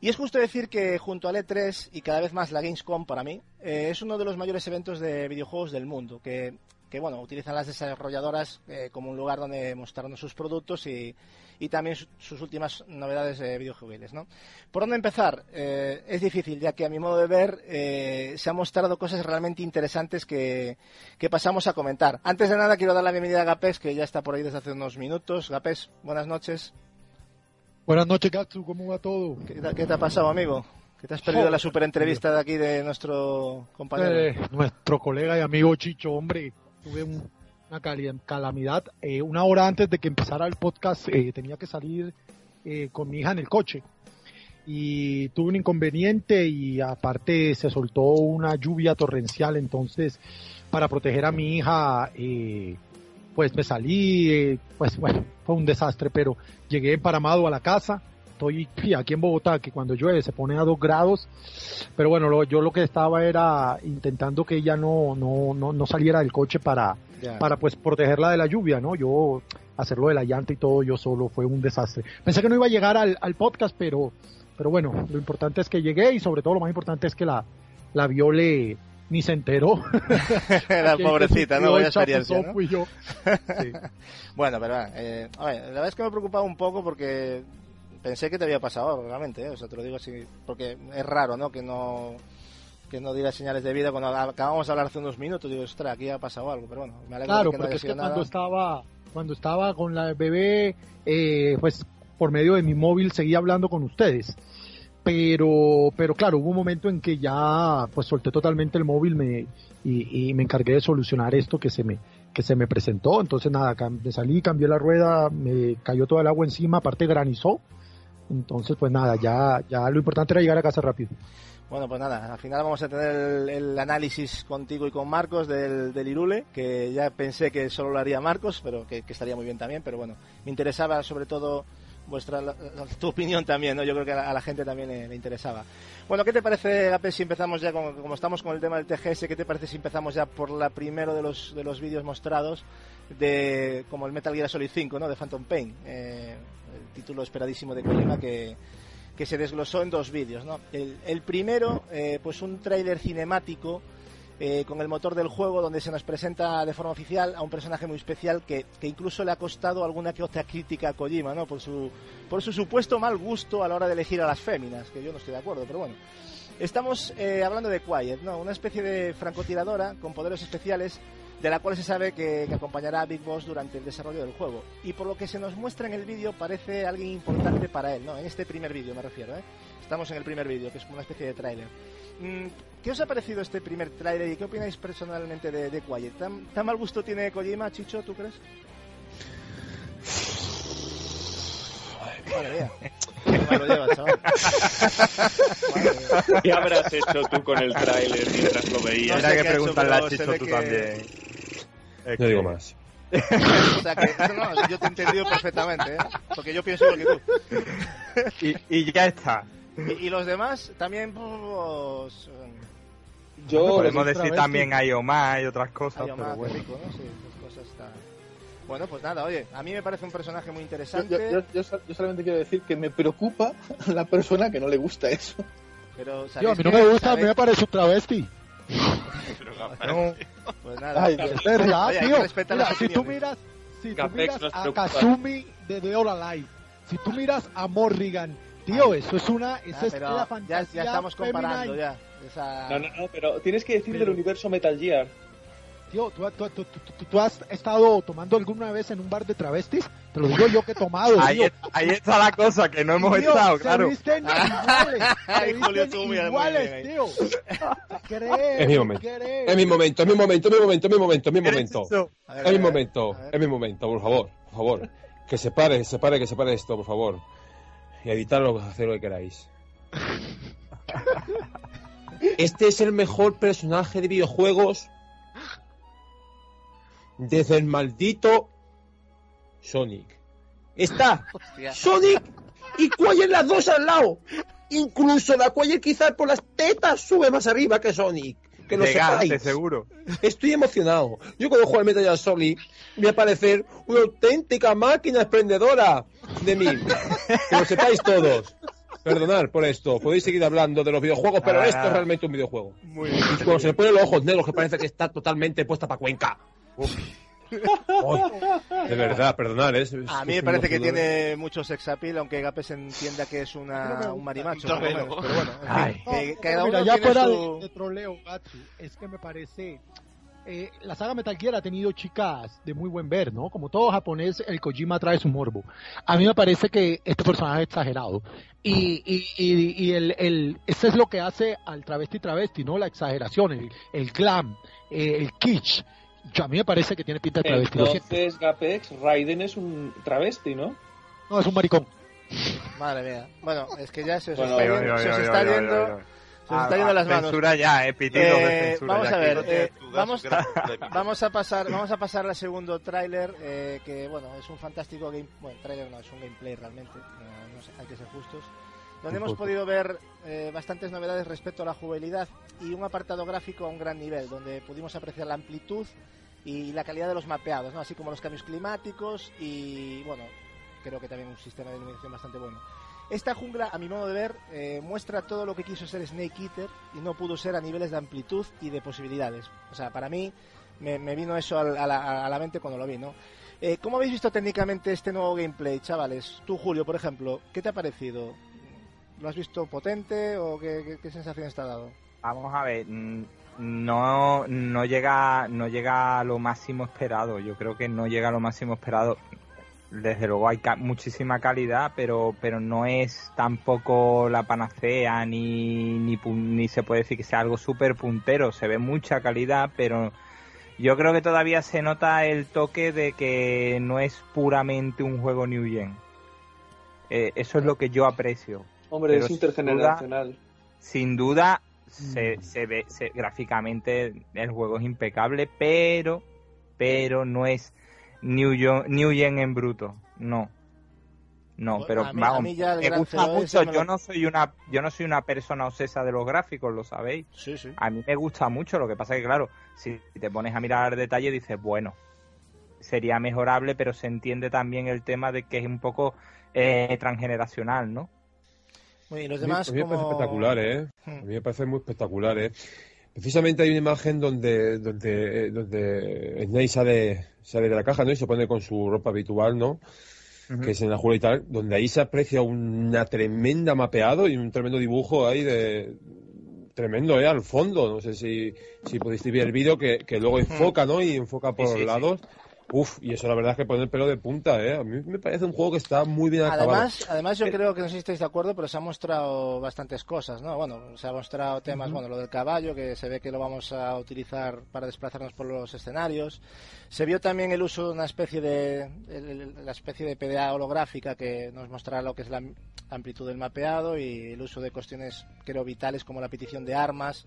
Y es justo decir que junto al E3 y cada vez más la Gamescom para mí, eh, es uno de los mayores eventos de videojuegos del mundo, que, que bueno, utilizan las desarrolladoras eh, como un lugar donde mostrarnos sus productos y, y también su, sus últimas novedades eh, videojuegos, ¿no? ¿Por dónde empezar? Eh, es difícil, ya que a mi modo de ver eh, se han mostrado cosas realmente interesantes que, que, pasamos a comentar. Antes de nada quiero dar la bienvenida a Gapes, que ya está por ahí desde hace unos minutos. Gapes, buenas noches. Buenas noches, Gatsu, ¿cómo va todo? ¿Qué, ¿Qué, te ha pasado, amigo? ¿Qué te has perdido Joder, la super entrevista de aquí de nuestro compañero? Eh, nuestro colega y amigo Chicho, hombre, tuve un, una calamidad. Eh, una hora antes de que empezara el podcast eh, tenía que salir eh, con mi hija en el coche y tuve un inconveniente y aparte se soltó una lluvia torrencial, entonces para proteger a mi hija eh, pues me salí, eh, pues bueno, fue un desastre, pero llegué emparamado a la casa, estoy <laughs> aquí en Bogotá, que cuando llueve se pone a dos grados, pero bueno, lo, yo lo que estaba era intentando que ella no, no, no, no saliera del coche para, yeah. para pues protegerla de la lluvia, ¿no? Yo hacerlo de la llanta y todo yo solo fue un desastre. Pensé que no iba a llegar al, al podcast, pero, pero bueno, lo importante es que llegué y sobre todo lo más importante es que la, la viole ni se enteró. <laughs> la pobrecita, ¿no? Buena experiencia, ¿no? Fui yo. <laughs> sí. bueno, pero eh, a ver, la verdad es que me preocupaba un poco porque pensé que te había pasado realmente, ¿eh? o sea, te lo digo así, porque es raro, ¿no? Que no que no diera señales de vida cuando acabamos de hablar hace unos minutos, digo, ostras, aquí ha pasado algo, pero bueno, me alegro claro, de que porque es que cuando nada. estaba cuando estaba con la bebé, eh, pues por medio de mi móvil seguía hablando con ustedes pero pero claro hubo un momento en que ya pues solté totalmente el móvil me y, y, me encargué de solucionar esto que se me que se me presentó entonces nada me salí cambié la rueda me cayó todo el agua encima aparte granizó entonces pues nada ya ya lo importante era llegar a casa rápido bueno, pues nada, al final vamos a tener el, análisis contigo y con Marcos del, del, Irule, que ya pensé que solo lo haría Marcos, pero que, estaría muy bien también, pero bueno, me interesaba sobre todo vuestra tu opinión también, ¿no? Yo creo que a la, gente también le, interesaba. Bueno, ¿qué te parece, Gape, si empezamos ya, con, como estamos con el tema del TGS, qué te parece si empezamos ya por la primero de los, de los vídeos mostrados, de como el Metal Gear Solid 5, ¿no? De Phantom Pain, eh, título esperadísimo de Kojima que que se desglosó en dos vídeos. ¿no? El, el, primero, eh, pues un tráiler cinemático eh, con el motor del juego donde se nos presenta de forma oficial a un personaje muy especial que, que, incluso le ha costado alguna que otra crítica a Kojima, ¿no? Por su, por su supuesto mal gusto a la hora de elegir a las féminas, que yo no estoy de acuerdo, pero bueno. Estamos eh, hablando de Quiet, ¿no? Una especie de francotiradora con poderes especiales de la cual se sabe que, que, acompañará a Big Boss durante el desarrollo del juego. Y por lo que se nos muestra en el vídeo parece alguien importante para él, ¿no? En este primer vídeo me refiero, ¿eh? Estamos en el primer vídeo, que es como una especie de tráiler. Mm, ¿Qué os ha parecido este primer tráiler y qué opináis personalmente de, de Quiet? ¿Tan, ¿Tan, mal gusto tiene Kojima, Chicho, tú crees? Madre mía. Qué lo llevas, chaval. ¿Qué habrás hecho tú con el tráiler mientras lo veías? No sé que preguntarle a Chicho tú que... también. Es no digo más. <laughs> o sea que no, no, yo te he entendido perfectamente, ¿eh? porque yo pienso igual que tú. y, y, ya está. Y, y, los demás también, pues. Yo podemos decir también hay Omar y otras cosas, hay Omar, pero bueno. Rico, ¿no? Sí, esas cosas están. Bueno, pues nada, oye, a mí me parece un personaje muy interesante. Yo, yo, yo, yo solamente quiero decir que me preocupa <laughs> la persona que no le gusta eso. Pero, Yo, a mí no me gusta, a mí me parece un travesti. <laughs> no, pues nada. Ay, es verdad, Oye, tío. Mira, si tú miras, si tú miras a Kazumi de The All Alive, si tú miras a Morrigan, tío, Ay. eso es una, eso ah, es la fantasía ya, ya estamos comparando feminine. ya. Esa... No, no, no, pero tienes que decir pero... del universo Metal Gear. Tío, ¿tú, tú, tú, tú- tú has estado tomando alguna vez en un bar de travestis? Te lo digo yo que he tomado, Ahí, es- ahí está la cosa, que no hemos Tío, estado, se claro. visten iguales, Ay, se Julio, visten iguales, tío. Es mi momento. ¿Crees? Es mi momento, es mi momento, es mi momento, es mi momento, es mi ¿Qué momento. es mi momento, es mi momento, por favor, por favor. Que se pare, que se pare, que se pare esto, por favor. Y editarlo, hacer lo que queráis. <laughs> Este es el mejor personaje de videojuegos desde el maldito Sonic. Está Hostia. Sonic y Quayer las dos al lado. Incluso la Quayer quizás por las tetas sube más arriba que Sonic. Que lo sepáis. seguro. Estoy emocionado. Yo cuando juego al Metal Gear Solid voy a parecer una auténtica máquina emprendedora de mí. Que lo sepáis todos. Perdonad por esto. Podéis seguir hablando de los videojuegos, pero Nada, esto es realmente un videojuego. Muy Y cuando se le ponen los ojos negros que parece que está totalmente puesta para Cuenca. <laughs> De verdad, perdonad. Es, es- A mí me parece que tiene mucho sex appeal, aunque Gapes entienda que es una, un marimacho. Menos, Pero bueno, en fin, que mira, ya tiene fuera su... de, de troleo, Gatsu, es que me parece... eh, la saga Metal Gear ha tenido chicas de muy buen ver, ¿no? Como todo japonés, el Kojima trae su morbo. A mí me parece que este personaje es exagerado. Y, y, y, y el, el, eso es lo que hace al travesti travesti, ¿no? La exageración, el, el glam, eh, el kitsch. Yo, a mí me parece que tiene pinta de travesti. Entonces, Gapex, Raiden es un travesti, ¿no? No, es un maricón. Madre mía. Bueno, es que ya se os Bueno, está oye, yendo, oye, se os oye, está yendo, oye, oye. se os está yendo las manos. Censura ya, eh, Eh, censura vamos ya a ver, No tiene eh, vamos, vamos a pasar, vamos a pasar al segundo tráiler, eh, que bueno, es un fantástico game, bueno, tráiler no, es un gameplay realmente, no, no sé, hay que ser justos, donde hemos podido ver eh, bastantes novedades respecto a la jugabilidad y un apartado gráfico a un gran nivel, donde pudimos apreciar la amplitud y la calidad de los mapeados, ¿no? así como los cambios climáticos y bueno, creo que también un sistema de iluminación bastante bueno. Esta jungla, a mi modo de ver, eh, muestra todo lo que quiso ser Snake Eater y no pudo ser a niveles de amplitud y de posibilidades. O sea, para mí me, me vino eso a la, a la mente cuando lo vi, ¿no? Eh, ¿Cómo habéis visto técnicamente este nuevo gameplay, chavales? Tú, Julio, por ejemplo, ¿qué te ha parecido? ¿Lo has visto potente o qué, qué, qué dado? Vamos a ver, no, no llega, no llega a lo máximo esperado. Yo creo que no llega a lo máximo esperado. Desde luego hay muchísima calidad, pero, pero no es tampoco la panacea ni, ni, ni se puede decir que sea algo súper puntero. Se ve mucha calidad, pero yo creo que todavía se nota el toque de que no es puramente un juego New Gen. Eh, eso es lo que yo aprecio Hombre, Pero es intergeneracional. sin duda se, se ve se- gráficamente el juego es impecable pero pero no es New Gen, New Gen en bruto no no Pues pero a mí- vamos a mí ya el me gusta mucho me yo no soy una yo no soy una persona obsesa de los gráficos lo sabéis Sí, sí. a mí me gusta mucho lo que pasa que claro si te pones a mirar detalle dices bueno sería mejorable pero se entiende también el tema de que es un poco eh, transgeneracional no Muy bien, los A mí- demás a mí me como... parece espectacular, ¿eh? Hmm. A mí me parece muy espectacular, ¿eh? Precisamente hay una imagen donde donde, eh, donde Snake sale, sale de la caja, ¿no? Y se pone con su ropa habitual, ¿no? Que es en la jungla y tal, donde ahí se aprecia una tremenda mapeado y un tremendo dibujo ahí de tremendo, ¿eh? Al fondo. No sé si, si podéis ver el vídeo que, que luego enfoca, ¿no? Y enfoca por Sí, sí, los lados. Uf, y eso la verdad es que pone el pelo de punta, ¿eh? A mí me parece un juego que está muy bien acabado. Además, además yo creo que no sé si estáis de acuerdo, pero se han mostrado bastantes cosas, ¿no? Bueno, se ha mostrado temas, bueno, lo del caballo, que se ve que lo vamos a utilizar para desplazarnos por los escenarios. Se vio también el uso de una especie de, el- la especie de PDA holográfica que nos mostrará lo que es la amplitud del mapeado y el uso de cuestiones, creo, vitales como la petición de armas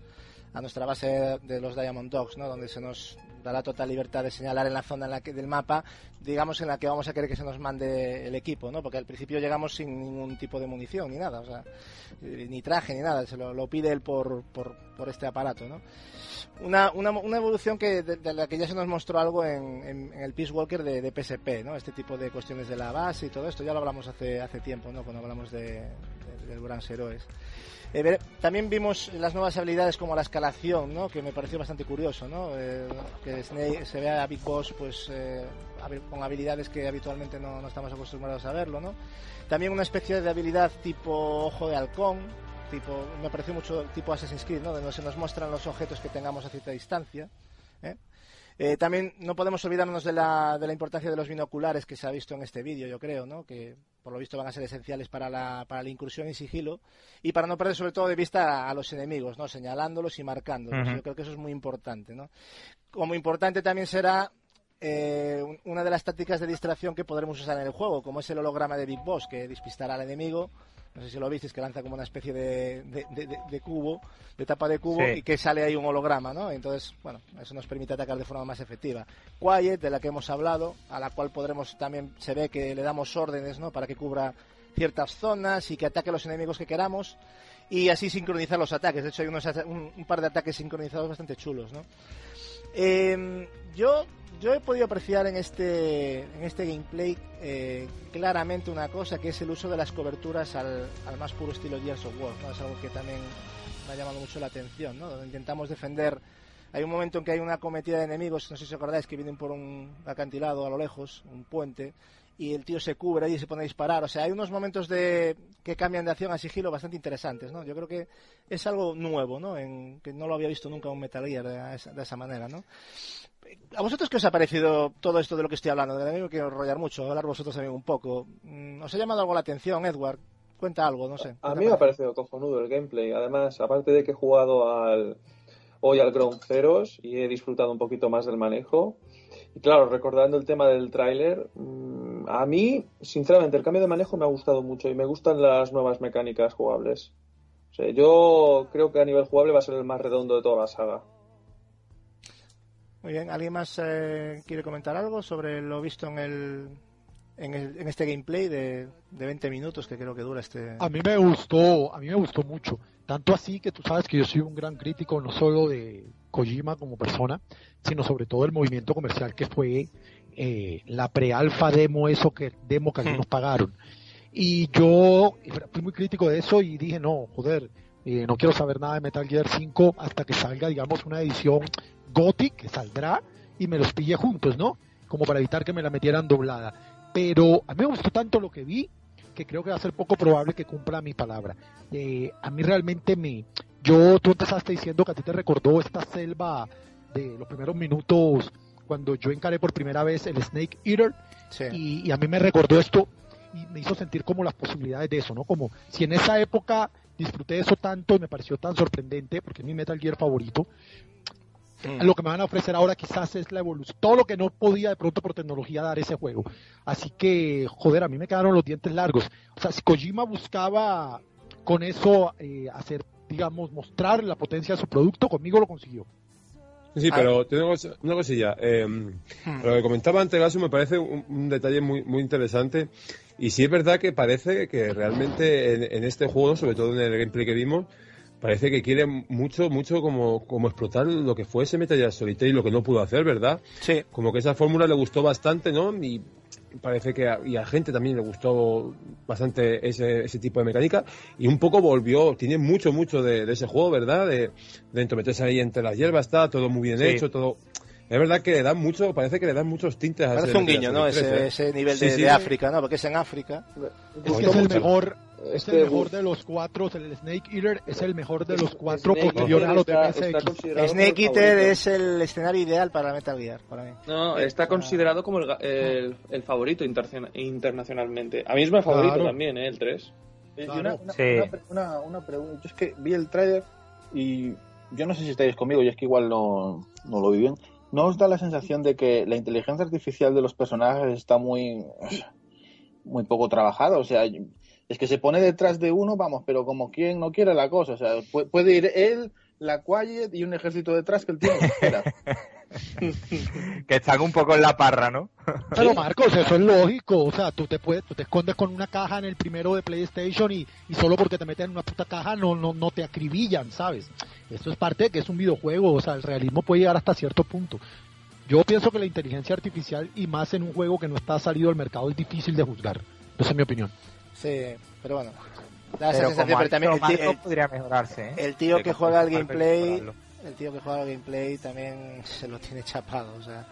a nuestra base de los Diamond Dogs, ¿no? Donde se nos dará total libertad de señalar en la zona en la que, del mapa, digamos, en la que vamos a querer que se nos mande el equipo, ¿no? Porque al principio llegamos sin ningún tipo de munición ni nada, o sea, eh, ni traje ni nada, se lo, lo pide él por, por, por este aparato, ¿no? Una, una, una evolución que de, la que ya se nos mostró algo en, en- el Peace Walker de, PSP, ¿no? Este tipo de cuestiones de la base y todo esto, ya lo hablamos hace, hace tiempo, ¿no? Cuando hablamos de- del Gran Heroes. Eh, también vimos las nuevas habilidades como la escalación, ¿no? que me pareció bastante curioso, ¿no? Eh, que Snake se vea a Big Boss pues, eh, con habilidades que habitualmente no, no estamos acostumbrados a verlo. ¿no? También una especie de habilidad tipo ojo de halcón, tipo, me pareció mucho tipo Assassin's Creed, ¿no? donde se nos muestran los objetos que tengamos a cierta distancia. ¿Eh? También no podemos olvidarnos de la, de la importancia de los binoculares que se ha visto en este vídeo, yo creo, ¿no? que por lo visto van a ser esenciales para la, para la incursión y sigilo y para no perder sobre todo de vista a, a los enemigos, ¿no? señalándolos y marcándolos. Yo creo que eso es muy importante. ¿no? Como importante también será eh, un- una de las tácticas de distracción que podremos usar en el juego, como es el holograma de Big Boss, que despistará al enemigo. No sé si lo visteis, que lanza como una especie de, de- de- de- de cubo, de tapa de cubo, Sí. y que sale ahí un holograma, ¿no? Entonces, bueno, eso nos permite atacar de forma más efectiva. Quiet, de la que hemos hablado, a la cual podremos también, se ve que le damos órdenes, ¿no? Para que cubra ciertas zonas y que ataque a los enemigos que queramos y así sincronizar los ataques. De hecho, hay unos, un, un par de ataques sincronizados bastante chulos, ¿no? Eh, yo, yo he podido apreciar en este, en este gameplay eh, claramente una cosa que es el uso de las coberturas al, al más puro estilo Gears of War, ¿no? Es algo que también me ha llamado mucho la atención, ¿no? Donde intentamos defender. Hay un momento en que hay una cometida de enemigos, no sé si os acordáis, que vienen por un acantilado a lo lejos, un puente, y el tío se cubre y se pone a disparar. O sea, hay unos momentos de que cambian de acción a sigilo bastante interesantes, ¿no? Yo creo que es algo nuevo, ¿no? En, que no lo había visto nunca un Metal Gear de esa, de esa manera, ¿no? ¿A vosotros qué os ha parecido todo esto de lo que estoy hablando? De no quiero enrollar mucho, hablar vosotros también un poco. Mm, ¿Os ha llamado algo la atención, Edward? Cuenta algo, no sé. A ¿Qué mí me ha parecido cojonudo el gameplay. Además, aparte de que he jugado al, hoy al Ground Zeroes y he disfrutado un poquito más del manejo. Y claro, recordando el tema del tráiler, mm, a mí, sinceramente, el cambio de manejo me ha gustado mucho y me gustan las nuevas mecánicas jugables. O sea, yo creo que a nivel jugable va a ser el más redondo de toda la saga. Muy bien, ¿alguien más eh, quiere comentar algo sobre lo visto en el en, el- en este gameplay de, de 20 minutos que creo que dura este... A mí me gustó, a mí me gustó mucho. Tanto así que tú sabes que yo soy un gran crítico no solo de Kojima como persona, sino sobre todo el movimiento comercial que fue eh, la pre-alfa demo, eso que demo que algunos pagaron. Y yo fui muy crítico de eso y dije, no, joder, eh, no quiero saber nada de Metal Gear 5 hasta que salga, digamos, una edición Gothic que saldrá y me los pille juntos, ¿no? Como para evitar que me la metieran doblada. Pero a mí me gustó tanto lo que vi que creo que va a ser poco probable que cumpla mi palabra. Eh, a mí realmente me... Yo, tú empezaste diciendo que a ti te recordó esta selva de los primeros minutos cuando yo encaré por primera vez el Snake Eater Sí. y, y a mí me recordó esto y me hizo sentir como las posibilidades de eso, ¿no? Como si en esa época disfruté de eso tanto y me pareció tan sorprendente, porque es mi Metal Gear favorito, Mm. lo que me van a ofrecer ahora quizás es la evolución, todo lo que no podía de pronto por tecnología dar ese juego. Así que, joder, a mí me quedaron los dientes largos. O sea, si Kojima buscaba con eso eh, hacer, digamos, mostrar la potencia de su producto, conmigo lo consiguió. Sí, Ah. pero tengo una cosilla. Eh, Hmm. Lo que comentaba antes, Gaso, me parece un, un detalle muy, muy interesante. Y sí es verdad que parece que realmente en, en este juego, sobre todo en el gameplay que vimos, parece que quiere mucho, mucho como, como explotar lo que fue ese Metal Gear Solitaire y lo que no pudo hacer, ¿verdad? Sí. Como que esa fórmula le gustó bastante, ¿no? Y parece que a, y a gente también le gustó bastante ese, ese tipo de mecánica y un poco volvió, tiene mucho, mucho de, de ese juego, ¿verdad? De, de meterse ahí entre las hierbas, está todo muy bien Sí. hecho, todo... Es verdad que le dan mucho, parece que le dan muchos tintes a Parece ese un guiño, ¿no? Ese, 3, ¿eh? ese nivel Sí, de, sí. de África, ¿no? Porque es en África. Es que es el mejor, es Este el mejor bus- de los cuatro, el Snake Eater es el mejor de los cuatro Snake posteriores a los de como Snake Eater es el escenario ideal para Metal Gear, para mí. No, está considerado como el, ga- el, el favorito internacionalmente. A mí es mi favorito Claro. también, ¿eh? El 3. Eh, y Claro. una, una- Sí. una pre- una- una pregunta. Yo es que vi el trailer y yo no sé si estáis conmigo, y es que igual no, no lo vi bien. ¿No os da la sensación de que la inteligencia artificial de los personajes está muy, muy poco trabajada? O sea, es que se pone detrás de uno, vamos, pero como quien no quiere la cosa. O sea, pu- puede ir él, la Quiet y un ejército detrás que el tío no espera. <laughs> Que están un poco en la parra, ¿no? <laughs> Pero Marcos, eso es lógico. O sea, tú te puedes, tú te escondes con una caja en el primero de PlayStation y, y solo porque te meten en una puta caja no, no, no te acribillan, ¿sabes? Eso es parte de que es un videojuego. O sea, el realismo puede llegar hasta cierto punto. Yo pienso que la inteligencia artificial y más en un juego que no está salido al mercado es difícil de juzgar. Esa es mi opinión. Sí, pero bueno. Da esa Pero sensación, pero también el, el- podría mejorarse, ¿eh? el tío que juega al gameplay, el tío que juega al gameplay también <laughs> se lo tiene chapado, o sea,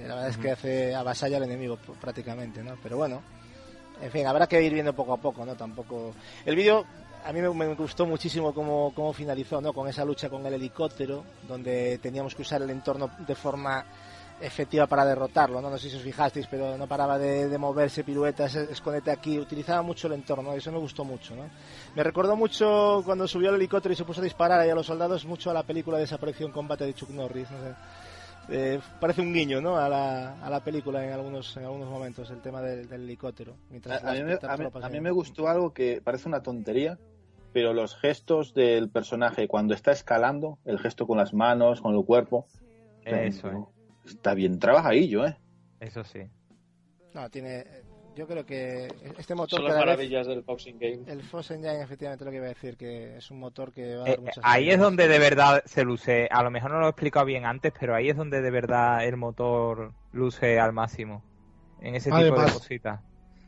la verdad es que hace avasalla al enemigo prácticamente, ¿no? Pero bueno, en fin, habrá que ir viendo poco a poco, ¿no? Tampoco el vídeo a mí me, me gustó muchísimo cómo, cómo finalizó, ¿no? Con esa lucha con el helicóptero, donde teníamos que usar el entorno de forma efectiva para derrotarlo, ¿no? No sé si os fijasteis, pero no paraba de, de moverse, piruetas, es- escondete aquí, utilizaba mucho el entorno, eso me gustó mucho, ¿no? Me recordó mucho cuando subió al helicóptero y se puso a disparar ahí a los soldados, mucho a la película Desaparición Combate de Chuck Norris, no sé. Eh, parece un guiño, ¿no? A la, a la película en algunos, en algunos momentos, el tema del, del helicóptero. Mientras A, a mí me, las a mí- tropas a mí en- me gustó algo que parece una tontería, pero los gestos del personaje cuando está escalando, el gesto con las manos, con el cuerpo, Eso, eh. Está bien trabajadillo, ¿eh? Eso sí. No, tiene. Yo creo que este motor Son las vez- maravillas del Boxing Game. El Force Engine, efectivamente, lo que iba a decir, que es un motor que va a Eh, dar muchas ahí es donde de verdad se luce. A lo mejor no lo he explicado bien antes, pero ahí es donde de verdad el motor luce al máximo. En ese tipo de cositas.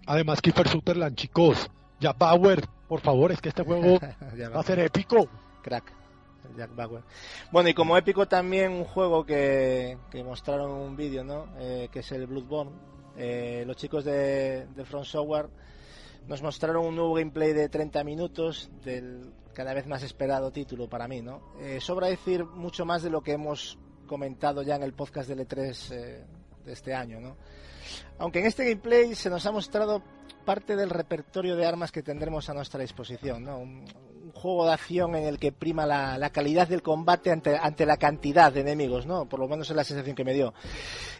Además, Kiefer Sutherland, chicos, ya Bauer, por favor, es que este juego <laughs> va a ser épico. Crack. Jack Bauer. Bueno, y como épico también un juego que, mostraron un vídeo, ¿no? Eh, que es el Bloodborne. Eh, los chicos de, de From Software nos mostraron un nuevo gameplay de 30 minutos del cada vez más esperado título para mí, ¿no? Eh, sobra decir mucho más de lo que hemos comentado ya en el podcast del E3 eh, de este año, ¿no? Aunque en este gameplay se nos ha mostrado parte del repertorio de armas que tendremos a nuestra disposición, ¿no? Un, juego de acción en el que prima la, calidad del combate ante, ante la cantidad de enemigos, ¿no? Por lo menos es la sensación que me dio.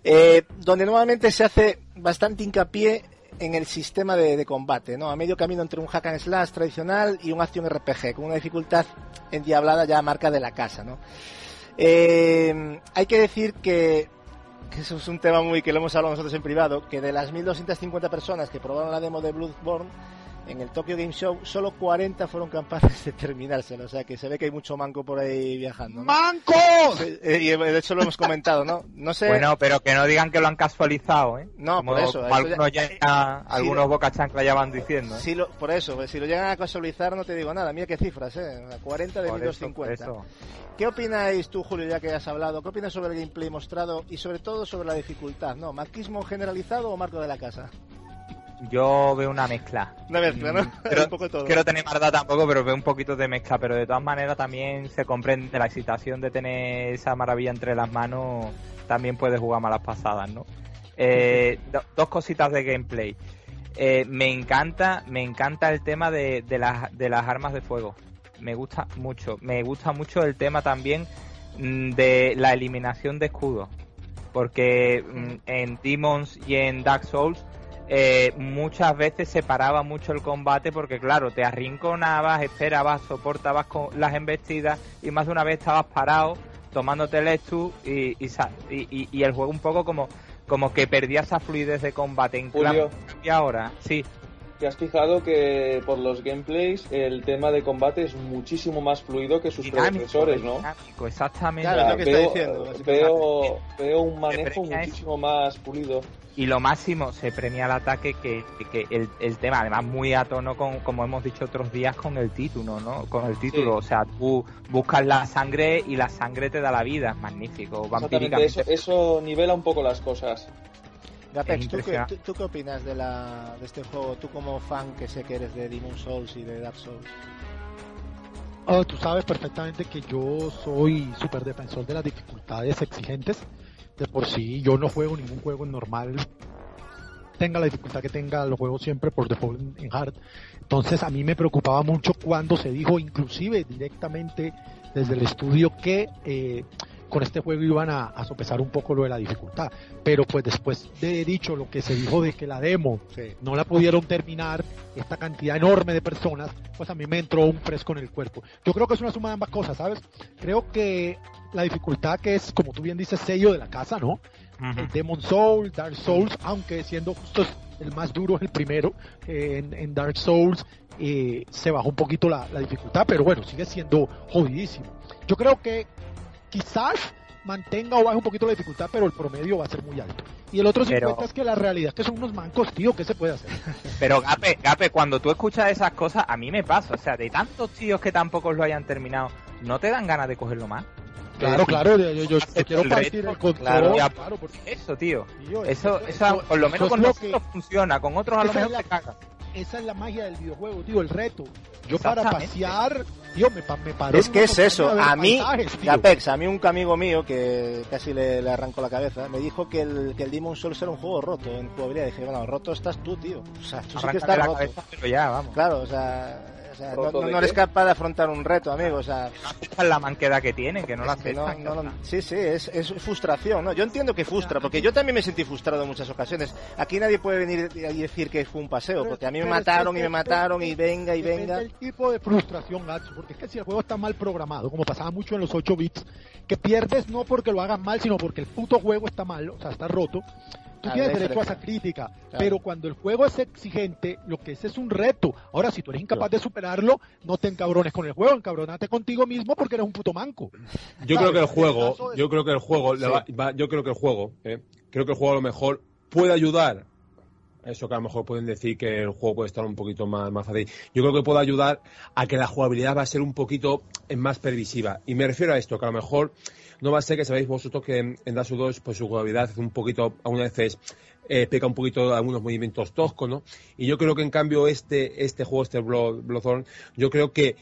Eh, donde nuevamente se hace bastante hincapié en el sistema de, de combate, ¿no? A medio camino entre un hack and slash tradicional y un acción RPG, con una dificultad endiablada ya marca de la casa, ¿no? Eh, hay que decir que, que eso es un tema muy que lo hemos hablado nosotros en privado, que de las 1250 personas que probaron la demo de Bloodborne en el Tokyo Game Show, solo 40 fueron capaces de terminárselo, o sea que se ve que hay mucho manco por ahí viajando. ¿no? ¡Mancos! Eh, Y de hecho lo hemos comentado, ¿no? No sé. Bueno, pero que no digan que lo han casualizado, ¿eh? No, como, por eso, como eso algunos ya- ya, algunos boca chancla ya van diciendo. ¿eh? Si lo, por eso, pues, si lo llegan a casualizar no te digo nada, mira qué cifras, ¿eh? 40 de Por eso, por 1250. eso. ¿Qué opináis tú, Julio, ya que has hablado? ¿Qué opinas sobre el gameplay mostrado y sobre todo sobre la dificultad? ¿No? ¿Maquismo generalizado o marco de la casa? Yo veo una mezcla. Una mezcla, ¿no? Mm, <laughs> Quiero, Un poco todo. quiero tener maldad tampoco, pero veo un poquito de mezcla. Pero de todas maneras también se comprende la excitación de tener esa maravilla entre las manos. También puede jugar malas pasadas, ¿no? Eh, do- dos cositas de gameplay. Eh, me encanta, me encanta el tema de, de las, de las armas de fuego. Me gusta mucho. Me gusta mucho el tema también mm, de la eliminación de escudos. Porque mm, en Demons y en Dark Souls eh, muchas veces se paraba mucho el combate porque claro, te arrinconabas, esperabas, soportabas con las embestidas y más de una vez estabas parado tomándote el estu y, y, y- el juego un poco como como que perdía esa fluidez de combate en Julio. y ahora sí ¿Te has fijado que por los gameplays el tema de combate es muchísimo más fluido que sus dinámico, predecesores, ¿no? dinámico, exactamente Claro, es lo que está veo, diciendo, es veo, veo un manejo premia eso. muchísimo más pulido. y lo máximo se premia el ataque que, que el, el tema además muy a tono con como hemos dicho otros días con el título no con el título o sea tú buscas la sangre y la sangre te da la vida es magnífico eso, eso nivela un poco las cosas. Gapex, ¿tú, qué, tú- tú qué opinas de, la, de este juego? Tú como fan que sé que eres de Demon Souls y de Dark Souls. Ah, tú sabes perfectamente que yo soy súper defensor de las dificultades exigentes. De por sí, yo no juego ningún juego normal. Tenga la dificultad que tenga, lo juego siempre por default en- en hard. Entonces a mí me preocupaba mucho cuando se dijo, inclusive directamente desde el estudio, que eh, con este juego iban a, a sopesar un poco lo de la dificultad. Pero pues después de dicho lo que se dijo de que la demo Sí. no la pudieron terminar esta cantidad enorme de personas, pues a mí me entró un fresco en el cuerpo. Yo creo que es una suma de ambas cosas, ¿sabes? Creo que la dificultad que es, como tú bien dices, sello de la casa, ¿no? El Demon Souls, Dark Souls, aunque siendo justos el más duro es el primero, eh, en, en Dark Souls eh, se bajó un poquito la, la dificultad, pero bueno, sigue siendo jodidísimo. Yo creo que quizás mantenga o baje un poquito la dificultad, pero el promedio va a ser muy alto. Y el otro Pero- 50 es que la realidad es que son unos mancos, tío, ¿qué se puede hacer? <laughs> Pero Gape, Gape, cuando tú escuchas esas cosas, a mí me pasa. O sea, de tantos tíos que tampoco lo hayan terminado, ¿no te dan ganas de cogerlo más? Claro, claro, yo, yo- quiero el partir reto, el control, claro, ya- claro, porque Eso, tío. tío, Eso, eso- por lo menos con lo nosotros funciona, con otros a lo mejor la- te caga. Esa es la magia del videojuego, tío, el reto. Yo para pasear, tío, me, pa- me paro Es que es eso, a mí, paisajes, tío. Apex, a mí un amigo mío que casi le, le arrancó la cabeza, me dijo que el, que el Demon Souls era un juego roto en jugabilidad. dije, bueno, roto estás tú, tío. O sea, tú sí que estás la roto. cabeza, pero ya, vamos. Claro, o sea, o sea, no, ¿Roto no- de no eres capaz de afrontar un reto, amigo. O sea, <laughs> la manquedad que tienen, que no la aceptan. no- no- sí, sí, es, es frustración, ¿no? Yo entiendo que frustra, porque yo también me sentí frustrado en muchas ocasiones. Aquí nadie puede venir y decir que fue un paseo, porque a mí me mataron y me mataron y venga y venga. del tipo de frustración, Gacho, porque es que si el juego está mal programado, como pasaba mucho en los 8 bits, que pierdes no porque lo hagas mal, sino porque el puto juego está mal, o sea, está roto. Tú tienes es derecho a esa crítica, Claro. pero cuando el juego es exigente, lo que es es un reto. Ahora, si tú eres incapaz de superarlo, no te encabrones con el juego, encabronate contigo mismo porque eres un puto manco. Yo creo que el juego, el yo creo que el juego, le va- va- yo creo que el juego, eh, creo que el juego a lo mejor puede ayudar. Eso que a lo mejor pueden decir que el juego puede estar un poquito más, más fácil. Yo creo que puede ayudar a que la jugabilidad va a ser un poquito eh, más previsiva. Y me refiero a esto, que a lo mejor no va a ser que sabéis vosotros que en en Dark Souls 2 pues su jugabilidad es un poquito, algunas veces eh, peca un poquito algunos movimientos toscos, ¿no? Y yo creo que en cambio este, este juego, este Blood, yo creo que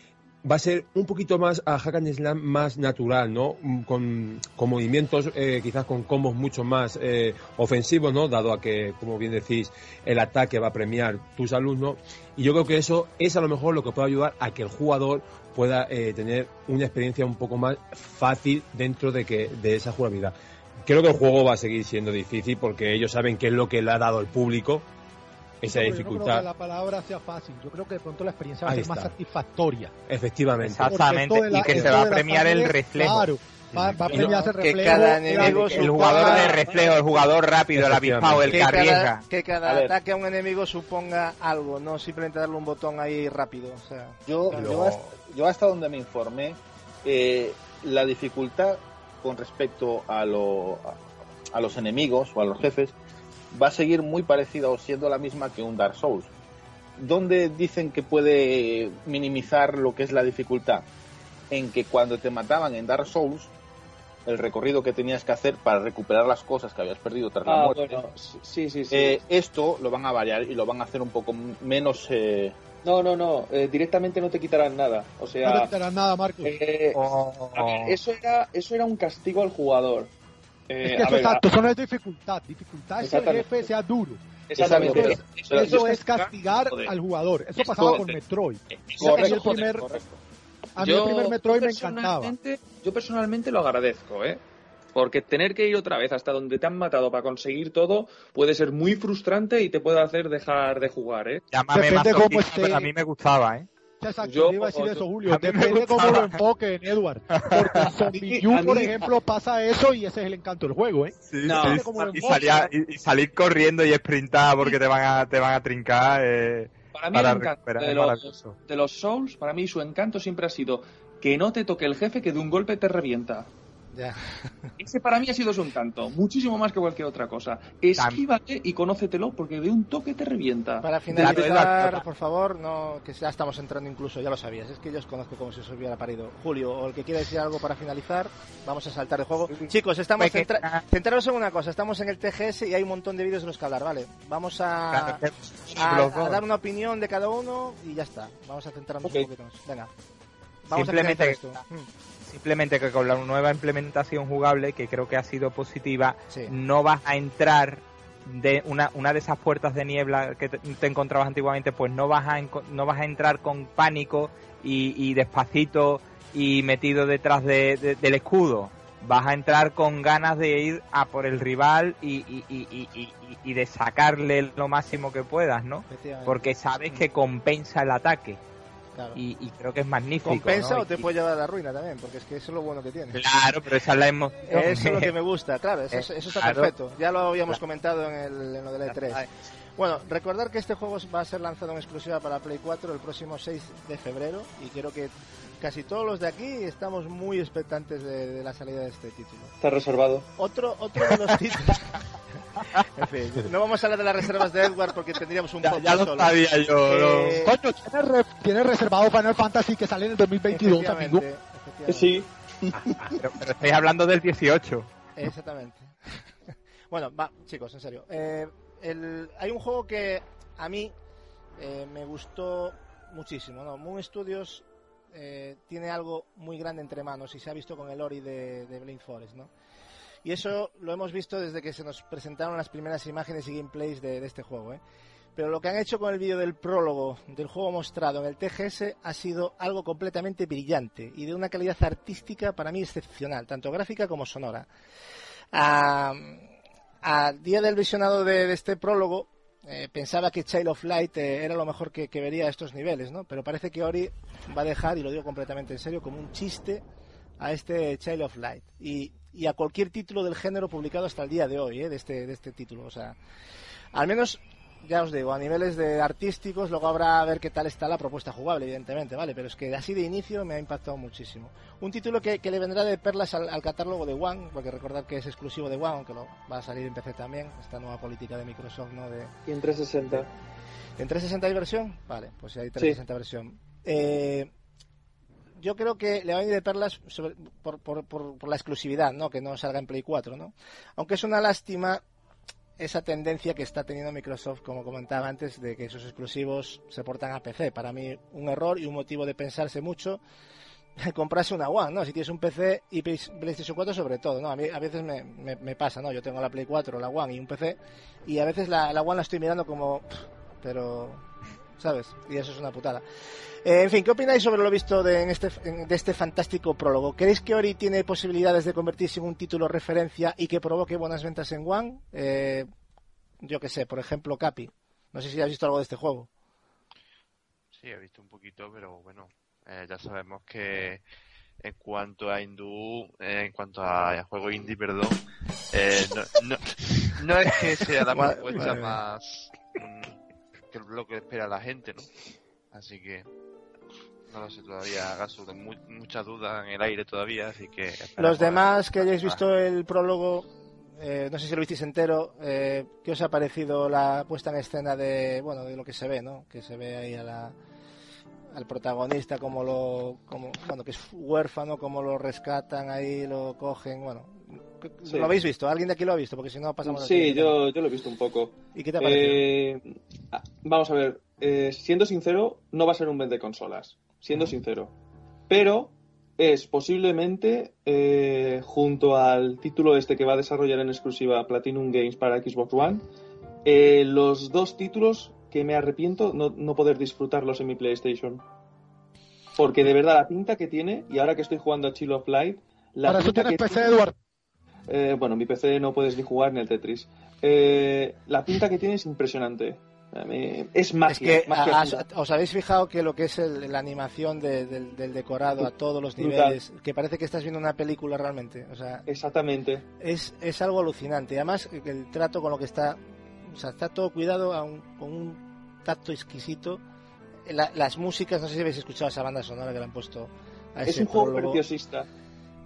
va a ser un poquito más a Hack and Slam más natural, ¿no? Mm, Con, con movimientos, eh, quizás con combos mucho más eh, ofensivos, ¿no? Dado a que, como bien decís, el ataque va a premiar tu salud, ¿no? Y yo creo que eso es a lo mejor lo que puede ayudar a que el jugador pueda eh, tener una experiencia un poco más fácil dentro de que de esa jugabilidad. Creo que el juego va a seguir siendo difícil porque ellos saben qué es lo que le ha dado el público, esa yo no creo dificultad. que la palabra sea fácil, yo creo que de pronto la experiencia va a ser más satisfactoria. Efectivamente. Exactamente, la- y que se va a premiar el reflejo. Claro, va, a el que reflejo. cada enemigo El jugador de reflejo, el jugador rápido, el avispado, el que que cada, que cada A ataque a un enemigo suponga algo, no simplemente darle un botón ahí rápido. O sea, Yo, yo, hasta, yo hasta donde me informé, eh, la dificultad con respecto a, lo- a, a los enemigos o a los jefes va a seguir muy parecida o siendo la misma que un Dark Souls. ¿Dónde dicen que puede minimizar lo que es la dificultad? En que cuando te mataban en Dark Souls, el recorrido que tenías que hacer para recuperar las cosas que habías perdido tras la Ah, muerte, bueno, sí, sí, sí. eh, esto lo van a variar y lo van a hacer un poco menos... eh, No, no, no, eh, directamente no te quitarán nada. O No te sea, quitarán nada, Marcos. eh, O- a ver, eso era, eso era un castigo al jugador. Eh, es que eso, exacto, eso no es dificultad. Dificultad es que el jefe sea duro. Exactamente. Eso es- pero Eso yo es castigar joder. al jugador. Eso Esto- pasaba con Metroid. Eso el joder, primer- correcto. A mí el primer Metroid me encantaba. Yo personalmente lo agradezco, ¿eh? Porque tener que ir otra vez hasta donde te han matado para conseguir todo puede ser muy frustrante y te puede hacer dejar de jugar, ¿eh? Llámame Depende masoquista, cómo esté. pero a mí me gustaba, ¿eh? Exacto, Yo- yo iba a decir eso, Julio. Depende cómo gustaba. lo enfoquen, Edward. Porque en Zombie <laughs> A U, mí- por ejemplo, pasa eso y ese es el encanto del juego, ¿eh? No, Depende cómo lo y, salía- y- y salir corriendo y sprintar porque te van a, te van a trincar. eh, Para mí para el encanto de los, de los Souls, para mí su encanto siempre ha sido que no te toque el jefe que de un golpe te revienta. Ya. <laughs> Ese para mí ha sido su encanto, muchísimo más que cualquier otra cosa. Esquívate y conócetelo porque de un toque te revienta. Para finalizar, por favor, no que ya estamos entrando incluso, ya lo sabías, es que yo os conozco como si os hubiera parido. Julio, o el que quiera decir algo para finalizar, vamos a saltar el juego. Chicos, estamos Pues que- centra- centraros en una cosa, estamos en el TGS y hay un montón de vídeos de los que hablar, ¿vale? Vamos a, a, dar una opinión de cada uno y ya está. Vamos a centrarnos un poquito más. Venga. Vamos Simplemente a esto. Mm, Simplemente que con la nueva implementación jugable, que creo que ha sido positiva, Sí. no vas a entrar de una, una de esas puertas de niebla que te, te encontrabas antiguamente, pues no vas a, no vas a entrar con pánico y, y despacito y metido detrás de- de- del escudo. Vas a entrar con ganas de ir a por el rival y, y- y- y- y- y de sacarle lo máximo que puedas, ¿no? Porque sabes que compensa el ataque Claro. y, y creo que es magnífico. ¿Compensa ¿no? o te Y- puede llevar a la ruina también? Porque es que eso es lo bueno que tiene. Claro, pero esa es la emoción. Eso es lo que me gusta, claro, eso, es- eso está Claro. perfecto. Ya lo habíamos Claro. comentado en, el, en lo del E3. Bueno, recordar que este juego va a ser lanzado en exclusiva para Play 4 el próximo 6 de febrero y creo que casi todos los de aquí estamos muy expectantes de, de la salida de este título. Está reservado. Otro, otro de los títulos... <laughs> en fin, no vamos a hablar de las reservas de Edward porque tendríamos un Ya, ya lo solo. sabía yo. Eh, Coño, tienes, re- tienes reservado Final Fantasy que sale en el 2022, amigo. Sí. Pero, pero estáis hablando del 18. Exactamente. bueno, va, chicos, en serio. Eh, el- hay un juego que a mí eh, me gustó muchísimo. ¿no? Moon Studios eh, tiene algo muy grande entre manos y se ha visto con el Ori de, de Blind Forest, ¿no? Y eso lo hemos visto desde que se nos presentaron las primeras imágenes y gameplays de, de este juego, ¿eh? Pero lo que han hecho con el vídeo del prólogo del juego mostrado en el TGS ha sido algo completamente brillante y de una calidad artística para mí excepcional, tanto gráfica como sonora. A, a día del visionado de, de este prólogo, eh, pensaba que Child of Light eh, era lo mejor que, que, vería a estos niveles, ¿no? Pero parece que Ori va a dejar, y lo digo completamente en serio, como un chiste a este Child of Light y, y a cualquier título del género publicado hasta el día de hoy, ¿eh? de, este, de este título. O sea, al menos ya os digo, a niveles de artísticos, luego habrá a ver qué tal está la propuesta jugable, evidentemente, ¿vale? Pero es que así de inicio me ha impactado muchísimo. Un título que, que le vendrá de perlas al, al, catálogo de One, porque recordad que es exclusivo de One, aunque lo, va a salir en PC también, esta nueva política de Microsoft, ¿no? De... Y en 360. ¿En 360 hay versión? Vale, pues hay 360 sí. versión. Eh, yo creo que le va a venir de perlas sobre, por, por, por, por, la exclusividad, ¿no? Que no salga en Play 4, ¿no? Aunque es una lástima esa tendencia que está teniendo Microsoft, como comentaba antes, de que sus exclusivos se portan a PC. Para mí, un error y un motivo de pensarse mucho <laughs> comprarse una One, ¿no? Si tienes un PC y PlayStation 4 sobre todo, ¿no? A mí a veces me, me, pasa, ¿no? Yo tengo la Play 4, la One y un PC y a veces la, la One la estoy mirando como... Pero... ¿Sabes? Y eso es una putada. Eh, en fin, ¿qué opináis sobre lo visto de, en este, de este fantástico prólogo? ¿Creéis que Ori tiene posibilidades de convertirse en un título referencia y que provoque buenas ventas en One? Eh, yo que sé, por ejemplo, Capi. No sé si has visto algo de este juego. Sí, he visto un poquito, pero bueno, eh, ya sabemos que en cuanto a hindú, eh, en cuanto a, juego indie, perdón, eh, no, no, no, es que sea la propuesta más mm, que lo que espera la gente, ¿no? Así que no lo sé todavía, Gasu, mu mucha duda en el aire todavía, así que... Los demás que hayáis visto el prólogo, eh, no sé si lo visteis entero, eh, ¿qué os ha parecido la puesta en escena de, bueno, de lo que se ve, ¿no? Que se ve ahí a la, al protagonista como lo, como, bueno, que es huérfano, como lo rescatan ahí, lo cogen, bueno, sí. ¿lo habéis visto? ¿Alguien de aquí lo ha visto? Porque si no pasamos... Sí, yo, yo lo he visto un poco. ¿Y qué te ha parecido? Eh, vamos a ver, eh, siendo sincero, no va a ser un vende consolas, siendo uh -huh. sincero. Pero es posiblemente, eh, junto al título este que va a desarrollar en exclusiva Platinum Games para Xbox One, eh, los dos títulos que me arrepiento no, no, poder disfrutarlos en mi PlayStation. Porque de verdad la pinta que tiene, y ahora que estoy jugando a Chill of Light... La Para eso tienes PC, tiene, Eduardo. Eh, bueno, mi PC no puedes ni jugar ni el Tetris. Eh, la pinta que tiene es impresionante. Es magia. Es que magia a, os habéis fijado que lo que es el, la animación de, de, del decorado a todos los niveles, que parece que estás viendo una película realmente. O sea, Exactamente. Es, es algo alucinante. Además, el trato con lo que está. O sea, está todo cuidado un, con un tacto exquisito. La, las músicas, no sé si habéis escuchado esa banda sonora que le han puesto a Es un juego preciosista.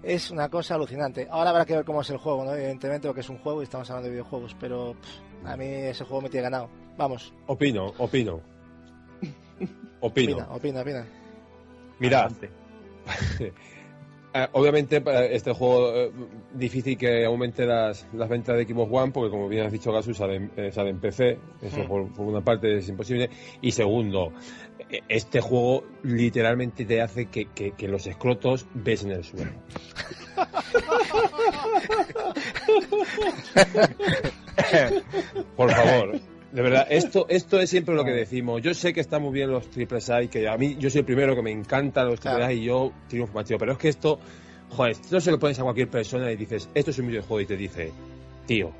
Es una cosa alucinante. Ahora habrá que ver cómo es el juego, ¿no? Evidentemente, porque es un juego y estamos hablando de videojuegos, pero pff, a mí ese juego me tiene ganado. Vamos. Opino, opino. <laughs> Opino. Opina, opina, opina. Mirad. <laughs> Eh, obviamente este juego eh, difícil que aumente las, las, ventas de Xbox One porque como bien has dicho Gasu sale, eh, sale en PC eso hmm. por, por, una parte es imposible y segundo este juego literalmente te hace que, que, que los escrotos besen el suelo por favor de verdad, esto, esto es siempre lo que decimos. Yo sé que están muy bien los triples A y que a mí, yo soy el primero que me encantan los triples A y yo triunfo tío. Pero es que esto, joder, esto no se lo pones a cualquier persona y dices, esto es un videojuego y te dice, tío,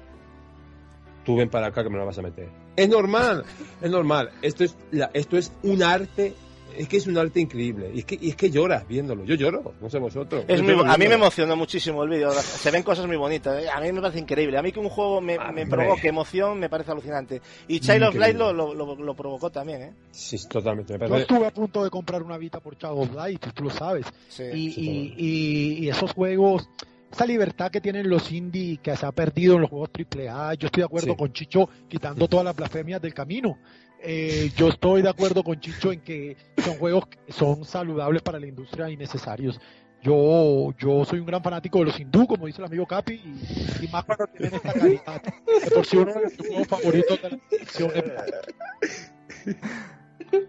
tú ven para acá que me lo vas a meter. Es normal, es normal. Esto es, la, esto es un arte es que es un arte increíble. Y es que, y es que lloras viéndolo. Yo lloro, no sé vosotros. Es muy, a mí me emocionó muchísimo el vídeo. Se ven cosas muy bonitas. ¿eh? A mí me parece increíble. A mí que un juego me, me provoque emoción me parece alucinante. Y Child of Light lo, lo, lo, lo, provocó también, ¿eh? Sí, totalmente. Yo estuve a punto de comprar una Vita por Child of Light, tú lo sabes. Sí, y, sí, y, y, esos juegos esa libertad que tienen los indie que se ha perdido en los juegos AAA. Yo estoy de acuerdo sí. con Chicho quitando todas las blasfemias del camino. Eh, yo estoy de acuerdo con Chicho en que son juegos que son saludables para la industria y necesarios. Yo, yo soy un gran fanático de los hindú, como dice el amigo Capi, y, y más cuando tienen esta calidad. De por sí uno de mis juegos favoritos de la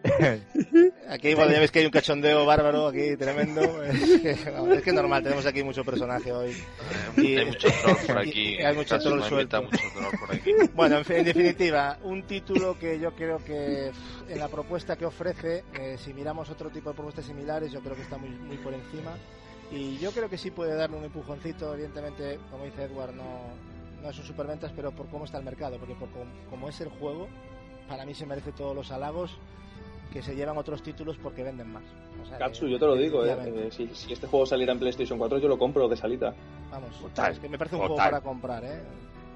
<laughs> Aquí, bueno, ya ves que hay un cachondeo bárbaro aquí, tremendo. Es que, es que es normal, tenemos aquí mucho personaje hoy. Y- hay mucho troll por aquí. hay mucho troll suelto. mucho troll por aquí. Bueno, en, en definitiva, un título que yo creo que en la propuesta que ofrece, eh, si miramos otro tipo de propuestas similares, yo creo que está muy, muy por encima. Y yo creo que sí puede darle un empujoncito, evidentemente, como dice Edward, no, no es un superventas, pero por cómo está el mercado, porque por com- como es el juego, para mí se merece todos los halagos que se llevan otros títulos porque venden más. O sea que, Katsu, yo te lo digo, eh, eh, si, si este juego saliera en PlayStation 4, yo lo compro de salita. Vamos, Total, es que me parece un total. juego para comprar, ¿eh?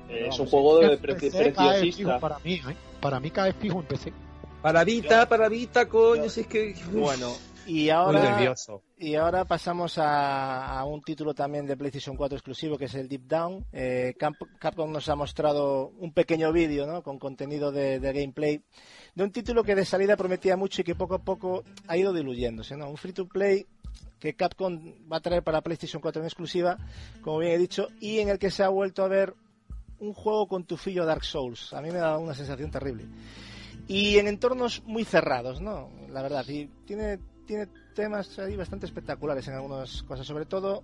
Eh, es un juego de pre- preciosista. para mí, ¿eh? Para mí cae fijo en PC. Para Vita, para Vita, coño, si es que... Bueno, y Muy ahora... nervioso. Y ahora pasamos a, a un título también de PlayStation 4 exclusivo, que es el Deep Down. Eh, Capcom nos ha mostrado un pequeño vídeo ¿no? con contenido de, de gameplay de un título que de salida prometía mucho y que poco a poco ha ido diluyéndose. ¿no? Un free to play que Capcom va a traer para PlayStation 4 en exclusiva, como bien he dicho, y en el que se ha vuelto a ver un juego con tufillo Dark Souls. A mí me dado una sensación terrible. Y en entornos muy cerrados, ¿no? La verdad, y tiene, tiene temas ahí bastante espectaculares en algunas cosas, sobre todo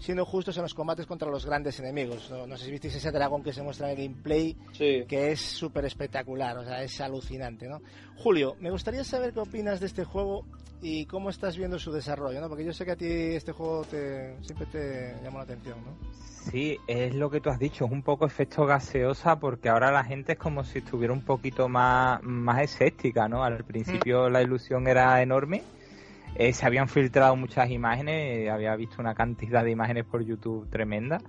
siendo justos en los combates contra los grandes enemigos. No, no sé si visteis ese dragón que se muestra en el gameplay, Sí. que es súper espectacular, o sea, es alucinante, ¿no? Julio, me gustaría saber qué opinas de este juego y cómo estás viendo su desarrollo, ¿no? Porque yo sé que a ti este juego te, siempre te llamó la atención, ¿no? Sí, es lo que tú has dicho, es un poco efecto gaseosa porque ahora la gente es como si estuviera un poquito más, más escéptica, ¿no? Al principio la ilusión era enorme, eh, se habían filtrado muchas imágenes, eh, había visto una cantidad de imágenes por YouTube tremenda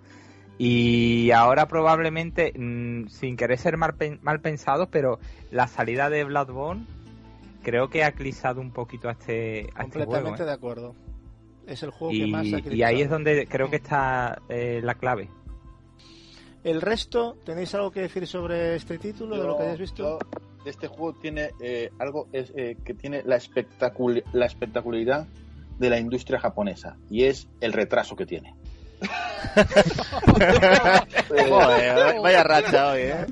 y ahora probablemente, mm, sin querer ser mal, mal pensados, pero la salida de Bloodborne creo que ha eclipsado un poquito a este, a este juego. Completamente ¿eh? de acuerdo. Es el juego que más ha Y, y ahí es donde creo que está eh, la clave. El resto, ¿tenéis algo que decir sobre este título, de lo que hayáis visto? yo- este juego tiene eh, algo es, eh, que tiene la, espectacul la espectacularidad de la industria japonesa y es el retraso que tiene. <laughs> Joder, vaya racha hoy, ¿eh?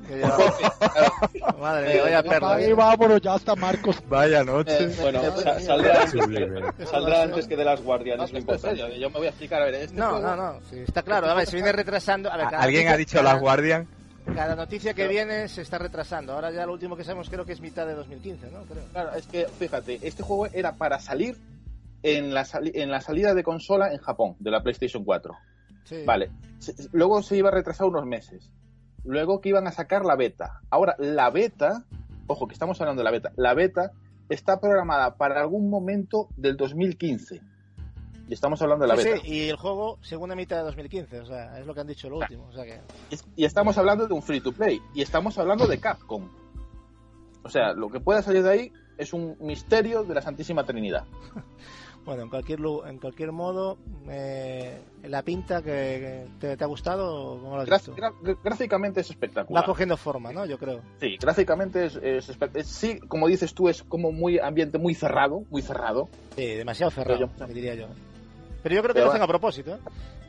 Madre mía, vaya perro. Ahí ¿eh? vámonos, ya está Marcos. Vaya Eh, noche. Bueno, sa- saldrá, antes que de las guardias, No, importante. serio, yo me voy a explicar. A ver, este No, juego- no, no, sí, está claro. A ver, se viene retrasando. A ver, cada ¿Alguien ha dicho las Guardian? Cada noticia que viene se está retrasando. Ahora ya lo último que sabemos creo que es mitad de 2015, ¿no? Creo. Claro, es que fíjate, este juego era para salir en la, sali- en la salida de consola en Japón, de la PlayStation 4. Sí. Vale. Luego se iba a retrasar unos meses. Luego que iban a sacar la beta. Ahora, la beta, ojo que estamos hablando de la beta, la beta está programada para algún momento del 2015. Y estamos hablando de la beta. sí, y el juego segunda mitad de 2015, o sea, es lo que han dicho lo último. O sea que... Y, estamos hablando de un free to play. Y estamos hablando de Capcom. O sea, lo que pueda salir de ahí es un misterio de la Santísima Trinidad. <laughs> Bueno, en cualquier en cualquier modo, eh, la pinta que, te, te ha gustado, ¿cómo lo has visto? gra- gráficamente es Va espectacular. cogiendo forma, ¿no? Yo creo. Sí, gráficamente es, es es- sí, como dices tú, es como muy ambiente muy cerrado, muy cerrado. Sí, demasiado cerrado, yo- diría yo. Pero yo creo que Pero lo hacen va- a propósito, ¿eh?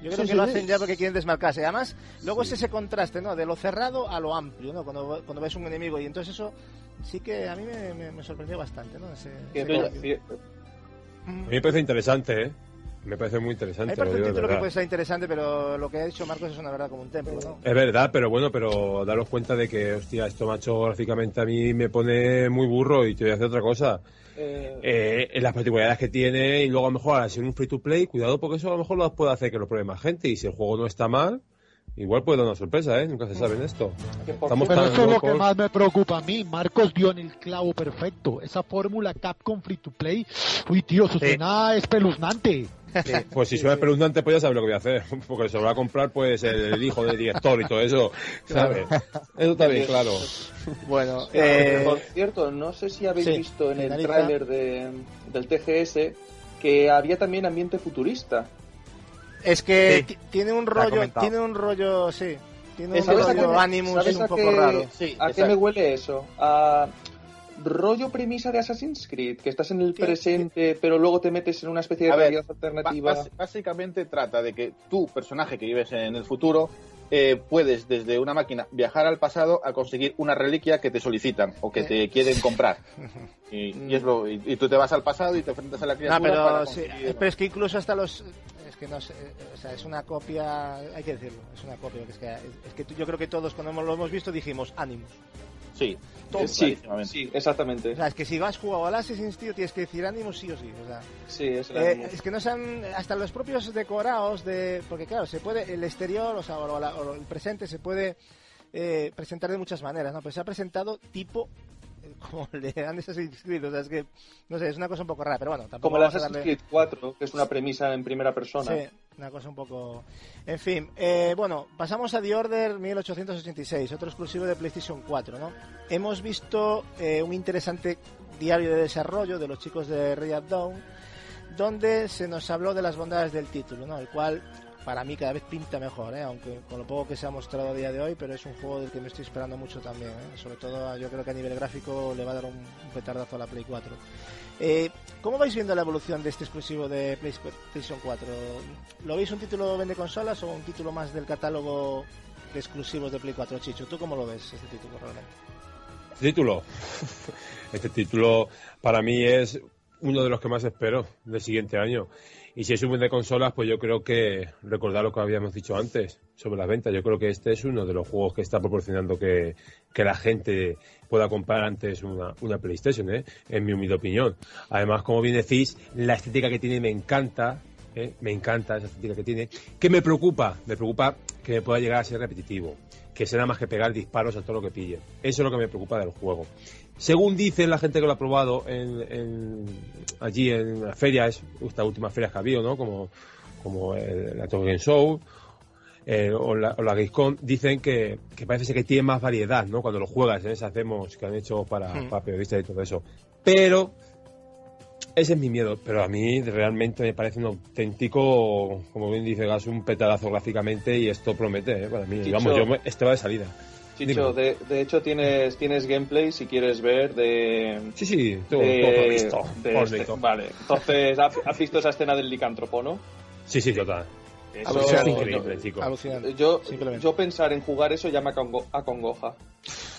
Yo creo Sí, que sí, lo sí. hacen ya porque quieren desmarcarse. Además, luego es ese contraste, ¿no? De lo cerrado a lo amplio, ¿no? Cuando, cuando ves un enemigo. Y entonces eso sí que a mí me, me- me sorprendió bastante, ¿no? Ese, cier- A mí me parece interesante, ¿eh? Me parece muy interesante. me parece lo un título que puede ser interesante, pero lo que ha dicho Marcos es una verdad como un templo, ¿no? Es verdad, pero bueno, pero daros cuenta de que, hostia, esto macho gráficamente a mí me pone muy burro y te voy a hacer otra cosa. Eh, Eh, en las particularidades que tiene y luego a lo mejor al ser un free to play, cuidado porque eso a lo mejor lo puede hacer que lo pruebe más gente y si el juego no está mal, igual puede dar una sorpresa, ¿eh? Nunca se sabe en esto. Estamos Pero tan eso es lo que más me preocupa a mí. Marcos dio en el clavo perfecto. Esa fórmula Capcom Free to Play. Uy, tío, eso Sí. suena espeluznante. <laughs> Pues si suena espeluznante, pues ya sabes lo que voy a hacer. <laughs> Porque se lo va a comprar pues el hijo del director y todo eso, ¿sabes? Eso está bien, claro. Bueno, Eh, eh, por cierto, no sé si habéis sí, visto en el tráiler de, del TGS que había también ambiente futurista. es que Sí. tiene un rollo, tiene un rollo, sí. Tiene un ¿Sabes a qué rollo me- Animus un poco raro. Sí, ¿A qué me huele eso? A- rollo premisa de Assassin's Creed, que estás en el ¿Qué- presente, pero luego te metes en una especie de A ver, realidad alternativa. Básicamente trata de que tu personaje que vives en el futuro eh, puedes desde una máquina viajar al pasado a conseguir una reliquia que te solicitan o que te quieren comprar. <laughs> Y, y es lo- y- y tú te vas al pasado y te enfrentas a la No, criatura pero, para sí, pero es que incluso hasta los... Es que no sé, eh, o sea, es una copia, hay que decirlo, es una copia. que Es que, es que tú- yo creo que todos cuando hemos- lo hemos visto dijimos Animus. Sí, Eh, sí, sí, exactamente. O sea, es que si vas jugado al Assassin's tío, tienes que decir Animus sí o sí. O sea, Sí, es el Eh, ánimo. es que no sean hasta los propios decorados de porque claro se puede el exterior o sea o, la- o el presente se puede eh, presentar de muchas maneras no pero se ha presentado tipo eh, <laughs> como el de han Assassin's Creed o sea es que no sé es una cosa un poco rara pero bueno tampoco Como el Assassin's darle- Creed 4, que es una premisa en primera persona. Sí, una cosa un poco... En fin, eh, bueno, pasamos a The Order 1886, otro exclusivo de PlayStation 4, ¿no? Hemos visto eh, un interesante diario de desarrollo de los chicos de Red Dawn, donde se nos habló de las bondades del título, ¿no? El cual para mí cada vez pinta mejor, ¿eh? aunque con lo poco que se ha mostrado a día de hoy, pero es un juego del que me estoy esperando mucho también. ¿eh? Sobre todo yo creo que a nivel gráfico le va a dar un, petardazo a la Play 4. Eh, ¿Cómo vais viendo la evolución de este exclusivo de PlayStation 4? ¿Lo veis un título vende consolas o un título más del catálogo de exclusivos de Play 4, Chicho? ¿Tú cómo lo ves este título realmente? Este título. <laughs> Este título para mí es uno de los que más espero del siguiente año. Y si es un de consolas, pues yo creo que recordar lo que habíamos dicho antes sobre las ventas. Yo creo que este es uno de los juegos que está proporcionando que, que la gente pueda comprar antes una, una PlayStation, ¿eh? en mi humilde opinión. Además, como bien decís, la estética que tiene me encanta. ¿eh? Me encanta esa estética que tiene. ¿Qué me preocupa? Me preocupa que me pueda llegar a ser repetitivo. Que sea nada más que pegar disparos a todo lo que pille. Eso es lo que me preocupa del juego. Según dicen la gente que lo ha probado en, en- allí en las ferias, estas últimas ferias que ha habido, ¿no? Como, como el- la Tokyo Game Show eh, o, la, o la Gamescom, dicen que, que parece ser que tiene más variedad, ¿no? Cuando lo juegas en esas demos que han hecho para, Hmm. para periodistas y todo eso. Pero ese es mi miedo, pero a mí realmente me parece un auténtico, como bien dice Gas, un petadazo gráficamente y esto promete, ¿eh? Para mí, vamos, yo me- este va de salida. Chicho, de, de hecho tienes, tienes gameplay si quieres ver de... Sí, sí, todo, de- todo lo visto. de este-. Vale, entonces, ¿has has visto esa escena del licántropo, no? Sí, sí, total. Eso- Eso es yo- increíble, chico. Alucinante. Yo, Simplemente. yo pensar en jugar eso ya me acongo- acongoja.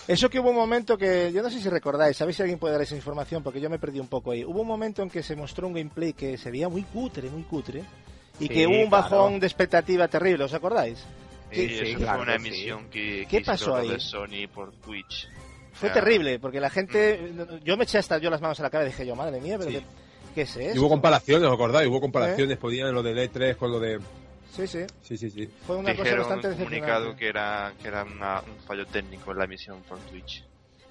Eso que hubo un momento que, yo no sé si recordáis, sabéis si alguien puede dar esa información, porque yo me perdí un poco ahí. Hubo un momento en que se mostró un gameplay que se veía muy cutre, muy cutre, y Sí, que hubo un claro. bajón de expectativa terrible, ¿os acordáis? Sí, Sí, eso claro fue una que sí. emisión que, ¿Qué que pasó ahí? de Sony por Twitch. Fue Ah. terrible, porque la gente, yo me eché hasta yo las manos a la cara y dije yo, madre mía, pero Sí. ¿qué, qué es Y esto? hubo comparaciones, ¿os acordáis? Hubo comparaciones, podían lo del E3 con lo de... Sí, sí, Sí, sí, sí. fue una cosa bastante un comunicado que era, que era una- un fallo técnico en la emisión por Twitch.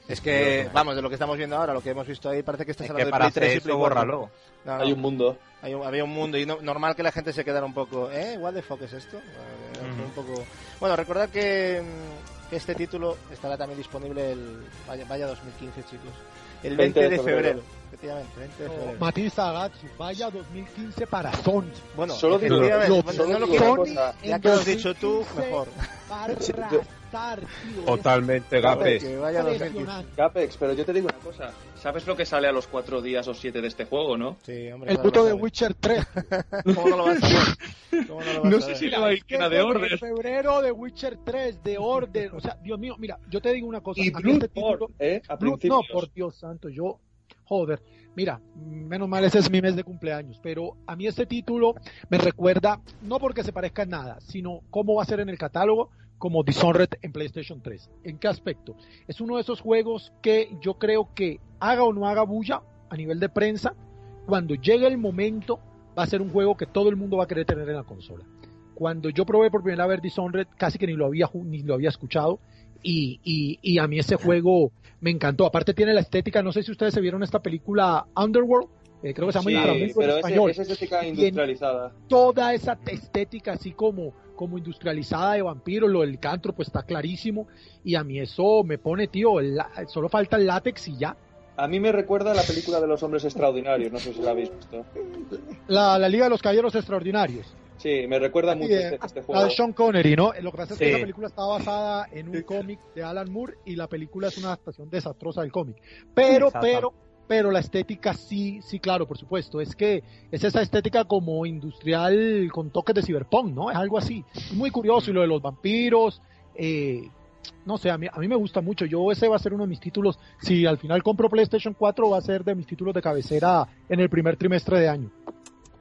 Es que, vamos, de lo que estamos viendo ahora, lo que hemos visto ahí, parece que estás Es hablando que de para Play 3 hacer y Play eso, 4. bórralo. No, no. Hay un mundo. Hay un- había un mundo y no- normal que la gente se quedara un poco, ¿eh? ¿What the fuck es esto? Eh, fue un poco... Bueno, recordad que, mm, que este título estará también disponible el... Vaya, vaya 2015, chicos. El 20 de febrero. Efectivamente, 20 de febrero. Matiz Sagazzi, vaya 2015 para Sony. Bueno, Solo digo- efectivamente, solo bueno, no lo cosa. ya que lo has dicho tú, 2015 mejor. Va a Sí, yo- arrasar, tío. Totalmente, 2015. Impresionante. Capex, pero yo te digo una cosa. ¿Sabes lo que sale a los cuatro días o siete de este juego, no? Sí, hombre, El puto de. Witcher 3. ¿Cómo no lo vas a? <laughs> ¿Cómo no lo vas No a sé si a ir ¿Qué llena de? Order. En febrero de Witcher 3, de Order. O sea, Dios mío, mira, yo te digo una cosa. Y a mí este título- ¿eh? A Blood- no, por Dios santo, yo, joder, mira, menos mal ese es mi mes de cumpleaños, pero a mí este título me recuerda, no porque se parezca en nada, sino cómo va a ser en el catálogo como Dishonored en PlayStation 3. ¿En qué aspecto? Es uno de esos juegos que yo creo que haga o no haga bulla a nivel de prensa, cuando llegue el momento va a ser un juego que todo el mundo va a querer tener en la consola. Cuando yo probé por primera vez Dishonored, casi que ni lo había, ni lo había escuchado, y, y, y a mí ese juego me encantó. Aparte tiene la estética, no sé si ustedes se vieron esta película Underworld, eh, creo que se llama Sí, Inframundo en pero español. ese, esa estética industrializada. Toda esa estética así como, como industrializada de vampiro, lo del cantro pues está clarísimo y a mí eso me pone, tío, el la- solo falta el látex y ya. A mí me recuerda a la película de los hombres extraordinarios, no sé si la habéis visto. La, la Liga de los Caballeros Extraordinarios. Sí, me recuerda mucho este, eh, este la juego. de Sean Connery, ¿no? Lo que pasa es que Sí. la película está basada en un cómic de Alan Moore y la película es una adaptación desastrosa del cómic. Pero, Exacto. pero, pero la estética sí, sí, claro, por supuesto. Es que es esa estética como industrial con toques de cyberpunk, ¿no? Es algo así. Muy curioso. Y lo de los vampiros, eh, no sé, a mí, a mí me gusta mucho. Yo ese va a ser uno de mis títulos. Si al final compro PlayStation 4, va a ser de mis títulos de cabecera en el primer trimestre de año.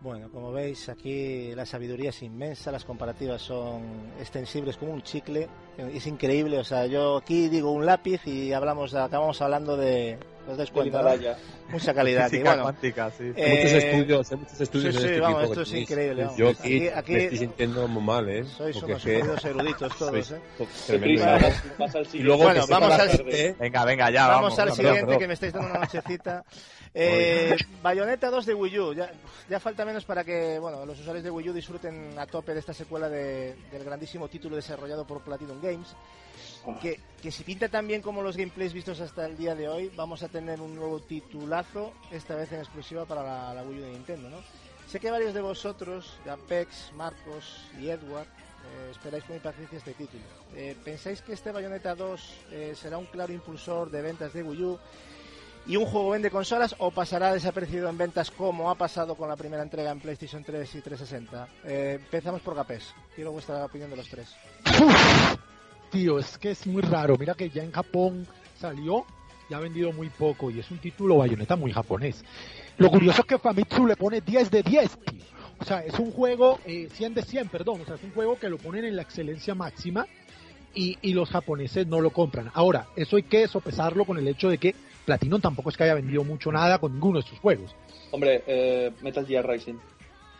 Bueno, como veis, aquí la sabiduría es inmensa, las comparativas son extensibles como un chicle, es increíble, o sea, yo aquí digo un lápiz y hablamos, acabamos hablando de los descuentos, Himalaya. mucha calidad <laughs> aquí, bueno, cuántica, sí. eh, muchos estudios, hay muchos estudios sí, en sí, este vamos, tipo esto es tenéis. increíble, vamos. Yo aquí, Aquí- me estoy sintiendo muy mal, ¿eh? sois Porque unos que eruditos todos, ¿eh? tremendo. Y siguiente. luego Bueno, vamos al- ¿eh? Venga, venga, ya Vamos, vamos. al siguiente, perdón. que me estáis dando una nochecita. <laughs> Eh, Bayonetta 2 de Wii U. Ya, ya falta menos para que bueno, los usuarios de Wii U disfruten a tope de esta secuela de- del grandísimo título desarrollado por Platinum Games. Que, que si pinta tan bien como los gameplays vistos hasta el día de hoy, vamos a tener un nuevo titulazo, esta vez en exclusiva para la, la Wii U de Nintendo. ¿no? Sé que varios de vosotros, Apex, Marcos y Edward, eh, esperáis con impaciencia este título. Eh, ¿Pensáis que este Bayonetta 2 eh, será un claro impulsor de ventas de Wii U y un juego vende consolas o pasará desapercibido en ventas como ha pasado con la primera entrega en PlayStation 3 y 360? Eh, empezamos por Gapés. Quiero vuestra opinión de los tres. Tío, es que es muy raro. Mira que ya en Japón salió y ha vendido muy poco y es un título bayoneta muy japonés. Lo curioso es que Famitsu le pone 10 de 10, tío. O sea, es un juego eh, 100 de 100, perdón. O sea, es un juego que lo ponen en la excelencia máxima y, y los japoneses no lo compran. Ahora, eso hay que sopesarlo con el hecho de que Platinum tampoco es que haya vendido mucho nada con ninguno de estos juegos. Hombre, eh, Metal Gear Rising.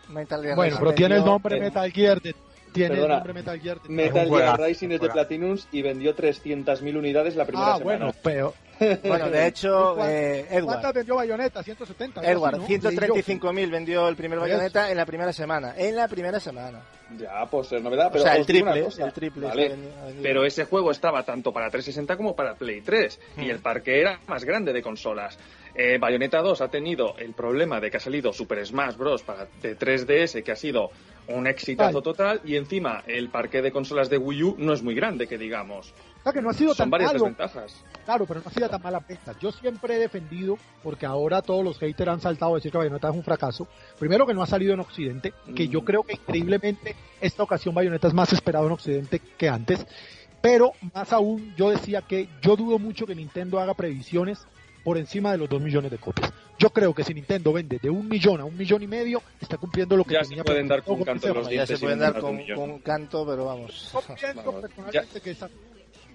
Metal Gear Bueno, Rising pero tiene el nombre eh, Metal Gear de, tiene perdona, el nombre Metal Gear Metal Gear Rising es de. Platinum y vendió 300.000 unidades la primera Ah, semana. bueno, pero <laughs> Bueno, de hecho, ¿Cuántas- eh, Edward. ¿cuántas vendió Bayonetta? 170. algo Edward, ¿no? Leí yo. 135.000 vendió el primer Bayonetta en la primera semana. En la primera semana. Ya, pues es novedad. O Pero sea, el triple, el triple. ¿vale? Pero ese juego estaba tanto para 360 como para Play 3 y Mm. el parque era más grande de consolas. Eh, Bayonetta 2 ha tenido el problema de que ha salido Super Smash Bros. para de 3DS, que ha sido un exitazo total, y encima el parque de consolas de Wii U no es muy grande, que digamos. O sea, que no ha sido Son tan varias malo, desventajas. claro, pero no ha sido tan mala venta. Yo siempre he defendido, porque ahora todos los haters han saltado a decir que Bayonetta es un fracaso. Primero que no ha salido en Occidente, que yo Mm. creo que increíblemente esta ocasión Bayonetta es más esperado en Occidente que antes. Pero más aún, yo decía que yo dudo mucho que Nintendo haga previsiones por encima de los 2 millones de copias. Yo creo que si Nintendo vende de un millón a un millón y medio, está cumpliendo lo que Ya se tenía pueden dar con canto los ya se pueden dar con, canto, pero vamos. Que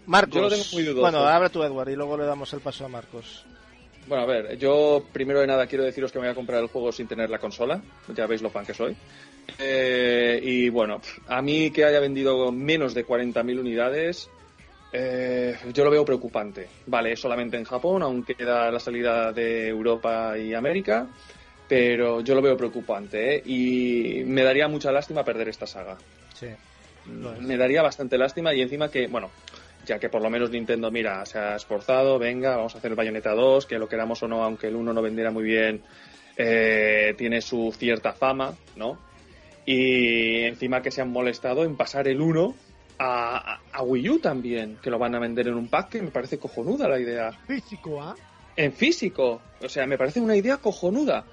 Marcos. Yo lo tengo muy dudoso. Bueno, habla tú, Edward, y luego le damos el paso a Marcos. Bueno, a ver, yo primero de nada quiero deciros que me voy a comprar el juego sin tener la consola. Ya veis lo fan que soy. Eh, y bueno, a mí que haya vendido menos de 40.000 unidades, eh, yo lo veo preocupante. Vale, solamente en Japón, aún queda la salida de Europa y América, pero yo lo veo preocupante. ¿eh? Y me daría mucha lástima perder esta saga. Sí. Me daría bastante lástima y encima que, bueno, ya que por lo menos Nintendo, mira, se ha esforzado, venga, vamos a hacer el Bayonetta 2, que lo queramos o no, aunque el 1 no vendiera muy bien, eh, tiene su cierta fama, ¿no? Y encima que se han molestado en pasar el 1 a, Wii U también, que lo van a vender en un pack, que me parece cojonuda la idea. físico, ¿ah? En físico, o sea, me parece una idea cojonuda.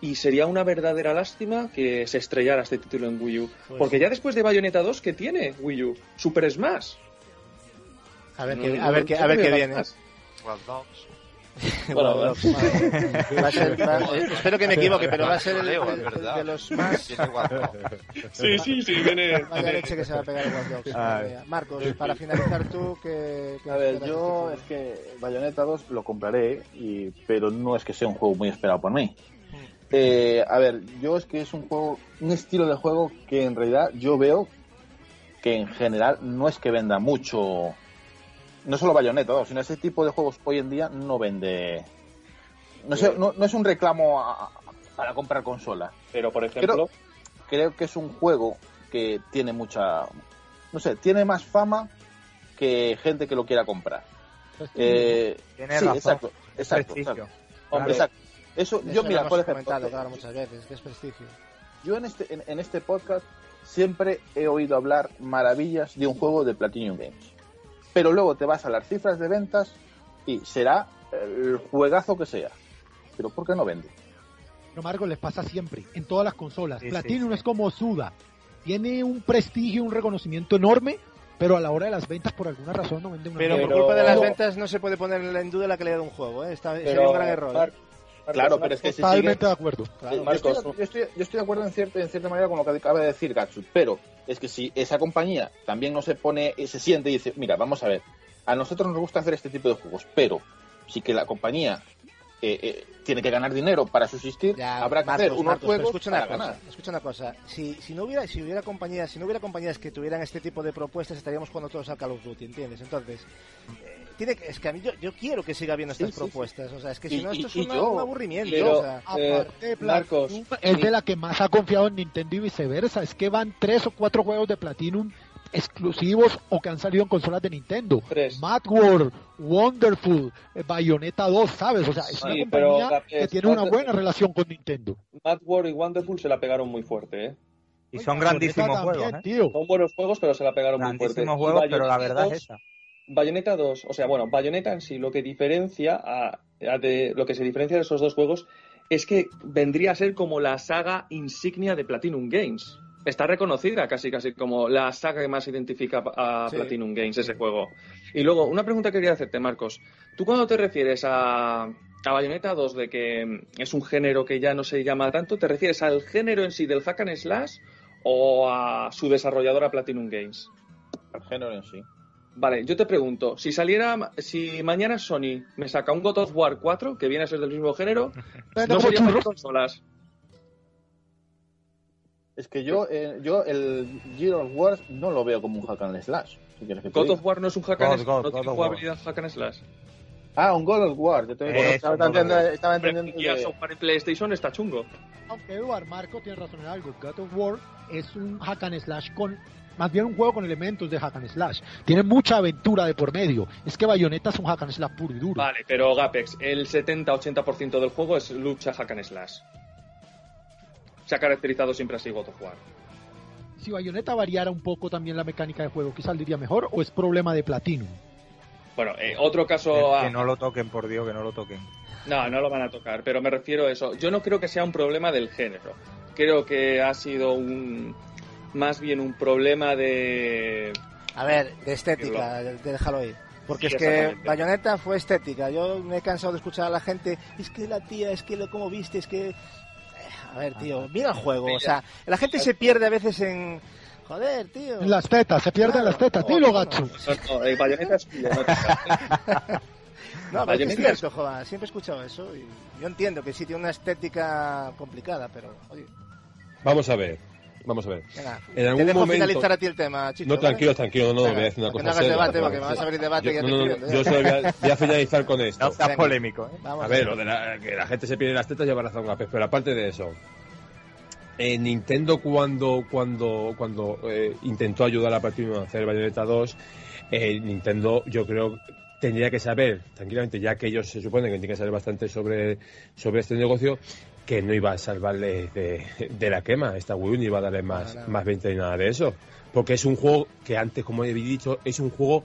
Y sería una verdadera lástima que se estrellara este título en Wii U. Pues Porque ya después de Bayonetta 2, ¿qué tiene Wii U? Super Smash. A ver No, qué, no, a ver qué, no a ver qué viene. <laughs> Bueno, Bueno, va a ser- va- eh, espero que me equivoque, pero va a ser el, de los más. Sí, sí, sí, viene. <laughs> Vaya leche que se va a pegar el Watch Dogs, madre mía. Marcos, para finalizar tú, que. A ver, yo es que Bayonetta 2 lo compraré, y, pero no es que sea un juego muy esperado por mí. Eh, a ver, yo es que es un juego, un estilo de juego que en realidad yo veo que en general no es que venda mucho, no solo Bayonetta 2, sino ese tipo de juegos hoy en día no vende, no, sé, no, no es un reclamo a- para comprar consola. Pero, por ejemplo, Creo que es un juego que tiene mucha, no sé, tiene más fama que gente que lo quiera comprar. Eh, sí, razón. exacto, exacto, Prestigio. exacto. hombre, Exacto. Eso, Eso yo mira, por ejemplo, claro, muchas veces, que es prestigio. yo en este, en, en este podcast siempre he oído hablar maravillas de un juego de Platinum Games. Pero luego te vas a las cifras de ventas y será el juegazo que sea. Pero ¿por qué no vende? Pero Marco, les pasa siempre, en todas las consolas. Sí, Platinum sí, sí. es como Suda. Tiene un prestigio, un reconocimiento enorme, pero a la hora de las ventas, por alguna razón, no vende una Pero, por culpa de las ventas no se puede poner en duda la calidad de un juego, ¿eh? Está, sería Pero, un gran error. Mar- ¿eh? Marcos, Claro, pero es que si sigue, Totalmente de acuerdo. Claro. yo, Marcos, estoy, yo, estoy, yo estoy de acuerdo en cierta, en cierta manera con lo que acaba de decir Gatsu, pero es que si esa compañía también no se pone, eh, se siente y dice, mira, vamos a ver, a nosotros nos gusta hacer este tipo de juegos, pero sí que la compañía eh, eh, tiene que ganar dinero para subsistir, Ya, habrá que Marcos, hacer unos Marcos, juegos escucha una cosa, ganar. escucha una cosa. Si, si no hubiera si hubiera compañías, si no hubiera compañías que tuvieran este tipo de propuestas, estaríamos jugando todos al Call of Duty, ¿entiendes? Entonces, eh, tiene que, es que a mí yo, yo quiero que siga habiendo Sí, estas sí, sí. propuestas, o sea, es que Y- si no esto y- es y una- yo- un aburrimiento, pero- o sea, Eh, Aparte, Marcos, Platinum es de la que más ha confiado en Nintendo y viceversa. Es que van tres o cuatro juegos de Platinum exclusivos o que han salido en consolas de Nintendo. Tres. Mad World, Wonderful, eh, Bayonetta 2, ¿sabes? O sea, es una pero, compañía que tiene una buena relación con Nintendo. Mad World y Wonderful se la pegaron muy fuerte, ¿eh? Y son grandísimos también, juegos, ¿eh? tío. Son buenos juegos, pero se la pegaron muy fuerte. Grandísimos juegos, pero la verdad 2 es esa. Bayonetta 2, o sea, bueno, Bayonetta en sí lo que diferencia a, a de lo que se diferencia de esos dos juegos es que vendría a ser como la saga insignia de Platinum Games. Está reconocida casi casi como la saga que más identifica a Sí. Platinum Games ese juego. Y luego, una pregunta que quería hacerte, Marcos. ¿Tú cuando te refieres a, a Bayonetta 2 de que es un género que ya no se llama tanto, ¿te refieres al género en sí del hack and slash o a su desarrolladora Platinum Games? El género en sí. Vale, yo te pregunto, si saliera, si mañana Sony me saca un God of War 4, que viene a ser del mismo género, <laughs> no sería para consolas. Es que yo, eh, yo el Gears of War no lo veo como un hack and slash. si que God diga. of War no es un hack God, and slash, God, no God tiene War. jugabilidad hack and slash. Ah, un God of War. Yo te estaba, God entendiendo, estaba entendiendo y of War en PlayStation está chungo. Aunque Eduard Marco tiene razón en algo. God of War es un hack and slash con. Más bien un juego con elementos de hack and slash. Tiene mucha aventura de por medio. Es que Bayonetta es un hack and slash puro y duro. Vale, pero Gapex, el 70-80% del juego es lucha hack and slash. Se ha caracterizado siempre así God of War. Si Bayonetta variara un poco también la mecánica de juego, ¿qué saldría mejor o es problema de Platinum? Bueno, eh, otro caso Que a... no lo toquen, por Dios, que no lo toquen. No, no lo van a tocar, pero me refiero a eso. Yo no creo que sea un problema del género. Creo que ha sido un más bien un problema de a ver, de estética, de- déjalo ahí. Porque Sí, es que. Bayonetta fue estética. Yo me he cansado de escuchar a la gente, es que la tía, es que lo como viste, es que... Eh, A ver, tío, mira el juego. O sea, la gente se pierde a veces en... Joder, tío. En las tetas, se pierden Claro. las tetas. Dilo, no, Gatsu. No, no, eh, Bayonetta es <laughs> No, pero es cierto, joder, siempre he escuchado eso y yo entiendo que sí tiene una estética complicada, pero oye, Vamos a ver. Vamos a ver. venga, En te dejo momento- finalizar a ti el tema, Chicho. No, ¿vale? tranquilo, tranquilo, no, no, Venga, voy a decir una cosa no hagas seria. debate, porque me vas a abrir debate y ya Yo- te no, no, estoy no, viendo, yo solo voy a, voy a finalizar con esto. No seas polémico, ¿eh? Vamos A ver, lo de la, que la gente se pierde las tetas lleva razón, Gapes, pero aparte de eso, eh, Nintendo cuando cuando cuando eh, intentó ayudar a Platinum a hacer Bayonetta 2, eh, Nintendo yo creo tendría que saber tranquilamente, ya que ellos se supone que tienen que saber bastante sobre, sobre este negocio, que no iba a salvarle de, de la quema esta Wii U, ni iba a darle más, nada. más venta ni nada de eso. Porque es un juego que antes, como he dicho, es un juego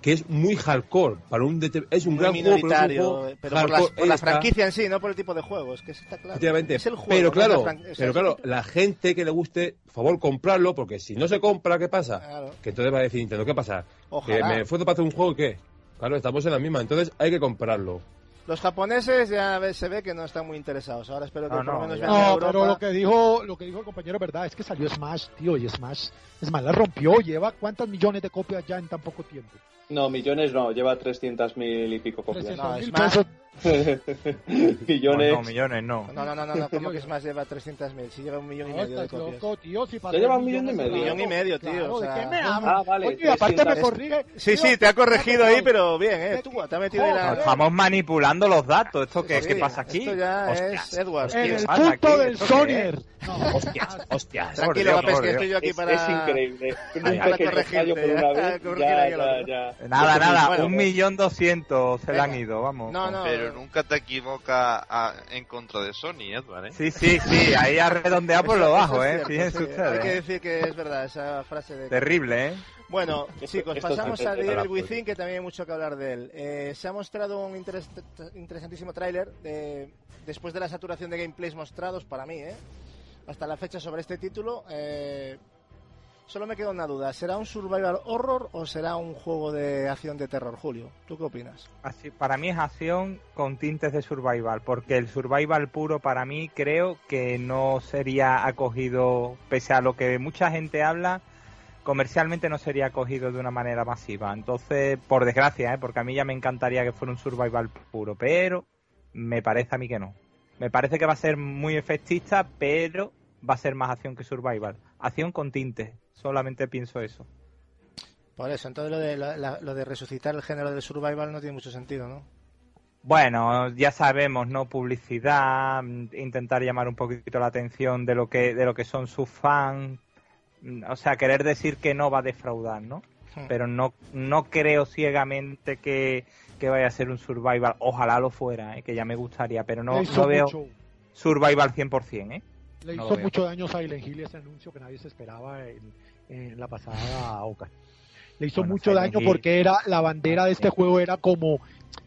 que es muy hardcore. Para un es un Muy gran juego, pero es un juego pero por, las- por la franquicia en sí, no por el tipo de juego, es que está claro. Es el juego, pero no es claro, pero claro, la gente que le guste, por favor, comprarlo, porque si no se compra, ¿qué pasa? Claro. Que entonces va a decir Nintendo, ¿qué pasa? Ojalá. Que me esfuerzo para hacer un juego, ¿qué? Claro, estamos en la misma, entonces hay que comprarlo. Los japoneses ya se ve que no están muy interesados. Ahora espero que No, por lo no, menos vean No, Europa. pero lo que dijo, lo que dijo el compañero es verdad, es que salió Smash, tío, y Smash, Smash la rompió, lleva cuántas millones de copias ya en tan poco tiempo. No, millones no, lleva 300 mil y pico copias. 300 mil Smash- pesos. <laughs> millones. No, no, millones no. No, no, no, no, no, ¿cómo que es más? Lleva 300.000, si lleva un millón y No, medio de copias. loco, tío, si para Ya lleva un millón y medio. de Millón y medio, tío, Claro, o ¿de sea- qué me Ah, hablas? vale, Oye, aparte me 300. corrige. Sí, sí, te ha corregido ahí, no, pero bien, ¿eh? Tú te ha metido ahí la... Estamos manipulando los datos. ¿Esto qué, Sí, qué pasa aquí? Esto ya Hostias. es Edward. En ¿Qué el pasa punto del ¿Esto qué Sonier. No, <laughs> Hostias, hostias. Tranquilo, por que estoy yo aquí Es, para... es increíble. <laughs> Un corregirte, fallo por ya, una vez. Ya, ya, ya. Nada, nada, Bueno, un millón doscientos se le han ido, vamos. No, no, Pero nunca te equivocas a- en contra de Sony, Edward, ¿eh? Sí, sí, sí, ahí ha redondeado por lo bajo, ¿eh? cierto, Fíjense sí. ustedes. Hay que ¿eh? decir que es verdad esa frase de... Terrible, ¿eh? Bueno, chicos, esto pasamos a de The la Evil Within, que también hay mucho que hablar de él. Eh, se ha mostrado un interes- interesantísimo tráiler eh, después de la saturación de gameplays mostrados para mí, ¿eh? hasta la fecha sobre este título. eh, solo me queda una duda, ¿será un survival horror o será un juego de acción de terror, Julio? ¿Tú qué opinas? Así, para mí es acción con tintes de survival, porque el survival puro para mí creo que no sería acogido, pese a lo que mucha gente habla, comercialmente no sería acogido de una manera masiva. Entonces, por desgracia, ¿eh? porque a mí ya me encantaría que fuera un survival puro, pero me parece a mí que no. Me parece que va a ser muy efectista, pero va a ser más acción que survival. Acción con tintes, solamente pienso eso. Por eso, entonces lo de, lo de resucitar el género del survival no tiene mucho sentido, ¿no? Bueno, ya sabemos, ¿no? Publicidad, intentar llamar un poquito la atención de lo que, de lo que son sus fans. O sea, querer decir que no va a defraudar, ¿no? Hmm. Pero no, no creo ciegamente que, que vaya a ser un survival. Ojalá lo fuera, ¿eh? que ya me gustaría, pero no, no veo survival 100%, ¿eh? Le no hizo mucho daño a Silent Hill ese anuncio que nadie se esperaba en, en la pasada Oca. Le hizo Bueno, mucho Silent daño Hill. porque era la bandera de este juego era como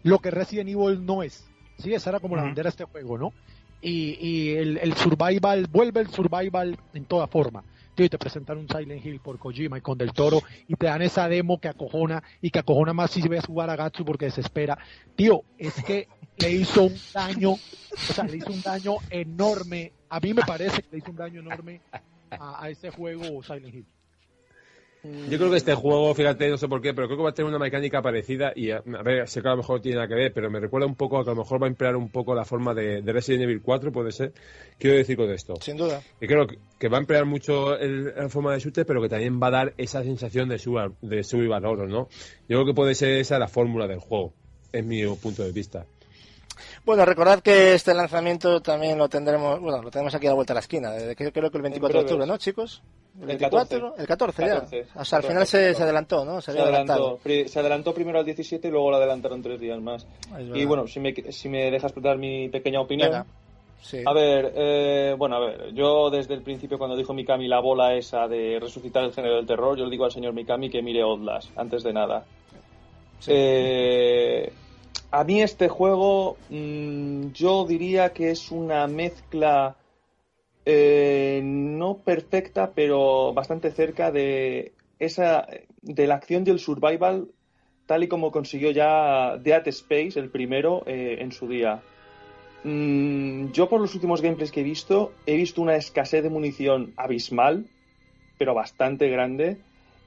lo que Resident Evil no es. Sí, esa era como la bandera de este juego, ¿no? Y, y el, el survival, vuelve el survival en toda forma. Tío, y te presentan un Silent Hill por Kojima y con Del Toro y te dan esa demo que acojona y que acojona más si ves jugar a Gatsu porque desespera. Tío, es que le hizo un daño, o sea, le hizo un daño enorme. A mí me parece que le hizo un daño enorme a, a ese juego Silent Hill. Yo creo que este juego, fíjate, no sé por qué, pero creo que va a tener una mecánica parecida y a, a ver, sé que a lo mejor tiene nada que ver, pero me recuerda un poco a que a lo mejor va a emplear un poco la forma de, de Resident Evil 4, puede ser. Quiero decir con esto. Sin duda. Que creo que, que va a emplear mucho el- la forma de shooter, pero que también va a dar esa sensación de sub, de sub y valor, ¿no? Yo creo que puede ser esa la fórmula del juego, es mi punto de vista. Bueno, recordad que este lanzamiento también lo tendremos, bueno, lo tenemos aquí a la vuelta de la esquina, desde que creo que el 24 de octubre, ¿no, chicos? El El 24, 14. el 14 ya. 14, O sea, al 14, final se, adelantó, ¿no? Se adelantó, se adelantó primero al 17 y luego lo adelantaron tres días más. Y bueno, si me, si me dejas dar mi pequeña opinión. Venga. Sí. A ver, eh, bueno, a ver, yo desde el principio cuando dijo Mikami la bola esa de resucitar el género del terror, yo le digo al señor Mikami que mire Outlast, antes de nada. Sí. Eh, a mí este juego, mm, yo diría que es una mezcla eh, no perfecta, pero bastante cerca de esa de la acción y el survival, tal y como consiguió ya Dead Space, el primero, eh, en su día. Mm, yo por los últimos gameplays que he visto, he visto una escasez de munición abismal, pero bastante grande,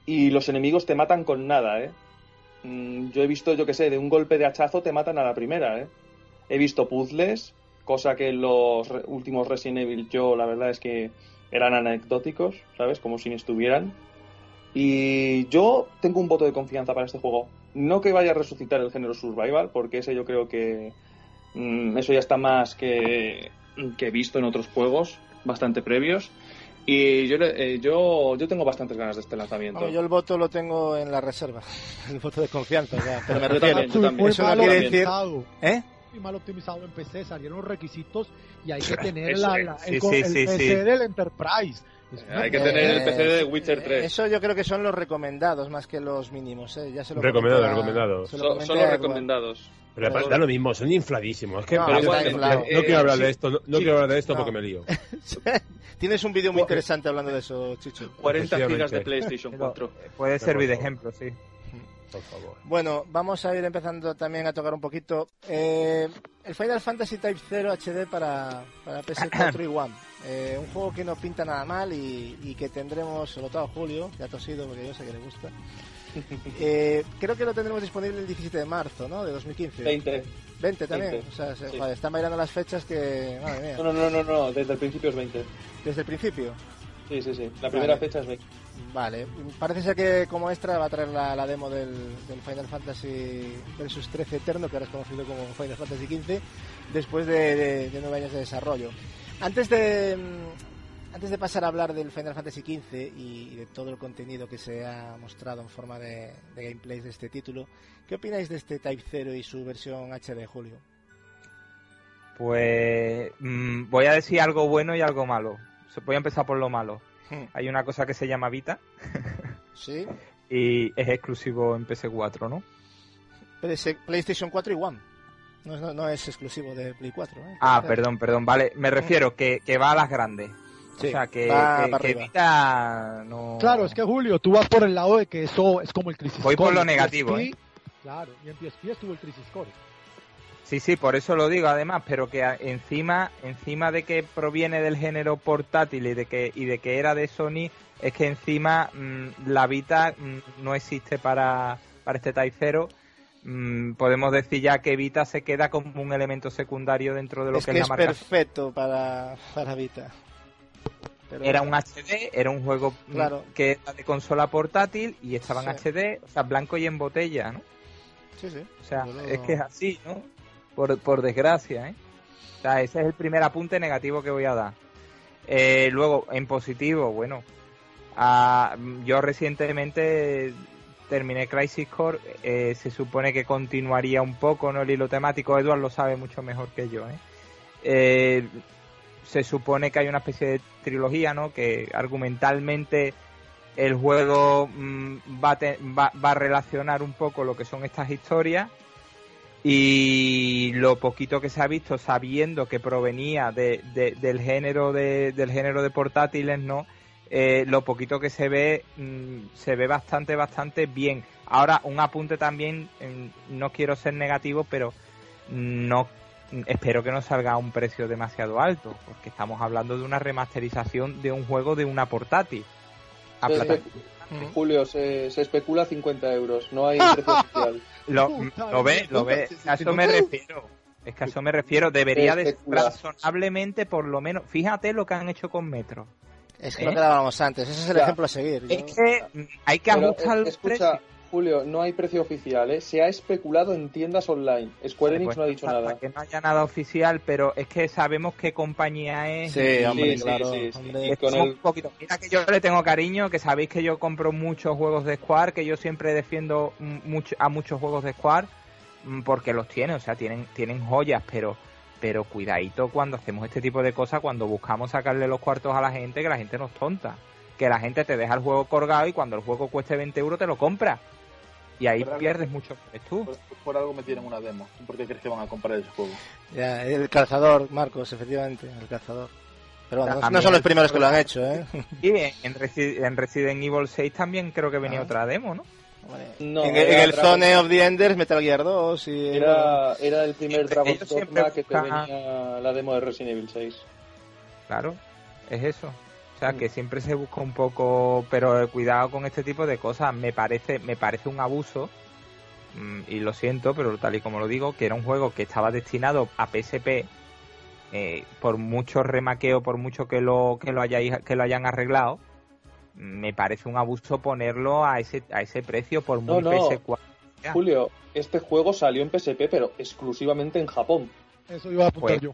y los enemigos te matan con nada, ¿eh? Mm, yo he visto, yo que sé, de un golpe de hachazo te matan a la primera, ¿eh? He visto puzzles, cosa que los últimos Resident Evil yo la verdad es que eran anecdóticos, ¿sabes? Como si ni estuvieran. Y yo tengo un voto de confianza para este juego. No que vaya a resucitar el género survival, porque ese yo creo que mm, eso ya está más que, que visto en otros juegos bastante previos. Y yo, le- eh, yo, yo tengo bastantes ganas de este lanzamiento. Bueno, yo el voto lo tengo en la reserva. <laughs> El voto de confianza, ya. Pero me refiero. también, Eso no mal quiere decir- optimizado, ¿Eh? muy mal optimizado en PC, salieron los requisitos y hay que tener Eso la, el, co- sí, el sí, PC sí. del Enterprise. Hay que tener el PC de Witcher 3. Eso yo creo que son los recomendados más que los mínimos, ¿eh? Ya se lo Recomendado, comenté a- recomendado. se lo Son, los recomendados. Pero da- da lo mismo, son infladísimos. Es que No, igual, no, inflado. no quiero hablar de esto, no, no Sí. quiero hablar de esto No. porque me lío. <laughs> Tienes un vídeo muy interesante hablando de eso, Chicho. 40 gigas de. PlayStation Pero, 4. eh, Puede servir de ejemplo, sí. Por favor. Bueno, vamos a ir empezando también a tocar un poquito. Eh, el Final Fantasy Type 0 HD para, para PS4 y One. Eh, un juego que no pinta nada mal y, y que tendremos, sobre todo a Julio, que ha tosido porque yo sé que le gusta. Eh, creo que lo tendremos disponible el 17 de marzo, ¿no? De 2015. 20. 20 también. 20. O sea, se- Sí. joder, están bailando las fechas que... Madre mía. No, no, no, no, no, desde el principio es 20. Desde el principio. Sí, sí, sí. La primera Vale. fecha es 20. Vale, parece ser que como extra va a traer la, la demo del, del Final Fantasy Versus 13 Eterno, que ahora es conocido como Final Fantasy XV, después de, de- de nueve años de desarrollo. Antes de, antes de pasar a hablar del Final Fantasy XV y, y de todo el contenido que se ha mostrado en forma de, de gameplays de este título, ¿qué opináis de este Type 0 y su versión HD, Julio? Pues mm, voy a decir algo bueno y algo malo. Voy a empezar por lo malo. Hmm. Hay una cosa que se llama Vita Sí. <laughs> y es exclusivo en PS4, ¿no? PlayStation 4 y One. No, es- no, no es exclusivo de Play 4. ¿eh? Ah, perdón, perdón, vale. Me refiero que, que va a las grandes. Sí, o sea, que, va que- para que arriba. Vita no... Claro, es que Julio, tú vas por el lado de que eso es como el Crisis Voy por lo negativo, PSP, ¿eh? Claro, y en PSP estuvo el Crisis Core. Sí, sí, por eso lo digo además, pero que encima, encima de que proviene del género portátil y de que, y de que era de Sony, es que encima mm, la Vita mm, no existe para, para este Type 0. Mm, podemos decir ya que Vita se queda como un elemento secundario dentro de lo es que, que es es la marca. perfecto para, para Vita. Pero Era un HD, era un juego mm, Claro. que era de consola portátil y estaba en Sí. HD, o sea, blanco y en botella, ¿no? Sí, sí. O sea, lo- es que es así, ¿no? Por, por desgracia, ¿eh? O sea, ese es el primer apunte negativo que voy a dar. Eh, luego, en positivo, bueno, yo recientemente terminé Crisis Core, eh, se supone que continuaría un poco, ¿no? El hilo temático, Edward lo sabe mucho mejor que yo, ¿eh? Eh, se supone que hay una especie de trilogía, ¿no? Que argumentalmente el juego mm, va, va- va a relacionar un poco lo que son estas historias y lo poquito que se ha visto sabiendo que provenía de, de- del género de, del género de portátiles no Eh, lo poquito que se ve mm, se ve bastante bastante bien ahora un apunte también mm, no quiero ser negativo pero no espero que no salga a un precio demasiado alto porque estamos hablando de una remasterización de un juego de una portátil a Se plata- espe- Ujú. Julio, se, se especula 50 euros, no hay precio <laughs> oficial. Lo, lo ve, lo ve. A eso me no. refiero. Es que a eso me refiero. Debería de razonablemente, por lo menos. Fíjate lo que han hecho con Metro. Es que ¿Eh? lo que hablábamos antes. Ese es el Ya. ejemplo a seguir. Yo- Es que hay que Pero, ajustar eh, los escucha, precios. Julio, no hay precio oficial, ¿eh? Se ha especulado en tiendas online. Square Enix Pues no ha dicho hasta nada. Que no haya nada oficial, pero es que sabemos qué compañía es. Sí, hombre, sí, claro. sí, sí. hombre. Con el- un poquito. Mira que yo le tengo cariño, que sabéis que yo compro muchos juegos de Square, que yo siempre defiendo mm, mucho, a muchos juegos de Square mm, porque los tiene, o sea, tienen, tienen joyas, pero pero cuidadito cuando hacemos este tipo de cosas, cuando buscamos sacarle los cuartos a la gente, que la gente no es tonta. Que la gente te deja el juego colgado y cuando el juego cueste 20 euros te lo compra. Y ahí pierdes mucho eres tú. Por, por algo me tienen una demo. ¿Por qué crees que van a comprar ese juego? Ya, el calzador, Marcos, efectivamente, el calzador. Pero bueno, no, son los el- primeros que lo han hecho, ¿eh? <laughs> Y en, Resi- en Resident Evil 6 también creo que venía Ah. otra demo, ¿no? Vale. No, en, el Dragon- Zone of the Enders, Metal Gear 2 y... Era, era el primer Siempre- Dragon ellos siempre Dogma que te venía la demo de Resident Evil 6. Claro, es eso. O sea, Mm. que siempre se busca un poco, pero cuidado con este tipo de cosas. Me parece, me parece un abuso mm, y lo siento, pero tal y como lo digo, que era un juego que estaba destinado a PSP. eh, por mucho remaqueo, por mucho que lo que lo hayáis, que lo hayan arreglado, me parece un abuso ponerlo a ese a ese precio por muy no. PS4. Ya. Julio, este juego salió en PSP, pero exclusivamente en Japón. Eso iba a apuntar Pues- yo.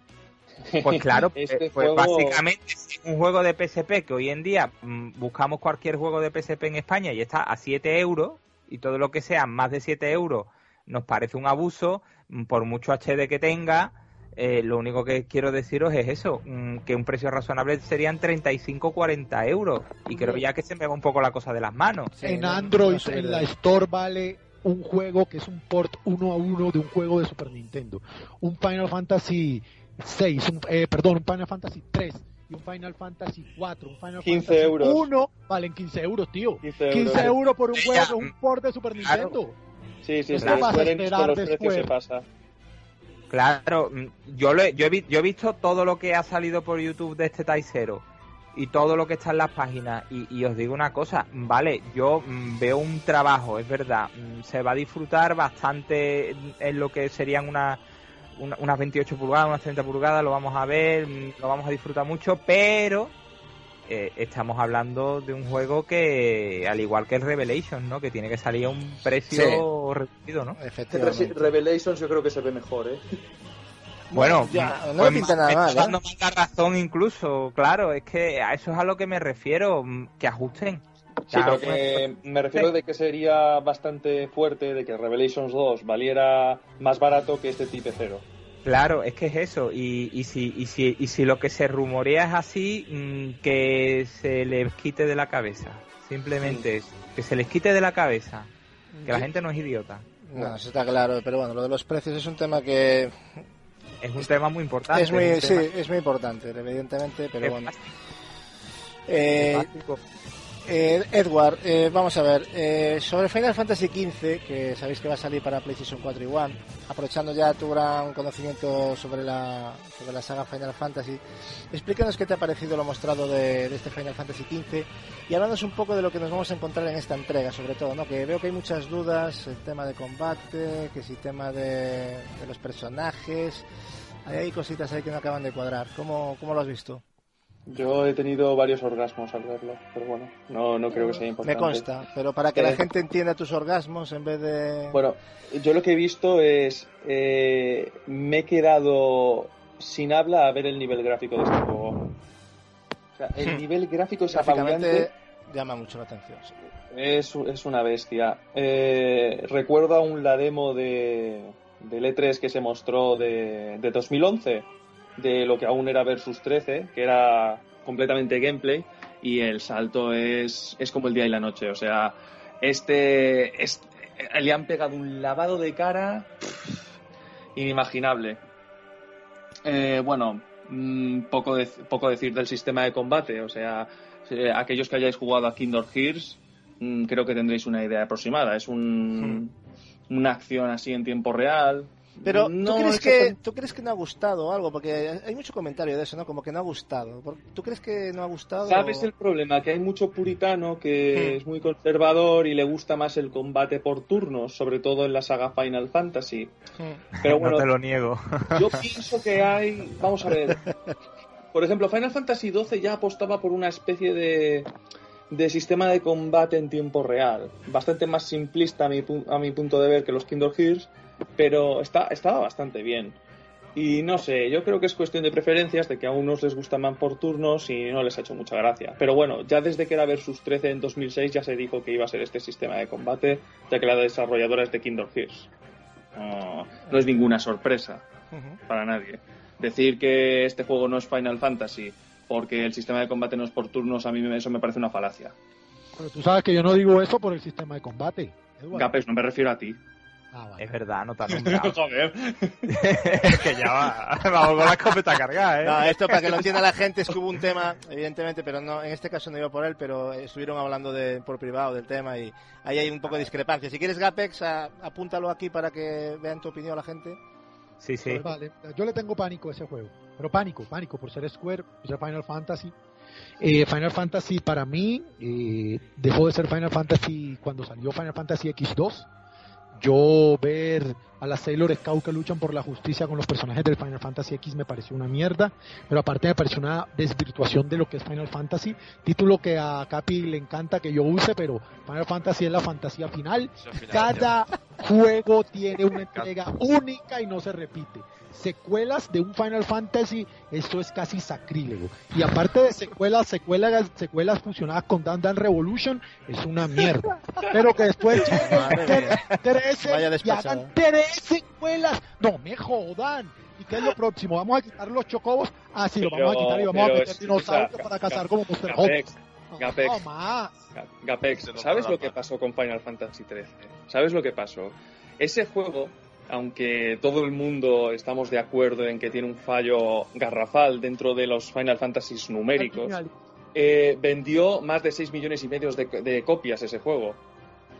Pues claro, <laughs> Este eh, pues juego- básicamente un juego de PSP que hoy en día mm, buscamos cualquier juego de PSP en España y está a 7 euros y todo lo que sea más de 7 euros nos parece un abuso, mm, por mucho HD que tenga, eh, lo único que quiero deciros es eso, mm, que un precio razonable serían 35-40 euros y creo ya que se me va un poco la cosa de las manos. Sí, en Android, en la Store vale un juego que es un port uno a uno de un juego de Super Nintendo. Un Final Fantasy 6, un, eh, perdón, un Final Fantasy 3 y un Final Fantasy 4, un Final 15 Fantasy euros. 1 valen 15 euros, tío. 15 15 euros. euros por un Sí, juego un port de Super Claro. Nintendo. Sí, sí, ¿Qué sí. vas a esperar los de precios se pasa. Claro, mm, yo, lo he- yo, he, vi- yo he visto todo lo que ha salido por YouTube de este Taisero y todo lo que está en las páginas y, y os digo una cosa, vale, yo mm, veo un trabajo, es verdad, mm, se va a disfrutar bastante en lo que serían una, una- unas 28 pulgadas, unas 30 pulgadas, lo vamos a ver, mm, lo vamos a disfrutar mucho, pero eh, estamos hablando de un juego que, al igual que el Revelation, ¿no? Que tiene que salir a un precio reducido, ¿no? Efectivamente. Revelations yo creo que se ve mejor, ¿eh? Bueno, <laughs> ya, no pues me pinta nada me mal, ¿eh? dando más la razón incluso, claro, es que a eso es a lo que me refiero, mm, que ajusten. Sí, pero pues, que me refiero de que sería bastante fuerte de que Revelations 2 valiera más barato que este Type 0. Claro, es que es eso. Y, y, si, y, si, y si lo que se rumorea es así, mm, que se les quite de la cabeza. Simplemente es que se les quite de la cabeza. Que la gente no es idiota. No, eso está claro, pero bueno, lo de los precios es un tema que Es un tema muy importante. es muy, un sí, tema es muy importante, evidentemente, pero bueno. Eh, básico. Eh, Edward, eh, vamos a ver, eh, sobre Final Fantasy XV, que sabéis que va a salir para PlayStation 4 y One, aprovechando ya tu gran conocimiento sobre la, sobre la saga Final Fantasy, explícanos qué te ha parecido lo mostrado de, este Final Fantasy XV y háblanos un poco de lo que nos vamos a encontrar en esta entrega, sobre todo, ¿no? que veo que hay muchas dudas, el tema de combate, que si tema de, los personajes, hay, hay cositas ahí que no acaban de cuadrar, ¿cómo, cómo lo has visto? Yo he tenido varios orgasmos al verlo, pero bueno, no, no creo que sea Me importante. consta, pero para que la Eh, gente entienda tus orgasmos en vez de... Bueno, yo lo que he visto es. eh, me he quedado sin habla a ver el nivel gráfico de este juego. O sea, el nivel gráfico es apabullante. llama mucho la atención. sí. Es, es una bestia. Eh, recuerdo aún la demo de, del E3 que se mostró de, de 2011, de lo que aún era Versus 13, que era completamente gameplay, y el salto es, es como el día y la noche. O sea, este, es- le han pegado un lavado de cara pff, inimaginable. Eh, bueno, mm, poco, de- poco decir del sistema de combate. O sea, eh, aquellos que hayáis jugado a Kingdom Hearts, mm, creo que tendréis una idea aproximada. Es un, una acción así en tiempo real. Pero No ¿tú, crees que, ¿tú crees que no ha gustado algo? Porque hay mucho comentario de eso, ¿no? Como que no ha gustado. ¿Por- ¿Tú crees que no ha gustado? ¿Sabes o- el problema? Que hay mucho puritano que Hmm. es muy conservador y le gusta más el combate por turnos, sobre todo en la saga Final Fantasy. Hmm. Pero <laughs> bueno, no te lo niego. yo pienso que hay. Vamos a ver. Por ejemplo, Final Fantasy XII ya apostaba por una especie de, de sistema de combate en tiempo real. Bastante más simplista a mi, pu- a mi punto de ver que los Kingdom Hearts, pero está, estaba bastante bien. Y no sé, yo creo que es cuestión de preferencias, de que a unos les gusta más por turnos y no les ha hecho mucha gracia. Pero bueno, ya desde que era Versus 13 en 2006 ya se dijo que iba a ser este sistema de combate, ya que la desarrolladora es de Kingdom Hearts. No, no es ninguna sorpresa para nadie. Decir que este juego no es Final Fantasy porque el sistema de combate no es por turnos, a mí eso me parece una falacia. Pero tú sabes que yo no digo eso por el sistema de combate. Eduardo. Gapes, no me refiero a ti. Ah, vale. Es verdad, no te ha <laughs> nombrado. Joder. <laughs> que ya va. Vamos con la escopeta cargada, ¿eh? No, esto para que lo entienda la gente es que hubo un tema, evidentemente, pero no, en este caso no iba por él, pero estuvieron hablando de, por privado del tema y ahí hay un poco de discrepancia. Si quieres Gapex, a- apúntalo aquí para que vean tu opinión la gente. Sí, sí. Vale, yo le tengo pánico a ese juego. Pero pánico, pánico, por ser Square, por ser Final Fantasy. Eh, Final Fantasy para mí eh, dejó de ser Final Fantasy cuando salió Final Fantasy X2. Yo ver a las Sailor Scout que luchan por la justicia con los personajes del Final Fantasy X me pareció una mierda, pero aparte me pareció una desvirtuación de lo que es Final Fantasy, título que a Capi le encanta que yo use, pero Final Fantasy es la fantasía final final, cada juego tiene una entrega única y no se repite. Secuelas de un Final Fantasy, esto es casi sacrílego. Y aparte de secuelas, secuelas, secuelas fusionadas con Dan Dan Revolution, es una mierda. Pero que después <laughs> lleguen mía. tres Vaya y despachada. hagan tres secuelas. No me jodan. ¿Y qué es lo próximo? ¿Vamos a quitar los chocobos? Ah, sí, lo vamos a quitar y vamos a meter es- dinosaurios o sea, para cazar como Monster Hunter. Gapex, No, Gapex. ¿sabes lo que pasó con Final Fantasy XIII? ¿Sabes lo que pasó? Ese juego, aunque todo el mundo estamos de acuerdo en que tiene un fallo garrafal dentro de los Final Fantasies numéricos, eh, vendió más de 6 millones y medio de, de copias ese juego.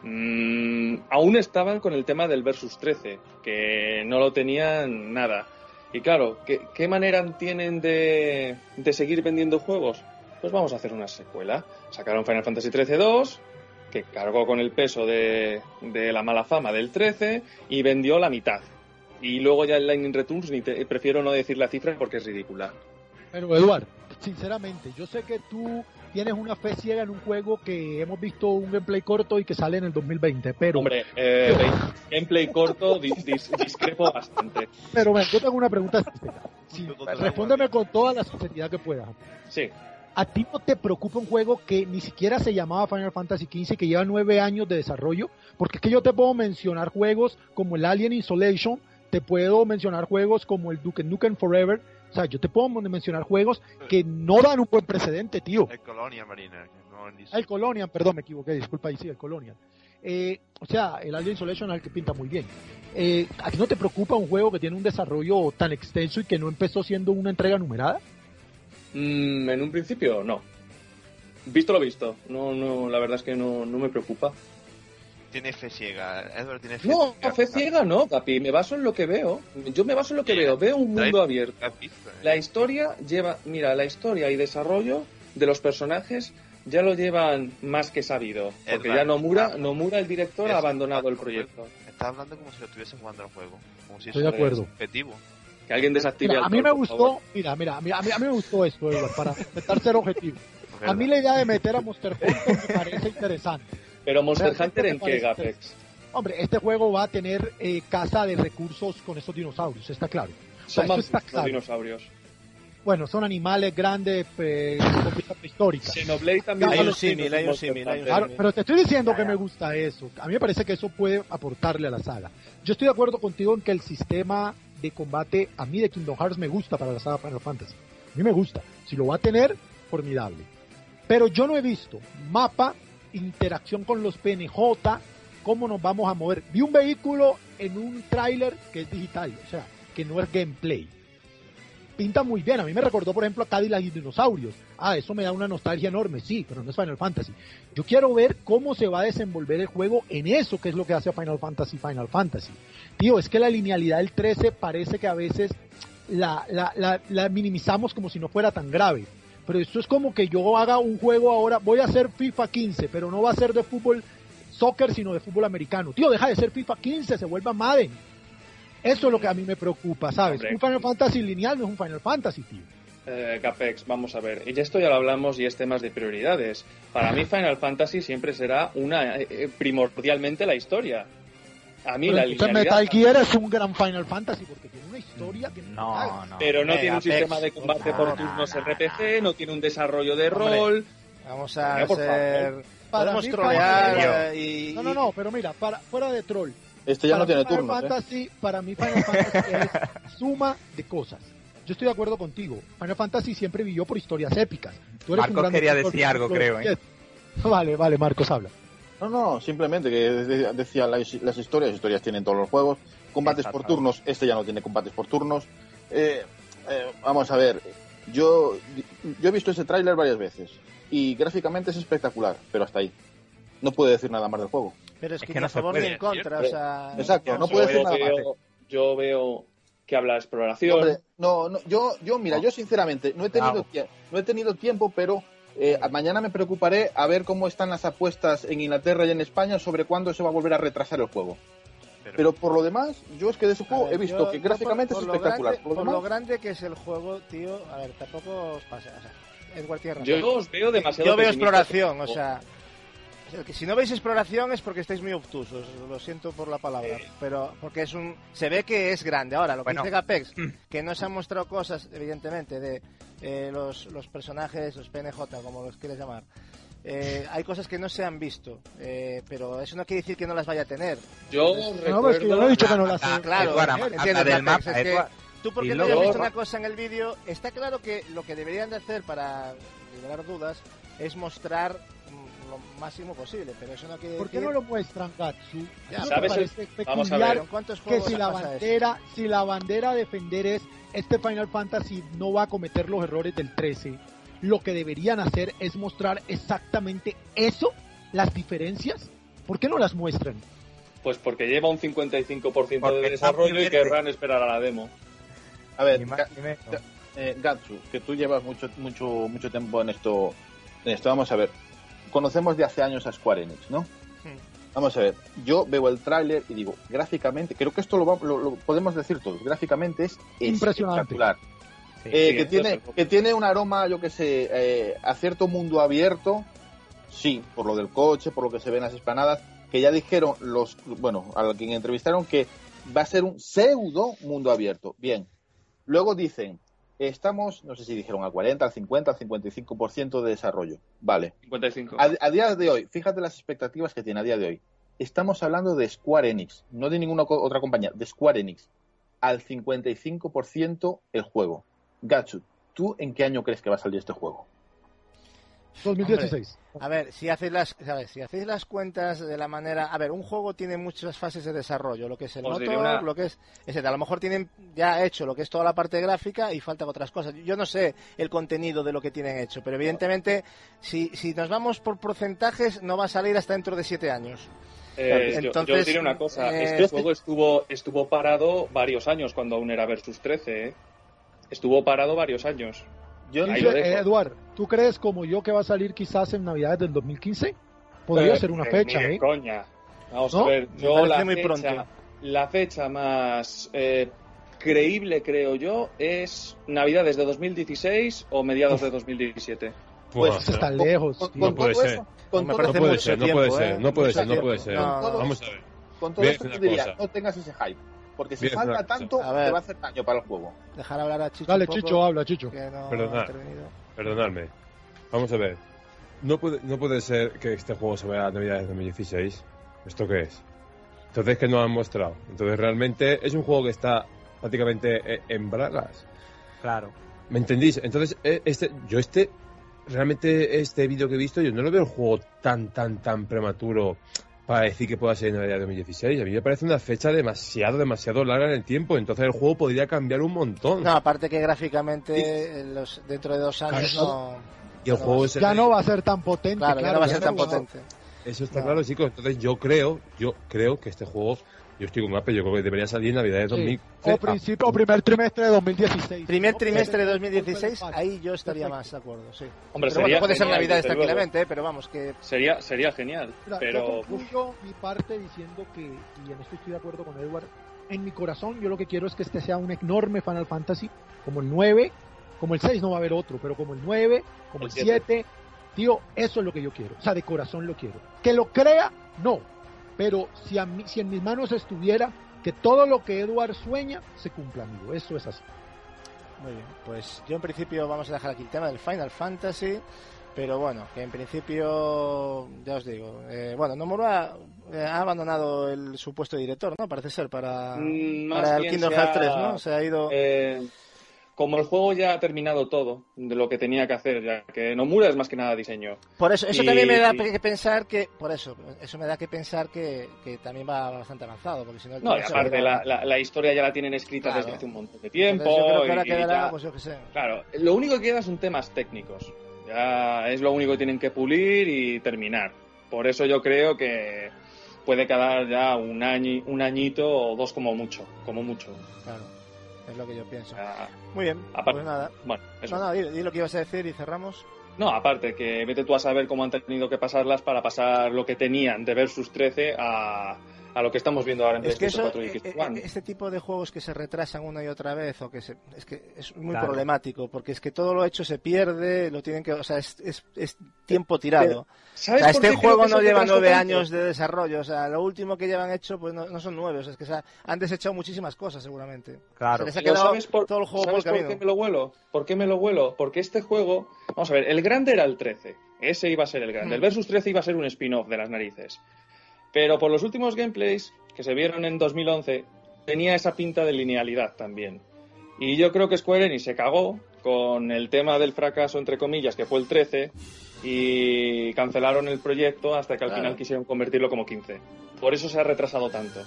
Mm, aún estaban con el tema del Versus 13, que no lo tenían nada. Y claro, ¿qué, qué manera tienen de, de seguir vendiendo juegos? Pues vamos a hacer una secuela. Sacaron Final Fantasy 13 2, que cargó con el peso de, de la mala fama del 13 y vendió la mitad. Y luego ya en Lightning Returns ni te- prefiero no decir la cifra porque es ridícula. Pero Eduard, sinceramente, yo sé que tú tienes una fe ciega en un juego que hemos visto un gameplay corto y que sale en el 2020, pero, Hombre, eh, gameplay corto, di- dis- discrepo bastante. pero ven, yo tengo una pregunta sincera. Sí, respóndeme con toda la sinceridad que puedas. Sí. ¿A ti no te preocupa un juego que ni siquiera se llamaba Final Fantasy XV, que lleva nueve años de desarrollo? Porque es que yo te puedo mencionar juegos como el Alien Isolation, te puedo mencionar juegos como el Duke Nukem Forever. O sea, yo te puedo mencionar juegos que no dan un buen precedente, tío. El Colonia Marina. No, ni- El Colonial, perdón, me equivoqué, disculpa, ahí sí, el Colonial. Eh, o sea, el Alien Isolation es el que pinta muy bien. Eh, ¿A ti no te preocupa un juego que tiene un desarrollo tan extenso y que no empezó siendo una entrega numerada? Mm, en un principio, no. Visto lo visto. No, no, la verdad es que no, no me preocupa. Tiene fe ciega. Edward tiene fe No, ciega. fe ciega no, Capi. Me baso en lo que veo. Yo me baso en lo que veo. Veo un mundo abierto. eh. La historia lleva, mira, la historia y desarrollo de los personajes ya lo llevan más que sabido. Porque Edward, ya Nomura, Nomura el director, ha abandonado el proyecto. Estás hablando como si lo estuviese jugando el juego. Como si Estoy eso de acuerdo. objetivo. Que alguien desactive Mira, al a mí me gustó, mira, mira, a mí, a mí, a mí me gustó esto, Edward, para intentar ser objetivo. A mí la idea de meter a Monster Hunter me parece interesante. Pero Monster Hunter en qué, Gapex? Hombre, este juego va a tener eh, casa de recursos con esos dinosaurios, está claro. O sea, Son está claro. dinosaurios. Bueno, son animales grandes eh, con vida prehistórica. Xenoblade también. Hay un símil, hay un símil, pero te estoy diciendo que me gusta eso. A mí me parece que eso puede aportarle a la saga. Yo estoy de acuerdo contigo en que el sistema de combate a mí de Kingdom Hearts me gusta para la saga Final Fantasy. A mí me gusta. Si lo va a tener, formidable. Pero yo no he visto mapa, interacción con los PNJ, cómo nos vamos a mover. Vi un vehículo en un tráiler que es digital, o sea, que no es gameplay. Pinta muy bien. A mí me recordó, por ejemplo, a Cadillac y dinosaurios. Ah, eso me da una nostalgia enorme, sí, pero no es Final Fantasy. Yo quiero ver cómo se va a desenvolver el juego en eso, que es lo que hace Final Fantasy Final Fantasy. Tío, es que la linealidad del 13 parece que a veces la, la minimizamos como si no fuera tan grave. Pero esto es como que yo haga un juego ahora, voy a hacer FIFA 15, pero no va a ser de fútbol soccer, sino de fútbol americano. Tío, deja de ser FIFA 15, se vuelva Madden. Eso es lo que a mí me preocupa, ¿sabes? Hombre. Un Final Fantasy lineal no es un Final Fantasy, tío. Eh, Capex, vamos a ver. Y esto ya lo hablamos y es temas de prioridades. Para mí Final Fantasy siempre será una eh, eh, primordialmente la historia. A mí Pero la linealidad... Metal Gear es un gran Final Fantasy porque tiene una historia que No, no. Pero no tiene un Apex, sistema de combate por por turnos No, no, RPG, no tiene un desarrollo de Hombre. rol. Vamos a ser... Para Podemos mí, eh, y... No, no, no, pero mira, para, fuera de troll. Este ya para no tiene Final turnos, ¿eh? Fantasy, Para mí Final Fantasy es suma de cosas. Yo estoy de acuerdo contigo. Final Fantasy siempre vivió por historias épicas. Tú eres un Marcos quería decir algo, por creo, ¿eh? <laughs> Vale, vale, Marcos habla. No, no, simplemente que de- decía las, las historias, las historias tienen todos los juegos, combates por turnos, este ya no tiene combates por turnos. Eh, eh, vamos a ver, yo, yo he visto ese tráiler varias veces y gráficamente es espectacular, pero hasta ahí. No puedo decir nada más del juego. Pero es Es que, que ni no a se favor puede ni en contra, o sea... Exacto, no puede yo, decir nada más. veo, yo veo que habla de exploración. Hombre, no, no, yo, yo, mira, yo sinceramente no he tenido, no he tenido tiempo, pero eh, mañana me preocuparé a ver cómo están las apuestas en Inglaterra y en España sobre cuándo se va a volver a retrasar el juego. Pero por lo demás, yo es que de ese A juego ver, he visto yo- que gráficamente por- es por espectacular. grande- Por lo por lo grande que es el juego, tío, a ver, tampoco os pasa. O sea, Edward tiene razón. yo os veo demasiado Yo veo exploración, o sea, que si no veis exploración es porque estáis muy obtusos, lo siento por la palabra, pero porque es un se ve que es grande. Ahora, lo que Bueno. dice Gapex, que no se han mostrado cosas, evidentemente, de eh, los, los personajes, los PNJ, como los quieres llamar. Eh, hay cosas que no se han visto, eh, pero eso no quiere decir que no las vaya a tener. Yo Entonces, No, recuerdo... es que yo no he dicho que no las Ah. Claro, ¿eh? que. Tú porque no hayas visto una cosa en el vídeo, está claro que lo que deberían de hacer para liberar dudas es mostrar mm, lo máximo posible, pero eso no quiere ¿Por qué decir... no lo muestran, Gatsu? Ya, ¿No te ¿sabes? parece Vamos a ver. ¿En cuántos que juegos si la eso? bandera, si la bandera a defender es este Final Fantasy no va a cometer los errores del 13, lo que deberían hacer es mostrar exactamente eso, las diferencias. ¿Por qué no las muestran? Pues porque lleva un 55% Porque de desarrollo y querrán esperar a la demo. a ver, eh, Gatsu, que tú llevas mucho, mucho, mucho tiempo en esto, en esto. Vamos a ver, conocemos de hace años a Square Enix, ¿no? Vamos a ver, yo veo el tráiler y digo, gráficamente, creo que esto lo, va- lo- lo podemos decir todos, gráficamente es Impresionante. espectacular. Sí. Eh, Sí, que, tiene, que tiene un aroma, yo que sé, eh, a cierto mundo abierto, sí, por lo del coche, por lo que se ven en las esplanadas, que ya dijeron los, bueno, a quien entrevistaron que va a ser un pseudo mundo abierto. Bien, luego dicen, estamos, no sé si dijeron al 40, al 50, al 55% de desarrollo. Vale. 55. A, a día de hoy, fíjate las expectativas que tiene a día de hoy. Estamos hablando de Square Enix, no de ninguna co- otra compañía, de Square Enix. al 55% el juego. Gatsu, ¿tú en qué año crees que va a salir este juego? 2016. A ver, si hacéis las, ver, si hacéis las cuentas de la manera, a ver, un juego tiene muchas fases de desarrollo, lo que es el Os diré motor, una- lo que es, etcétera. A lo mejor tienen ya hecho lo que es toda la parte gráfica y faltan otras cosas. Yo no sé el contenido de lo que tienen hecho, pero evidentemente, si, si nos vamos por porcentajes, no va a salir hasta dentro de siete años. Eh, yo- yo, Entonces, os diré una cosa. eh, este este- juego estuvo, estuvo parado varios años cuando aún era Versus 13. ¿eh? Estuvo parado varios años. Yo Ahí Dice, lo dejo. eh, Eduard, ¿tú crees como yo que va a salir quizás en Navidades del 2015? Podría Eh, ser una eh, fecha, ni de ¿eh? coña. Vamos ¿No? a ver, yo la muy fecha, pronto. la fecha más eh, creíble, creo yo, es Navidades de 2016 o mediados de 2017. Pues, Buah, Está no, lejos. con, tío. con puede todo ser. eso, con Me todo, parece no puede ser, no puede ser, ¿eh? no puede ser, no puede ser. No, no. Vamos a ver. con todo Bien, esto una te diría, no tengas ese hype. Porque si Bien, falta cosa. tanto, A ver. te va a hacer daño para el juego. Dejar hablar a Chicho. Dale, un poco, Chicho, habla, Chicho. que no Perdona. Perdonadme. Vamos a ver. No puede, no puede ser que este juego se vaya a Navidades de 2016. ¿Esto qué es? Entonces, que no han mostrado? Entonces, realmente es un juego que está prácticamente eh, en bragas. Claro. ¿Me entendís? Entonces, eh, este, yo este, realmente este vídeo que he visto, yo no lo veo el juego tan, tan, tan prematuro para decir que pueda ser en Navidad de 2016. A mí me parece una fecha demasiado, demasiado larga en el tiempo. Entonces el juego podría cambiar un montón. No, aparte que gráficamente en los, dentro de dos años no... y el no juego va a es Ya no va a ser tan potente, Claro, claro. ya no va a ser tan potente. Eso está claro, chicos. Entonces yo creo, yo creo que este juego, yo estoy con Apple, yo creo que debería salir en Navidad de Sí. 2000. O principio, o primer trimestre de 2016. Primer trimestre de Pero- 2016, Vale. ahí yo estaría más de acuerdo, sí. Hombre, Pero sería bueno, puede ser genial, Navidades desde luego. tranquilamente, ¿eh? pero vamos, que... Sería, sería genial. Mira, pero yo concluyo mi parte diciendo que, y en esto estoy de acuerdo con Edward, en mi corazón yo lo que quiero es que este sea un enorme Final Fantasy, como el 9, como el 6 no va a haber otro, pero como el 9, como el El 7, tío, eso es lo que yo quiero, o sea, de corazón lo quiero. Que lo crea, no, pero si, a mí, si en mis manos estuviera que todo lo que Edward sueña se cumpla, amigo, eso es así. Muy bien, pues yo en principio vamos a dejar aquí el tema del Final Fantasy, pero bueno, que en principio, ya os digo, eh, bueno, Nomura eh, ha abandonado el su puesto de director, ¿no? Parece ser, para, Mm, para el Kingdom Hearts ha- 3, ¿no? Se ha ido... eh, como el juego ya ha terminado todo de lo que tenía que hacer, ya que Nomura es más que nada diseño. Por eso, eso y- también me da y- que pensar que, por eso, eso me da que pensar que, que también va bastante avanzado, porque si no... No, y aparte a- la, la- la historia ya la tienen escrita Claro. desde hace un montón de tiempo. Entonces yo creo que ahora y quedará, ya- pues yo qué sé. Claro, lo único que queda son temas técnicos. Ya es lo único que tienen que pulir y terminar. Por eso yo creo que puede quedar ya un año, un añito o dos como mucho, como mucho. Claro, es lo que yo pienso. Ya, Muy bien, Aparte- pues nada. bueno, eso. No, no, di, di lo que ibas a decir y cerramos. No, aparte que vete tú a saber cómo han tenido que pasarlas para pasar lo que tenían de Versus 13 a, a lo que estamos viendo ahora en Es que eso, 4 y eh, Xbox eh, One. este tipo de juegos que se retrasan una y otra vez o que se, es que es muy Claro. problemático porque es que todo lo hecho se pierde, lo tienen que, o sea, es, es, es tiempo tirado. O ¿Sabes sea, este juego no lleva nueve años de desarrollo, o sea, lo último que llevan hecho pues no, no son nueve, o sea, es que se ha- han desechado muchísimas cosas seguramente. Claro. Se les ha quedado ¿sabes por, todo el juego por el ¿sabes por camino. qué me lo huelo? ¿Por qué me lo huelo? Porque este juego, vamos a ver, el grande era el 13. Ese iba a ser el grande. Hmm. El Versus 13 iba a ser un spin-off de las narices. Pero por los últimos gameplays que se vieron en 2011, tenía esa pinta de linealidad también. Y yo creo que Square Enix se cagó con el tema del fracaso, entre comillas, que fue el 13, y cancelaron el proyecto hasta que al Claro. final quisieron convertirlo como 15. Por eso se ha retrasado tanto.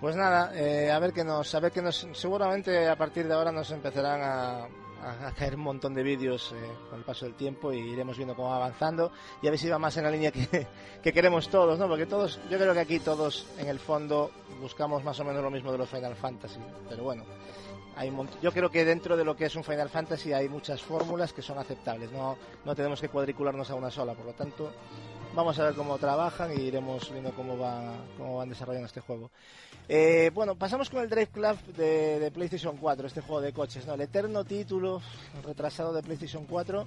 Pues nada, eh, a ver que nos, a ver que nos, seguramente a partir de ahora nos empezarán a, a- caer un montón de vídeos eh, con el paso del tiempo y iremos viendo cómo va avanzando y a ver si va más en la línea que, <laughs> que queremos todos, ¿no? Porque todos, yo creo que aquí todos en el fondo buscamos más o menos lo mismo de los Final Fantasy, pero bueno. Hay yo creo que dentro de lo que es un Final Fantasy hay muchas fórmulas que son aceptables, no, no tenemos que cuadricularnos a una sola, por lo tanto vamos a ver cómo trabajan y iremos viendo cómo, va, cómo van desarrollando este juego. Eh, bueno, pasamos con el Drive Club de, PlayStation 4, este juego de coches, ¿no? El eterno título retrasado de PlayStation 4,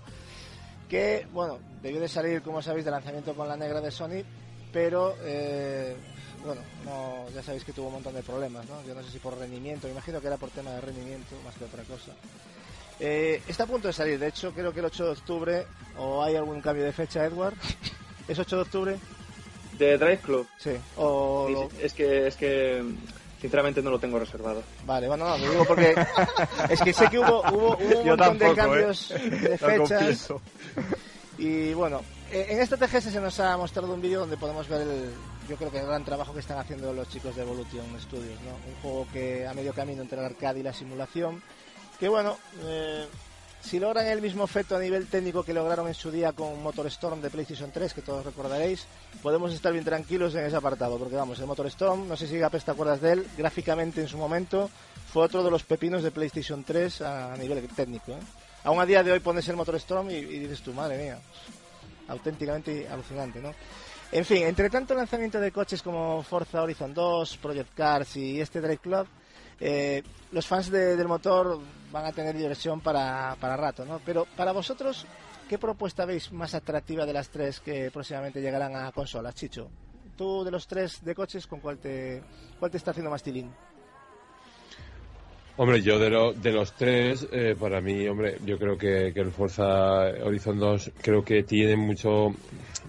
que, bueno, debió de salir, como sabéis, de lanzamiento con la negra de Sony, pero, eh, bueno, no, ya sabéis que tuvo un montón de problemas, ¿no? Yo no sé si por rendimiento, me imagino que era por tema de rendimiento más que otra cosa. Eh, está a punto de salir, de hecho, creo que el 8 de octubre, o hay algún cambio de fecha, Edward. <laughs> ¿Es 8 de octubre? De Drive Club. Sí. O Es que, es que Sinceramente no lo tengo reservado. Vale, bueno, no, lo digo porque <laughs> es que sé que hubo, hubo, hubo un Yo montón de tampoco, cambios ¿eh? <laughs> de fechas. Y bueno, eh, en este TGS se nos ha mostrado un vídeo donde podemos ver el, yo creo que el gran trabajo que están haciendo los chicos de Evolution Studios, ¿no? Un juego que a medio camino entre el arcade y la simulación, que bueno, eh, si logran el mismo efecto a nivel técnico que lograron en su día con Motor Storm de PlayStation 3, que todos recordaréis, podemos estar bien tranquilos en ese apartado, porque vamos, el Motor Storm, no sé si Gapes te acuerdas de él, gráficamente en su momento fue otro de los pepinos de PlayStation 3 a, nivel técnico. ¿eh? Aún a día de hoy pones el Motor Storm y, y dices tu madre mía, auténticamente alucinante, ¿no? En fin, entre tanto lanzamiento de coches como Forza Horizon 2, Project Cars y este Drive Club, eh, los fans de- del motor van a tener diversión para, para rato, ¿no? Pero para vosotros, ¿qué propuesta veis más atractiva de las tres que próximamente llegarán a consolas, Chicho? Tú de los tres de coches, ¿con cuál te, cuál te está haciendo más tilín? Hombre, yo de, lo- de los tres, eh, para mí, hombre, yo creo que, que el Forza Horizon 2 creo que tiene mucho,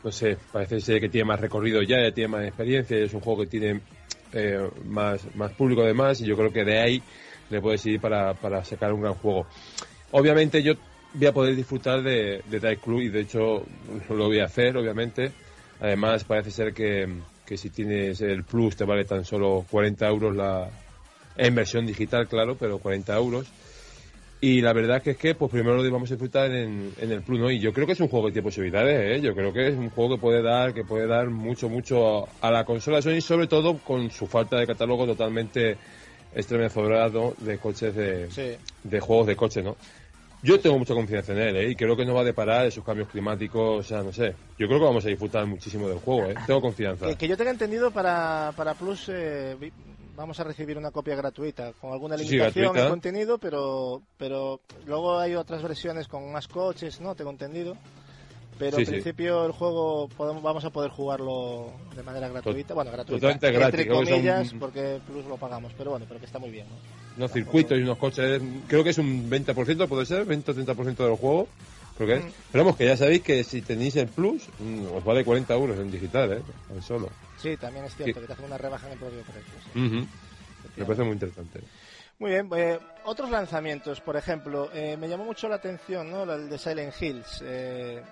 no sé, parece ser que tiene más recorrido ya, ya tiene más experiencia, es un juego que tiene eh, más, más público además y yo creo que de ahí le puedes ir para, para sacar un gran juego. Obviamente yo voy a poder disfrutar de, de Drive Club y de hecho lo voy a hacer, obviamente. Además parece ser que, que si tienes el Plus te vale tan solo 40 euros la, en versión digital, claro, pero 40 euros. Y la verdad que es que, pues primero lo vamos a disfrutar en, en el Plus, ¿no? Y yo creo que es un juego que tiene posibilidades, ¿eh? Yo creo que es un juego que puede dar, que puede dar mucho, mucho a la consola Sony, sobre todo con su falta de catálogo totalmente estremecedorado de coches de, Sí. de juegos de coche, ¿no? Yo tengo mucha confianza en él, ¿eh? Y creo que no va a deparar esos cambios climáticos, o sea, no sé. Yo creo que vamos a disfrutar muchísimo del juego, ¿eh? Tengo confianza. Que, que yo tenga entendido, para, para Plus eh, vamos a recibir una copia gratuita, con alguna Sí, sí, limitación en gratuita. contenido, pero, pero luego hay otras versiones con más coches, ¿no? Tengo entendido. Pero Sí, en sí. principio el juego podemos, vamos a poder jugarlo de manera gratuita. Bueno, gratuita. totalmente gratis, Entre comillas, porque Plus lo pagamos. Pero bueno, pero que está muy bien, ¿no? unos circuitos y unos coches, creo que es un 20%, puede ser, 20 o 30% del juego, creo que es. Mm. Pero vamos, que ya sabéis que si tenéis el Plus, mm, os vale 40 euros en digital, ¿eh? Tan solo. Sí, también es cierto Sí. que te hacen una rebaja en el propio precio. sí. Me parece muy interesante. Muy bien, eh, otros lanzamientos, por ejemplo, eh, me llamó mucho la atención, ¿no? El de Silent Hills. Eh,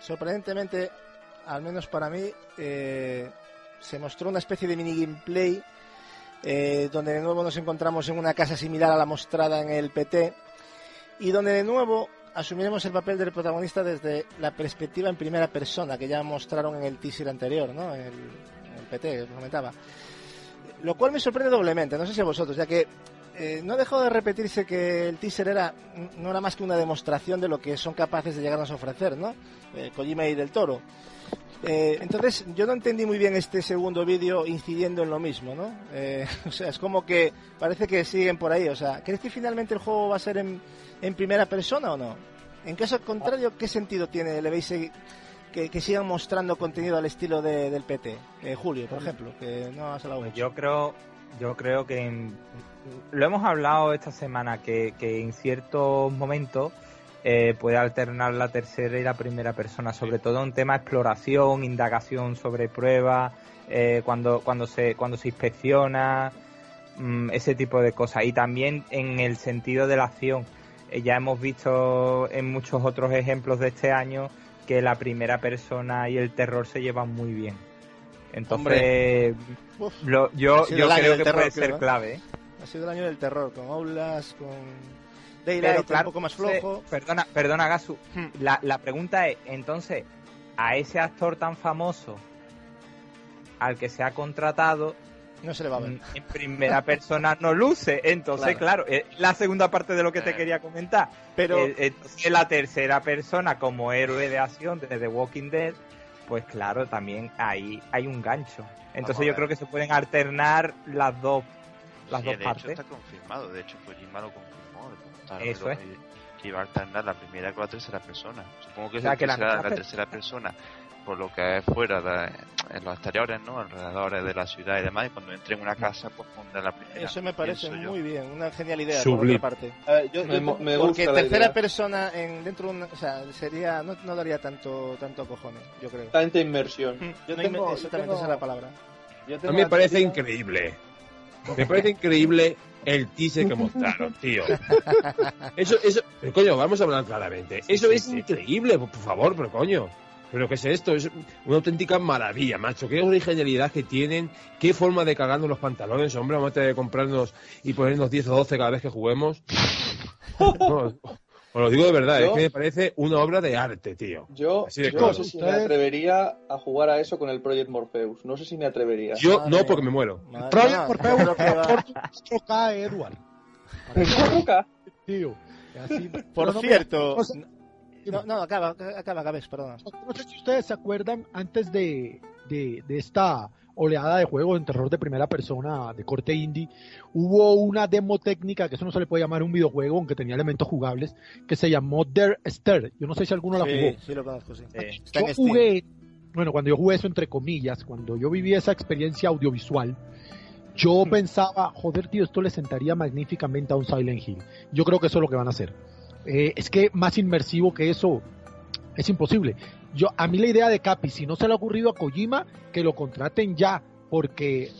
sorprendentemente, al menos para mí, eh, se mostró una especie de mini gameplay eh, donde de nuevo nos encontramos en una casa similar a la mostrada en el PT y donde de nuevo asumiremos el papel del protagonista desde la perspectiva en primera persona que ya mostraron en el teaser anterior, ¿no? El PT, que comentaba. Lo cual me sorprende doblemente, no sé si a vosotros, ya que eh, no dejó de repetirse que el teaser era no era más que una demostración de lo que son capaces de llegarnos a ofrecer, ¿no? Eh, Kojima y del Toro. Eh, entonces, yo no entendí muy bien este segundo vídeo incidiendo en lo mismo, ¿no? Eh, <laughs> o sea, es como que parece que siguen por ahí. O sea, ¿crees que finalmente el juego va a ser en, en primera persona o no? En caso contrario, ¿qué sentido tiene? ¿Le veis que, que sigan mostrando contenido al estilo de- del PT? Eh, Julio, por ejemplo, que no has hablado Pues mucho. yo creo, yo creo que en- lo hemos hablado esta semana que, que en ciertos momentos eh, puede alternar la tercera y la primera persona, sobre todo en tema exploración, indagación sobre pruebas, eh, cuando cuando se cuando se inspecciona mm, ese tipo de cosas y también en el sentido de la acción. Eh, ya hemos visto en muchos otros ejemplos de este año que la primera persona y el terror se llevan muy bien. Entonces, Uf. lo- yo, yo creo que terror, puede creo, ser ¿eh? clave. ¿eh? Ha sido el año del terror, con Outlast, con Daylight, Pero un claro, poco más flojo. Perdona, perdona, Gasu. Hmm. La, la pregunta es, entonces, a ese actor tan famoso al que se ha contratado, No se le va a ver. en primera persona no luce. Entonces, claro, es la segunda parte de lo que te Eh. quería comentar. Pero Eh, entonces, la tercera persona como héroe de acción de The Walking Dead, pues claro, también ahí hay un gancho. Entonces yo creo que se pueden alternar las dos las Sí, dos de partes. hecho está confirmado. De hecho, Kojima lo confirmó. preguntaron Eso es. Que iba a alternar la primera con la tercera persona. Supongo que, O sea, es que la será la, tercera- tercera persona, por lo que es fuera, de- en los exteriores, ¿no? Alrededor de la ciudad y demás. Y cuando entre en una casa, pues pondrá la primera. eso me parece pienso yo. muy bien, una genial idea Sublime. por otra parte. A ver, yo, Me, yo me Porque gusta tercera idea. persona en dentro de una, o sea, sería no, no daría tanto tanto cojones, yo creo. Tanta inmersión. Yo No tengo- exactamente yo tengo- esa es la palabra. yo A tengo mí me parece teoría- increíble. Me parece increíble el teaser que mostraron, tío. <laughs> Eso, eso, pero coño, vamos a hablar claramente. Eso es increíble, por favor, pero coño. ¿Pero qué es esto? Es una auténtica maravilla, macho. Qué originalidad que tienen, qué forma de cagarnos los pantalones, hombre. Vamos a tener que comprarnos y ponernos 10 o 12 cada vez que juguemos. No, os lo digo de verdad, Yo- es que me parece una obra de arte, tío. Yo, Así de yo claro. no sé si me atrevería a jugar a eso con el Project Morpheus. No sé si me atrevería. Yo Madre no, porque me muero. Madre- Project no, Morpheus, por 4K, Edward. Tío. así- Por no, cierto, no no, no, acaba, acaba, acabes, perdona. No sé si ustedes se acuerdan antes de, de, de esta oleada de juegos en terror de primera persona de corte indie, hubo una demo técnica, que eso no se le puede llamar un videojuego, aunque tenía elementos jugables, que se llamó Dare Stir. Yo no sé si alguno la jugó. Sí, sí lo conozco, sí. Está Yo en Steam. jugué, bueno, cuando yo jugué eso entre comillas, cuando yo viví esa experiencia audiovisual, yo pensaba, joder, tío, esto le sentaría magníficamente a un Silent Hill. Yo creo que eso es lo que van a hacer. Eh, es que más inmersivo que eso es imposible. Yo, a mí la idea de Capi, si no se le ha ocurrido a Kojima, que lo contraten ya, porque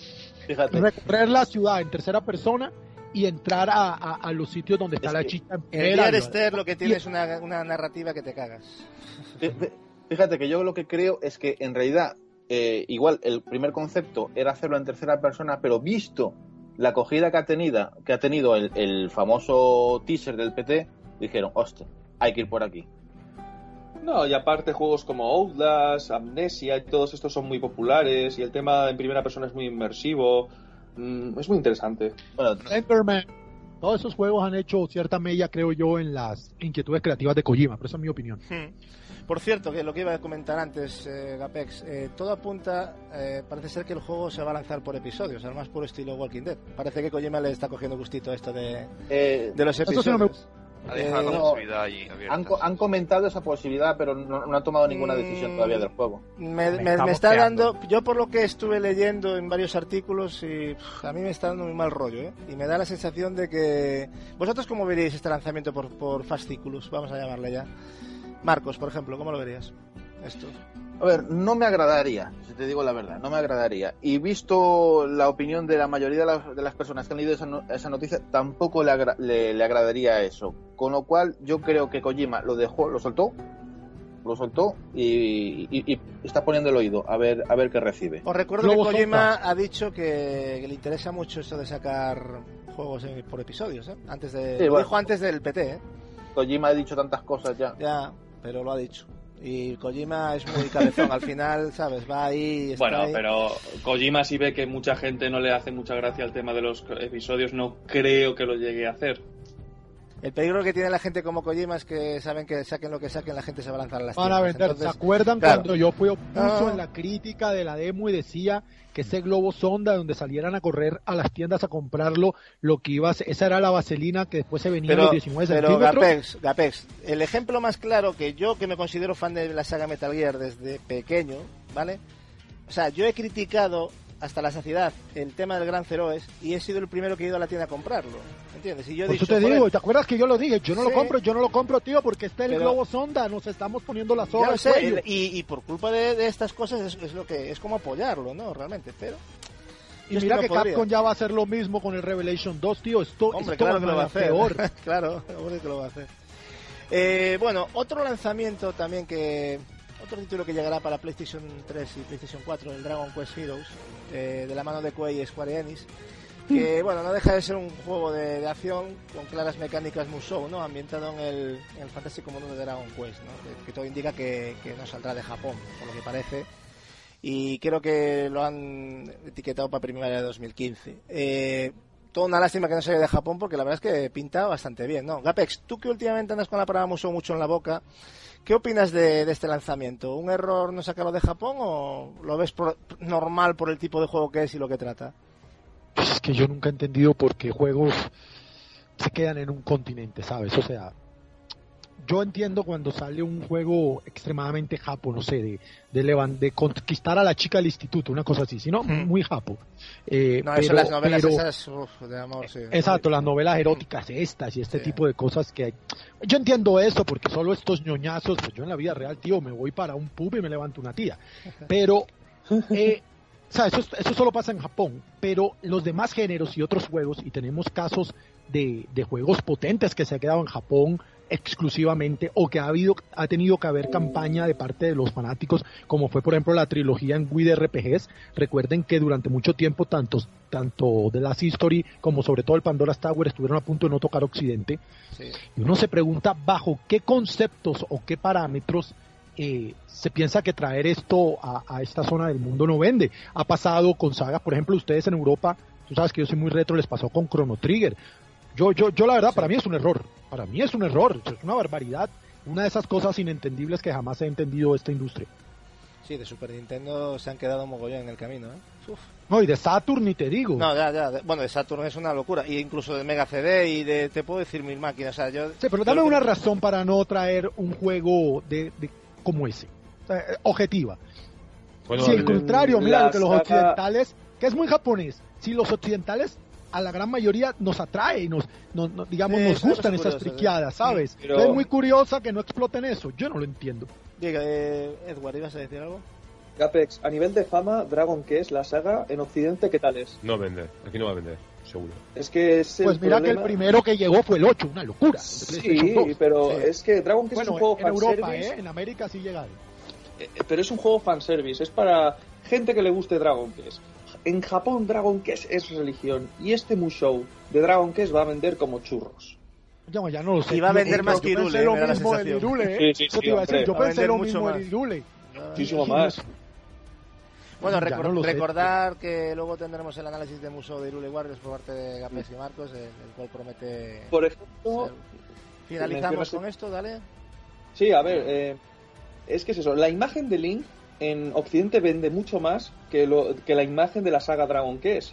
Fíjate, recorrer la ciudad en tercera persona y entrar a, a- a los sitios donde está Es la que chica en Esther lo que tiene es una, una narrativa que te cagas. fí- fí- fíjate que yo lo que creo es que en realidad, eh, igual el primer concepto era hacerlo en tercera persona, pero visto la acogida que ha tenido, que ha tenido el, el famoso teaser del PT, dijeron, hostia, hay que ir por aquí. No, y aparte juegos como Outlast, Amnesia y todos estos son muy populares y el tema en primera persona es muy inmersivo. Mm, es muy interesante. Bueno, Enderman. Todos esos juegos han hecho cierta mella, creo yo, en las inquietudes creativas de Kojima, pero esa es mi opinión. Hmm. Por cierto, que lo que iba a comentar antes, eh, Gapex, eh, todo apunta, eh, parece ser que el juego se va a lanzar por episodios, al más puro estilo Walking Dead. Parece que Kojima le está cogiendo gustito a esto de, eh, de los Eso sí episodios. no me- Ha dejado Eh, la no. posibilidad ahí abierta. han, han comentado esa posibilidad, pero no, no han tomado ninguna decisión Mm. todavía del juego. Me, Me me- está me está dando, yo por lo que estuve leyendo en varios artículos, y pff, a mí me está dando muy mal rollo, ¿eh? Y me da la sensación de que... ¿Vosotros cómo veríais este lanzamiento por, por fascículos? Vamos a llamarle ya. Marcos, por ejemplo, ¿cómo lo verías? Esto. A ver, no me agradaría, si te digo la verdad, no me agradaría. Y visto la opinión de la mayoría de las, de las personas que han leído esa, no- esa noticia, tampoco le, agra- le- le agradaría eso. Con lo cual, yo creo que Kojima lo dejó, lo soltó, lo soltó y, y- y está poniendo el oído a ver, a ver qué recibe. Os recuerdo Luego que Kojima Sonta. ha dicho que, que le interesa mucho esto de sacar juegos en- por episodios, ¿eh? Antes de, Sí, lo bueno. dijo antes del PT, ¿eh? Kojima ha dicho tantas cosas ya. Ya, pero lo ha dicho. Y Kojima es muy cabezón, al final, ¿sabes? Va ahí, está Bueno, ahí. pero Kojima si ve que mucha gente no le hace mucha gracia el tema de los episodios, no creo que lo llegue a hacer. El peligro que tiene la gente como Kojima es que saben que saquen lo que saquen, la gente se va a lanzar a las Van a vender. Entonces, ¿Se acuerdan claro. cuando yo fui opuso Ah. en la crítica de la demo y decía que ese globo sonda donde salieran a correr a las tiendas a comprarlo, lo que iba a ser- esa era la vaselina que después se venía en pero, los 19 pero centímetros? Gapex, Gapex, el ejemplo más claro que yo, que me considero fan de la saga Metal Gear desde pequeño, ¿vale? O sea, yo he criticado hasta la saciedad el tema del Gran Zeroes y he sido el primero que he ido a la tienda a comprarlo, ¿entiendes? Y yo eso dicho, te digo, ¿te acuerdas que yo lo dije? Yo no Sí. lo compro, yo no lo compro, tío, porque está el Pero- globo sonda, nos estamos poniendo la ya soga lo al sé, cuello. el- y, y por culpa de, de estas cosas es, es lo que es como apoyarlo, ¿no? Realmente, pero Y mira no que podría. Capcom ya va a hacer lo mismo con el Revelation 2, tío. Esto, Hombre, esto claro que lo va a hacer. peor. <laughs> claro, hombre que lo va a hacer. Eh, bueno, otro lanzamiento también que. Otro título que llegará para PlayStation 3 y PlayStation 4, el Dragon Quest Heroes, eh, de la mano de Koei y Square Enix. Que, bueno, no deja de ser un juego de, de acción con claras mecánicas Musou, ¿no? Ambientado en el, en el fantástico mundo de Dragon Quest, ¿no? Que, que todo indica que, que no saldrá de Japón, por lo que parece. Y creo que lo han etiquetado para primavera de 2015. Eh, toda una lástima que no salga de Japón porque la verdad es que pinta bastante bien, ¿no? Gapex, tú que últimamente andas con la palabra Musou mucho en la boca, ¿qué opinas de, este lanzamiento? ¿Un error no sacarlo de Japón o lo ves por- normal por el tipo de juego que es y lo que trata? Pues es que yo nunca he entendido por qué juegos se quedan en un continente, ¿sabes? O sea, yo entiendo cuando sale un juego extremadamente japo, no sé, de, de, levan- de conquistar a la chica del instituto, una cosa así, sino Hmm. muy japo. Eh, No, pero, eso las novelas pero- esas uf, de amor, sí. Exacto, las novelas eróticas estas y este Sí. tipo de cosas que hay. Yo entiendo eso porque solo estos ñoñazos, pues yo en la vida real, tío, me voy para un pub y me levanto una tía. Pero eh, O sea, eso, es- eso solo pasa en Japón, pero los demás géneros y otros juegos, y tenemos casos de, de juegos potentes que se han quedado en Japón exclusivamente o que ha habido ha tenido que haber campaña de parte de los fanáticos como fue por ejemplo la trilogía en Wii de RPGs recuerden que durante mucho tiempo tanto tanto The Last History como sobre todo el Pandora's Tower estuvieron a punto de no tocar Occidente Sí. y uno se pregunta bajo qué conceptos o qué parámetros eh, se piensa que traer esto a, a esta zona del mundo no vende. Ha pasado con sagas, por ejemplo, ustedes en Europa, tú sabes que yo soy muy retro, les pasó con Chrono Trigger. Yo, yo, yo la verdad, para mí es un error. Para mí es un error, es una barbaridad. Una de esas cosas inentendibles que jamás he entendido esta industria. Sí, de Super Nintendo se han quedado mogollón en el camino, ¿eh? Uf. No, y de Saturn ni te digo. No, ya, ya. Bueno, de Saturn es una locura. Y incluso de Mega CD y de. Te puedo decir mil máquinas. O sea, yo. Sí, pero dame una razón para no traer un juego de, de- como ese. O sea, eh, objetiva. Bueno, si al el- contrario, mira lo que los saga- occidentales, que es muy japonés, si los occidentales a la gran mayoría nos atrae y nos, nos- nos- digamos, Sí, nos es gustan esas curiosa, friquiadas, ¿sabes? Pero- es muy curiosa que no exploten eso, yo no lo entiendo. Diga, eh, Edward, ¿ibas a decir algo? Gapex, a nivel de fama, Dragon Quest, la saga, en Occidente, ¿qué tal es? No vende, aquí no va a vender, seguro. Es que es el Pues mira que el problema- primero que llegó fue el 8, una locura. Sí, 2. pero Sí. es que Dragon Quest Bueno, es un juego en Europa, ¿eh? en América sí llegaron. eh, pero es un juego fanservice, es para gente que le guste Dragon Quest. En Japón Dragon Quest es religión y este Musou de Dragon Quest va a vender como churros. Ya, ya no lo sé. Y va a Yo- vender yo- más yo que pensé Irule, lo me da la mismo sensación. Irule, ¿eh? Sí, sí, sí, hombre. yo pensé vender lo mucho mismo más. Irule. Muchísimo más. Bueno, recor- no lo sé. recordar que luego tendremos el análisis de Museo de Irule Warriors por parte de Gapes y Marcos, el, el cual promete. Por ejemplo, ser- Finalizamos con esto, dale. sí, a ver, eh, es que es eso, la imagen de Link en Occidente vende mucho más que, lo, que la imagen de la saga Dragon Quest.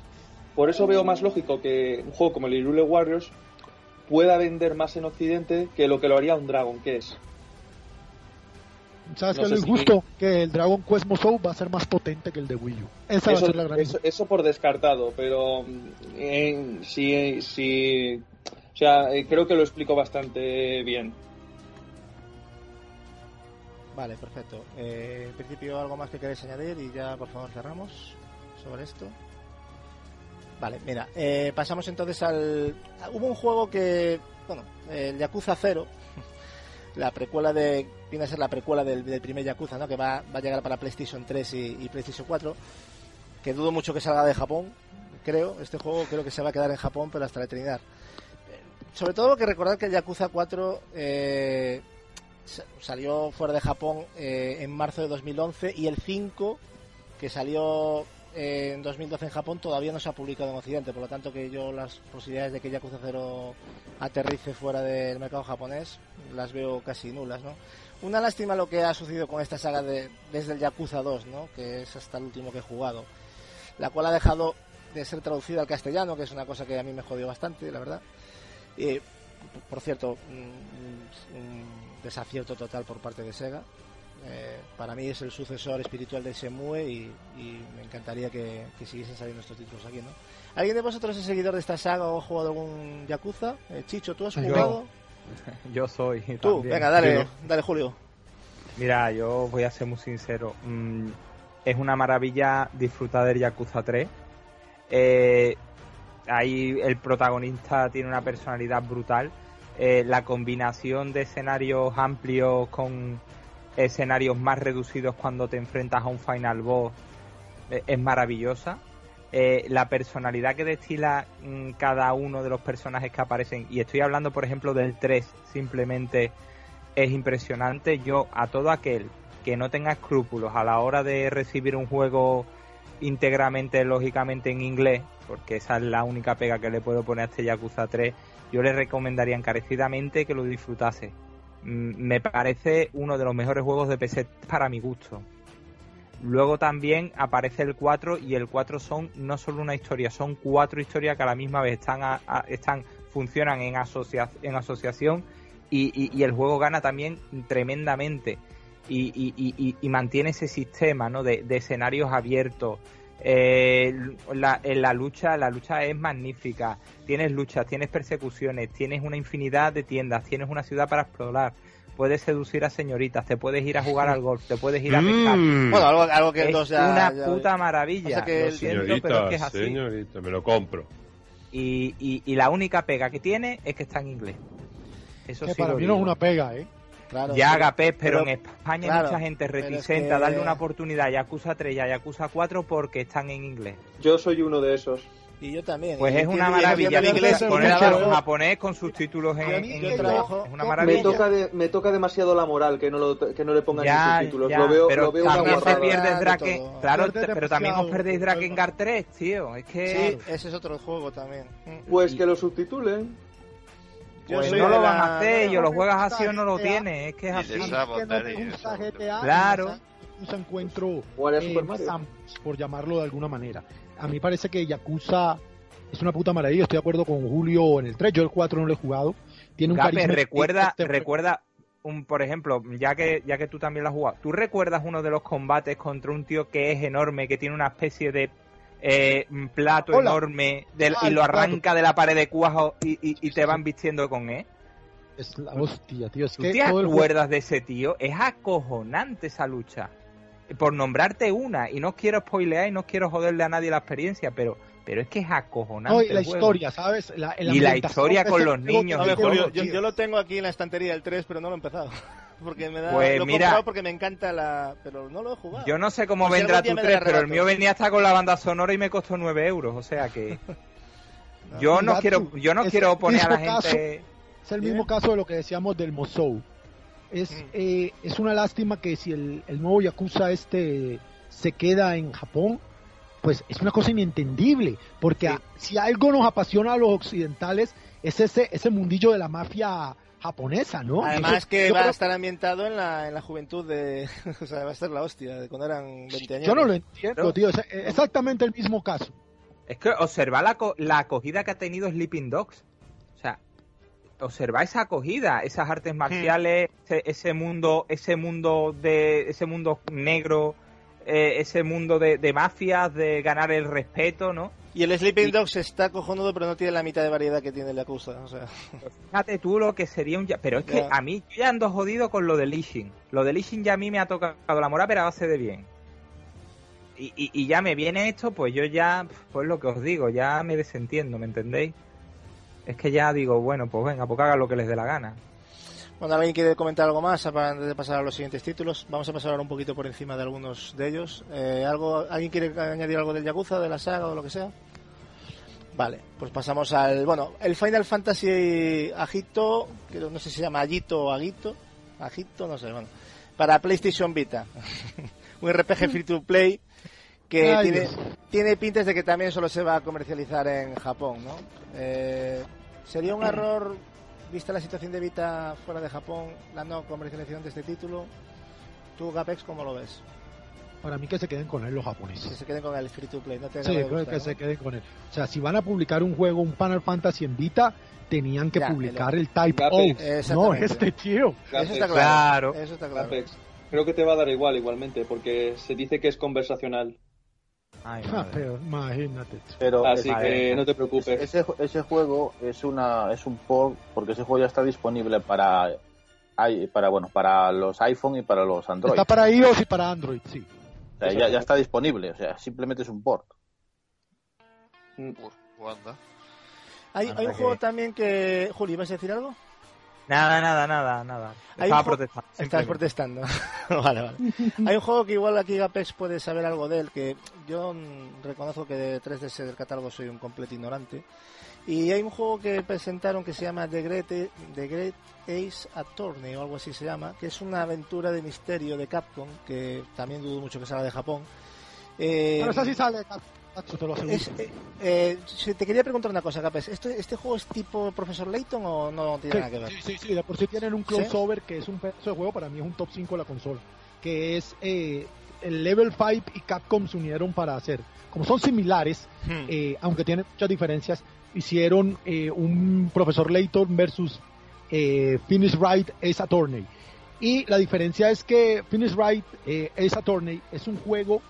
Por eso veo más lógico que un juego como el Irule Warriors pueda vender más en Occidente que lo que lo haría un Dragon Quest. ¿Sabes No qué es lo si- injusto? Que el Dragon Quest Musou va a ser más potente que el de Wii U. Esa va a Eso, ser la gran eso, eso por descartado, pero eh, sí, sí, o sea, eh, creo que lo explico bastante bien. Vale, perfecto. Eh, en principio, algo más que queréis añadir y ya por favor cerramos sobre esto. Vale, mira, eh, pasamos entonces al... Hubo un juego que, bueno, el Yakuza 0, <laughs> la precuela de... Viene a ser la precuela del, primer Yakuza, ¿no? Que va, va a llegar para PlayStation 3 y, PlayStation 4, que dudo mucho que salga de Japón, creo. Este juego creo que se va a quedar en Japón, pero hasta la eternidad. Sobre todo que recordar que el Yakuza 4 eh, salió fuera de Japón eh, en marzo de 2011 y el 5 que salió eh, en 2012 en Japón todavía no se ha publicado en Occidente, por lo tanto que yo las posibilidades de que Yakuza 0 aterrice fuera del mercado japonés las veo casi nulas, ¿no? Una lástima lo que ha sucedido con esta saga de, desde el Yakuza 2, ¿no? Que es hasta el último que he jugado, la cual ha dejado de ser traducida al castellano, que es una cosa que a mí me jodió bastante, la verdad. Y, por cierto, un, un desacierto total por parte de Sega. Eh, para mí es el sucesor espiritual de Shenmue y, y me encantaría que, que siguiesen saliendo estos títulos aquí, ¿no? ¿Alguien de vosotros es seguidor de esta saga o ha jugado algún Yakuza? Eh, Chicho, ¿tú has jugado? <laughs> Yo soy. Tú, también. venga, dale, dale Julio. Mira, yo voy a ser muy sincero. Mm, es una maravilla disfrutar del Yakuza 3. Eh, ahí el protagonista tiene una personalidad brutal. Eh, la combinación de escenarios amplios con escenarios más reducidos cuando te enfrentas a un final boss eh, es maravillosa. Eh, la personalidad que destila mm, cada uno de los personajes que aparecen, y estoy hablando por ejemplo del 3, simplemente es impresionante. Yo a todo aquel que no tenga escrúpulos a la hora de recibir un juego íntegramente, lógicamente en inglés, porque esa es la única pega que le puedo poner a este Yakuza 3, yo le recomendaría encarecidamente que lo disfrutase. Mm, Me parece uno de los mejores juegos de PC para mi gusto. Luego también aparece el 4 y el 4 son no solo una historia, son cuatro historias que a la misma vez están, a- están funcionan en, en asociación y, el juego gana también tremendamente y, y- mantiene ese sistema ¿no? de escenarios abiertos. Eh, la, en la lucha, la lucha es magnífica. Tienes luchas, tienes persecuciones, tienes una infinidad de tiendas, tienes una ciudad para explorar. puedes seducir a señoritas, te puedes ir a jugar al golf, te puedes ir a pescar. Mm. Bueno, algo, algo que es 2 ya. una ya- puta maravilla. Pasa que Lo el- siento, Señorita, pero es que es así. señorita, me lo compro. Y, y, y la única pega que tiene es que está en inglés. Eso Que sí para lo mí no es una pega, ¿eh? Claro, Ya. Agapés, pero, pero- en España claro, hay mucha gente es reticente que- a darle una oportunidad a Yakuza 3 y a Yakuza 4 porque están en inglés. Yo soy uno de esos. Y yo también. Pues es una maravilla. inglés, poner en japonés con subtítulos en, inglés. trabajo- Es una me toca, de- me toca demasiado la moral que no, lo, que no le pongan Ya, subtítulos. ya, lo veo, pero lo veo una también se guarrada. pierde de Draken. todo. Claro, pero también os perdéis Drakengard 3, tío. Es que Sí, ese es otro juego también. Pues que lo subtitulen. Yo pues no lo van la- a hacer y o lo juegas así o no lo tienes. Es que es así. esa que no Claro. Yakuza encuentro eh, por llamarlo de alguna manera. A mí parece que Yakuza es una puta maravilla. Estoy de acuerdo con Julio en el 3. Yo el 4 no lo he jugado. Tiene un carisma. recuerda, este- recuerda un, por ejemplo, ya que ya que tú también lo has jugado, ¿tú recuerdas uno de los combates contra un tío que es enorme, que tiene una especie de eh, plato Hola. enorme del- Ah, y lo plato. arranca de la pared de cuajo y, y- y te van vistiendo con él? Es la hostia, tío. Es ¿Tú que te todo el juego- acuerdas de ese tío? Es acojonante esa lucha. Por nombrarte una, y no quiero spoilear y no quiero joderle a nadie la experiencia, pero, pero es que es acojonante. No, y la historia, ¿sabes? La, la Y la historia de con los niños yo, yo lo tengo aquí en la estantería el 3, pero no lo he empezado. Porque me da. Pues lo he mira- comprado porque me encanta la. Pero no lo he jugado. Yo no sé cómo Pues vendrá tu me 3, la pero el mío venía hasta con la banda sonora y me costó 9 euros. O sea que No. <laughs> yo no quiero yo no es quiero poner a la gente... Es el mismo caso de lo que decíamos del Mosou. Es, Mm. eh, es una lástima que si el, el nuevo Yakuza este se queda en Japón, pues es una cosa inentendible. Porque Sí. a- si algo nos apasiona a los occidentales, es ese, ese mundillo de la mafia japonesa, ¿no? Además que yo va a estar ambientado en la, en la juventud de... <laughs> o sea, va a ser la hostia, de cuando eran 20 años. Yo no lo entiendo, ¿No? tío. Es exactamente el mismo caso. Es que observa la, co- la acogida que ha tenido Sleeping Dogs. O sea, observa esa acogida, esas artes marciales, ese, ese mundo, ese mundo de, ese mundo negro, eh, ese mundo de, de mafias, de ganar el respeto, ¿no? Y el Sleeping Dogs está cojonudo, pero no tiene la mitad de variedad que tiene el Yakuza. O sea, Fíjate tú lo que sería un... ya- Pero es que Ya. a mí yo ya ando jodido con lo de Lishin. Lo de Lishin ya a mí me ha tocado la moral, pero a base de bien. Y, y, y ya me viene esto, pues yo ya, pues lo que os digo, ya me desentiendo, ¿me entendéis? Es que ya digo, bueno, pues venga, pues hagan lo que les dé la gana. Bueno, ¿alguien quiere comentar algo más antes de pasar a los siguientes títulos? Vamos a pasar ahora un poquito por encima de algunos de ellos. Eh, ¿algo, ¿Alguien quiere añadir algo del Yakuza, de la saga o lo que sea? Vale, pues pasamos al... Bueno, el Final Fantasy Agito, que no sé si se llama Agito o Agito. Agito, no sé, bueno. Para PlayStation Vita. <laughs> un RPG free to play que Ay, tiene, Dios. tiene pintas de que también solo se va a comercializar en Japón, ¿no? Eh, ¿Sería un error, vista la situación de Vita fuera de Japón, la no comercialización de este título? ¿Tú, Gapex, cómo lo ves? Para mí que se queden con él los Que japoneses. se queden con el free to play, no te Sí, creo gustar, que ¿no? se queden con él. O sea, si van a publicar un juego, un Final Fantasy en Vita, tenían que Ya, publicar el- el Type O. Gapex. No, este tío. Eso está Gapex, claro. Claro. Eso está claro. Gapex. Creo que te va a dar igual igualmente, porque se dice que es conversacional. Ay, Ah, imagínate. Pero Así que no te preocupes. ese, ese juego es una es un port porque ese juego ya está disponible para para bueno para los iPhone y para los Android. Está para iOS y para Android, sí. O sea, ya, ya está disponible, o sea, simplemente es un port. Mm. Hay, hay un juego también que... Juli, ¿vas a decir algo? Nada, nada, nada, nada. Estaba protestando. Estás protestando. <laughs> vale, vale. Hay un juego que igual aquí Gapex puede saber algo de él, que yo mm, reconozco que de 3DS del catálogo soy un completo ignorante. Y hay un juego que presentaron que se llama The Great, The Great Ace Attorney o algo así se llama, que es una aventura de misterio de Capcom, que también dudo mucho que salga de Japón. Eh, Pero esa sí sale, Cacho, te lo aseguro. es- eh, eh, te quería preguntar una cosa, Gapex. ¿Este, ¿Este juego es tipo Profesor Layton o no tiene nada que ver? Sí, sí, sí, de por sí tienen un crossover que es un pedazo de juego, para mí es un top 5 de la consola, que es eh, el Level 5 y Capcom se unieron para hacer, como son similares, Hmm. eh, aunque tienen muchas diferencias, hicieron eh, un Profesor Layton versus eh, Finish Right Ace Attorney. Y la diferencia es que Finish Right eh, Ace Attorney es un juego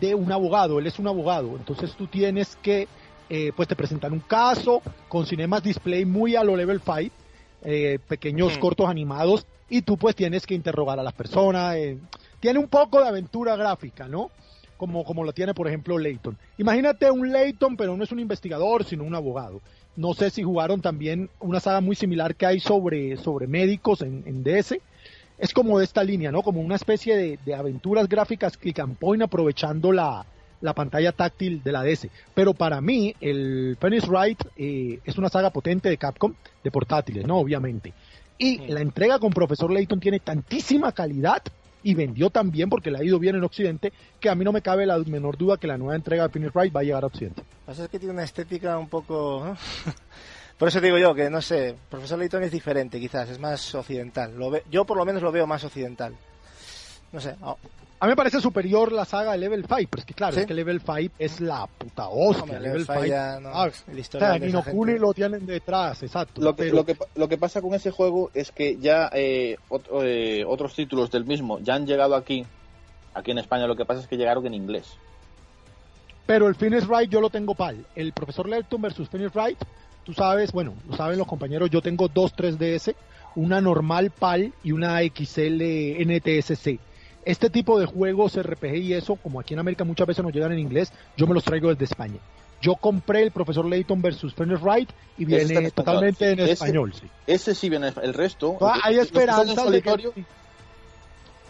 de un abogado, él es un abogado, entonces tú tienes que, eh, pues te presentan un caso con cinemas display muy a lo level 5 eh, pequeños cortos animados y tú pues tienes que interrogar a las personas. eh, tiene un poco de aventura gráfica, ¿no? Como, como lo tiene, por ejemplo, Layton. Imagínate un Layton, pero no es un investigador, sino un abogado. No sé si jugaron también una saga muy similar que hay sobre, sobre médicos en, en DS. Es como de esta línea, ¿no? Como una especie de, de aventuras gráficas click and point aprovechando la, la pantalla táctil de la DS. Pero para mí, el Phoenix Wright eh, es una saga potente de Capcom, de portátiles, ¿no? Obviamente. Y la entrega con Profesor Layton tiene tantísima calidad y vendió tan bien porque le ha ido bien en Occidente que a mí no me cabe la menor duda que la nueva entrega de Phoenix Wright va a llegar a Occidente. Lo que pasa es que tiene una estética un poco... ¿no? <laughs> Por eso digo yo que, no sé, Profesor Layton es diferente quizás, es más occidental. Lo ve- yo por lo menos lo veo más occidental. No sé, oh, A mí me parece superior la saga de Level 5, pero es que claro, ¿Sí? es que Level 5 es la puta hostia. hombre, Level Level 5 Five ya no- ah, el o sea, historial de Nino Kuni lo tienen detrás, exacto. Lo que, pero- lo, que, lo que pasa con ese juego es que ya eh, ot- eh, otros títulos del mismo ya han llegado aquí. Aquí en España lo que pasa es que llegaron en inglés. Pero el Phoenix Wright yo lo tengo pal. El profesor Layton versus Phoenix Wright, tú sabes, bueno, lo saben los compañeros, yo tengo dos 3DS, una normal PAL y una XL NTSC. Este tipo de juegos RPG y eso, como aquí en América muchas veces nos llegan en inglés, yo me los traigo desde España. Yo compré el profesor Layton versus Phoenix Wright y en viene totalmente en Ese- español. sí. Ese sí viene, el resto. Ah, hay esperanza de que...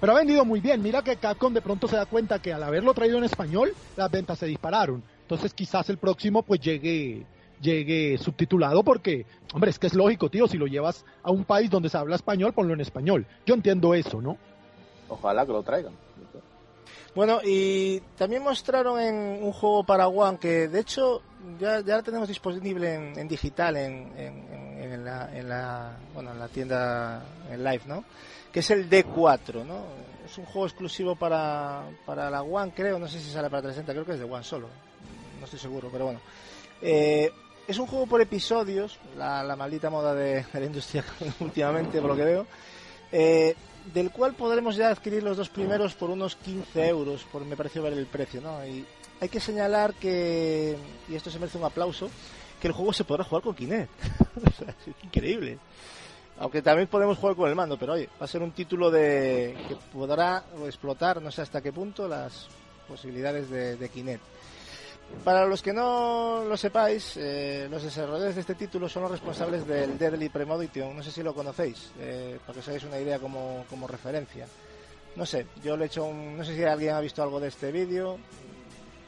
Pero ha vendido muy bien. Mira que Capcom de pronto se da cuenta que al haberlo traído en español, las ventas se dispararon. Entonces quizás el próximo pues llegue llegue subtitulado porque, hombre, es que es lógico, tío, si lo llevas a un país donde se habla español, ponlo en español. Yo entiendo eso, ¿no? Ojalá que lo traigan. Bueno, y también mostraron en un juego para One que de hecho ya, ya lo tenemos disponible en, en digital en, en- en- la, en la bueno en la tienda en live, ¿no? Que es el D4, ¿no? Es un juego exclusivo para, para la One, creo, no sé si sale para 360, creo que es de One solo, no estoy seguro, pero bueno. Eh, es un juego por episodios, la, maldita moda de, la industria <laughs> últimamente, por lo que veo. Eh, del cual podremos ya adquirir los dos primeros por unos 15 euros, por me pareció ver el precio, ¿no? Y hay que señalar que, y esto se merece un aplauso, que el juego se podrá jugar con Kinect. <laughs> Es increíble. Aunque también podemos jugar con el mando, pero oye, va a ser un título de que podrá explotar, no sé hasta qué punto, las posibilidades de, de Kinect. Para los que no lo sepáis, eh, los desarrolladores de este título son los responsables del Deadly Premonition. No sé si lo conocéis, eh, para que os hagáis una idea como, como referencia. No sé, yo le he hecho un... No sé si alguien ha visto algo de este vídeo.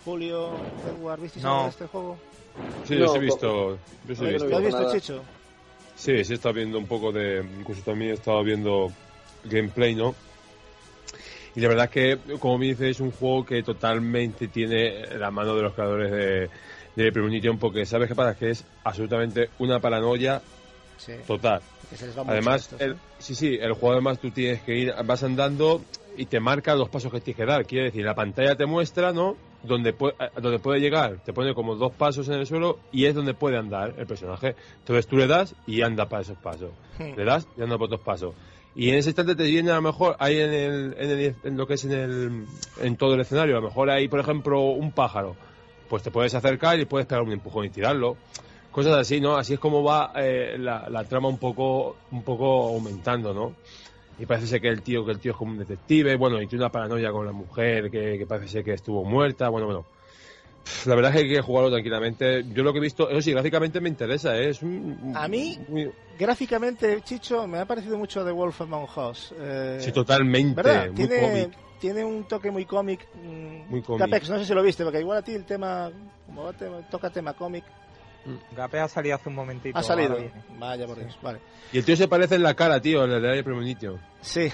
Julio, Edward, ¿visteis No. algo de este juego? Sí, No, yo sí he visto. Yo sí he No, visto. ¿Lo has visto nada. Chicho? Sí, sí he estado viendo un poco de... Incluso también he estado viendo gameplay, ¿no? Y la verdad es que, como me dices, es un juego que totalmente tiene la mano de los creadores de, de Premonition, porque sabes qué pasa, que es absolutamente una paranoia Sí, total. que se les va mucho a Además, estos, el, ¿eh? sí, sí, el juego además tú tienes que ir, vas andando y te marca los pasos que tienes que dar. Quiere decir, la pantalla te muestra, ¿no? Donde puede, donde puede llegar, te pone como dos pasos en el suelo y es donde puede andar el personaje. Entonces tú le das y anda para esos pasos. Hmm. Le das y anda por otros pasos. Y en ese instante te viene a lo mejor, ahí en, el, en, el- en lo que es en, el, en todo el escenario, a lo mejor hay, por ejemplo, un pájaro. Pues te puedes acercar y puedes pegar un empujón y tirarlo. Cosas así, ¿no? Así es como va eh, la, trama un poco, un poco aumentando, ¿no? Y parece ser que el tío, que el tío es como un detective, bueno, y tiene una paranoia con la mujer que, que parece ser que estuvo muerta, bueno, bueno. La verdad es que hay que jugarlo tranquilamente. Yo lo que he visto, eso sí, gráficamente me interesa, ¿eh? Es un, A mí- muy- Gráficamente, Chicho, me ha parecido mucho de Wolf Among Us. Eh, sí, totalmente, ¿Verdad? muy Tiene, cómic. tiene un toque muy cómic. mm, Muy cómic. Capex, no sé si lo viste, porque igual a ti el tema, como va tema- toca tema cómic, Gape ha salido hace un momentito. ha salido. Vaya por Dios, vale. Y el tío se parece en la cara, tío, en el de Premonition. Sí,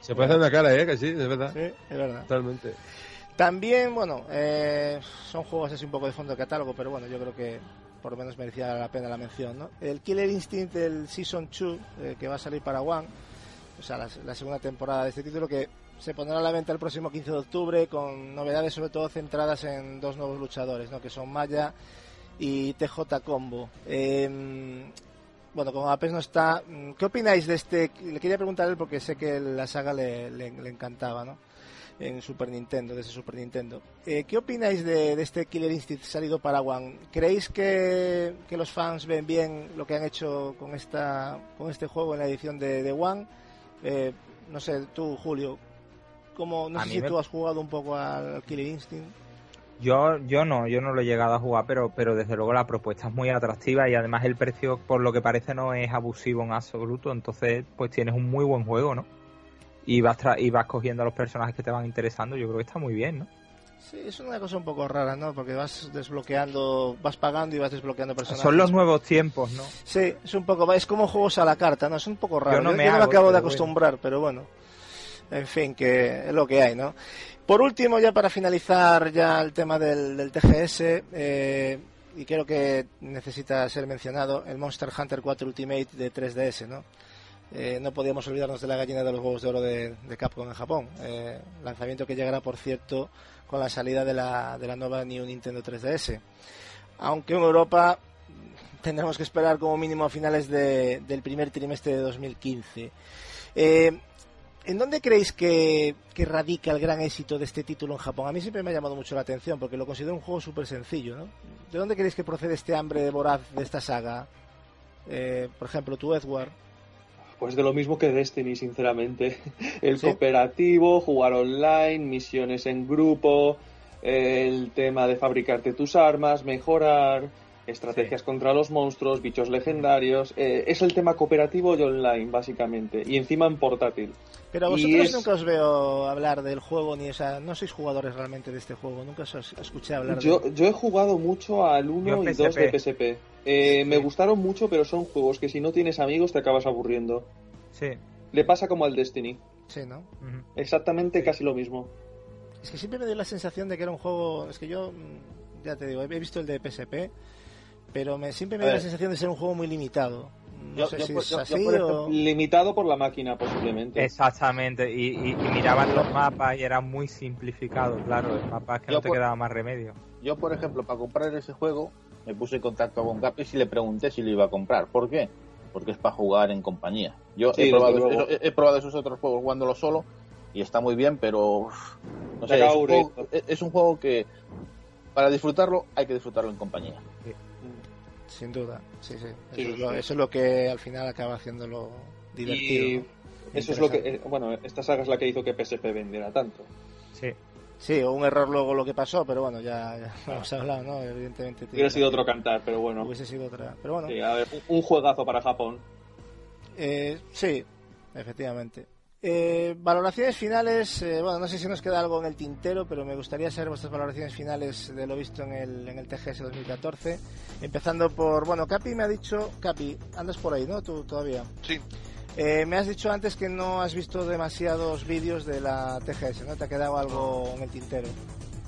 Se parece en la cara, ¿eh? Que sí, es verdad. sí, es verdad. Totalmente. También, bueno, eh, son juegos así un poco de fondo de catálogo, pero bueno, yo creo que por lo menos merecía la pena la mención, ¿no? El Killer Instinct del Season 2, eh, que va a salir para One, o sea, la, segunda temporada de este título, que se pondrá a la venta el próximo 15 de octubre, con novedades sobre todo centradas en dos nuevos luchadores, ¿no? Que son Maya y TJ Combo. Eh, bueno, como Apes no está, mm, ¿qué opináis de este? Le quería preguntar a él porque sé que la saga le encantaba, ¿no? En Super Nintendo, desde Super Nintendo. Eh, ¿Qué opináis de, de, este Killer Instinct salido para One? ¿Creéis que, que, los fans ven bien lo que han hecho con esta con este juego en la edición de, de One? Eh, no sé, tú, Julio, ¿cómo, no A sé si me- tú has jugado un poco al Killer Instinct. Yo, yo no, yo no lo he llegado a jugar, pero, pero desde luego la propuesta es muy atractiva y además el precio, por lo que parece, no es abusivo en absoluto. Entonces, pues tienes un muy buen juego, ¿no? Y vas, tra- y vas cogiendo a los personajes que te van interesando. Yo creo que está muy bien, ¿no? Sí, es una cosa un poco rara, ¿no? Porque vas desbloqueando, vas pagando y vas desbloqueando personajes. Son los nuevos tiempos, ¿no? Sí, es un poco, es como juegos a la carta, ¿no? Es un poco raro. Yo no me yo hago, acabo de acostumbrar, pero bueno. En fin, que es lo que hay, ¿no? Por último, ya para finalizar ya el tema del, del TGS, eh, y creo que necesita ser mencionado, el Monster Hunter 4 Ultimate de 3DS, ¿no? Eh, no podíamos olvidarnos de la gallina de los huevos de oro de, Capcom en Japón. Eh, lanzamiento que llegará, por cierto, con la salida de la, de la nueva New Nintendo 3DS. Aunque en Europa <laughs> tendremos que esperar como mínimo a finales de- del primer trimestre de 2015. Eh, ¿En dónde creéis que, que radica el gran éxito de este título en Japón? A mí siempre me ha llamado mucho la atención porque lo considero un juego súper sencillo. ¿no? ¿De dónde creéis que procede este hambre voraz de esta saga? Eh, por ejemplo, tú, Edward. Pues de lo mismo que Destiny, sinceramente. <laughs> El ¿Sí? cooperativo, jugar online, misiones en grupo, el tema de fabricarte tus armas, mejorar, estrategias contra los monstruos, bichos legendarios. eh, es el tema cooperativo y online, básicamente. Y encima en portátil. Pero a vosotros es- nunca os veo hablar del juego, ni o sea, no sois jugadores realmente de este juego, nunca os escuché hablar Yo, de yo he jugado mucho al 1 Yo y en 2 de PSP. Eh, Me gustaron mucho, pero son juegos que si no tienes amigos te acabas aburriendo. Sí. Le pasa como al Destiny. Sí, ¿no? Exactamente casi lo mismo. Es que siempre me dio la sensación de que era un juego. Es que yo, mm, ya te digo, he visto el de PSP, pero me, siempre me A dio la sensación de ser un juego muy limitado. No Yo- sé yo si es yo- yo así o. Limitado por la máquina, posiblemente. Exactamente. Y, y, y miraban los mapas y era muy simplificado, claro. El mapa es que Yo no te por- quedaba más remedio. Yo, por ejemplo, para comprar ese juego, me puse en contacto con Capis y le pregunté si lo iba a comprar. ¿Por qué? Porque es para jugar en compañía. Yo Sí, he, probado, luego. eso- he- he probado esos otros juegos jugándolo solo y está muy bien, pero no sé, es un, juego, aburriendo. es- es un juego que para disfrutarlo hay que disfrutarlo en compañía. Sin duda, sí, sí. Eso, Sí, es lo, sí. eso es lo que al final acaba haciéndolo divertido. Y eso es lo que. Eh, Bueno, esta saga es la que hizo que PSP vendiera tanto. Sí. Sí, o un error luego lo que pasó, pero bueno, ya, ya lo hemos hablado, ¿no? Evidentemente. Hubiera sido otro cantar, pero bueno. Hubiese sido otra. Pero bueno, Sí, a ver, un- un juegazo para Japón. Eh, sí, efectivamente. Eh, valoraciones finales, eh, bueno, no sé si nos queda algo en el tintero, pero me gustaría saber vuestras valoraciones finales de lo visto en el, en el TGS 2014. Empezando por, bueno, Capi me ha dicho, Capi, andas por ahí, ¿no? Tú todavía. Sí, Eh, me has dicho antes que no has visto demasiados vídeos de la TGS, ¿no? Te ha quedado algo en el tintero.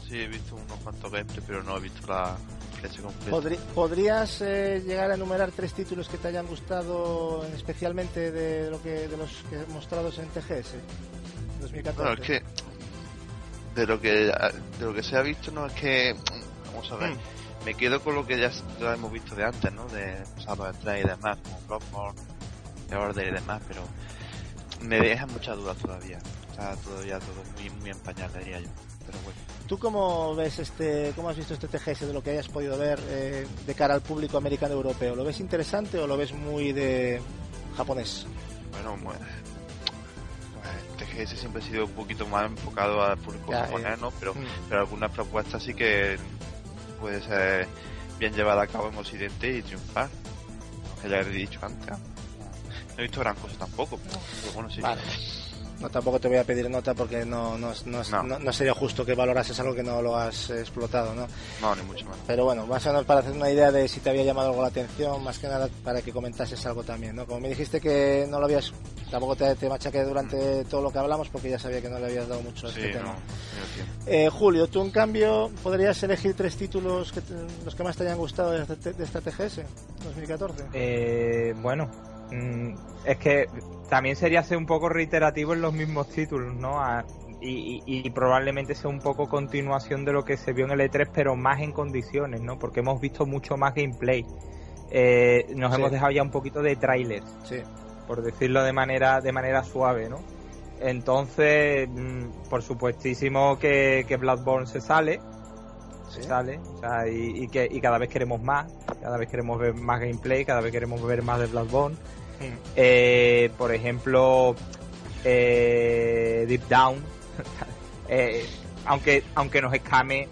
sí, he visto unos cuantos gameplay, pero no he visto la completa. ¿Podrías eh, llegar a enumerar tres títulos que te hayan gustado especialmente de lo que de los que mostrados en TGS 2014? Bueno, es que de lo que de lo que se ha visto no es que vamos a ver Mm. me quedo con lo que ya, ya hemos visto de antes no de Shadow of y demás como Bloodborne The Order y demás pero me deja muchas dudas todavía está todavía todo muy muy en pañal diría yo pero bueno ¿Tú cómo ves este, cómo has visto este TGS de lo que hayas podido ver eh, de cara al público americano europeo? ¿Lo ves interesante o lo ves muy de japonés? bueno pues, TGS siempre ha sido un poquito más enfocado al público Ya, japonés ya. no pero Mm. pero algunas propuestas sí que puede ser bien llevada a cabo en Occidente y triunfar. Que ya he dicho antes. No he visto gran cosa tampoco, pero, pero bueno, sí. Vale. No, tampoco te voy a pedir nota porque no, no, no, No. no- no sería justo que valorases algo que no lo has explotado, ¿no? No, ni mucho más. Pero bueno, más o menos para hacer una idea de si te había llamado algo la atención, más que nada para que comentases algo también, ¿no? Como me dijiste que no lo habías, tampoco te, te machaqué durante todo lo que hablamos porque ya sabía que no le habías dado mucho a Sí, este tema. Eh, Julio, tú en cambio podrías elegir tres títulos que te- los que más te hayan gustado de, este- de esta TGS 2014. Eh, bueno, mm, es que también sería ser un poco reiterativo en los mismos títulos, ¿no? A- y, y- y probablemente sea un poco continuación de lo que se vio en el E3, pero más en condiciones, ¿no? Porque hemos visto mucho más gameplay. Eh, nos Sí. hemos dejado ya un poquito de trailers, Sí. por decirlo de manera, de manera suave, ¿no? Entonces, mm, por supuestísimo que, que Bloodborne se sale. Se sale. O sea, y, y que, y cada vez queremos más. Cada vez queremos ver más gameplay. Cada vez queremos ver más de Bloodborne. Mm. Eh, por ejemplo, eh, Deep Down. <laughs> Eh, aunque, aunque nos escame,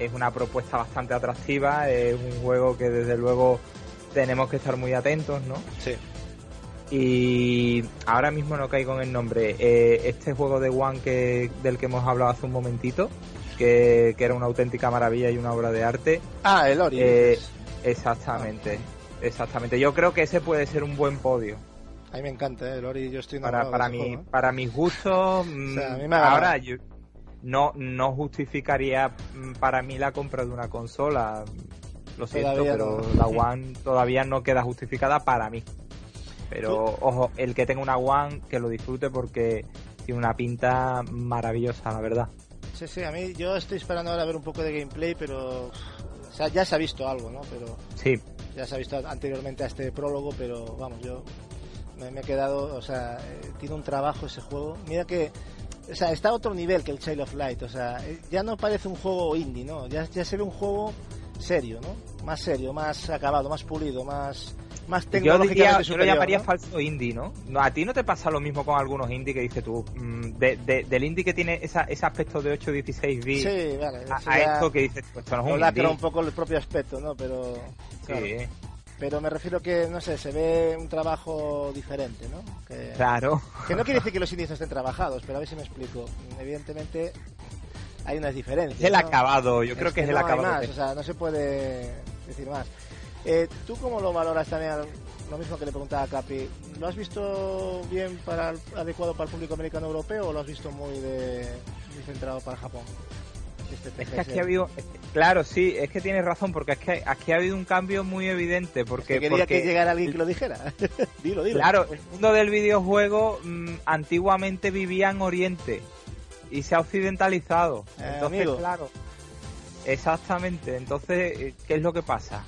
es una propuesta bastante atractiva. Es un juego que desde luego tenemos que estar muy atentos, ¿no? Sí. Y ahora mismo no caigo en el nombre. Eh, este juego de One que, del que hemos hablado hace un momentito, que, que era una auténtica maravilla y una obra de arte. Ah, el Ori. Eh. Exactamente, exactamente. Yo creo que ese puede ser un buen podio. A mí me encanta, ¿eh? el Ori. Yo estoy Para, para, mi, juego, ¿eh? para mis gustos, mm, sea, a mí me ha ganado. ahora yo no, no justificaría mm, para mí la compra de una consola. Lo siento, Todavía pero no. la One todavía no queda justificada para mí. Pero ojo, el que tenga una One, que lo disfrute porque tiene una pinta maravillosa, la verdad. Sí, sí, a mí yo estoy esperando ahora ver un poco de gameplay, pero o sea, ya se ha visto algo, ¿no? Pero Sí, ya se ha visto anteriormente a este prólogo, pero vamos, yo me, me he quedado, o sea, eh, tiene un trabajo ese juego. Mira que, o sea, está a otro nivel que el Child of Light, o sea, eh, ya no parece un juego indie, ¿no? Ya, ya se ve un juego serio, ¿no? Más serio, más acabado, más pulido, más, más yo, diría, yo lo superior, llamaría ¿no? falso indie, ¿no? A ti no te pasa lo mismo con algunos indie que dices tú, mm, de, de- del indie que tiene esa, ese aspecto de 8-16 bits Sí, vale. a, esto que dices, pues esto no es un indie. un poco el propio aspecto, ¿no? Pero, Sí, claro, pero me refiero que, no sé, se ve un trabajo diferente, ¿no? Que, claro. que no quiere decir que los indies no estén trabajados, pero a ver si me explico. Evidentemente hay unas diferencias. Es el ¿no? acabado, yo creo que es el no hay acabado. más, o sea, no se puede decir más. Eh, ¿Tú cómo lo valoras también? Lo mismo que le preguntaba a Capi. ¿Lo has visto bien para el- adecuado para el público americano europeo o lo has visto muy, de, muy centrado para Japón? Es que aquí ha habido, es claro, sí, es que tienes razón, porque es que aquí ha habido un cambio muy evidente, porque, que quería porque que llegara alguien que lo dijera. <laughs> dilo, dilo. Claro, el mundo del videojuego mm, antiguamente vivía en Oriente y se ha occidentalizado. Eh, Entonces, amigo. claro. Exactamente. Entonces, eh, ¿qué es lo que pasa?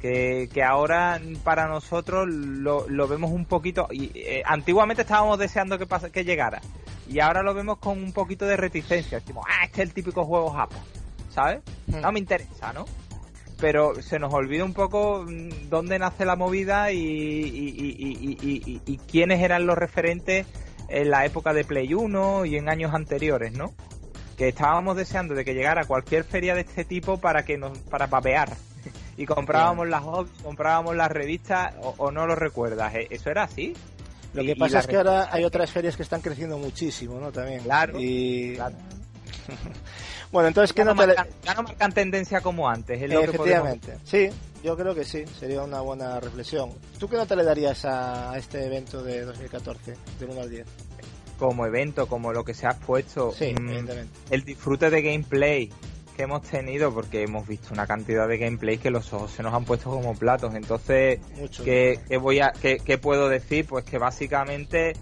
Que, que ahora para nosotros lo, lo vemos un poquito. Y, eh, antiguamente estábamos deseando que, pasa, que llegara. Y ahora lo vemos con un poquito de reticencia. Decimos, ah, este es el típico juego Japón. ¿Sabes? Hmm. No me interesa, ¿no? Pero se nos olvida un poco mm, dónde nace la movida y, y- quiénes eran los referentes en la época de Play 1 y en años anteriores, ¿no? Que estábamos deseando de que llegara cualquier feria de este tipo para que nos para papear. Y comprábamos las comprábamos las revistas, o, o no lo recuerdas, ¿eh? eso era así. Lo que y pasa es que ahora hay otras ferias que están creciendo muchísimo, ¿no? También. Claro, Y... claro. <laughs> bueno, entonces, ¿qué ya, no le- marcan, ya no marcan tendencia como antes, es lo que podemos Efectivamente. Sí, yo creo que sí, sería una buena reflexión. ¿Tú qué nota le darías a, a este evento de 2014, del 1 al 10? como evento, como lo que se ha puesto. Sí, mm, evidentemente. el disfrute de gameplay que hemos tenido, porque hemos visto una cantidad de gameplay que los ojos se nos han puesto como platos. Entonces, Mucho. ¿qué, qué voy a, qué, qué puedo decir? Pues que básicamente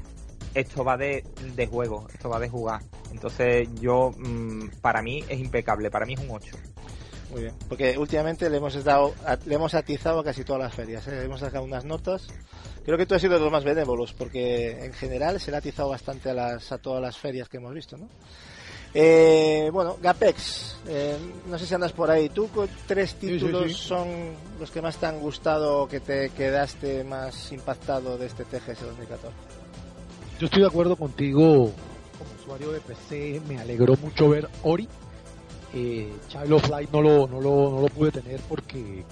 esto va de, de juego, esto va de jugar. Entonces, yo, mm, para mí es impecable, para mí es un 8. Muy bien. Porque últimamente le hemos dado, le hemos atizado a casi todas las ferias. ¿eh? Hemos sacado unas notas. Creo que tú has sido de los más benévolos, porque en general se le ha atizado bastante a, las, a todas las ferias que hemos visto, ¿no? Eh, bueno, Gapex, eh, no sé si andas por ahí. ¿Tú tres sí, títulos sí. son los que más te han gustado o que te quedaste más impactado de este TGS 2014? Yo estoy de acuerdo contigo como usuario de PC, me alegró mucho ver Ori. Eh, Child of Light no lo, no, lo, no lo pude tener porque,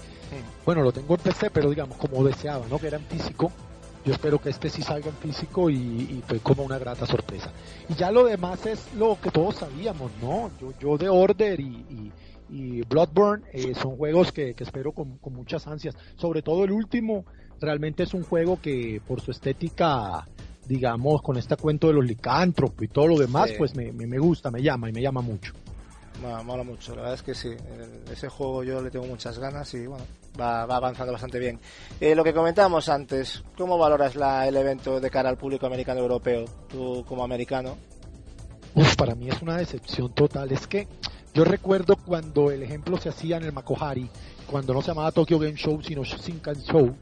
bueno, lo tengo en PC, pero digamos como deseaba, ¿no? Que era en físico. Yo espero que este sí salga en físico y, y fue como una grata sorpresa. Y ya lo demás es lo que todos sabíamos, ¿no? Yo, yo de Order y, y, y Bloodborne eh, son juegos que, que espero con, con muchas ansias. Sobre todo el último, realmente es un juego que por su estética digamos, con este cuento de los licántropos y todo lo demás, Sí. pues me, me, me gusta, me llama y me llama mucho. Mola, mola mucho, la verdad es que sí. El- ese juego yo le tengo muchas ganas y bueno, va, va avanzando bastante bien. Eh, lo que comentábamos antes, ¿cómo valoras la, el evento de cara al público americano europeo? Tú como americano. Uf, para mí es una decepción total. Es que yo recuerdo cuando el ejemplo se hacía en el Makohari, cuando no se llamaba Tokyo Game Show, sino Shinkan Show,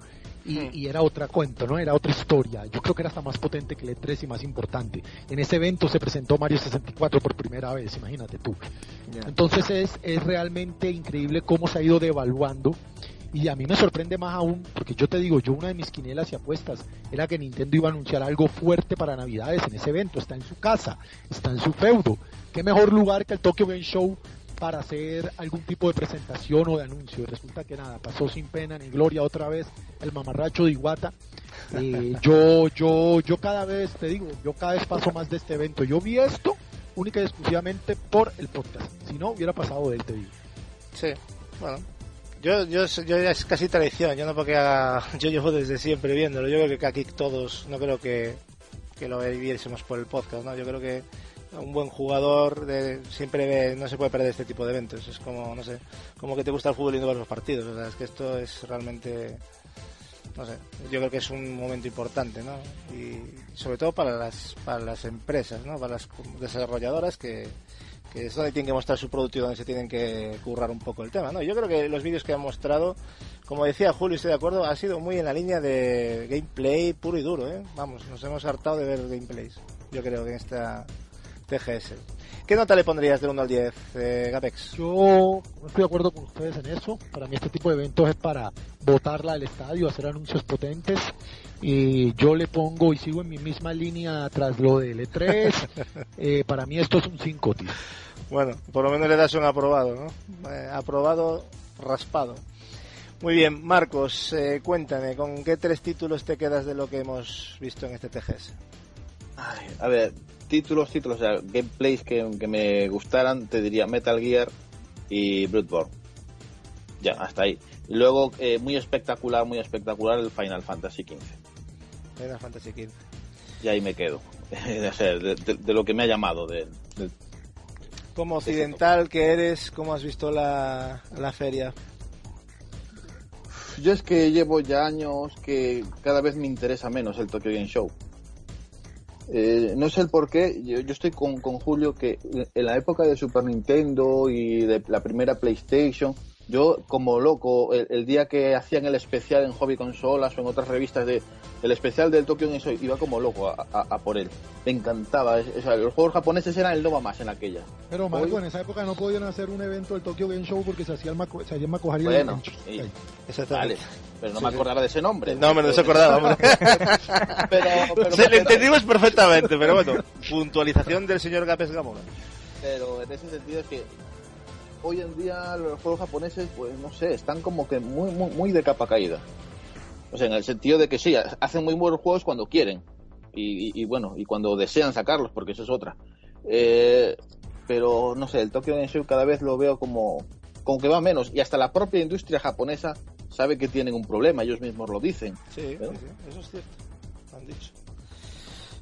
y, Hmm. y era otra cuento, ¿no? Era otra historia. Yo creo que era hasta más potente que el E3 y más importante. En ese evento se presentó Mario 64 por primera vez, imagínate tú. Entonces es, es realmente increíble cómo se ha ido devaluando. Y a mí me sorprende más aún, porque yo te digo, yo una de mis quinielas y apuestas era que Nintendo iba a anunciar algo fuerte para Navidades en ese evento. Está en su casa, está en su feudo. ¿Qué mejor lugar que el Tokyo Game Show para hacer algún tipo de presentación o de anuncio? Y resulta que nada, pasó sin pena ni gloria otra vez el mamarracho de Iwata. Eh, <laughs> yo, yo, yo cada vez, te digo, yo cada vez paso más de este evento. Yo vi esto única y exclusivamente por el podcast. Si no, hubiera pasado de él, te digo. Sí, bueno. Yo, yo, yo es casi tradición, yo no porque <laughs> yo llevo desde siempre viéndolo, yo creo que aquí todos, no creo que, que lo viviésemos por el podcast, ¿no? Yo creo que un buen jugador de, siempre ve- no se puede perder este tipo de eventos, es como, no sé, como que te gusta el fútbol y no los partidos, o sea, es que esto es realmente, no sé, yo creo que es un momento importante, ¿no? Y sobre todo para las, para las empresas, ¿no? Para las desarrolladoras que, que es donde tienen que mostrar su producto y donde se tienen que currar un poco el tema, ¿no? Yo creo que los vídeos que han mostrado, como decía Julio, estoy de acuerdo, ha sido muy en la línea de gameplay puro y duro, ¿eh? Vamos, nos hemos hartado de ver gameplays, yo creo que en esta TGS. ¿Qué nota le pondrías del 1 al 10, eh, Gapex? Yo no estoy de acuerdo con ustedes en eso. Para mí este tipo de eventos es para botarla del estadio, hacer anuncios potentes. Y yo le pongo y sigo en mi misma línea tras lo del E3. <laughs> Eh, para mí esto es un 5, tío. Bueno, por lo menos le das un aprobado, ¿no? Eh, aprobado, raspado. Muy bien, Marcos, eh, cuéntame, ¿con qué tres títulos te quedas de lo que hemos visto en este TGS? Ay, a ver, títulos, títulos, o sea, gameplays que, que me gustaran, te diría Metal Gear y Bloodborne. Ya, hasta ahí. Luego, eh, muy espectacular, muy espectacular el Final Fantasy XV. Final Fantasy XV. Y ahí me quedo. <laughs> de lo que me ha llamado. De, de- Como occidental que eres, ¿cómo has visto la, la feria? Yo es que llevo ya años que cada vez me interesa menos el Tokyo Game Show. Eh, no sé el por qué, yo, yo estoy con, con Julio que en la época de Super Nintendo y de la primera PlayStation, yo como loco, el, el día que hacían el especial en Hobby Consolas o en otras revistas de el especial del Tokyo Game Show, iba como loco a, a- a por él. Me encantaba, es- o sea, los juegos japoneses eran el Nova más en aquella. Pero Marco, Hoy- en esa época no podían hacer un evento del Tokyo Game Show porque se hacía el Maco, se hacía el Bueno, en- sí. Exactamente. Vale, pero no Sí, me sí. acordaba de ese nombre. No, me no se acordaba, hombre. <laughs> pero, pero- <laughs> Se le entendimos perfectamente, pero bueno, puntualización del señor Gapes Gamora. pero en ese sentido es que hoy en día los juegos japoneses, pues no sé, están como que muy, muy, muy de capa caída. O sea, en el sentido de que sí, hacen muy buenos juegos cuando quieren. Y, y- y bueno, y cuando desean sacarlos, porque eso es otra. Eh, pero no sé, el Tokyo Game Show cada vez lo veo como, como que va menos. Y hasta la propia industria japonesa sabe que tienen un problema, ellos mismos lo dicen. Sí, sí, ¿Eh? sí, eso es cierto. Lo han dicho.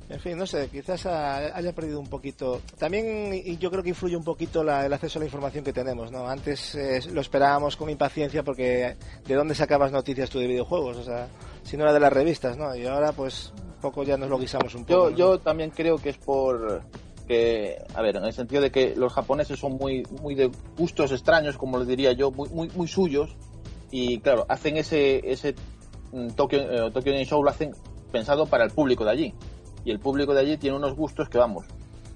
En fin, no sé, quizás ha- haya perdido un poquito. También y yo creo que influye un poquito la- el acceso a la información que tenemos, ¿no? Antes eh, lo esperábamos con impaciencia porque ¿de dónde sacabas noticias tú de videojuegos? O sea, si no era de las revistas, ¿no? Y ahora pues un poco ya nos lo guisamos un poco. Yo, ¿no? yo también creo que es por que, a ver, en el sentido de que los japoneses son muy, muy de gustos extraños, como les diría yo, muy, muy, muy suyos, y claro, hacen ese, ese mm, Tokyo, eh, Tokyo Game Show lo hacen pensado para el público de allí, y el público de allí tiene unos gustos que vamos,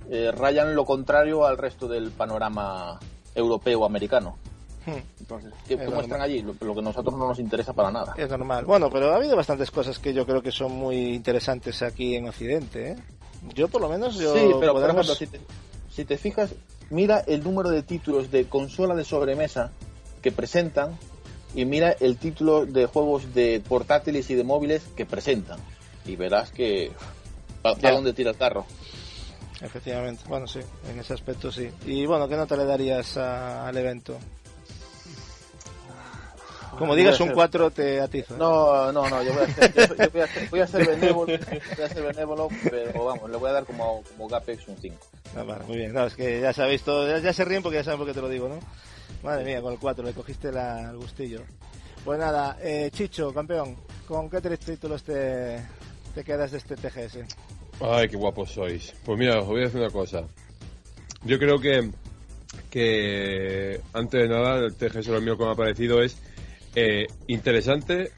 eh, rayan lo contrario al resto del panorama europeo o americano. Hmm. Entonces, ¿qué, Es normal. muestran allí? Lo, lo que a nosotros no nos interesa para nada. Es normal. Bueno, pero ha habido bastantes cosas que yo creo que son muy interesantes aquí en Occidente, ¿eh? Yo por lo menos yo Sí, pero por ejemplo, si te, si te fijas, mira el número de títulos de consola de sobremesa que presentan y mira el título de juegos de portátiles y de móviles que presentan. Y verás que para dónde tira el carro. Efectivamente, bueno, sí, en ese aspecto sí. Y bueno, ¿qué nota le darías a- al evento? Como digas un ser- 4 te atizo. ¿eh? No, no, no, yo voy a ser, yo- yo voy a ser, voy a ser benévolo, voy a ser benévolo, pero vamos, le voy a dar como, como Gapex un 5. Ah, vale, muy bien. No, es que ya se ha visto, ya, ya se ríen porque ya saben por qué te lo digo, ¿no? Madre mía, con el 4 le cogiste la, el gustillo. Pues nada, eh, Chicho, campeón, ¿con qué tres títulos te, te quedas de este TGS? Ay, qué guapos sois. Pues mira, os voy a decir una cosa. Yo creo que, que antes de nada, el TGS lo mío que me ha parecido es eh, interesante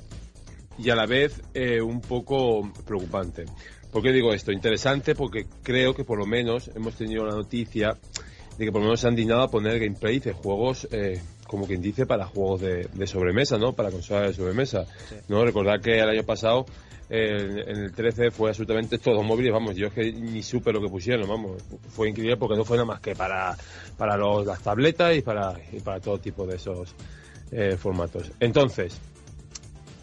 y a la vez eh, un poco preocupante. ¿Por qué digo esto? Interesante porque creo que por lo menos hemos tenido la noticia de que por lo menos se han dignado a poner gameplay de juegos, eh, como quien dice, para juegos de, de sobremesa, ¿no? Para consolas de sobremesa. ¿no? Recordar que el año pasado en, el 13 fue absolutamente todo móviles, vamos, yo es que ni supe lo que pusieron, vamos, fue increíble porque no fue nada más que para, para los, las tabletas y para, y para todo tipo de esos eh, formatos. Entonces,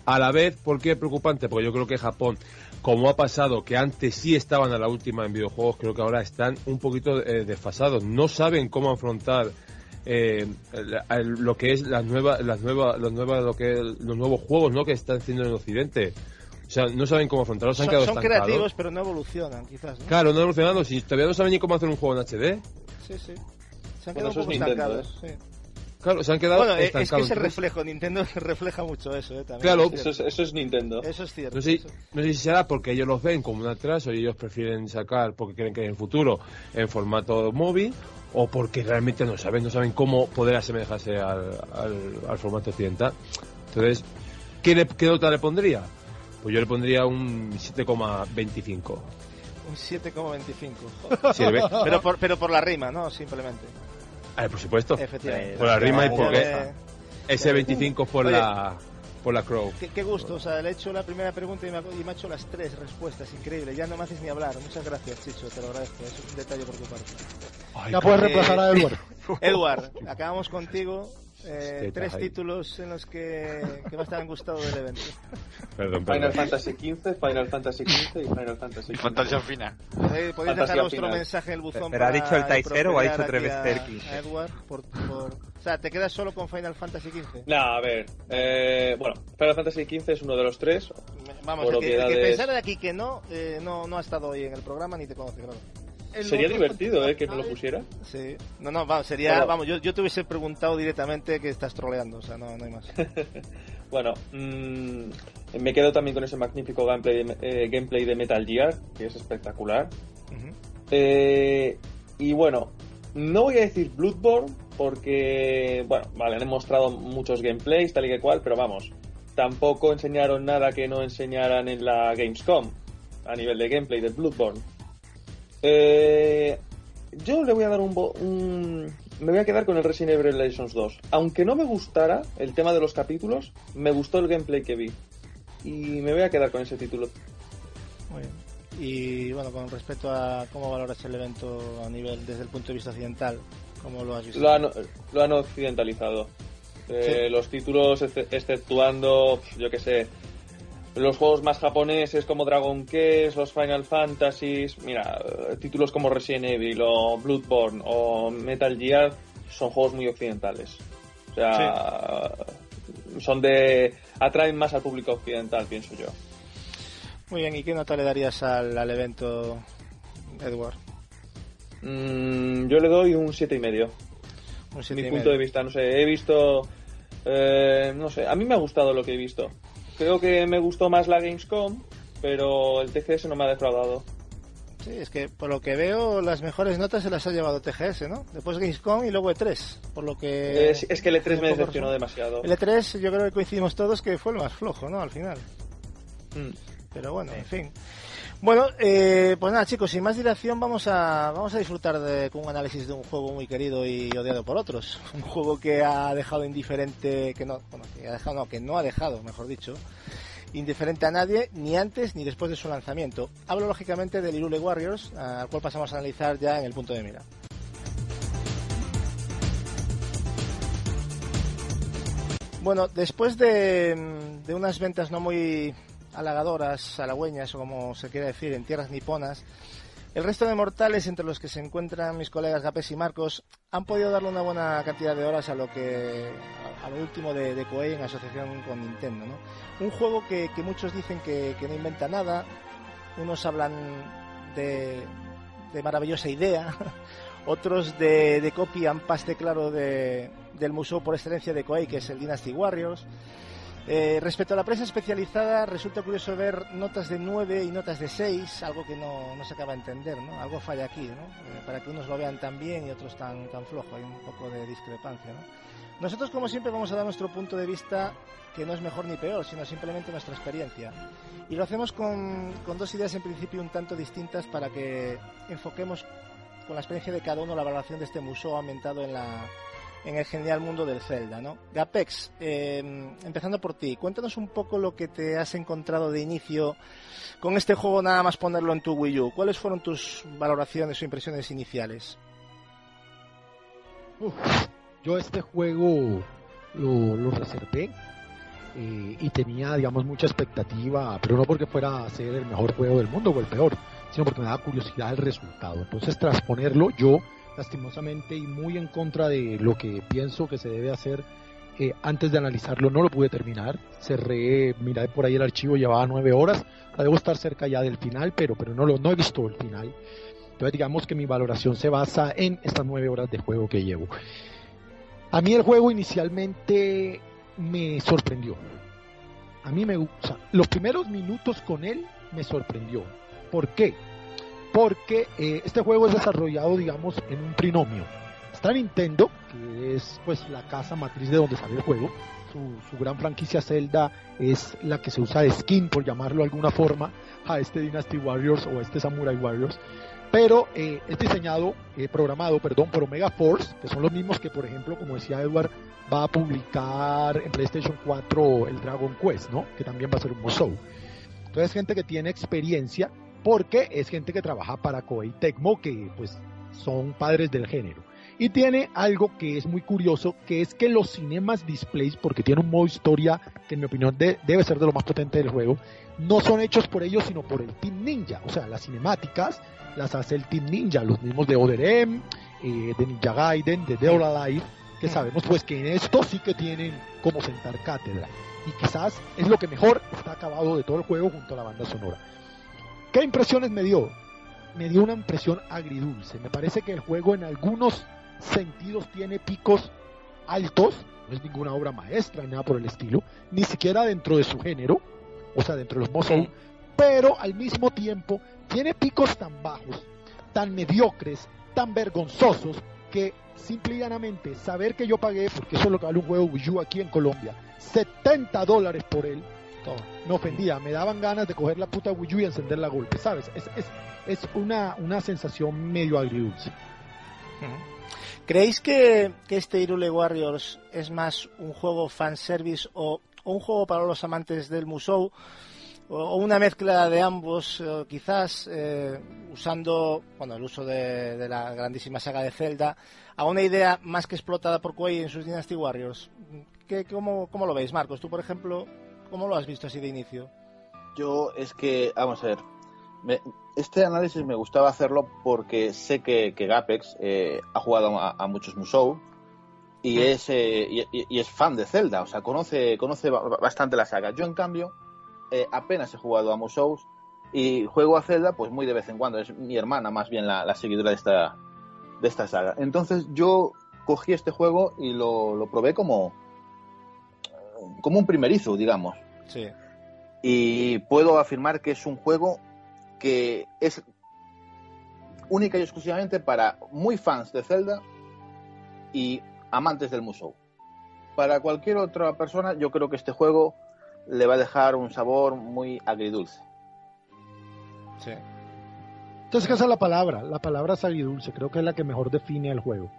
a la vez, ¿por qué preocupante? Porque yo creo que Japón, como ha pasado, que antes sí estaban a la última en videojuegos, creo que ahora están un poquito eh, desfasados. No saben cómo afrontar eh, lo que es las nuevas, las nuevas, los nuevas, lo que los nuevos juegos, ¿no? Que están haciendo en Occidente. O sea, no saben cómo afrontarlos, se han Son, quedado son estancados. creativos, pero no evolucionan, quizás. ¿no? Claro, no evolucionando. Si todavía no saben ni cómo hacer un juego en HD. Sí, sí. Se han Bueno, quedado un poco estancados. sí. Claro, se han quedado Bueno, eh, es que estancados. es el Entonces, reflejo. Nintendo <laughs> refleja mucho eso, ¿eh? También, Claro. es Eso es, eso es Nintendo. Eso es cierto. No sé, eso- no sé si será porque ellos los ven como un atraso y ellos prefieren sacar porque creen que en el futuro en formato móvil o porque realmente no saben, no saben cómo poder asemejarse al, al, al formato occidental. Entonces, ¿qué, le- ¿qué nota le pondría? Pues yo le pondría un 7,25. Un 7,25. Sí, ¿ve? <laughs> pero, por, pero por la rima, ¿no? Simplemente. Ah, por supuesto. Efectivamente. Por la rima y porque ese 25 por Oye. la por la Crow. Qué, qué gusto, o sea, le he hecho la primera pregunta y me, ha, y me ha hecho las tres respuestas, increíble. Ya no me haces ni hablar. Muchas gracias, Chicho, te lo agradezco. Eso es un detalle por tu parte. Ay, Ya puedes Eh, reemplazar a Edward. <laughs> Edward, acabamos contigo. Eh, tres ahí. títulos en los que, que más te han gustado del evento. Perdón, Final perdón. Fantasy XV, Final Fantasy XV y Final Fantasy Y XV. fantasía fina. Podéis, podéis Fantasía dejar vuestro final. mensaje en el buzón. ¿Pero ha para dicho el Taisero o ha dicho tres veces a- el 15? a Edward, por, por- O sea, ¿te quedas solo con Final Fantasy XV? No, a ver. eh, bueno, Final Fantasy XV es uno de los tres. Vamos, el que, el que pensara de aquí que no, eh, no, no ha estado hoy en el programa ni te conoce, claro. Sería divertido, ¿eh? Que no lo pusiera. Sí. No, no, vamos, sería, Bueno. vamos, yo, yo te hubiese preguntado directamente que estás troleando, o sea, no, no hay más. <laughs> Bueno, mm, me quedo también con ese magnífico gameplay de, eh, gameplay de Metal Gear, que es espectacular. Eh, y bueno, no voy a decir Bloodborne porque, bueno, vale, han mostrado muchos gameplays, tal y que cual, pero vamos, tampoco enseñaron nada que no enseñaran en la Gamescom a nivel de gameplay de Bloodborne. Eh, yo le voy a dar un, un- Me voy a quedar con el Resident Evil Revelations 2. Aunque no me gustara el tema de los capítulos, me gustó el gameplay que vi. Y me voy a quedar con ese título. Muy bien. Y bueno, con respecto a cómo valoras el evento a nivel desde el punto de vista occidental, ¿cómo lo has visto? Lo han, lo han occidentalizado. Eh, Sí. Los títulos, exce- exceptuando, yo que sé, los juegos más japoneses como Dragon Quest, los Final Fantasies, mira, eh, títulos como Resident Evil o Bloodborne o Metal Gear son juegos muy occidentales. O sea, son de... atraen más al público occidental, pienso yo. Muy bien, ¿y qué nota le darías al, al evento, Edward? Mm, yo le doy un siete y medio. Un mi siete y punto medio. de vista. No sé, he visto. eh, no sé, a mí me ha gustado lo que he visto. Creo que me gustó más la Gamescom, pero el TGS no me ha defraudado. Sí, es que por lo que veo, las mejores notas se las ha llevado TGS, ¿no? Después Gamescom y luego E3, por lo que... es, es que el E3 me decepcionó razón. demasiado. El E3 yo creo que coincidimos todos que fue el más flojo, ¿no? Al final. Mm. Pero bueno, en fin. Bueno, eh, pues nada chicos, sin más dilación vamos a, vamos a disfrutar de, con un análisis de un juego muy querido y odiado por otros. <laughs> Un juego que ha dejado indiferente, que no, bueno, que ha dejado, no, que no ha dejado, mejor dicho, indiferente a nadie, ni antes ni después de su lanzamiento. Hablo lógicamente del Irule Warriors, al cual pasamos a analizar ya en el punto de mira. Bueno, después de, de unas ventas no muy halagadoras, halagüeñas o como se quiere decir en tierras niponas, el resto de mortales, entre los que se encuentran mis colegas Gapes y Marcos, han podido darle una buena cantidad de horas a lo que a, lo último de, de Koei en asociación con Nintendo, ¿no? Un juego que, muchos dicen que, no inventa nada, unos hablan de, maravillosa idea, <laughs> otros de, de copy and paste claro de, del museo por excelencia de Koei, que es el Dynasty Warriors. Eh, respecto a la prensa especializada, resulta curioso ver notas de 9 y notas de 6, algo que no, no se acaba de entender, ¿no? Algo falla aquí, ¿no? Eh, para que unos lo vean tan bien y otros tan, tan flojo, hay un poco de discrepancia, ¿no? Nosotros, como siempre, vamos a dar nuestro punto de vista, que no es mejor ni peor, sino simplemente nuestra experiencia. Y lo hacemos con, con dos ideas en principio un tanto distintas para que enfoquemos con la experiencia de cada uno la valoración de este museo ambientado en la, en el genial mundo del Zelda, ¿no? Gapex, eh, empezando por ti, cuéntanos un poco lo que te has encontrado de inicio con este juego, nada más ponerlo en tu Wii U. ¿Cuáles fueron tus valoraciones o impresiones iniciales? Uf, yo este juego lo, lo reservé eh, y tenía, digamos, mucha expectativa, pero no porque fuera a ser el mejor juego del mundo o el peor, sino porque me daba curiosidad el resultado. Entonces, tras ponerlo, yo lastimosamente y muy en contra de lo que pienso que se debe hacer. Eh, antes de analizarlo no lo pude terminar, cerré, miré por ahí el archivo, llevaba nueve horas, debo estar cerca ya del final, pero, pero no, lo, no he visto el final. Entonces digamos que mi valoración se basa en estas nueve horas de juego que llevo. A mí el juego inicialmente me sorprendió. A mí me gusta. Los primeros minutos con él me sorprendió. ¿Por qué? Porque eh, este juego es desarrollado, digamos, en un trinomio. Está Nintendo, que es pues la casa matriz de donde sale el juego. Su, gran franquicia Zelda es la que se usa de skin, por llamarlo de alguna forma, a este Dynasty Warriors o a este Samurai Warriors. Pero eh, es diseñado, eh, programado, perdón, por Omega Force, que son los mismos que, por ejemplo, como decía Edward, va a publicar en PlayStation 4 el Dragon Quest, ¿no? Que también va a ser un Musou. Entonces, gente que tiene experiencia porque es gente que trabaja para Koei Tecmo, que pues son padres del género. Y tiene algo que es muy curioso, que es que los cinemas displays, porque tiene un modo historia que en mi opinión debe ser de lo más potente del juego, no son hechos por ellos, sino por el Team Ninja. O sea, las cinemáticas las hace el Team Ninja, los mismos de Oderem, eh, de Ninja Gaiden, de Dead Alive, que sabemos pues que en esto sí que tienen como sentar cátedra. Y quizás es lo que mejor está acabado de todo el juego junto a la banda sonora. ¿Qué impresiones me dio? Me dio una impresión agridulce. Me parece que el juego en algunos sentidos tiene picos altos, no es ninguna obra maestra ni nada por el estilo, ni siquiera dentro de su género, o sea, dentro de los Musou, pero al mismo tiempo tiene picos tan bajos, tan mediocres, tan vergonzosos, que simple y llanamente saber que yo pagué, porque eso es lo que vale un juego Wii U aquí en Colombia, 70 dólares por él, me ofendía, me daban ganas de coger la puta Wii U y encender la golpe, ¿sabes? Es, es, es una, una sensación medio agridulce. ¿Creéis que, que este Irule Warriors es más un juego fanservice o, o un juego para los amantes del Musou? o una mezcla de ambos, eh, quizás eh, usando bueno, el uso de, de, la grandísima saga de Zelda, a una idea más que explotada por Koei en sus Dynasty Warriors. ¿Qué, cómo, ¿Cómo lo veis, Marcos? Tú, por ejemplo, ¿Cómo lo has visto así de inicio? Yo es que, vamos a ver, me, este análisis me gustaba hacerlo porque sé que, que Gapex eh, ha jugado a, a, muchos Musou y es, eh, y, y, es fan de Zelda, o sea, conoce, conoce bastante la saga. Yo, en cambio, eh, apenas he jugado a Musou y juego a Zelda pues muy de vez en cuando. Es mi hermana más bien la, la seguidora de esta, de esta saga. Entonces yo cogí este juego y lo, lo probé como, como un primerizo, digamos. Sí. Y puedo afirmar que es un juego que es única y exclusivamente para muy fans de Zelda y amantes del Musou. Para cualquier otra persona, yo creo que este juego le va a dejar un sabor muy agridulce. Sí. Entonces, ¿qué es la palabra? La palabra es agridulce. Creo que es la que mejor define el juego.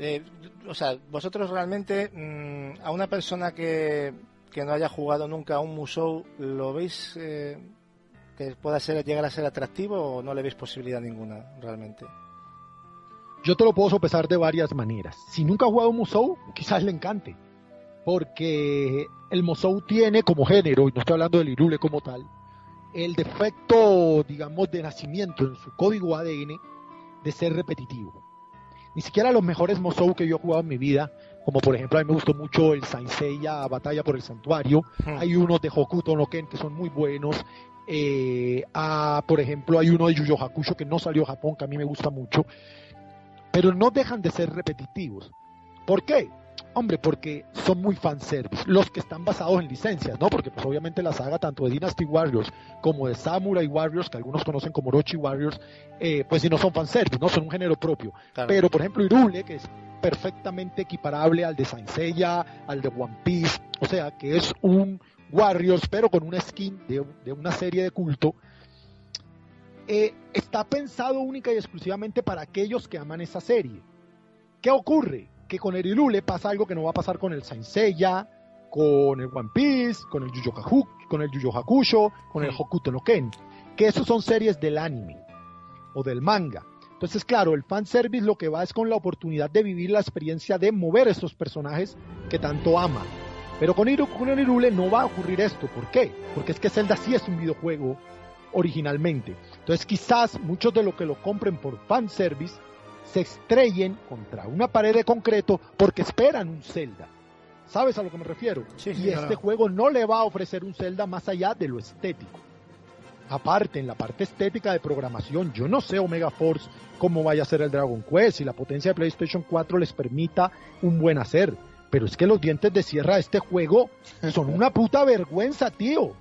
Eh, o sea, vosotros realmente mmm, a una persona que, que, no haya jugado nunca a un Musou, ¿lo veis eh, que pueda ser, llegar a ser atractivo o no le veis posibilidad ninguna realmente? Yo te lo puedo sopesar de varias maneras. Si nunca ha jugado un Musou, quizás le encante. Porque el Musou tiene como género, y no estoy hablando del Irule como tal, el defecto, digamos, de nacimiento en su código ADN de ser repetitivo ni siquiera los mejores Musou que yo he jugado en mi vida, como por ejemplo a mí me gustó mucho el Saint Seiya Batalla por el Santuario, hmm. hay unos de Hokuto no Ken que son muy buenos, eh, a, por ejemplo hay uno de Yu Yu Hakusho que no salió a Japón, que a mí me gusta mucho, pero no dejan de ser repetitivos. ¿Por qué? Hombre, porque son muy fanservice. Los que están basados en licencias, ¿no? Porque pues obviamente la saga tanto de Dynasty Warriors como de Samurai Warriors, que algunos conocen como Orochi Warriors, eh, pues si no son fanservice, ¿no? Son un género propio. Claro. Pero, por ejemplo, Irule, que es perfectamente equiparable al de Saint Seiya, al de One Piece, o sea, que es un Warriors, pero con una skin de, de una serie de culto, eh, está pensado única y exclusivamente para aquellos que aman esa serie. ¿Qué ocurre? Que con el Irule pasa algo que no va a pasar con el Saint Seiya, con el One Piece, con el Yu Yu Haku- con el Yu Yu Hakusho, con el Hokuto no Ken, que esos son series del anime o del manga. Entonces, claro, el fanservice lo que va es con la oportunidad de vivir la experiencia de mover estos personajes que tanto ama. Pero con, Iru, con el Irule no va a ocurrir esto. ¿Por qué? Porque es que Zelda sí es un videojuego originalmente. Entonces, quizás muchos de los que lo compren por fanservice se estrellen contra una pared de concreto porque esperan un Zelda. ¿Sabes a lo que me refiero? Sí, y sí, este claro. juego no le va a ofrecer un Zelda más allá de lo estético. Aparte, en la parte estética de programación, yo no sé Omega Force cómo vaya a ser el Dragon Quest, si la potencia de PlayStation 4 les permita un buen hacer. Pero es que los dientes de sierra de este juego <laughs> son una puta vergüenza, tío.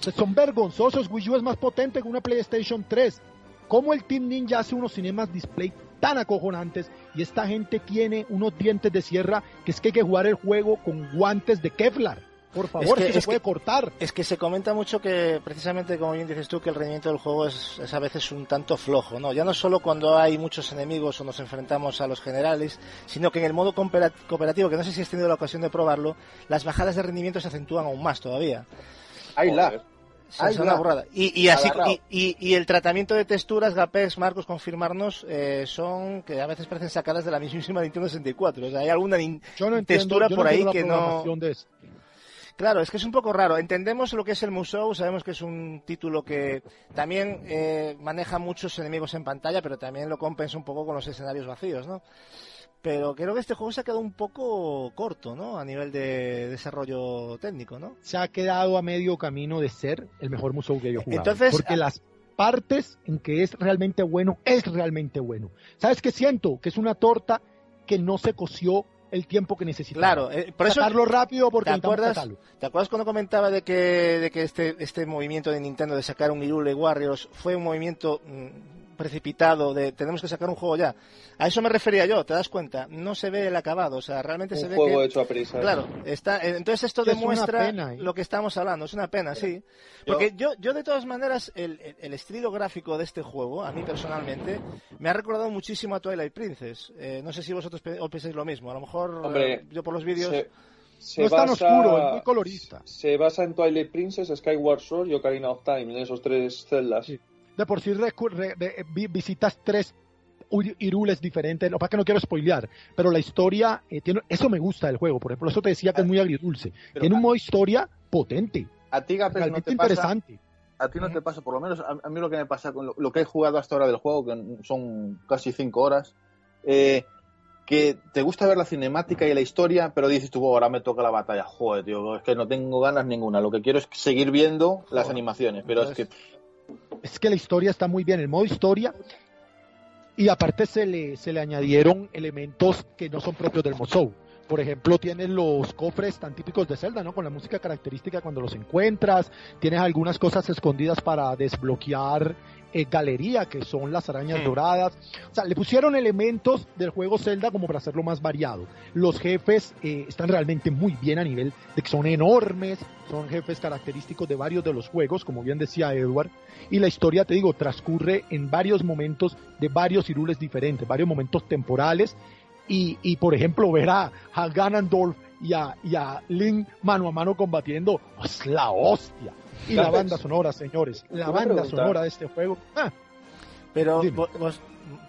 Son vergonzosos. Wii U es más potente que una PlayStation 3. ¿Cómo el Team Ninja hace unos cinemas display tan acojonantes y esta gente tiene unos dientes de sierra que es que hay que jugar el juego con guantes de Kevlar? Por favor, que- que, se es puede que- cortar. Es que se comenta mucho que, precisamente como bien dices tú, que el rendimiento del juego es, es a veces un tanto flojo, ¿no? Ya no solo cuando hay muchos enemigos o nos enfrentamos a los generales, sino que en el modo coopera- cooperativo, que no sé si has tenido la ocasión de probarlo, las bajadas de rendimiento se acentúan aún más todavía. Ahí la. Es una burrada. Y, y así y, y- y el tratamiento de texturas, Gapex, Marcos, confirmarnos, eh, son que a veces parecen sacadas de la mismísima Nintendo 64. O sea, hay alguna nin- Yo no entiendo, textura no por ahí que no... Claro, es que es un poco raro. Entendemos lo que es el Musou, sabemos que es un título que también eh, maneja muchos enemigos en pantalla, pero también lo compensa un poco con los escenarios vacíos, ¿no? Pero creo que este juego se ha quedado un poco corto, ¿no? A nivel de desarrollo técnico, ¿no? se ha quedado a medio camino de ser el mejor Musou que yo he jugado. Entonces, porque las partes en que es realmente bueno, es realmente bueno. ¿Sabes qué siento? Que es una torta que no se coció el tiempo que necesitaba. Claro, eh, por eso... Sacarlo rápido porque ¿Te acuerdas. ¿Te acuerdas cuando comentaba de que, de que este, este movimiento de Nintendo de sacar un Irule Warriors fue un movimiento mm, precipitado de tenemos que sacar un juego ya? A eso me refería yo, ¿te das cuenta? No se ve el acabado, o sea, realmente se Un ve juego que... hecho a prisa. Claro, está, eh, entonces esto es demuestra pena, ¿eh? lo que estamos hablando, es una pena, sí. Porque yo, yo de todas maneras, el, el- el estilo gráfico de este juego, a mí personalmente, me ha recordado muchísimo a Twilight Princess. Eh, no sé si vosotros pensáis lo mismo, a lo mejor Hombre, eh, yo por los vídeos... Se, se No es tan basa- oscuro, es muy colorista. Se basa en Twilight Princess, Skyward Sword y Ocarina of Time, en esos tres celdas. Sí. De por sí visitas tres Irules diferentes. Lo que pasa es que no quiero spoilear, pero la historia, eh, tiene, eso me gusta del juego. Por ejemplo, eso te decía que es muy agridulce. Pero tiene un modo historia potente, A ti, Gapes, no realmente te pasa, interesante. a ti no te pasa, por lo menos a, a mí lo que me pasa con lo, lo que he jugado hasta ahora del juego, que son casi cinco horas, eh, que te gusta ver la cinemática y la historia, pero dices tú, "Oh, ahora me toca la batalla. Joder, tío, es que no tengo ganas ninguna. Lo que quiero es seguir viendo las animaciones, pero es que es que la historia está muy bien, el modo historia. Y aparte se le, se le añadieron elementos que no son propios del Musou. Por ejemplo, tienes los cofres tan típicos de Zelda, ¿no? Con la música característica cuando los encuentras. Tienes algunas cosas escondidas para desbloquear eh, galería, que son las arañas Hmm. doradas. O sea, le pusieron elementos del juego Zelda como para hacerlo más variado. Los jefes eh, están realmente muy bien a nivel de que son enormes, son jefes característicos de varios de los juegos, como bien decía Edward. Y la historia, te digo, transcurre en varios momentos de varios Irules diferentes, varios momentos temporales. Y, y, por ejemplo, ver a, a Ganondorf y a, y a Link mano a mano combatiendo, es la hostia. Y la banda sonora, señores, la banda pregunta. sonora de este juego. ah, Pero Dime. vo- vos,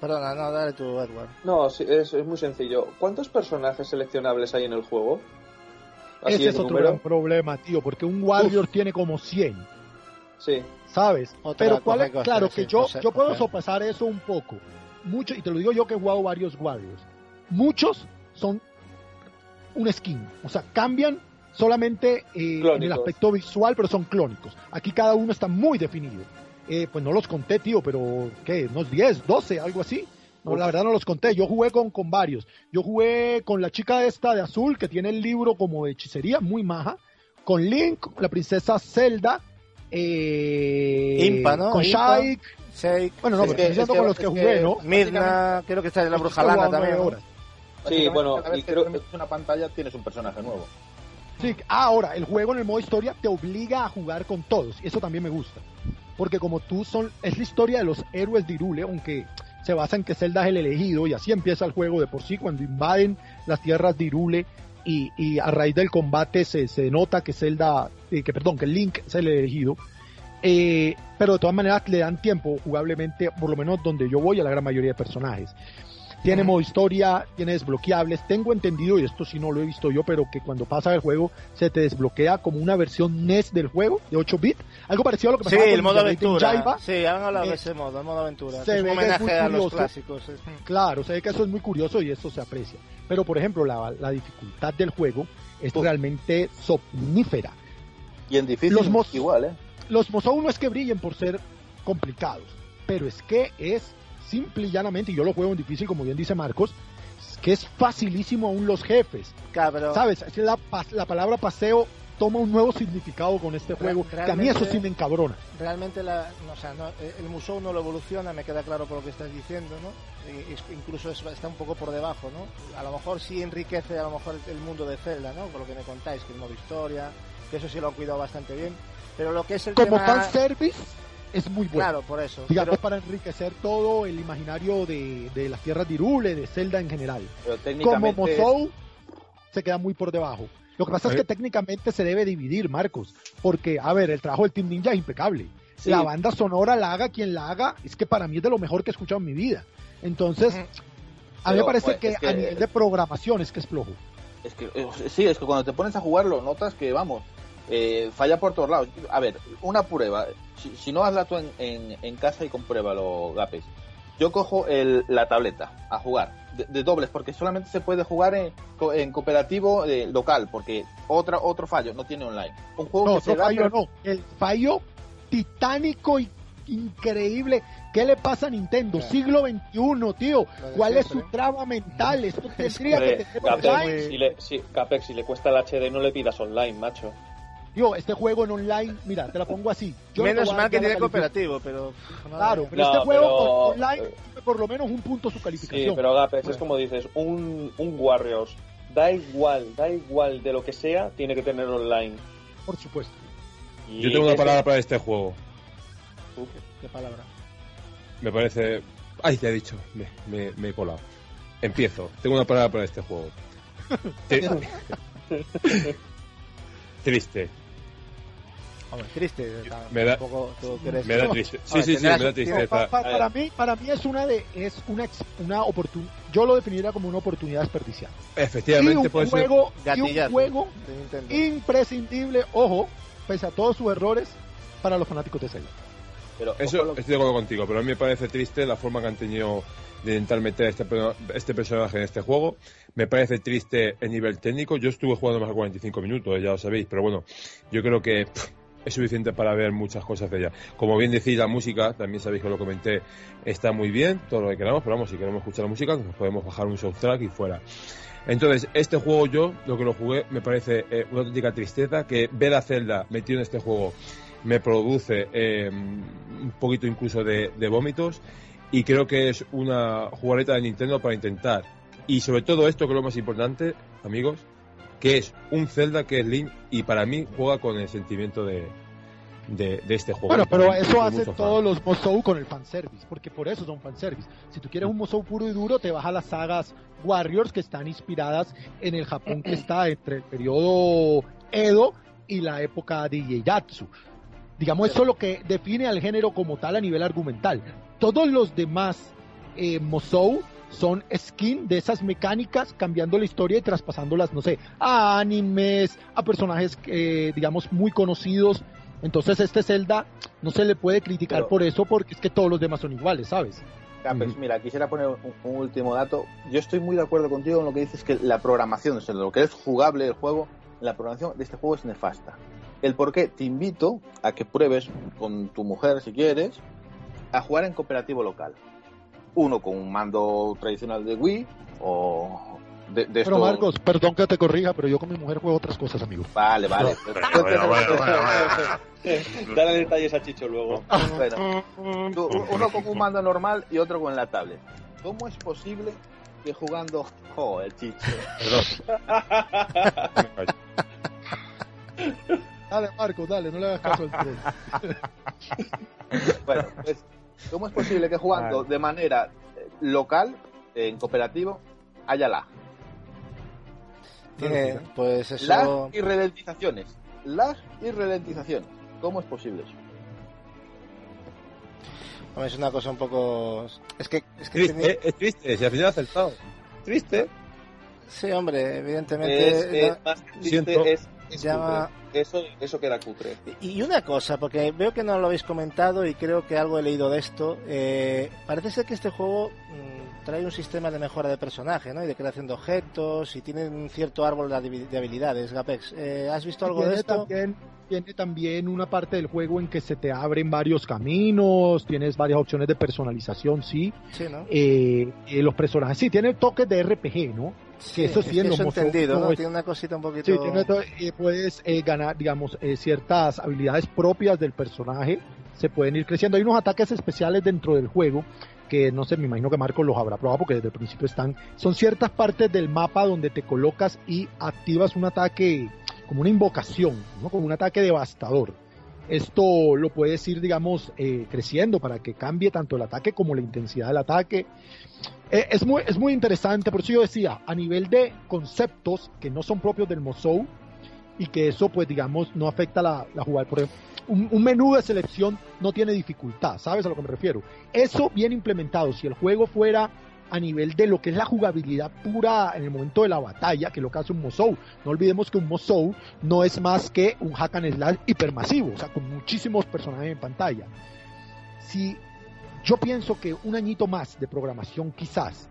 perdona, no, dale tú, Edward. No, sí, es, es muy sencillo. ¿Cuántos personajes seleccionables hay en el juego? Así ese es otro número. gran problema, tío, porque un Warrior tiene como 100. Sí. ¿sabes? Otra Pero cuál es, claro que sí, yo, no sé, yo puedo ok. sopesar eso un poco. Mucho, y te lo digo yo que he jugado varios Warriors. Muchos son un skin, o sea, cambian solamente eh, en el aspecto visual, pero son clónicos. Aquí cada uno está muy definido. Eh, pues no los conté, tío, pero ¿qué? ¿Unos 10, 12, algo así? No, la verdad no los conté. Yo jugué con, con varios. Yo jugué con la chica esta de azul que tiene el libro como de hechicería, muy maja. Con Link, la princesa Zelda. Eh, Impa, ¿no? Con Impa. Shaik. Shake, Bueno, no, Es pero que- estoy diciendo es que- con los que jugué, que- ¿no? Mirna, creo que está en la bruja lana también. Sí, bueno, cada vez y que creo- una pantalla tienes un personaje nuevo. Sí, ahora, el juego en el modo historia te obliga a jugar con todos, y eso también me gusta. Porque como tú son, es la historia de los héroes de Irule, aunque se basa en que Zelda es el elegido, y así empieza el juego de por sí, cuando invaden las tierras de Irule, y, y a raíz del combate se, se nota que Zelda, eh, que perdón, que Link es el elegido. Eh, pero de todas maneras le dan tiempo jugablemente, por lo menos donde yo voy, a la gran mayoría de personajes. Tiene modo historia, tiene desbloqueables. Tengo entendido, y esto sí no lo he visto yo, pero que cuando pasa el juego se te desbloquea como una versión NES del juego, de 8 bits. Algo parecido a lo que Sí, pasaba el con modo Ninja Gaiden aventura. Jaiba. Sí, han hablado Eh, de ese modo, el modo aventura. se Es un ve que es homenaje muy a los curioso. clásicos. sí. Claro, sé que eso es muy curioso y eso se aprecia. Pero, por ejemplo, la, la dificultad del juego es Uf. realmente somnífera. Y en difícil, Los igual, ¿eh? Los Mosou no es que brillen por ser complicados, pero es que es simple y llanamente, y yo lo juego en difícil, como bien dice Marcos, es que es facilísimo aún los jefes. Pero ¿Sabes? Es la, la palabra paseo toma un nuevo significado con este juego, que a mí eso realmente- sí me encabrona. realmente la, no, o sea, no, eh, el Musou no lo evoluciona, me queda claro por lo que estás diciendo, ¿no? Y incluso es- está un poco por debajo, ¿no? A lo mejor sí enriquece a lo mejor el, mundo de Zelda, ¿no? Por lo que me contáis, que el modo historia, que eso sí lo han cuidado bastante bien. Pero lo que es el Como tema... fanservice, es muy bueno. Claro, por eso. Digamos, Pero- para enriquecer todo el imaginario de, de las tierras de Irule, de Zelda en general. Pero Como técnicamente. Mosou se queda muy por debajo. Lo que pasa es A que técnicamente se debe dividir, Marcos, porque, a ver, el trabajo del Team Ninja es impecable. Sí. La banda sonora la haga quien la haga, es que para mí es de lo mejor que he escuchado en mi vida. Entonces, a mí me parece pues, que, es que- a nivel de programación es que es flojo. Es que, eh, sí, es que cuando te pones a jugarlo, notas que, vamos, eh, falla por todos lados. A ver, una prueba. Si, si no hazla tú en, en, en casa y compruébalo, Gapes. Yo cojo el, la tableta a jugar de, de dobles, porque solamente se puede jugar en, co- en cooperativo eh, local, porque otra, otro fallo, no tiene online. Un juego No, que se otro da, fallo pero- no. El fallo titánico y increíble. ¿Qué le pasa a Nintendo? Claro. Siglo XXI, tío. ¿Cuál es su trama mental? Esto <laughs> tendría que tener Capex, online. si le, si, Capex, si le cuesta el HD, no le pidas online, macho. Yo, este juego en online, mira, te la pongo así. Yo Menos mal que tiene cooperativo, pero... Claro, pero No, este juego pero- on- online tiene por lo menos un punto su Sí, calificación. pero Gapex, es como dices, un, un Warriors, da igual, da igual de lo que sea, tiene que tener online. Por supuesto. Y Yo tengo una ese- palabra para este juego. ¿Qué palabra? Me parece. Ay, te he dicho. Me, me, me he colado. Empiezo. Tengo una palabra para este juego. <laughs> Tri- <laughs> Triste. Hombre, triste. Me da- eres- Me da triste. Sí, sí, sí, me da Pa- tristeza. pa- A ver. para mí, para mí es una de, es una, una oportunidad. Yo lo definiría como una oportunidad desperdiciada. y Efectivamente, un puede ser. juego, y un juego imprescindible, ojo, pese a todos sus errores, para los fanáticos de Zelda. pero Eso lo estoy de acuerdo contigo, pero a mí me parece triste la forma que han tenido de intentar meter este, este personaje en este juego. Me parece triste el nivel técnico. Yo estuve jugando más de 45 minutos, ya lo sabéis, pero bueno, yo creo que pff, es suficiente para ver muchas cosas de ella. Como bien decís, la música, también sabéis que lo comenté, está muy bien, todo lo que queramos, pero vamos, si queremos escuchar la música, nos podemos bajar un soundtrack y fuera. Entonces, este juego yo, lo que lo jugué, me parece eh, una auténtica tristeza que ver a Zelda metido en este juego me produce eh, un poquito incluso de, de vómitos y creo que es una jugareta de Nintendo para intentar y sobre todo esto que es lo más importante amigos que es un Zelda que es Link y para mí juega con el sentimiento de, de, de este juego Bueno, pero eso soy hace mucho fan. todos los Mosou con el fanservice, porque por eso son fanservice. Si tú quieres un Mosou puro y duro, te vas a las sagas Warriors que están inspiradas en el Japón que está entre el periodo Edo y la época de Ieyasu. Digamos, eso es lo que define al género como tal a nivel argumental. Todos los demás eh, Mosou son skin de esas mecánicas, cambiando la historia y traspasándolas, no sé, a animes, a personajes, eh, digamos, muy conocidos. Entonces este Zelda no se le puede criticar Pero- por eso porque es que todos los demás son iguales, ¿sabes? Capex, Ujú. mira, quisiera poner un, un último dato. Yo estoy muy de acuerdo contigo en lo que dices que la programación, o sea, lo que es jugable el juego, la programación de este juego es nefasta. El por qué te invito a que pruebes con tu mujer, si quieres, a jugar en cooperativo local. Uno con un mando tradicional de Wii o de, de Pero esto- Marcos, perdón que te corrija, pero yo con mi mujer juego otras cosas, amigo. Vale, vale. Bueno, bueno, bueno, bueno, bueno. <laughs> Dale detalles a Chicho luego. Bueno, tú, <laughs> uno con un mando normal y otro con la tablet. ¿Cómo es posible que jugando... Joder, chicho. Dale, Marcos, dale, no le hagas caso al troll. <laughs> Bueno, pues, ¿cómo es posible que jugando de manera eh, local, en cooperativo, haya lag? Tiene, pues eso. Lag y ralentizaciones. Lag y ralentizaciones. ¿Cómo es posible eso? hombre, es una cosa un poco. Es que. Es que Triste, tiene- eh, es triste, si al final ha acertado. Triste. Sí, hombre, evidentemente. Es, es más triste, Siento. es, es Llama- cutre. Eso, eso queda cutre. Y una cosa, porque veo que no lo habéis comentado y creo que algo he leído de esto. eh, parece ser que este juego mm, trae un sistema de mejora de personaje, ¿no? Y de creación de objetos y tiene un cierto árbol de habi- de habilidades. Gapex, eh, ¿has visto algo de esto? También, tiene también una parte del juego en que se te abren varios caminos, tienes varias opciones de personalización, sí. Sí, ¿no? Eh, eh, los personajes, sí, tiene toques de RPG, ¿no? Sí, eso es sí, los entendido, es- Tiene una cosita un poquito. Sí, tiene to- eh, puedes eh, ganar, digamos, eh, ciertas habilidades propias del personaje, se pueden ir creciendo. Hay unos ataques especiales dentro del juego que no sé, me imagino que Marcos los habrá probado porque desde el principio están. Son ciertas partes del mapa donde te colocas y activas un ataque, como una invocación, ¿no? como un ataque devastador. Esto lo puedes ir, digamos, eh, creciendo para que cambie tanto el ataque como la intensidad del ataque. Eh, es, muy, es muy interesante, por eso yo decía, a nivel de conceptos que no son propios del Mosou y que eso, pues, digamos, no afecta la, la jugada. Por ejemplo, un, un menú de selección no tiene dificultad, ¿sabes a lo que me refiero? Eso bien implementado, si el juego fuera a nivel de lo que es la jugabilidad pura en el momento de la batalla, que es lo que hace un Mosou. No olvidemos que un Mosou no es más que un hack and slash hipermasivo, o sea, con muchísimos personajes en pantalla. Si yo pienso que un añito más de programación quizás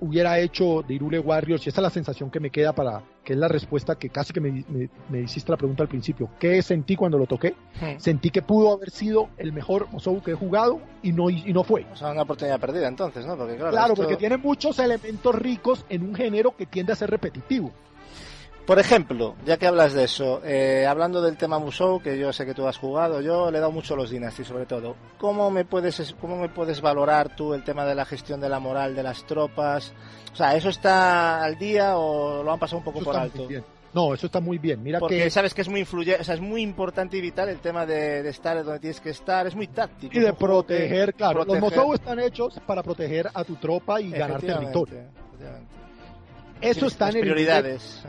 hubiera hecho de Irule Warriors, y esa es la sensación que me queda para, que es la respuesta que casi que me, me, me hiciste la pregunta al principio, ¿qué sentí cuando lo toqué? Hmm. Sentí que pudo haber sido el mejor Mosou que he jugado y no, y no fue. O sea, una oportunidad perdida entonces, ¿no? Porque claro, Claro, esto- porque tiene muchos elementos ricos en un género que tiende a ser repetitivo. Por ejemplo, ya que hablas de eso, eh, hablando del tema Musou, que yo sé que tú has jugado, yo le he dado mucho a los Dynasty sobre todo. ¿Cómo me puedes cómo me puedes valorar tú el tema de la gestión de la moral de las tropas? O sea, ¿eso está al día o lo han pasado un poco Eso por alto? bien. No, eso está muy bien. Mira Porque que sabes que es muy influyente, o sea, es muy importante y vital el tema de, de estar donde tienes que estar, es muy táctico. y de que- proteger, claro, proteger. los Mosou están hechos para proteger a tu tropa y ganar territorio. Eso está en el prioridades.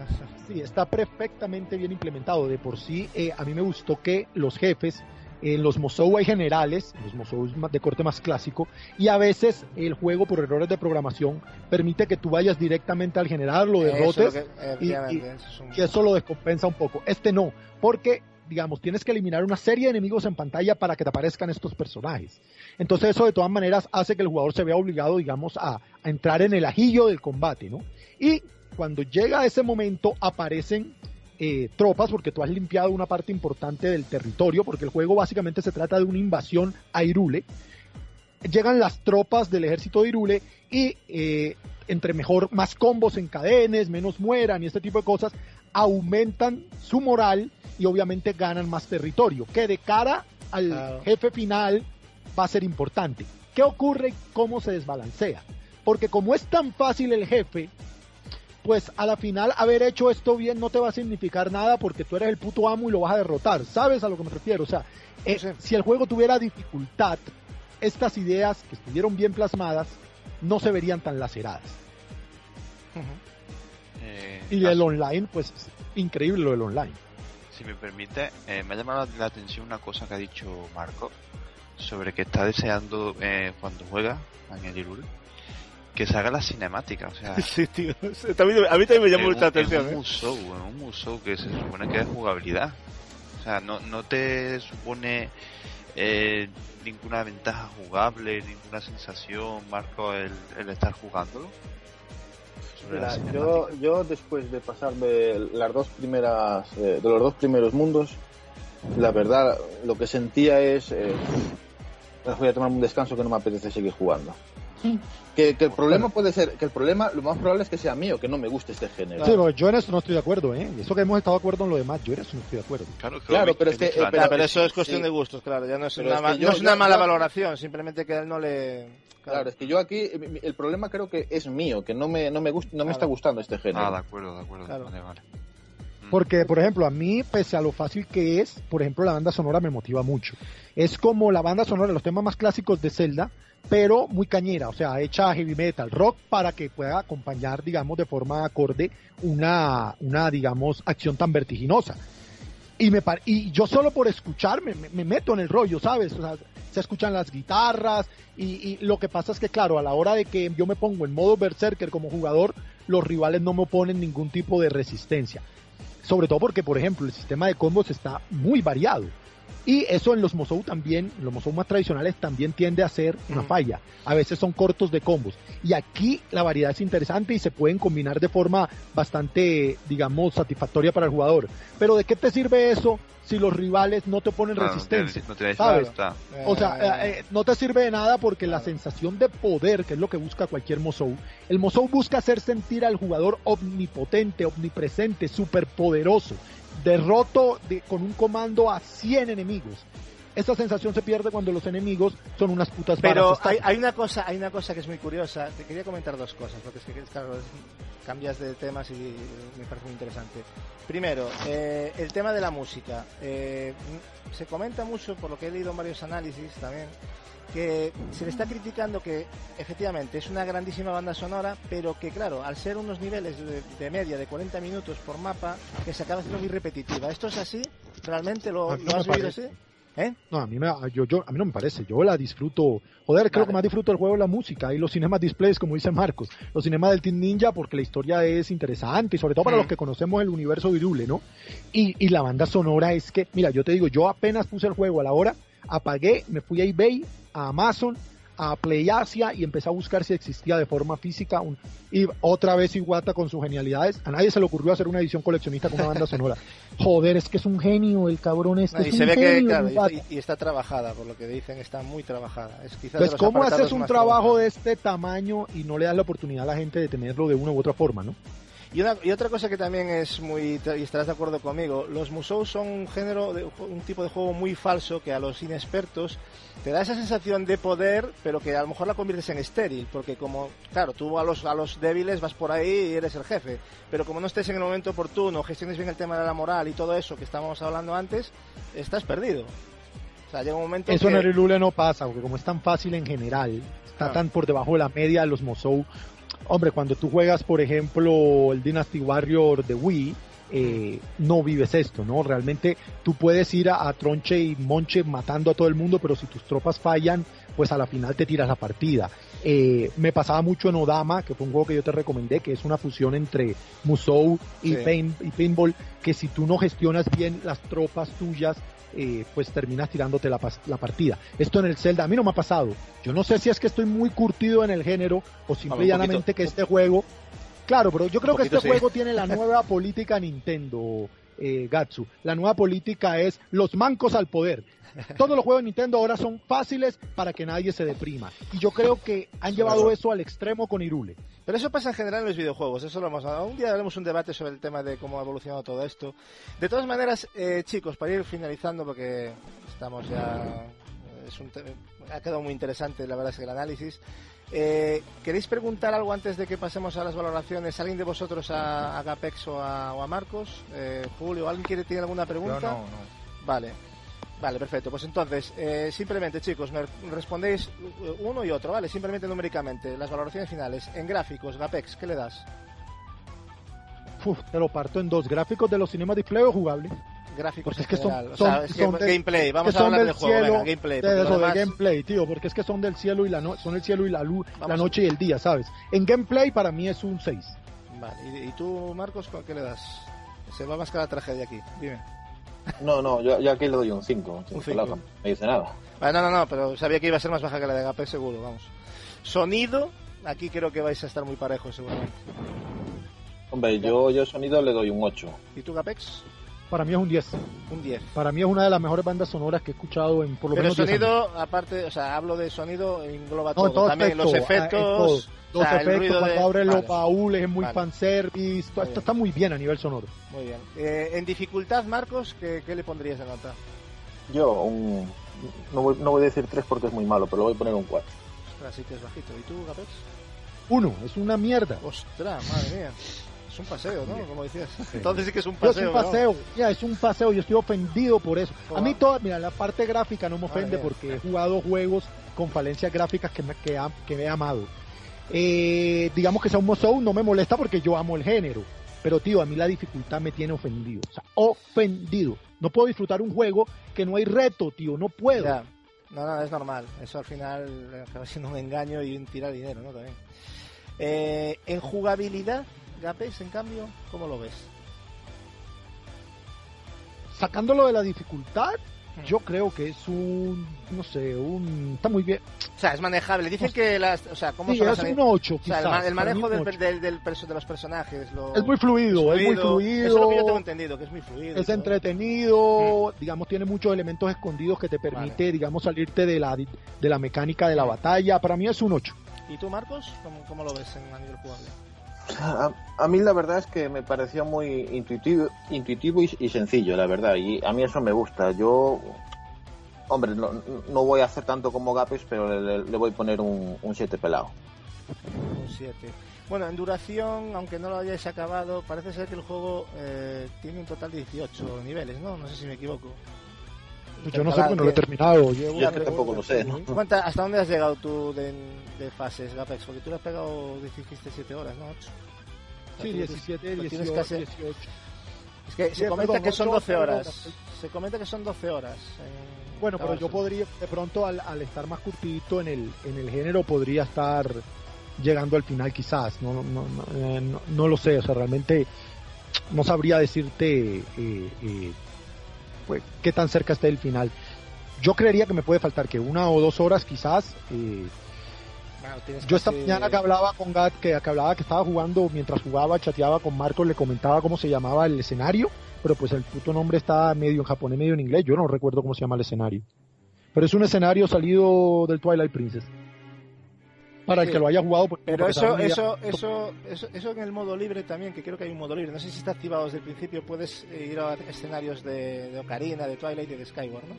Sí, está perfectamente bien implementado. De por sí, eh, a mí me gustó que los jefes, en los Mosou hay generales, los Mosou de corte más clásico, y a veces el juego, por errores de programación, permite que tú vayas directamente al general, lo Eso derrotes, lo que- efectivamente, eso es un- y eso lo descompensa un poco. Este no, porque digamos, tienes que eliminar una serie de enemigos en pantalla para que te aparezcan estos personajes. Entonces eso de todas maneras hace que el jugador se vea obligado, digamos, a, a entrar en el ajillo del combate, ¿no? Y cuando llega ese momento aparecen eh, tropas, porque tú has limpiado una parte importante del territorio, porque el juego básicamente se trata de una invasión a Irule. Llegan las tropas del ejército de Irule y eh, entre mejor, más combos en cadenes, menos mueran y este tipo de cosas, aumentan su moral y obviamente ganan más territorio, que de cara al Claro. jefe final va a ser importante. ¿Qué ocurre y cómo se desbalancea? Porque como es tan fácil el jefe, pues a la final haber hecho esto bien no te va a significar nada porque tú eres el puto amo y lo vas a derrotar. ¿Sabes a lo que me refiero? O sea, eh, Sí. si el juego tuviera dificultad, estas ideas que estuvieron bien plasmadas no se verían tan laceradas. Eh, Y ah, el online, pues increíble lo del online. Si me permite, eh, me ha llamado la atención una cosa que ha dicho Marco sobre que está deseando eh, cuando juega Irule que se haga la cinemática, o sea, <laughs> Sí, tío. <laughs> También- a mí también me llamó en mucha un- atención. En un ¿eh? musou, en un musou que se supone que es jugabilidad. O sea, no, no te supone eh, ninguna ventaja jugable, ninguna sensación, Marco, el, el estar jugándolo. Mira, yo, yo después de pasarme las dos primeras, eh, de los dos primeros mundos, la verdad, lo que sentía es, eh, voy a tomar un descanso que no me apetece seguir jugando. Que, que el problema puede ser, que el problema, lo más probable es que sea mío, que no me guste este género. Sí, pero yo en eso no estoy de acuerdo, ¿eh? Eso que hemos estado de acuerdo en lo demás, yo en eso no estoy de acuerdo. Claro, Claro, pero es que- dicho eh, antes. Claro, pero- pero eso es sí. cuestión de gustos, claro. Ya no es Pero una, es ma- yo- no es una yo- mala yo- valoración, simplemente que a él no le. Claro, es que yo aquí, el problema creo que es mío, que no me, no me, gust- no me Claro. está gustando este género. Ah, de acuerdo, de acuerdo. Claro. Vale, vale. Porque, por ejemplo, a mí, pese a lo fácil que es, por ejemplo, la banda sonora me motiva mucho. Es como la banda sonora los temas más clásicos de Zelda, pero muy cañera, o sea, hecha heavy metal, rock, para que pueda acompañar, digamos, de forma acorde una, una digamos, acción tan vertiginosa. Y, me par- y yo solo por escucharme me, me meto en el rollo, ¿sabes? O sea, se escuchan las guitarras y, y lo que pasa es que, claro, a la hora de que yo me pongo en modo berserker como jugador, los rivales no me oponen ningún tipo de resistencia. Sobre todo porque, por ejemplo, el sistema de combos está muy variado. Y eso en los Mosou también, en los Mosou más tradicionales también tiende a ser una falla. A veces son cortos de combos. Y aquí la variedad es interesante y se pueden combinar de forma bastante, digamos, satisfactoria para el jugador. Pero ¿de qué te sirve eso si los rivales no te ponen Claro, resistencia? No está. O sea, eh, eh, no te sirve de nada porque la sensación de poder, que es lo que busca cualquier Mosou, el Mosou busca hacer sentir al jugador omnipotente, omnipresente, superpoderoso, derroto de- con un comando a 100 enemigos. Esa sensación se pierde cuando los enemigos son unas putas Pero hay, hay una cosa, hay una cosa que es muy curiosa. Te quería comentar dos cosas, porque es que claro, cambias de temas y me parece muy interesante. Primero, eh, el tema de la música. Eh, se comenta mucho, por lo que he leído en varios análisis también, que se le está criticando que efectivamente es una grandísima banda sonora, pero que claro, al ser unos niveles de, de media de 40 minutos por mapa, que se acaba haciendo muy repetitiva. ¿Esto es así? ¿Realmente lo, lo has vivido así? ¿Eh? No, a mí, me, yo, yo, a mí no me parece. Yo la disfruto. Joder, creo que más disfruto el juego es la música y los cinemas displays, como dice Marcos. Los cinemas del Team Ninja, porque la historia es interesante y sobre todo para los que conocemos el universo virule, ¿no? Y, y la banda sonora es que, mira, yo te digo, yo apenas puse el juego a la hora, apagué, me fui a eBay, a Amazon, a Play Asia y empecé a buscar si existía de forma física un, y otra vez Iwata con sus genialidades. A nadie se le ocurrió hacer una edición coleccionista con una banda sonora. <laughs> Joder, es que es un genio el cabrón este. No, y es se un ve que, claro, y está, y está trabajada, por lo que dicen, está muy trabajada. Es quizás Pues cómo haces un trabajo de este tamaño y no le das la oportunidad a la gente de tenerlo de una u otra forma, ¿no? Y, una- y otra cosa que también es muy, y estarás de acuerdo conmigo, los Musou son un género, de, un tipo de juego muy falso que a los inexpertos te da esa sensación de poder, pero que a lo mejor la conviertes en estéril, porque como, claro, tú a los, a los débiles vas por ahí y eres el jefe, pero como no estés en el momento oportuno, gestiones bien el tema de la moral y todo eso que estábamos hablando antes, estás perdido. O sea, llega un momento Eso que... en el Irule no pasa, porque como es tan fácil en general, está Ah. tan por debajo de la media de los Mosou. Hombre, cuando tú juegas, por ejemplo, el Dynasty Warrior de Wii, eh, no vives esto, ¿no? Realmente tú puedes ir a, a tronche y monche matando a todo el mundo, pero si tus tropas fallan, pues a la final te tiras la partida. Eh, me pasaba mucho en Odama, que fue un juego que yo te recomendé, que es una fusión entre Musou y, Sí. pain- y Pinball, que si tú no gestionas bien las tropas tuyas, eh, pues terminas tirándote la, la partida. Esto en el Zelda a mí no me ha pasado. Yo no sé si es que estoy muy curtido en el género o simple y llanamente que este juego... Claro, pero yo creo que este sí. juego tiene la <laughs> nueva política Nintendo, eh, Gatsu. La nueva política es los mancos al poder. Todos los juegos de Nintendo ahora son fáciles para que nadie se deprima. Y yo creo que han llevado eso al extremo con Irule. Pero eso pasa en general en los videojuegos, eso lo hemos hablado. Un día haremos un debate sobre el tema de cómo ha evolucionado todo esto. De todas maneras, eh, chicos, para ir finalizando, porque estamos ya. eh, Es un te- ha quedado muy interesante, la verdad es que el análisis. Eh, ¿Queréis preguntar algo antes de que pasemos a las valoraciones? ¿Alguien de vosotros a, a Gapex o a, o a Marcos? Eh, Julio, ¿alguien quiere tiene alguna pregunta? Yo no, no. Vale. Vale, perfecto. Pues entonces, eh, simplemente, chicos, me respondéis eh, uno y otro, ¿vale? Simplemente numéricamente. Las valoraciones finales. En gráficos, Gapex, ¿qué le das? Uf, te lo parto en dos. Gráficos de los cinemas display o jugable. Gráficos Porque en es que son. O son- sea, es que son de- gameplay. Vamos a hablar del del juego. cielo, Venga, gameplay. de eso, de gameplay, tío, porque es que son del cielo y la no- son el cielo y la luz, la noche y el día, ¿sabes? En gameplay para mí es un 6. Vale. ¿Y, y tú, Marcos, qué le das? Se va más que la tragedia aquí. Dime. No, no, yo, yo aquí le doy un 5. Un cinco. No me dice nada. Vale, no, no, no, pero sabía que iba a ser más baja que la de Gapex, seguro, vamos. Sonido, aquí creo que vais a estar muy parejos, seguramente. Hombre, yo, yo sonido le doy un 8. ¿Y tú, Gapex? Para mí es un 10. Un 10. Para mí es una de las mejores bandas sonoras que he escuchado en por lo Pero el menos 10 años. sonido, aparte, o sea, hablo de sonido, engloba No, todo. todo También los efecto, ah, es o Los sea, efectos, cuando de- abren los baúles, es muy Vale. fanservice. Esto está muy bien a nivel sonoro. Muy bien. Eh, en dificultad, Marcos, ¿qué, qué le pondrías de nota? Yo, un, no, voy, no voy a decir 3 porque es muy malo, pero le voy a poner un 4. Ostras, sí que es bajito. ¿Y tú, Gapex? Uno, es una mierda. Ostras, madre mía. Es un paseo, ¿no? Como decías. Entonces sí que es un Yo, paseo. es un ¿no? paseo, ya, es un paseo, yo estoy ofendido por eso. A mí toda, mira, la parte gráfica no me ofende porque he jugado juegos con falencias gráficas que me, que, ha- que me he amado. Eh, digamos que sea un Musou no me molesta porque yo amo el género. Pero tío, a mí la dificultad me tiene ofendido. O sea, ofendido. No puedo disfrutar un juego que no hay reto, tío, no puedo. Ya. No, no, es normal. Eso al final acaba siendo un engaño y un tirar dinero, ¿no? También. Eh, en jugabilidad, Gapex, en cambio, ¿cómo lo ves? Sacándolo de la dificultad. Yo creo que es un, no sé, un... Está muy bien. O sea, es manejable. Dicen que las. O sea, ¿cómo Sí, es un 8 O sea, quizás. el, el manejo del, del- del perso- de los personajes. Lo, Es muy fluido, es muy Eso fluido. es lo que yo tengo entendido, que es muy fluido. es todo. entretenido, digamos, tiene muchos elementos escondidos que te permite, digamos, salirte de la, de la mecánica de la batalla. Para mí es un 8. ¿Y tú, Marcos? ¿Cómo, cómo lo ves en, a nivel jugable? A, a mí la verdad es que me pareció muy intuitivo, intuitivo y, sencillo, la verdad, y a mí eso me gusta. Yo, hombre, no, no voy a hacer tanto como Gapes, pero le, le voy a poner un 7 pelado. Un 7. Bueno, en duración, aunque no lo hayáis acabado, parece ser que el juego eh, tiene un total de 18 niveles, ¿no? No sé si me equivoco. Pues yo no sé porque no lo he terminado. Llevo Yo es que tampoco lo sé, ¿no? ¿Cuánta- ¿Hasta dónde has llegado tú de, de fases, Gapex? Porque tú le has pegado, dijiste 7 horas, ¿no? 8. Sí, 17, Lo tienes 18, casi- 18. Es que se comenta perdón, que son ocho, 12 horas. perdón. Se comenta que son 12 horas. en Bueno, pero yo podría, de pronto, al, al estar más curtidito en el, en el género, podría estar llegando al final quizás. No, no, no, no, eh, no- no lo sé, o sea, realmente no sabría decirte eh, eh, pues, qué tan cerca esté el final. Yo creería que me puede faltar que una o dos horas quizás. eh, Bueno, yo esta mañana que hablaba con Gat, que, que hablaba que estaba jugando, mientras jugaba, chateaba con Marcos, le comentaba cómo se llamaba el escenario, pero pues el puto nombre está medio en japonés, medio en inglés, yo no recuerdo cómo se llama el escenario. Pero es un escenario salido del Twilight Princess. Para el que lo haya jugado, pues, Pero eso, eso, eso, eso, eso en el modo libre también, que creo que hay un modo libre. No sé si está activado desde el principio. Puedes eh, ir a escenarios de, de Ocarina, de Twilight y de Skyward, ¿no?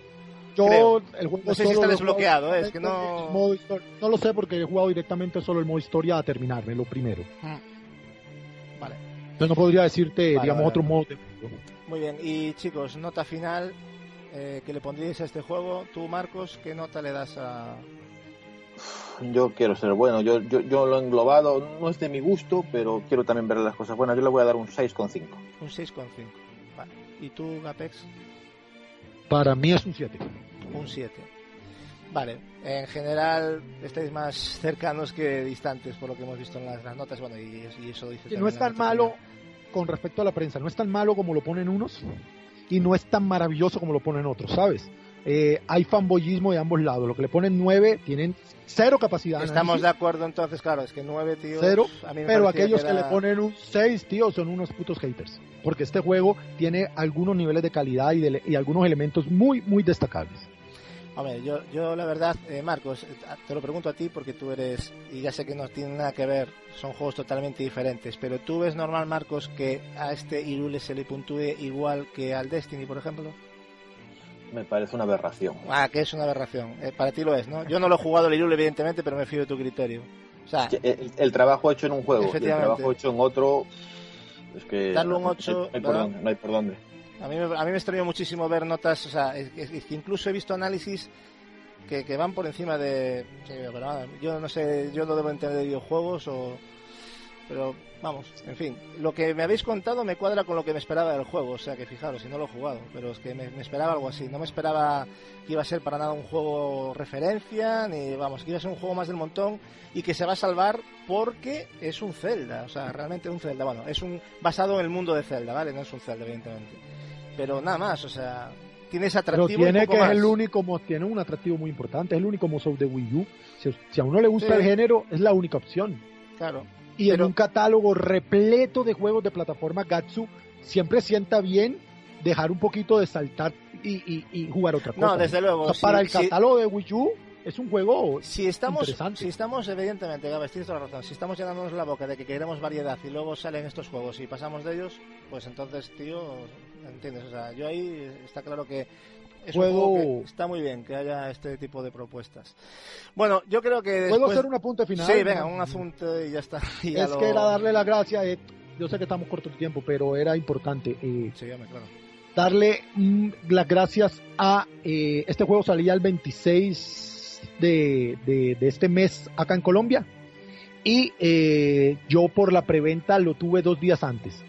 Yo, creo. el juego No sé si está desbloqueado, eh, es que no- modo. No lo sé porque he jugado directamente solo el modo historia a terminarme, lo primero. Vale, Entonces no podría decirte, Vale, digamos, vale, otro modo de juego. muy bien. Y chicos, nota final eh, que le pondríais a este juego. Tú, Marcos, ¿qué nota le das a...? Yo quiero ser bueno, yo, yo, yo lo he englobado, no es de mi gusto, pero quiero también ver las cosas buenas. Yo le voy a dar un 6,5. Un 6,5. Vale. ¿Y tú, Gapex? Para mí es un 7. Un 7. Vale, en general estáis más cercanos que distantes por lo que hemos visto en las, las notas. Bueno, y, y eso dice. que no es tan malo final. con respecto a la prensa, no es tan malo como lo ponen unos y no es tan maravilloso como lo ponen otros, ¿sabes? Eh, hay fanboyismo de ambos lados, lo que le ponen 9 tienen cero capacidad. de Estamos de acuerdo entonces, claro, es que 9, tío. Cero, a mí me pero aquellos que, era- le ponen un 6, tío, son unos putos haters. Porque este juego tiene algunos niveles de calidad y, de- y algunos elementos muy, muy destacables. Hombre, yo, yo la verdad, eh, Marcos, eh, te lo pregunto a ti porque tú eres, y ya sé que no tiene nada que ver, son juegos totalmente diferentes, pero tú ves normal, Marcos, que a este Irule se le puntúe igual que al Destiny, por ejemplo. Me parece una aberración. Ah, que es una aberración. Eh, para ti lo es, ¿no? Yo no lo he jugado el Irule, evidentemente, pero me fío de tu criterio. O sea, El, el trabajo hecho en un juego y el trabajo hecho en otro es que Darle un no hay- ocho, no hay, por dónde, no hay por dónde. A mí, me- a mí me extrañó muchísimo ver notas, o sea, es, es- incluso he visto análisis que, que van por encima de... yo no sé, yo no debo entender de videojuegos o... Pero vamos, en fin, lo que me habéis contado me cuadra con lo que me esperaba del juego, o sea que fijaros, si no lo he jugado, pero es que me, me esperaba algo así, no me esperaba que iba a ser para nada un juego referencia, ni vamos, que iba a ser un juego más del montón y que se va a salvar porque es un Zelda, o sea, realmente un Zelda, bueno, es un basado en el mundo de Zelda, ¿vale? No es un Zelda, evidentemente. Pero nada más, o sea, tiene ese Pero atractivo y tiene poco que es el único, tiene un atractivo muy importante, es el único mozo de Wii U. Si, si a uno le gusta Sí. el género, es la única opción. Claro. Y en un catálogo repleto de juegos de plataforma Gatsu, siempre sienta bien dejar un poquito de saltar y, y- y jugar otra cosa. No, desde luego. O sea, para el catálogo de Wii U es un juego Si estamos, interesante. si estamos, evidentemente, Gabes, tienes toda la razón. Si estamos llenándonos la boca de que queremos variedad y luego salen estos juegos y pasamos de ellos, pues entonces, tío, ¿entiendes? O sea, yo ahí está claro que es Juego- un juego que está muy bien que haya este tipo de propuestas. Bueno, yo creo que ¿Puedo después... hacer un apunte final? Sí, venga, un asunto y ya está. <laughs> Y ya Es lo- que era darle las gracias. eh, yo sé que estamos cortos de tiempo, pero era importante. eh, Sí, hombre, claro. darle mm, las gracias a eh, este juego salía el 26 de, de- de este mes acá en Colombia y eh, yo por la preventa lo tuve dos días antes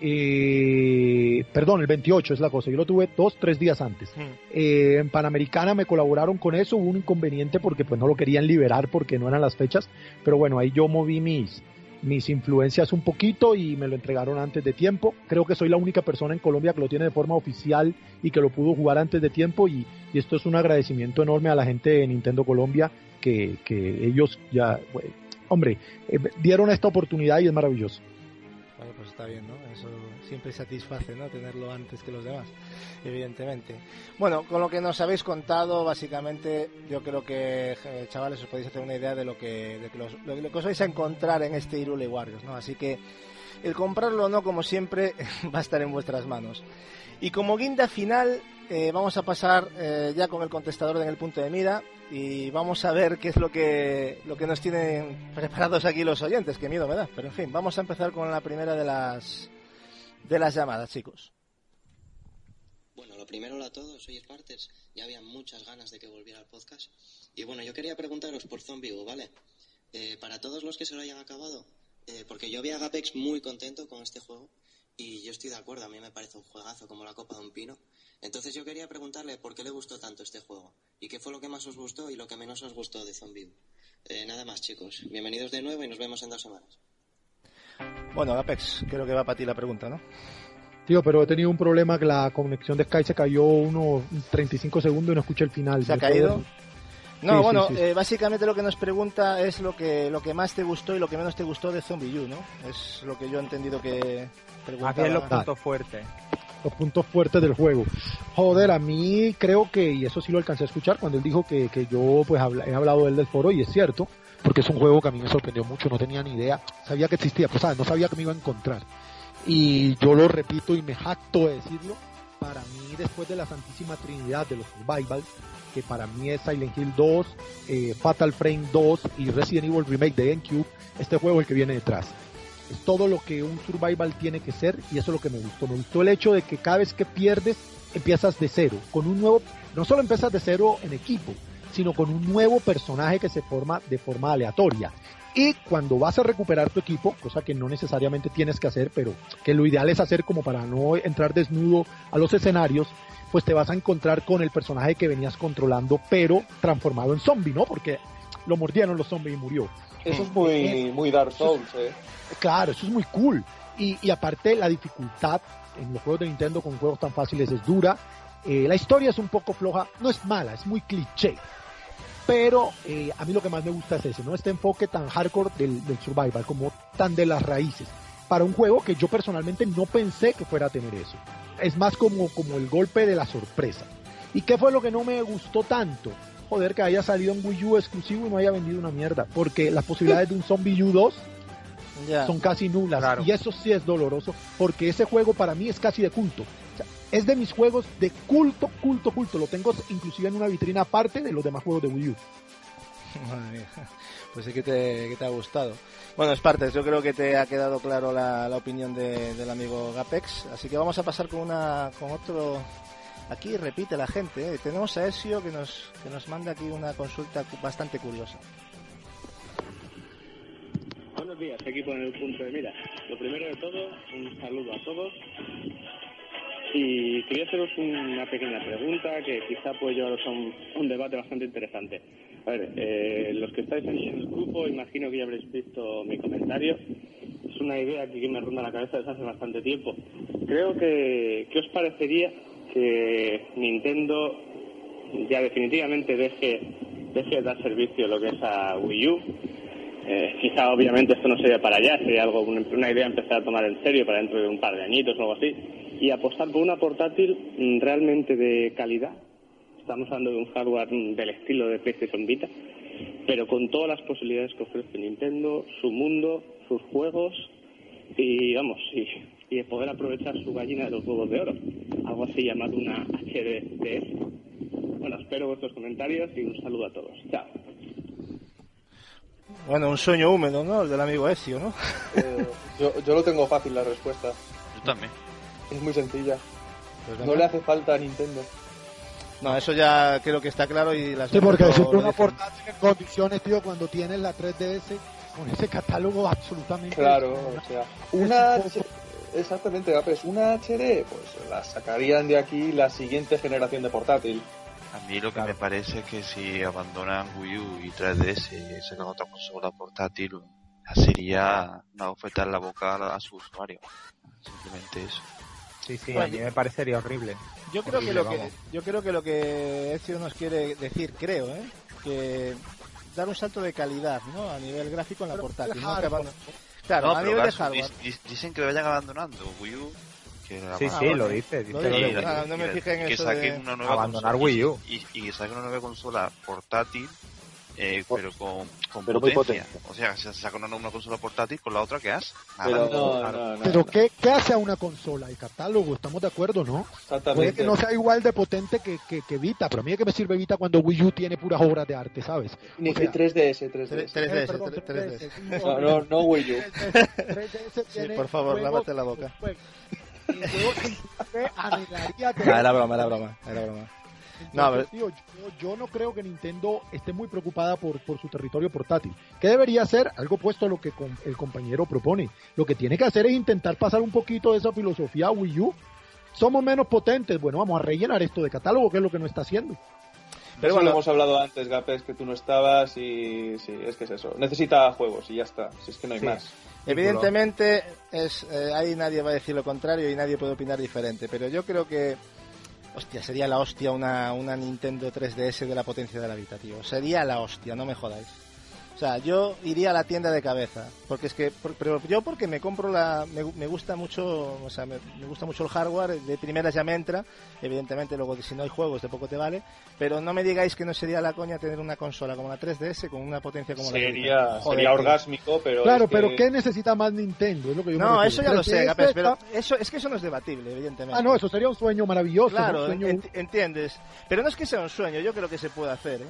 Eh, perdón el 28 es la cosa yo lo tuve dos tres días antes Hmm. Eh, en Panamericana me colaboraron con eso hubo un inconveniente porque pues no lo querían liberar porque no eran las fechas pero bueno ahí yo moví mis mis influencias un poquito y me lo entregaron antes de tiempo. Creo que soy la única persona en Colombia que lo tiene de forma oficial y que lo pudo jugar antes de tiempo y, y esto es un agradecimiento enorme a la gente de Nintendo Colombia que, que ellos ya, hombre, eh, dieron esta oportunidad y es maravilloso. Está bien, ¿no? Eso siempre satisface, ¿no? Tenerlo antes que los demás, evidentemente. Bueno, con lo que nos habéis contado, básicamente, yo creo que, eh, chavales, os podéis hacer una idea de lo que, de que los- lo, lo que os vais a encontrar en este Irule Warriors, ¿no? Así que el comprarlo o no, como siempre, <laughs> va a estar en vuestras manos. Y como guinda final, eh, vamos a pasar eh, ya con el contestador en el punto de mira y vamos a ver qué es lo que, lo que nos tienen preparados aquí los oyentes. Qué miedo me da. Pero en fin, vamos a empezar con la primera de las, de las llamadas, chicos. Bueno, lo primero, hola a todos, soy Sparters. Ya había muchas ganas de que volviera al podcast. Y bueno, yo quería preguntaros por Zombie U, ¿vale? Eh, para todos los que se lo hayan acabado, eh, porque yo vi a Gapex muy contento con este juego y yo estoy de acuerdo, a mí me parece un juegazo como la copa de un pino. Entonces yo quería preguntarle por qué le gustó tanto este juego y qué fue lo que más os gustó y lo que menos os gustó de Zombie U. Eh, nada más, chicos. Bienvenidos de nuevo y nos vemos en dos semanas. Bueno, Apex, creo que va para ti la pregunta, ¿no? Tío, pero he tenido un problema que la conexión de Sky se cayó unos 35 segundos y no escuché el final. ¿Se ha ¿Me caído? No, sí, bueno, sí, sí. eh, básicamente lo que nos pregunta es lo que, lo que más te gustó y lo que menos te gustó de Zombie U, ¿no? Es lo que yo he entendido que preguntaba. Más bien los puntos fuertes. los puntos fuertes del juego. Joder, a mí creo que, y eso sí lo alcancé a escuchar, cuando él dijo que, que yo pues habla- he hablado de él del foro, y es cierto, porque es un juego que a mí me sorprendió mucho, no tenía ni idea, sabía que existía, pues ¿sabes? no sabía que me iba a encontrar. Y yo lo repito y me jacto de decirlo, para mí después de la Santísima Trinidad de los Survival, que para mí es Silent Hill 2, eh, Fatal Frame 2 y Resident Evil Remake de GameCube, este juego es el que viene detrás es todo lo que un survival tiene que ser y eso es lo que me gustó. Me gustó el hecho de que cada vez que pierdes empiezas de cero, con un nuevo, no solo empiezas de cero en equipo, sino con un nuevo personaje que se forma de forma aleatoria. Y cuando vas a recuperar tu equipo, cosa que no necesariamente tienes que hacer, pero que lo ideal es hacer como para no entrar desnudo a los escenarios, pues te vas a encontrar con el personaje que venías controlando, pero transformado en zombie, ¿no? Porque lo mordieron los zombies y murió. Eso es muy, muy Dark Souls, eh. Claro, eso es muy cool. Y, y aparte la dificultad en los juegos de Nintendo con juegos tan fáciles es dura. Eh, la historia es un poco floja, no es mala, es muy cliché. Pero eh, a mí lo que más me gusta es ese, ¿no? Este enfoque tan hardcore del, del survival, como tan de las raíces. Para un juego que yo personalmente no pensé que fuera a tener eso. Es más como, como el golpe de la sorpresa. ¿Y qué fue lo que no me gustó tanto? Joder, que haya salido en Wii U exclusivo y no haya vendido una mierda. Porque las posibilidades de un Zombie U 2 Ya. son casi nulas. Claro. Y eso sí es doloroso, porque ese juego para mí es casi de culto. O sea, es de mis juegos de culto, culto, culto. Lo tengo inclusive en una vitrina aparte de los demás juegos de Wii U. <laughs> Madre mía. Pues sí que te, que te ha gustado. Bueno, Spartes, yo creo que te ha quedado claro la, la opinión de- del amigo Gapex, así que vamos a pasar con una con otro. Aquí repite la gente, ¿eh? tenemos a Ezio que nos, que nos manda aquí una consulta bastante curiosa. Buenos días, equipo en el punto de mira. Lo primero de todo, un saludo a todos. Y quería haceros una pequeña pregunta que quizá puede llevaros a un, un debate bastante interesante. A ver, eh, los que estáis en el grupo, imagino que ya habréis visto mi comentario. Es una idea que me ronda la cabeza desde hace bastante tiempo. Creo que, ¿qué os parecería Nintendo ya definitivamente deje, de dar servicio a lo que es a Wii U? Eh, quizá obviamente esto no sería para allá, sería algo, una idea empezar a tomar en serio para dentro de un par de añitos o algo así. y apostar por una portátil mm, realmente de calidad. Estamos hablando de un hardware mm, del estilo de PlayStation Vita, pero con todas las posibilidades que ofrece Nintendo, su mundo, sus juegos y vamos, y, y poder aprovechar su gallina de los huevos de oro, algo así llamado una HDDS. Bueno, espero vuestros comentarios y un saludo a todos. Chao. Bueno, un sueño húmedo, ¿no? El del amigo Ezio, ¿no? Eh, yo, yo lo tengo fácil la respuesta. Yo también. Es muy sencilla. Pues No le hace falta a Nintendo. No, eso ya creo que está claro y las Sí, porque decirte una portátil en condiciones, tío, cuando tienes la 3DS con ese catálogo absolutamente... Claro, o sea, una Exactamente, Gapes, una HD, pues la sacarían de aquí la siguiente generación de portátil. A mí lo que me parece es que si abandonan Wii U y 3DS y sacan otra consola portátil, sería una oferta en la boca a, su usuario. Simplemente eso. Sí, sí, Bueno, a mí me parecería horrible. Yo creo que lo que yo creo que lo que Ezio nos quiere decir, creo, ¿eh? que dar un salto de calidad, ¿no? A nivel gráfico en la portátil, ¿no? Claro, No, a dicen que vayan abandonando Wii U. Que la Sí, sí, lo dice. dice Lo lo dice, de y Wii. no me que- fijé en que eso saquen de una nueva abandonar consola, Wii U. y, y que saquen una nueva consola portátil eh, pero con, con pero muy potencia. potente. O sea, se saca una, una consola portátil con la otra que hace. Pero- No, no, no. Pero no. ¿qué, ¿qué hace a una consola? El catálogo, estamos de acuerdo, ¿no? Puede Exactamente. que no sea igual de potente que, que, que Vita, pero a mí es que me sirve Vita cuando Wii U tiene puras obras de arte, ¿sabes? Ni o sea, 3DS, 3DS. 3DS, Eh, perdón, 3DS. No, no, Wii U. 3DS tiene por favor, juegos lávate la boca. Ah, era broma, era broma, era broma. No. Entonces, tío, yo, yo no creo que Nintendo esté muy preocupada por, por su territorio portátil. ¿Qué debería hacer? Algo opuesto a lo que el compañero propone. Lo que tiene que hacer es intentar pasar un poquito de esa filosofía a Wii U. Somos menos potentes. Bueno, vamos a rellenar esto de catálogo, que es lo que no está haciendo. Pero bueno, hemos hablado antes, Gapes, que tú no estabas y sí, es que es eso. Necesita juegos y ya está. Si es que no hay Sí. más. Evidentemente, es, eh, ahí nadie va a decir lo contrario y nadie puede opinar diferente, pero yo creo que, hostia, sería la hostia una, una Nintendo 3DS de la potencia de la Vita, tío. Sería la hostia, no me jodáis. O sea, yo iría a la tienda de cabeza, porque es que, por- pero yo porque me compro la, me, me gusta mucho, o sea, me, me gusta mucho el hardware, de primeras ya me entra, evidentemente luego si no hay juegos de poco te vale, pero no me digáis que no sería la coña tener una consola como la 3DS con una potencia como la Sería, Vita. Joder, sería tío. orgásmico, pero. claro, es que- pero ¿qué necesita más Nintendo? Es lo que yo No, eso ya lo sé, 3DS Gapes, pero eso, es que eso no es debatible, evidentemente. Ah, no, eso sería un sueño maravilloso. ¿no? Claro, Un sueño- ent- entiendes. Pero no es que sea un sueño, yo creo que se puede hacer, ¿eh?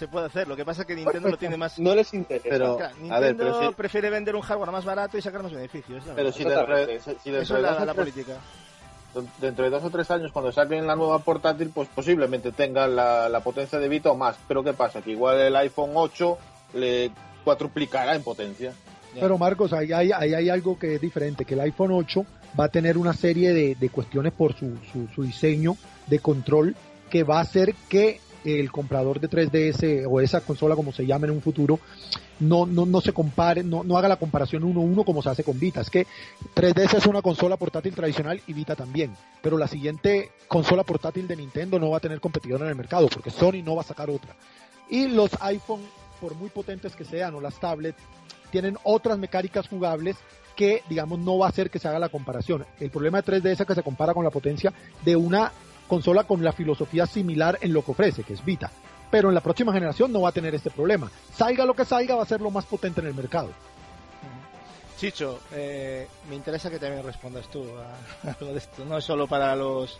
Se puede hacer, lo que pasa es que Nintendo lo tiene más... No les interesa. Pero, Claro, Nintendo a ver, pero si, prefiere vender un hardware más barato y sacar más beneficios. la pero si Exactamente. si dentro Eso de es dos la, o la tres- política. dentro de dos o tres años, cuando saquen la nueva portátil, pues posiblemente tengan la, la potencia de Vita o más. Pero ¿qué pasa? Que igual el iPhone 8 le cuatriplicará en potencia. Pero Marcos, ahí hay, ahí hay algo que es diferente, que el iPhone 8 va a tener una serie de, de cuestiones por su, su, su diseño de control que va a hacer que el comprador de 3DS o esa consola como se llame en un futuro no, no, no se compare, no, no haga la comparación uno a uno como se hace con Vita. Es que 3DS es una consola portátil tradicional y Vita también. Pero la siguiente consola portátil de Nintendo no va a tener competidor en el mercado porque Sony no va a sacar otra. Y los iPhone, por muy potentes que sean, o las tablets, tienen otras mecánicas jugables que, digamos, no va a hacer que se haga la comparación. El problema de 3DS es que se compara con la potencia de una consola con la filosofía similar en lo que ofrece, que es Vita. Pero en la próxima generación no va a tener este problema. Salga lo que salga, va a ser lo más potente en el mercado. Chicho, eh, me interesa que también respondas tú a, <laughs> algo de esto, no es solo para los,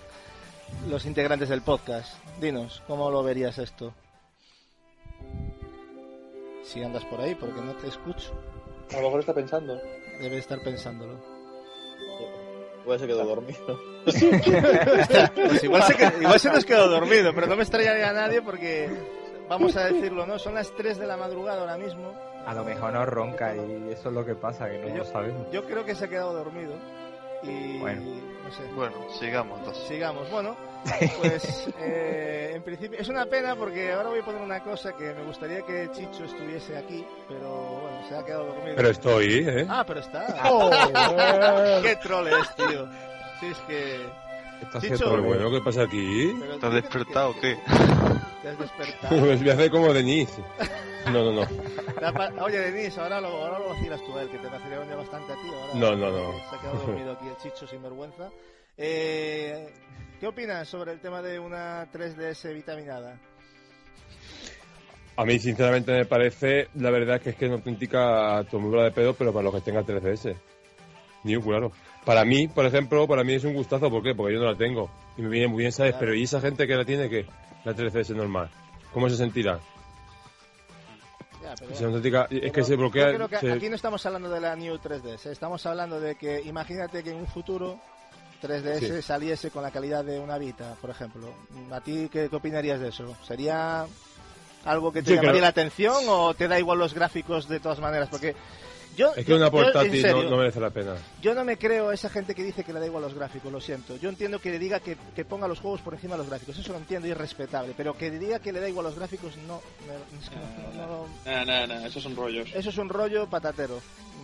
los integrantes del podcast. Dinos, ¿cómo lo verías esto? Si andas por ahí, porque no te escucho. A lo mejor está pensando. Debe estar pensándolo. Igual se quedó dormido. Pues igual se, qued- igual se nos quedó dormido, pero no me extrañaría a nadie porque, vamos a decirlo, ¿no? Son las 3 de la madrugada ahora mismo. A lo mejor no ronca y eso es lo que pasa, que no Yo- lo sabemos. Yo creo que se ha quedado dormido. Y, Bueno. no sé. Bueno, sigamos entonces. Sigamos. Bueno, pues eh, en principio es una pena porque ahora voy a poner una cosa que me gustaría que Chicho estuviese aquí, pero bueno, se ha quedado dormido. Pero estoy, ¿eh? Ah, pero está. Oh, <laughs> Qué troll es, tío. Sí, es que. Esto ha Chicho, todo bueno, ¿qué pasa aquí? ¿Te has despertado o qué? Te has despertado. <laughs> Pues me hace como de Nice. No, no, no. <laughs> La pa- Oye, Denis, ahora lo, ahora lo vacilas tú a él, que te vacilaron ya bastante a ti. Ahora No, no, no. Se ha quedado dormido aquí el chicho sin vergüenza. Eh, ¿Qué opinas sobre el tema de una 3DS vitaminada? A mí, sinceramente, me parece, la verdad, que es que es una auténtica tomura de pedo, pero para los que tengan 3DS. Ni un claro. Para mí, por ejemplo, para mí es un gustazo, ¿por qué? Porque yo no la tengo. Y me viene muy bien, ¿sabes? Claro. Pero ¿y esa gente que la tiene, qué? La 3DS normal. ¿Cómo se sentirá? Ya, pero Es, auténtica- es que se bloquea. Yo creo que se- aquí no estamos hablando de la New 3DS, estamos hablando de que imagínate que en un futuro 3DS Sí. saliese con la calidad de una Vita, por ejemplo. ¿A ti qué, qué opinarías de eso? ¿Sería algo que te Yo llamaría la atención o te da igual los gráficos de todas maneras? Porque yo, Es que yo- una yo, portátil no, serio, no merece la pena. yo no me creo a esa gente que dice que le da igual los gráficos, lo siento. Yo entiendo que le diga que, que ponga los juegos por encima de los gráficos, eso lo entiendo y es respetable, pero que diga que le da igual los gráficos, no, me- es que no- no- nah, esos son rollos. eso es un rollo patatero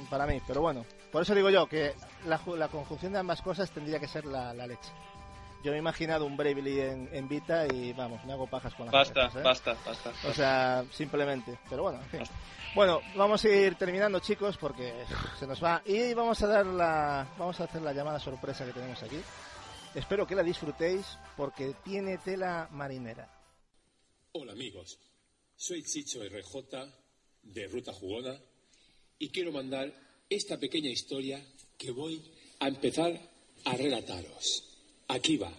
para mí, pero bueno, por eso digo yo que la, ju- la conjunción de ambas cosas tendría que ser la, la leche. Yo me he imaginado un Bravely en, en Vita y vamos, me hago pajas con las Basta, ¿eh? basta, basta. O sea, simplemente, pero bueno, en fin. Bueno, vamos a ir terminando, chicos, porque se nos va y vamos a dar la vamos a hacer la llamada sorpresa que tenemos aquí. Espero que la disfrutéis porque tiene tela marinera. Hola amigos, soy Chicho RJ de Ruta Jugona y quiero mandar esta pequeña historia que voy a empezar a relataros. Aquí va.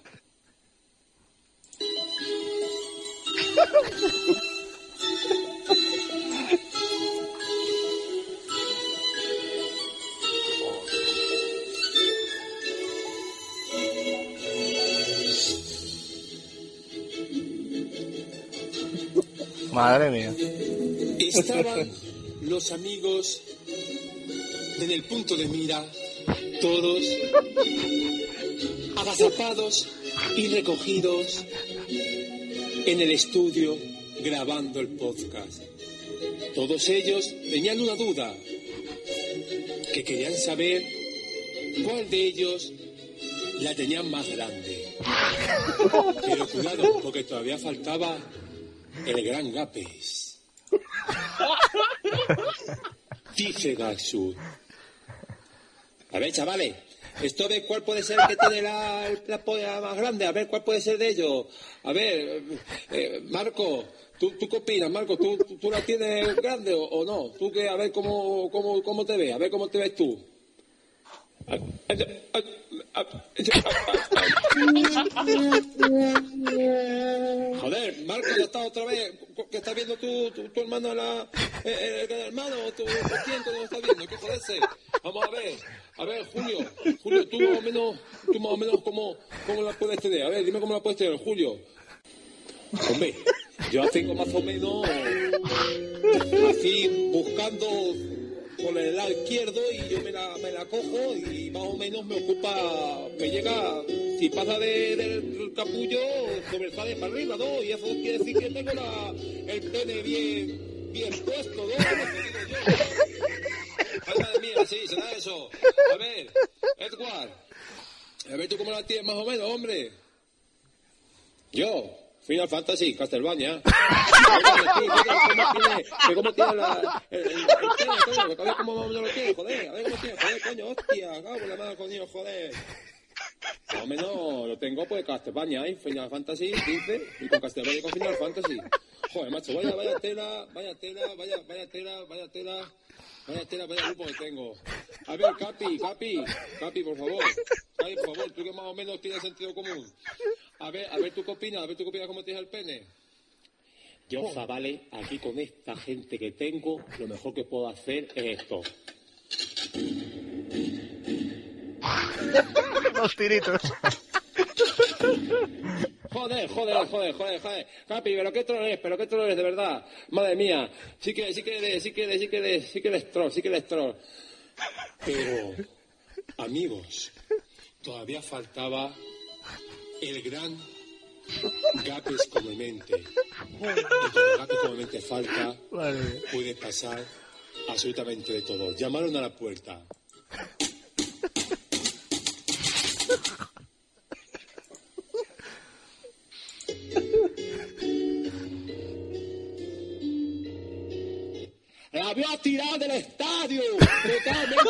Madre mía. Estaban los amigos en el punto de mira, todos agazapados y recogidos en el estudio grabando el podcast. Todos ellos tenían una duda, que querían saber cuál de ellos la tenían más grande. Pero cuidado, porque todavía faltaba el gran Gapes. Dice Gaxu. A ver, chavales, esto de cuál puede ser el que tiene la, la polla más grande. A ver, cuál puede ser de ellos. A ver, eh, Marco, ¿tú, ¿tú qué opinas, Marco? ¿Tú, tú, la tienes grande o, no? ¿Tú qué? A ver cómo, cómo, cómo te ves. A ver cómo te ves tú. Joder, Marco, ya está otra vez. ¿Qué estás viendo tú, tu, tu hermano, la, eh, el, el hermano lo estás viendo? ¿Qué joderse? Vamos a ver, a ver, Julio, Julio, tú más o menos, tú más o menos cómo, cómo la puedes tener. A ver, dime cómo la puedes tener, Julio. Hombre, yo la tengo más o menos así buscando por el lado izquierdo y yo me la, me la cojo y más o menos me ocupa, me llega, si pasa de- del capullo, sobresale para arriba, ¿no? Y eso quiere decir que tengo la, el pene bien, bien puesto, ¿no? Madre mía, sí, será eso. A ver, Edward, a ver tú cómo la tienes más o menos, hombre. Yo, Final Fantasy, Castlevania. Que cómo tiene la, el, el, cómo menos lo tiene, joder, a ver cómo tiene, joder, coño, hostia, cago en la madre coño, joder. Más o menos lo tengo pues Castlevania, ¿eh? Final Fantasy 15 y con Castlevania y con Final Fantasy. Joder, macho, vaya, vaya tela, vaya tela, vaya, vaya tela, vaya tela, vaya tela, vaya grupo que tengo. A ver, Capi, Capi, Capi, por favor. Capi, por favor, tú que más o menos tienes sentido común. A ver, a ver tú qué opinas, a ver tú qué opinas cómo tienes el pene. Yo, Zavale, aquí con esta gente que tengo, lo mejor que puedo hacer es esto. Los tiritos. Joder, joder, joder, joder, joder. Capi, pero qué troll eres, pero qué troll eres de verdad. Madre mía. Sí que, sí que eres, sí que eres, sí que eres, sí que eres troll, sí que eres troll. Pero, amigos, todavía faltaba el gran Gapes como mente. Y cuando Gapes como mente falta, puede pasar absolutamente de todo. Llamaron a la puerta. Había tirado del estadio. Totalmente.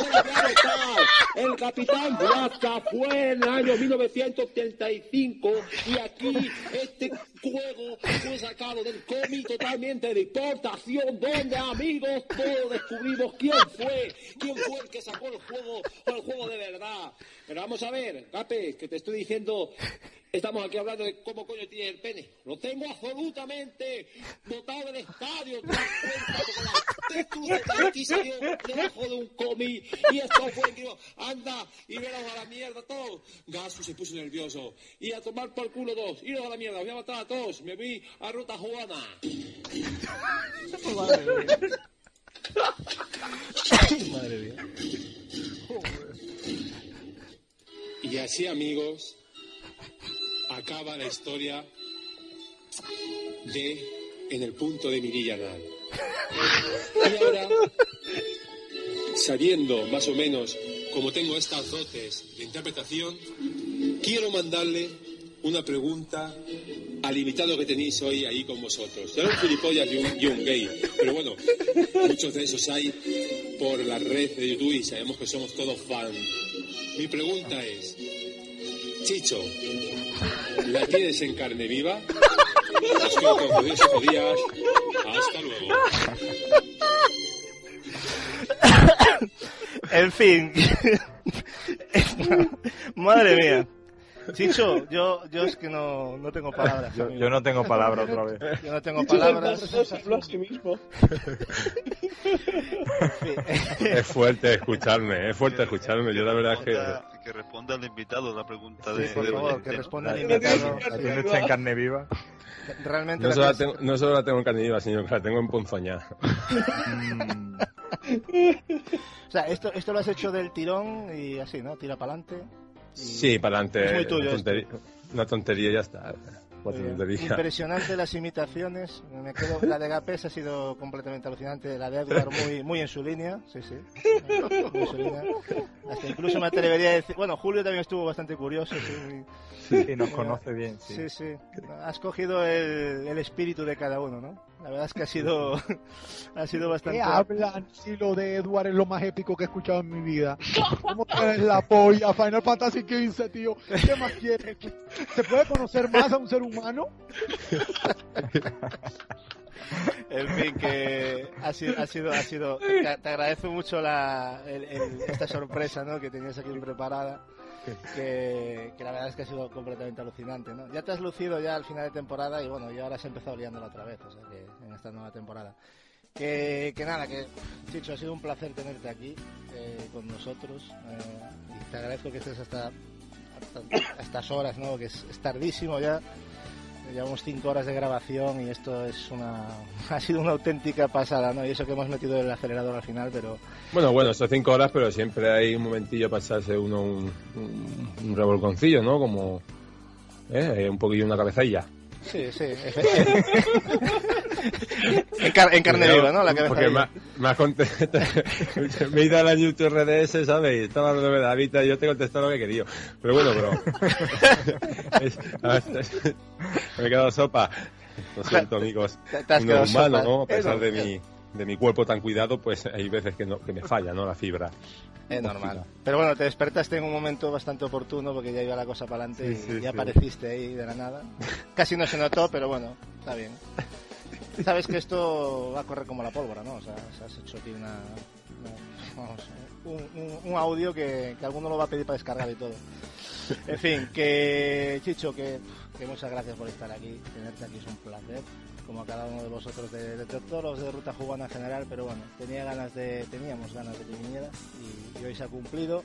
El capitán Huasca fue en el año 1985 y aquí este juego fue sacado del cómic totalmente de importación donde amigos todos descubrimos quién fue, quién fue el que sacó el juego o el juego de verdad. Pero vamos a ver, Cape, que te estoy diciendo, estamos aquí hablando de cómo coño tienes el pene. Lo tengo absolutamente botado del estadio, te das cuenta, porque la textura de salió debajo de un cómic y esto fue que anda y veros a la mierda todos. Gasu se puso nervioso y a tomar por culo dos, iros a la mierda, voy a matar a todos, me vi a Ruta Juana. Madre mía. Y así, amigos, acaba la historia de En el punto de Mirilla Anal. Y ahora, sabiendo más o menos cómo tengo estas dotes de interpretación, quiero mandarle una pregunta al invitado que tenéis hoy ahí con vosotros. Era un gilipollas y un, y un gay, pero bueno, muchos de esos hay por la red de YouTube y sabemos que somos todos fans. Mi pregunta es, Chicho, ¿la tienes en carne viva? Judías. Hasta luego. En fin. Madre mía. Chicho, yo, yo es que no, no tengo palabras. Yo, yo no tengo palabra otra vez. Yo no tengo palabras. mismo. Es fuerte escucharme, es fuerte escucharme. Yo la verdad es que... Que responda el invitado la pregunta Sí, de, por de favor, oyente. que responda el La- invitado. La tiene hecha en carne viva. Realmente No la solo, la tienes- tengo, no solo la tengo en carne viva, sino que la tengo en ponzoña. Mm, <laughs> O sea, esto, esto lo has hecho del tirón y así, ¿no? Tira para adelante. Sí, para adelante. Es muy tuyo Una tontería, una tontería y ya está. Cuatro tonterías. Impresionante las imitaciones. Me quedo, la de Gapés ha sido completamente alucinante. La de Edgar muy, muy en su línea. Sí, sí. Muy en su línea. Hasta incluso me atrevería a decir. Bueno, Julio también estuvo bastante curioso. Sí, muy- sí, nos conoce bien. Sí. sí. sí. Has cogido el, el espíritu de cada uno, ¿no? La verdad es que ha sido, <laughs> ha sido bastante. ¿Qué hablan si lo de Edward es lo más épico que he escuchado en mi vida? ¿Cómo tienes la polla? Final Fantasy XV, tío. ¿Qué más quieres? ¿Se puede conocer más a un ser humano? En fin, que ha sido, ha sido, ha sido te, te agradezco mucho la, el- el- esta sorpresa, ¿no? Que tenías aquí preparada, que, la verdad es que ha sido completamente alucinante, ¿no? Ya te has lucido ya al final de temporada y bueno, y ahora has empezado liándola otra vez, o sea que en esta nueva temporada. Que, que nada, que Chicho, ha sido un placer tenerte aquí eh, con nosotros eh, y te agradezco que estés hasta, estas horas, ¿no? Que es tardísimo ya. Llevamos cinco horas de grabación y esto es una <laughs> ha sido una auténtica pasada, ¿no? Y eso que hemos metido el acelerador al final, pero Bueno, bueno, son cinco horas, pero siempre hay un momentillo para echarse uno un, un, un revolconcillo, ¿no? Como ¿eh? un poquillo una cabecilla. sí, sí. <laughs> en, car- en carne viva, ¿no? La cabeza Porque más contento. <laughs> me he ido a la YouTube RDS, ¿sabes? Y estaba hablando de David y yo te contesto lo que he querido. Pero bueno, <laughs> es- me he quedado sopa. Lo siento, amigos. Humano, sopa. ¿no? A pesar Es de mi, de mi cuerpo tan cuidado, pues hay veces que, no, que me falla, ¿no? La fibra. Es normal. Pero bueno, te despertaste en un momento bastante oportuno porque ya iba la cosa para adelante Sí, y sí, ya sí. apareciste ahí de la nada. Casi no se notó, pero bueno, está bien. <laughs> Sabes que esto va a correr como la pólvora, ¿no? O sea, se has hecho aquí una, una- vamos, un, un- un audio que, que alguno lo va a pedir para descargar y todo. <laughs> En fin, que Chicho, que, que muchas gracias por estar aquí. Tenerte aquí es un placer, como a cada uno de vosotros, de, de todos los de Ruta Jugana en general, pero bueno, tenía ganas de, teníamos ganas de que vinieras y, y hoy se ha cumplido.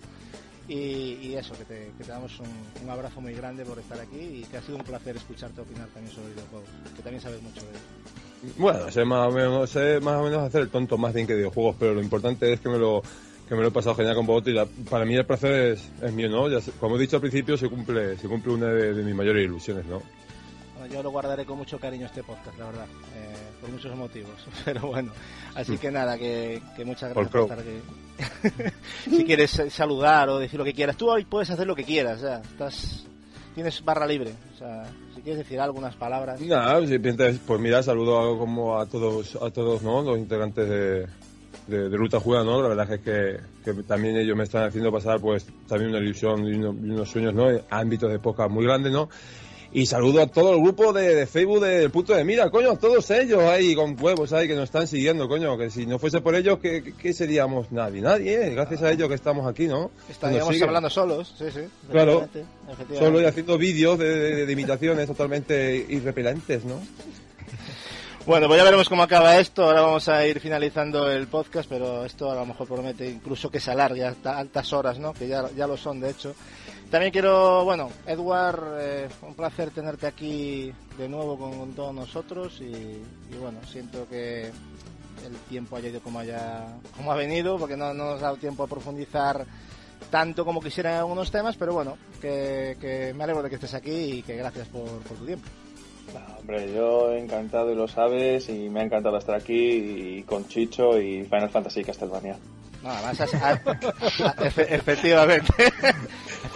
Y, y eso, que te, que te damos un, un abrazo muy grande por estar aquí y que ha sido un placer escucharte opinar también sobre videojuegos, que también sabes mucho de ellos. Bueno, sé más o menos, sé más o menos hacer el tonto más bien que videojuegos, pero lo importante es que me lo que me lo he pasado genial con vosotros y la- para mí el placer es, es mío, ¿no? Ya como he dicho al principio, se cumple se cumple una de, de mis mayores ilusiones, ¿no? Bueno, yo lo guardaré con mucho cariño este podcast, la verdad, eh, por muchos motivos. <laughs> Pero bueno, así que nada, que, que muchas gracias por estar aquí. <laughs> si quieres saludar o decir lo que quieras, tú hoy puedes hacer lo que quieras, ya, estás, tienes barra libre. O sea, si quieres decir algunas palabras. Nada, si piensas, pues mira, saludo a, como a todos, a todos, ¿no? Los integrantes de, de, de Ruta Juega, ¿no? La verdad es que, que también ellos me están haciendo pasar, pues, también una ilusión y unos, y unos sueños, ¿no? Ámbitos de podcast muy grandes, ¿no? Y saludo a todo el grupo de, de Facebook del punto de mira, coño, todos ellos ahí con huevos ahí que nos están siguiendo, coño, que si no fuese por ellos, ¿qué, qué- seríamos? Nadie, nadie, ¿eh? gracias a ellos que estamos aquí, ¿no? Estaríamos hablando solos, sí, sí. Claro, solo y haciendo vídeos de, de- de imitaciones totalmente irrepelentes, ¿no? Bueno, pues ya veremos cómo acaba esto. Ahora vamos a ir finalizando el podcast, pero esto a lo mejor promete incluso que se alargue hasta altas horas, ¿no? Que ya, ya lo son, de hecho. También quiero, bueno, Edward, eh, un placer tenerte aquí de nuevo con, con todos nosotros y, y bueno, siento que el tiempo haya ido como haya como ha venido, porque no, no nos ha dado tiempo a profundizar tanto como quisiera en algunos temas, pero bueno, que, que me alegro de que estés aquí y que gracias por, por tu tiempo. Hombre, yo encantado y lo sabes y me ha encantado estar aquí y con Chicho y Final Fantasy Castlevania. No, además has- efectivamente.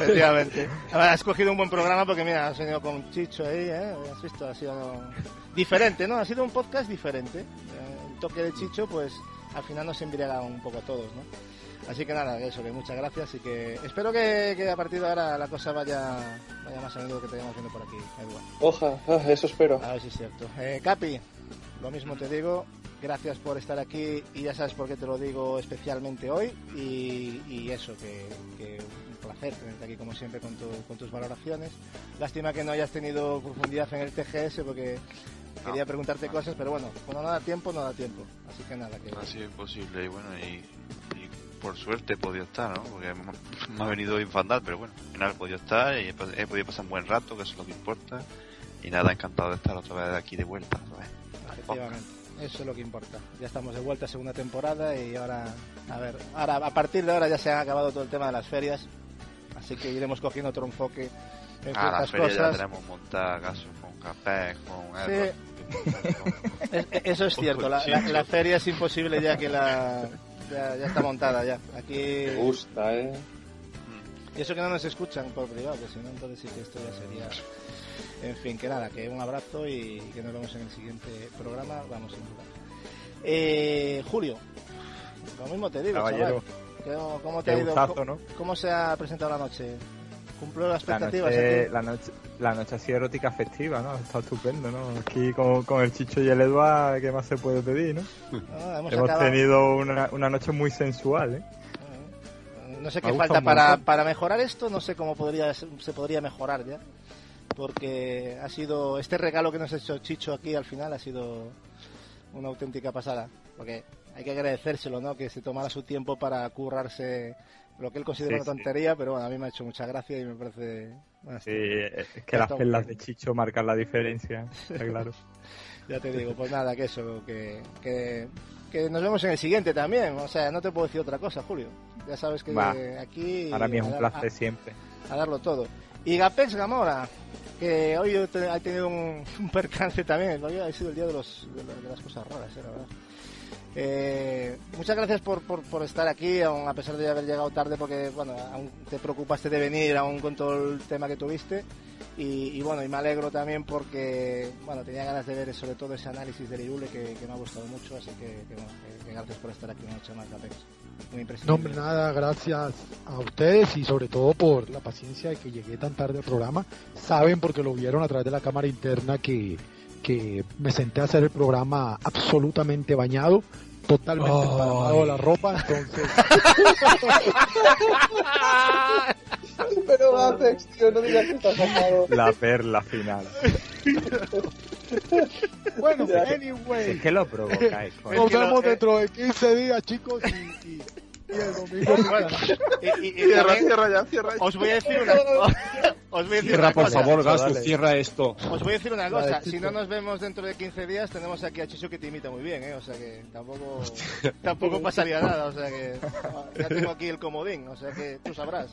Efectivamente. Además, has cogido un buen programa porque, mira, has venido con Chicho ahí, ¿eh? Has visto, ha sido diferente, ¿no? Ha sido un podcast diferente. Eh, El toque de Chicho, pues, al final nos embriaga un poco a todos, ¿no? Así que nada, eso, que muchas gracias y que espero que, que a partir de ahora la cosa vaya, vaya más a menudo que te vayamos viendo por aquí, Edward. Oja, ah, eso espero. A ver si es cierto. Eh, Capi, lo mismo te digo. Gracias por estar aquí y ya sabes por qué te lo digo especialmente hoy. Y, y eso, que, que placer tenerte aquí como siempre con, tu- con tus valoraciones. Lástima que no hayas tenido profundidad en el TGS porque quería preguntarte cosas, pero bueno, cuando no da tiempo, no da tiempo. Así que nada, que... Ha sido imposible y bueno, y, y por suerte he podido estar, ¿no? Porque me, ha venido infandad, pero bueno, al final he podido estar y he, po- he podido pasar un buen rato, que eso es lo que importa. Y nada, encantado de estar otra vez aquí de vuelta. Efectivamente, eso es lo que importa. Ya estamos de vuelta segunda temporada y ahora, a ver, ahora a partir de ahora ya se ha acabado todo el tema de las ferias, así que iremos cogiendo otro enfoque en Ah, la ciertas feria ya cosas. tenemos montada, caso con café, con Sí. <laughs> Es- eso es cierto, la, la- la feria es imposible ya que la ya, ya está montada ya. Aquí Me gusta, ¿eh? y eso que no nos escuchan por privado, que si no entonces sí que esto ya sería en fin, que nada, que un abrazo y que nos vemos en el siguiente programa, vamos sin duda. Eh, Julio, lo mismo te digo, Caballero. chaval. ¿Cómo, cómo te ha ido? gustazo, ¿Cómo, ¿no? cómo se ha presentado la noche? ¿Cumplió las La expectativas? noche, aquí? la, noche, la noche ha sido erótica festiva, ¿no? Está estupendo, ¿no? Aquí con, con el Chicho y el Eduard, ¿qué más se puede pedir, no? Ah, hemos tenido una, una noche muy sensual, ¿eh? No sé qué falta para, para mejorar esto, no sé cómo podría se podría mejorar ya. Porque ha sido este regalo que nos ha hecho Chicho aquí al final ha sido una auténtica pasada. Porque hay que agradecérselo, ¿no? Que se tomara su tiempo para currarse lo que él considera Sí, una sí. tontería, pero bueno, a mí me ha hecho mucha gracia y me parece. bueno, Sí, es que las perlas de Chicho marcan la diferencia, está claro. <laughs> Ya te digo, pues nada, que eso, que, que, que nos vemos en el siguiente también. O sea, no te puedo decir otra cosa, Julio. Ya sabes que Va. aquí. Para mí es un placer a- siempre. a darlo todo. Y Gapex Gamora, que hoy ha tenido un, <laughs> un percance también. Hoy ha sido el día de, los, de, la- de las cosas raras, eh, la verdad. Eh, muchas gracias por, por, por estar aquí, aun a pesar de haber llegado tarde, porque bueno, aún te preocupaste de venir, aún con todo el tema que tuviste. Y, y bueno, y me alegro también porque bueno, tenía ganas de ver sobre todo ese análisis del Irule que, que me ha gustado mucho, así que, que, bueno, que- gracias por estar aquí una noche más, Gapex. Muy impresionante. No, hombre, nada, gracias a ustedes y sobre todo por la paciencia de que llegué tan tarde al programa. Saben porque lo vieron a través de la cámara interna que, que me senté a hacer el programa absolutamente bañado, totalmente de la ropa, entonces... <laughs> Pero Apex, tío, no digas que estás sacado. La perla final. bueno, anyway. Es que lo provocáis, coño. Nos vemos dentro de 15 días, chicos, y, y- os voy a decir una, <laughs> os voy a decir Cierra, una por cosa. favor, Gasu, cierra esto. Os voy a decir una cosa, si no nos vemos dentro de 15 días, tenemos aquí a Chicho que te imita muy bien, ¿eh? O sea que tampoco, tampoco pasaría nada, o sea que ya tengo aquí el comodín, o sea que tú sabrás.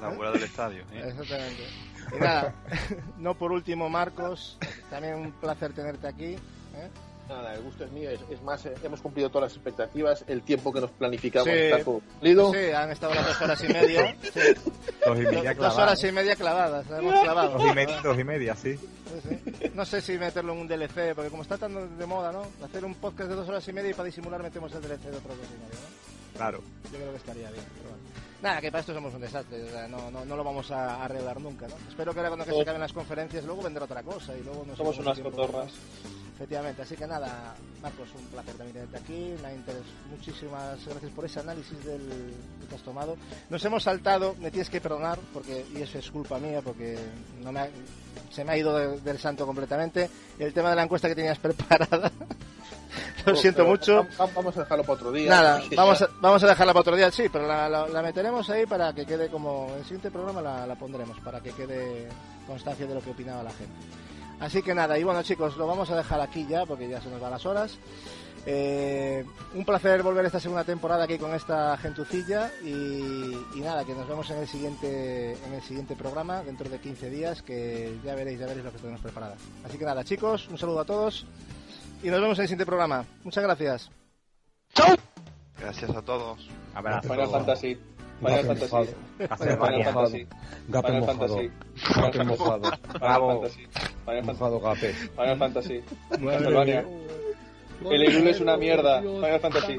La abuela del estadio. ¿eh? Exactamente. Y nada, <laughs> no por último, Marcos, también un placer tenerte aquí. ¿eh? Nada, el gusto es mío. Es, es más, eh, hemos cumplido todas las expectativas. El tiempo que nos planificamos Sí. está cumplido. Sí, han estado las dos horas y media. <laughs> Sí. Dos y media Dos horas y media clavadas, la hemos clavado. Dos y media, dos y media, sí. Sí, sí. No sé si meterlo en un DLC, porque como está tan de moda, ¿no? Hacer un podcast de dos horas y media y para disimular metemos el DLC de otras dos y media, ¿no? Claro. Yo creo que estaría bien. pero bueno. Nada, que para esto somos un desastre, o sea, no, no, no lo vamos a arreglar nunca, ¿no? Espero que ahora cuando que se acaben las conferencias luego vendrá otra cosa y luego no sé Somos unas tiempo- cotorras. Efectivamente, así que nada, Marcos, un placer también tenerte aquí. Interes- Muchísimas gracias por ese análisis del que te has tomado. Nos hemos saltado, me tienes que perdonar, porque y eso es culpa mía, porque no me ha- se me ha ido de- del santo completamente. El tema de la encuesta que tenías <laughs> preparada. Lo siento Pero mucho. va- Vamos a dejarlo para otro día. Nada, <laughs> vamos a, vamos a dejarla para otro día, sí, pero la, la- la meteremos ahí para que quede como. En el siguiente programa la, la pondremos, para que quede constancia de lo que opinaba la gente. Así que nada, y bueno chicos, lo vamos a dejar aquí ya, porque ya se nos van las horas. Eh, un placer volver esta segunda temporada aquí con esta gentucilla y, y nada, que nos vemos en el siguiente en el siguiente programa dentro de 15 días que ya veréis, ya veréis lo que tenemos preparado. Así que nada, chicos, un saludo a todos y nos vemos en el siguiente programa. Muchas gracias. Gracias a todos. Abrazo. Final Fantasy. Final Fantasy. mojado. Final. Fantasy. Final mojado. Fantasy. Gato mojado. Final Bravo. Fantasy. Final Fantasy. Mojado gape. Final Fantasy. Castlevania. El Hyrule es una mierda. Final Fantasy.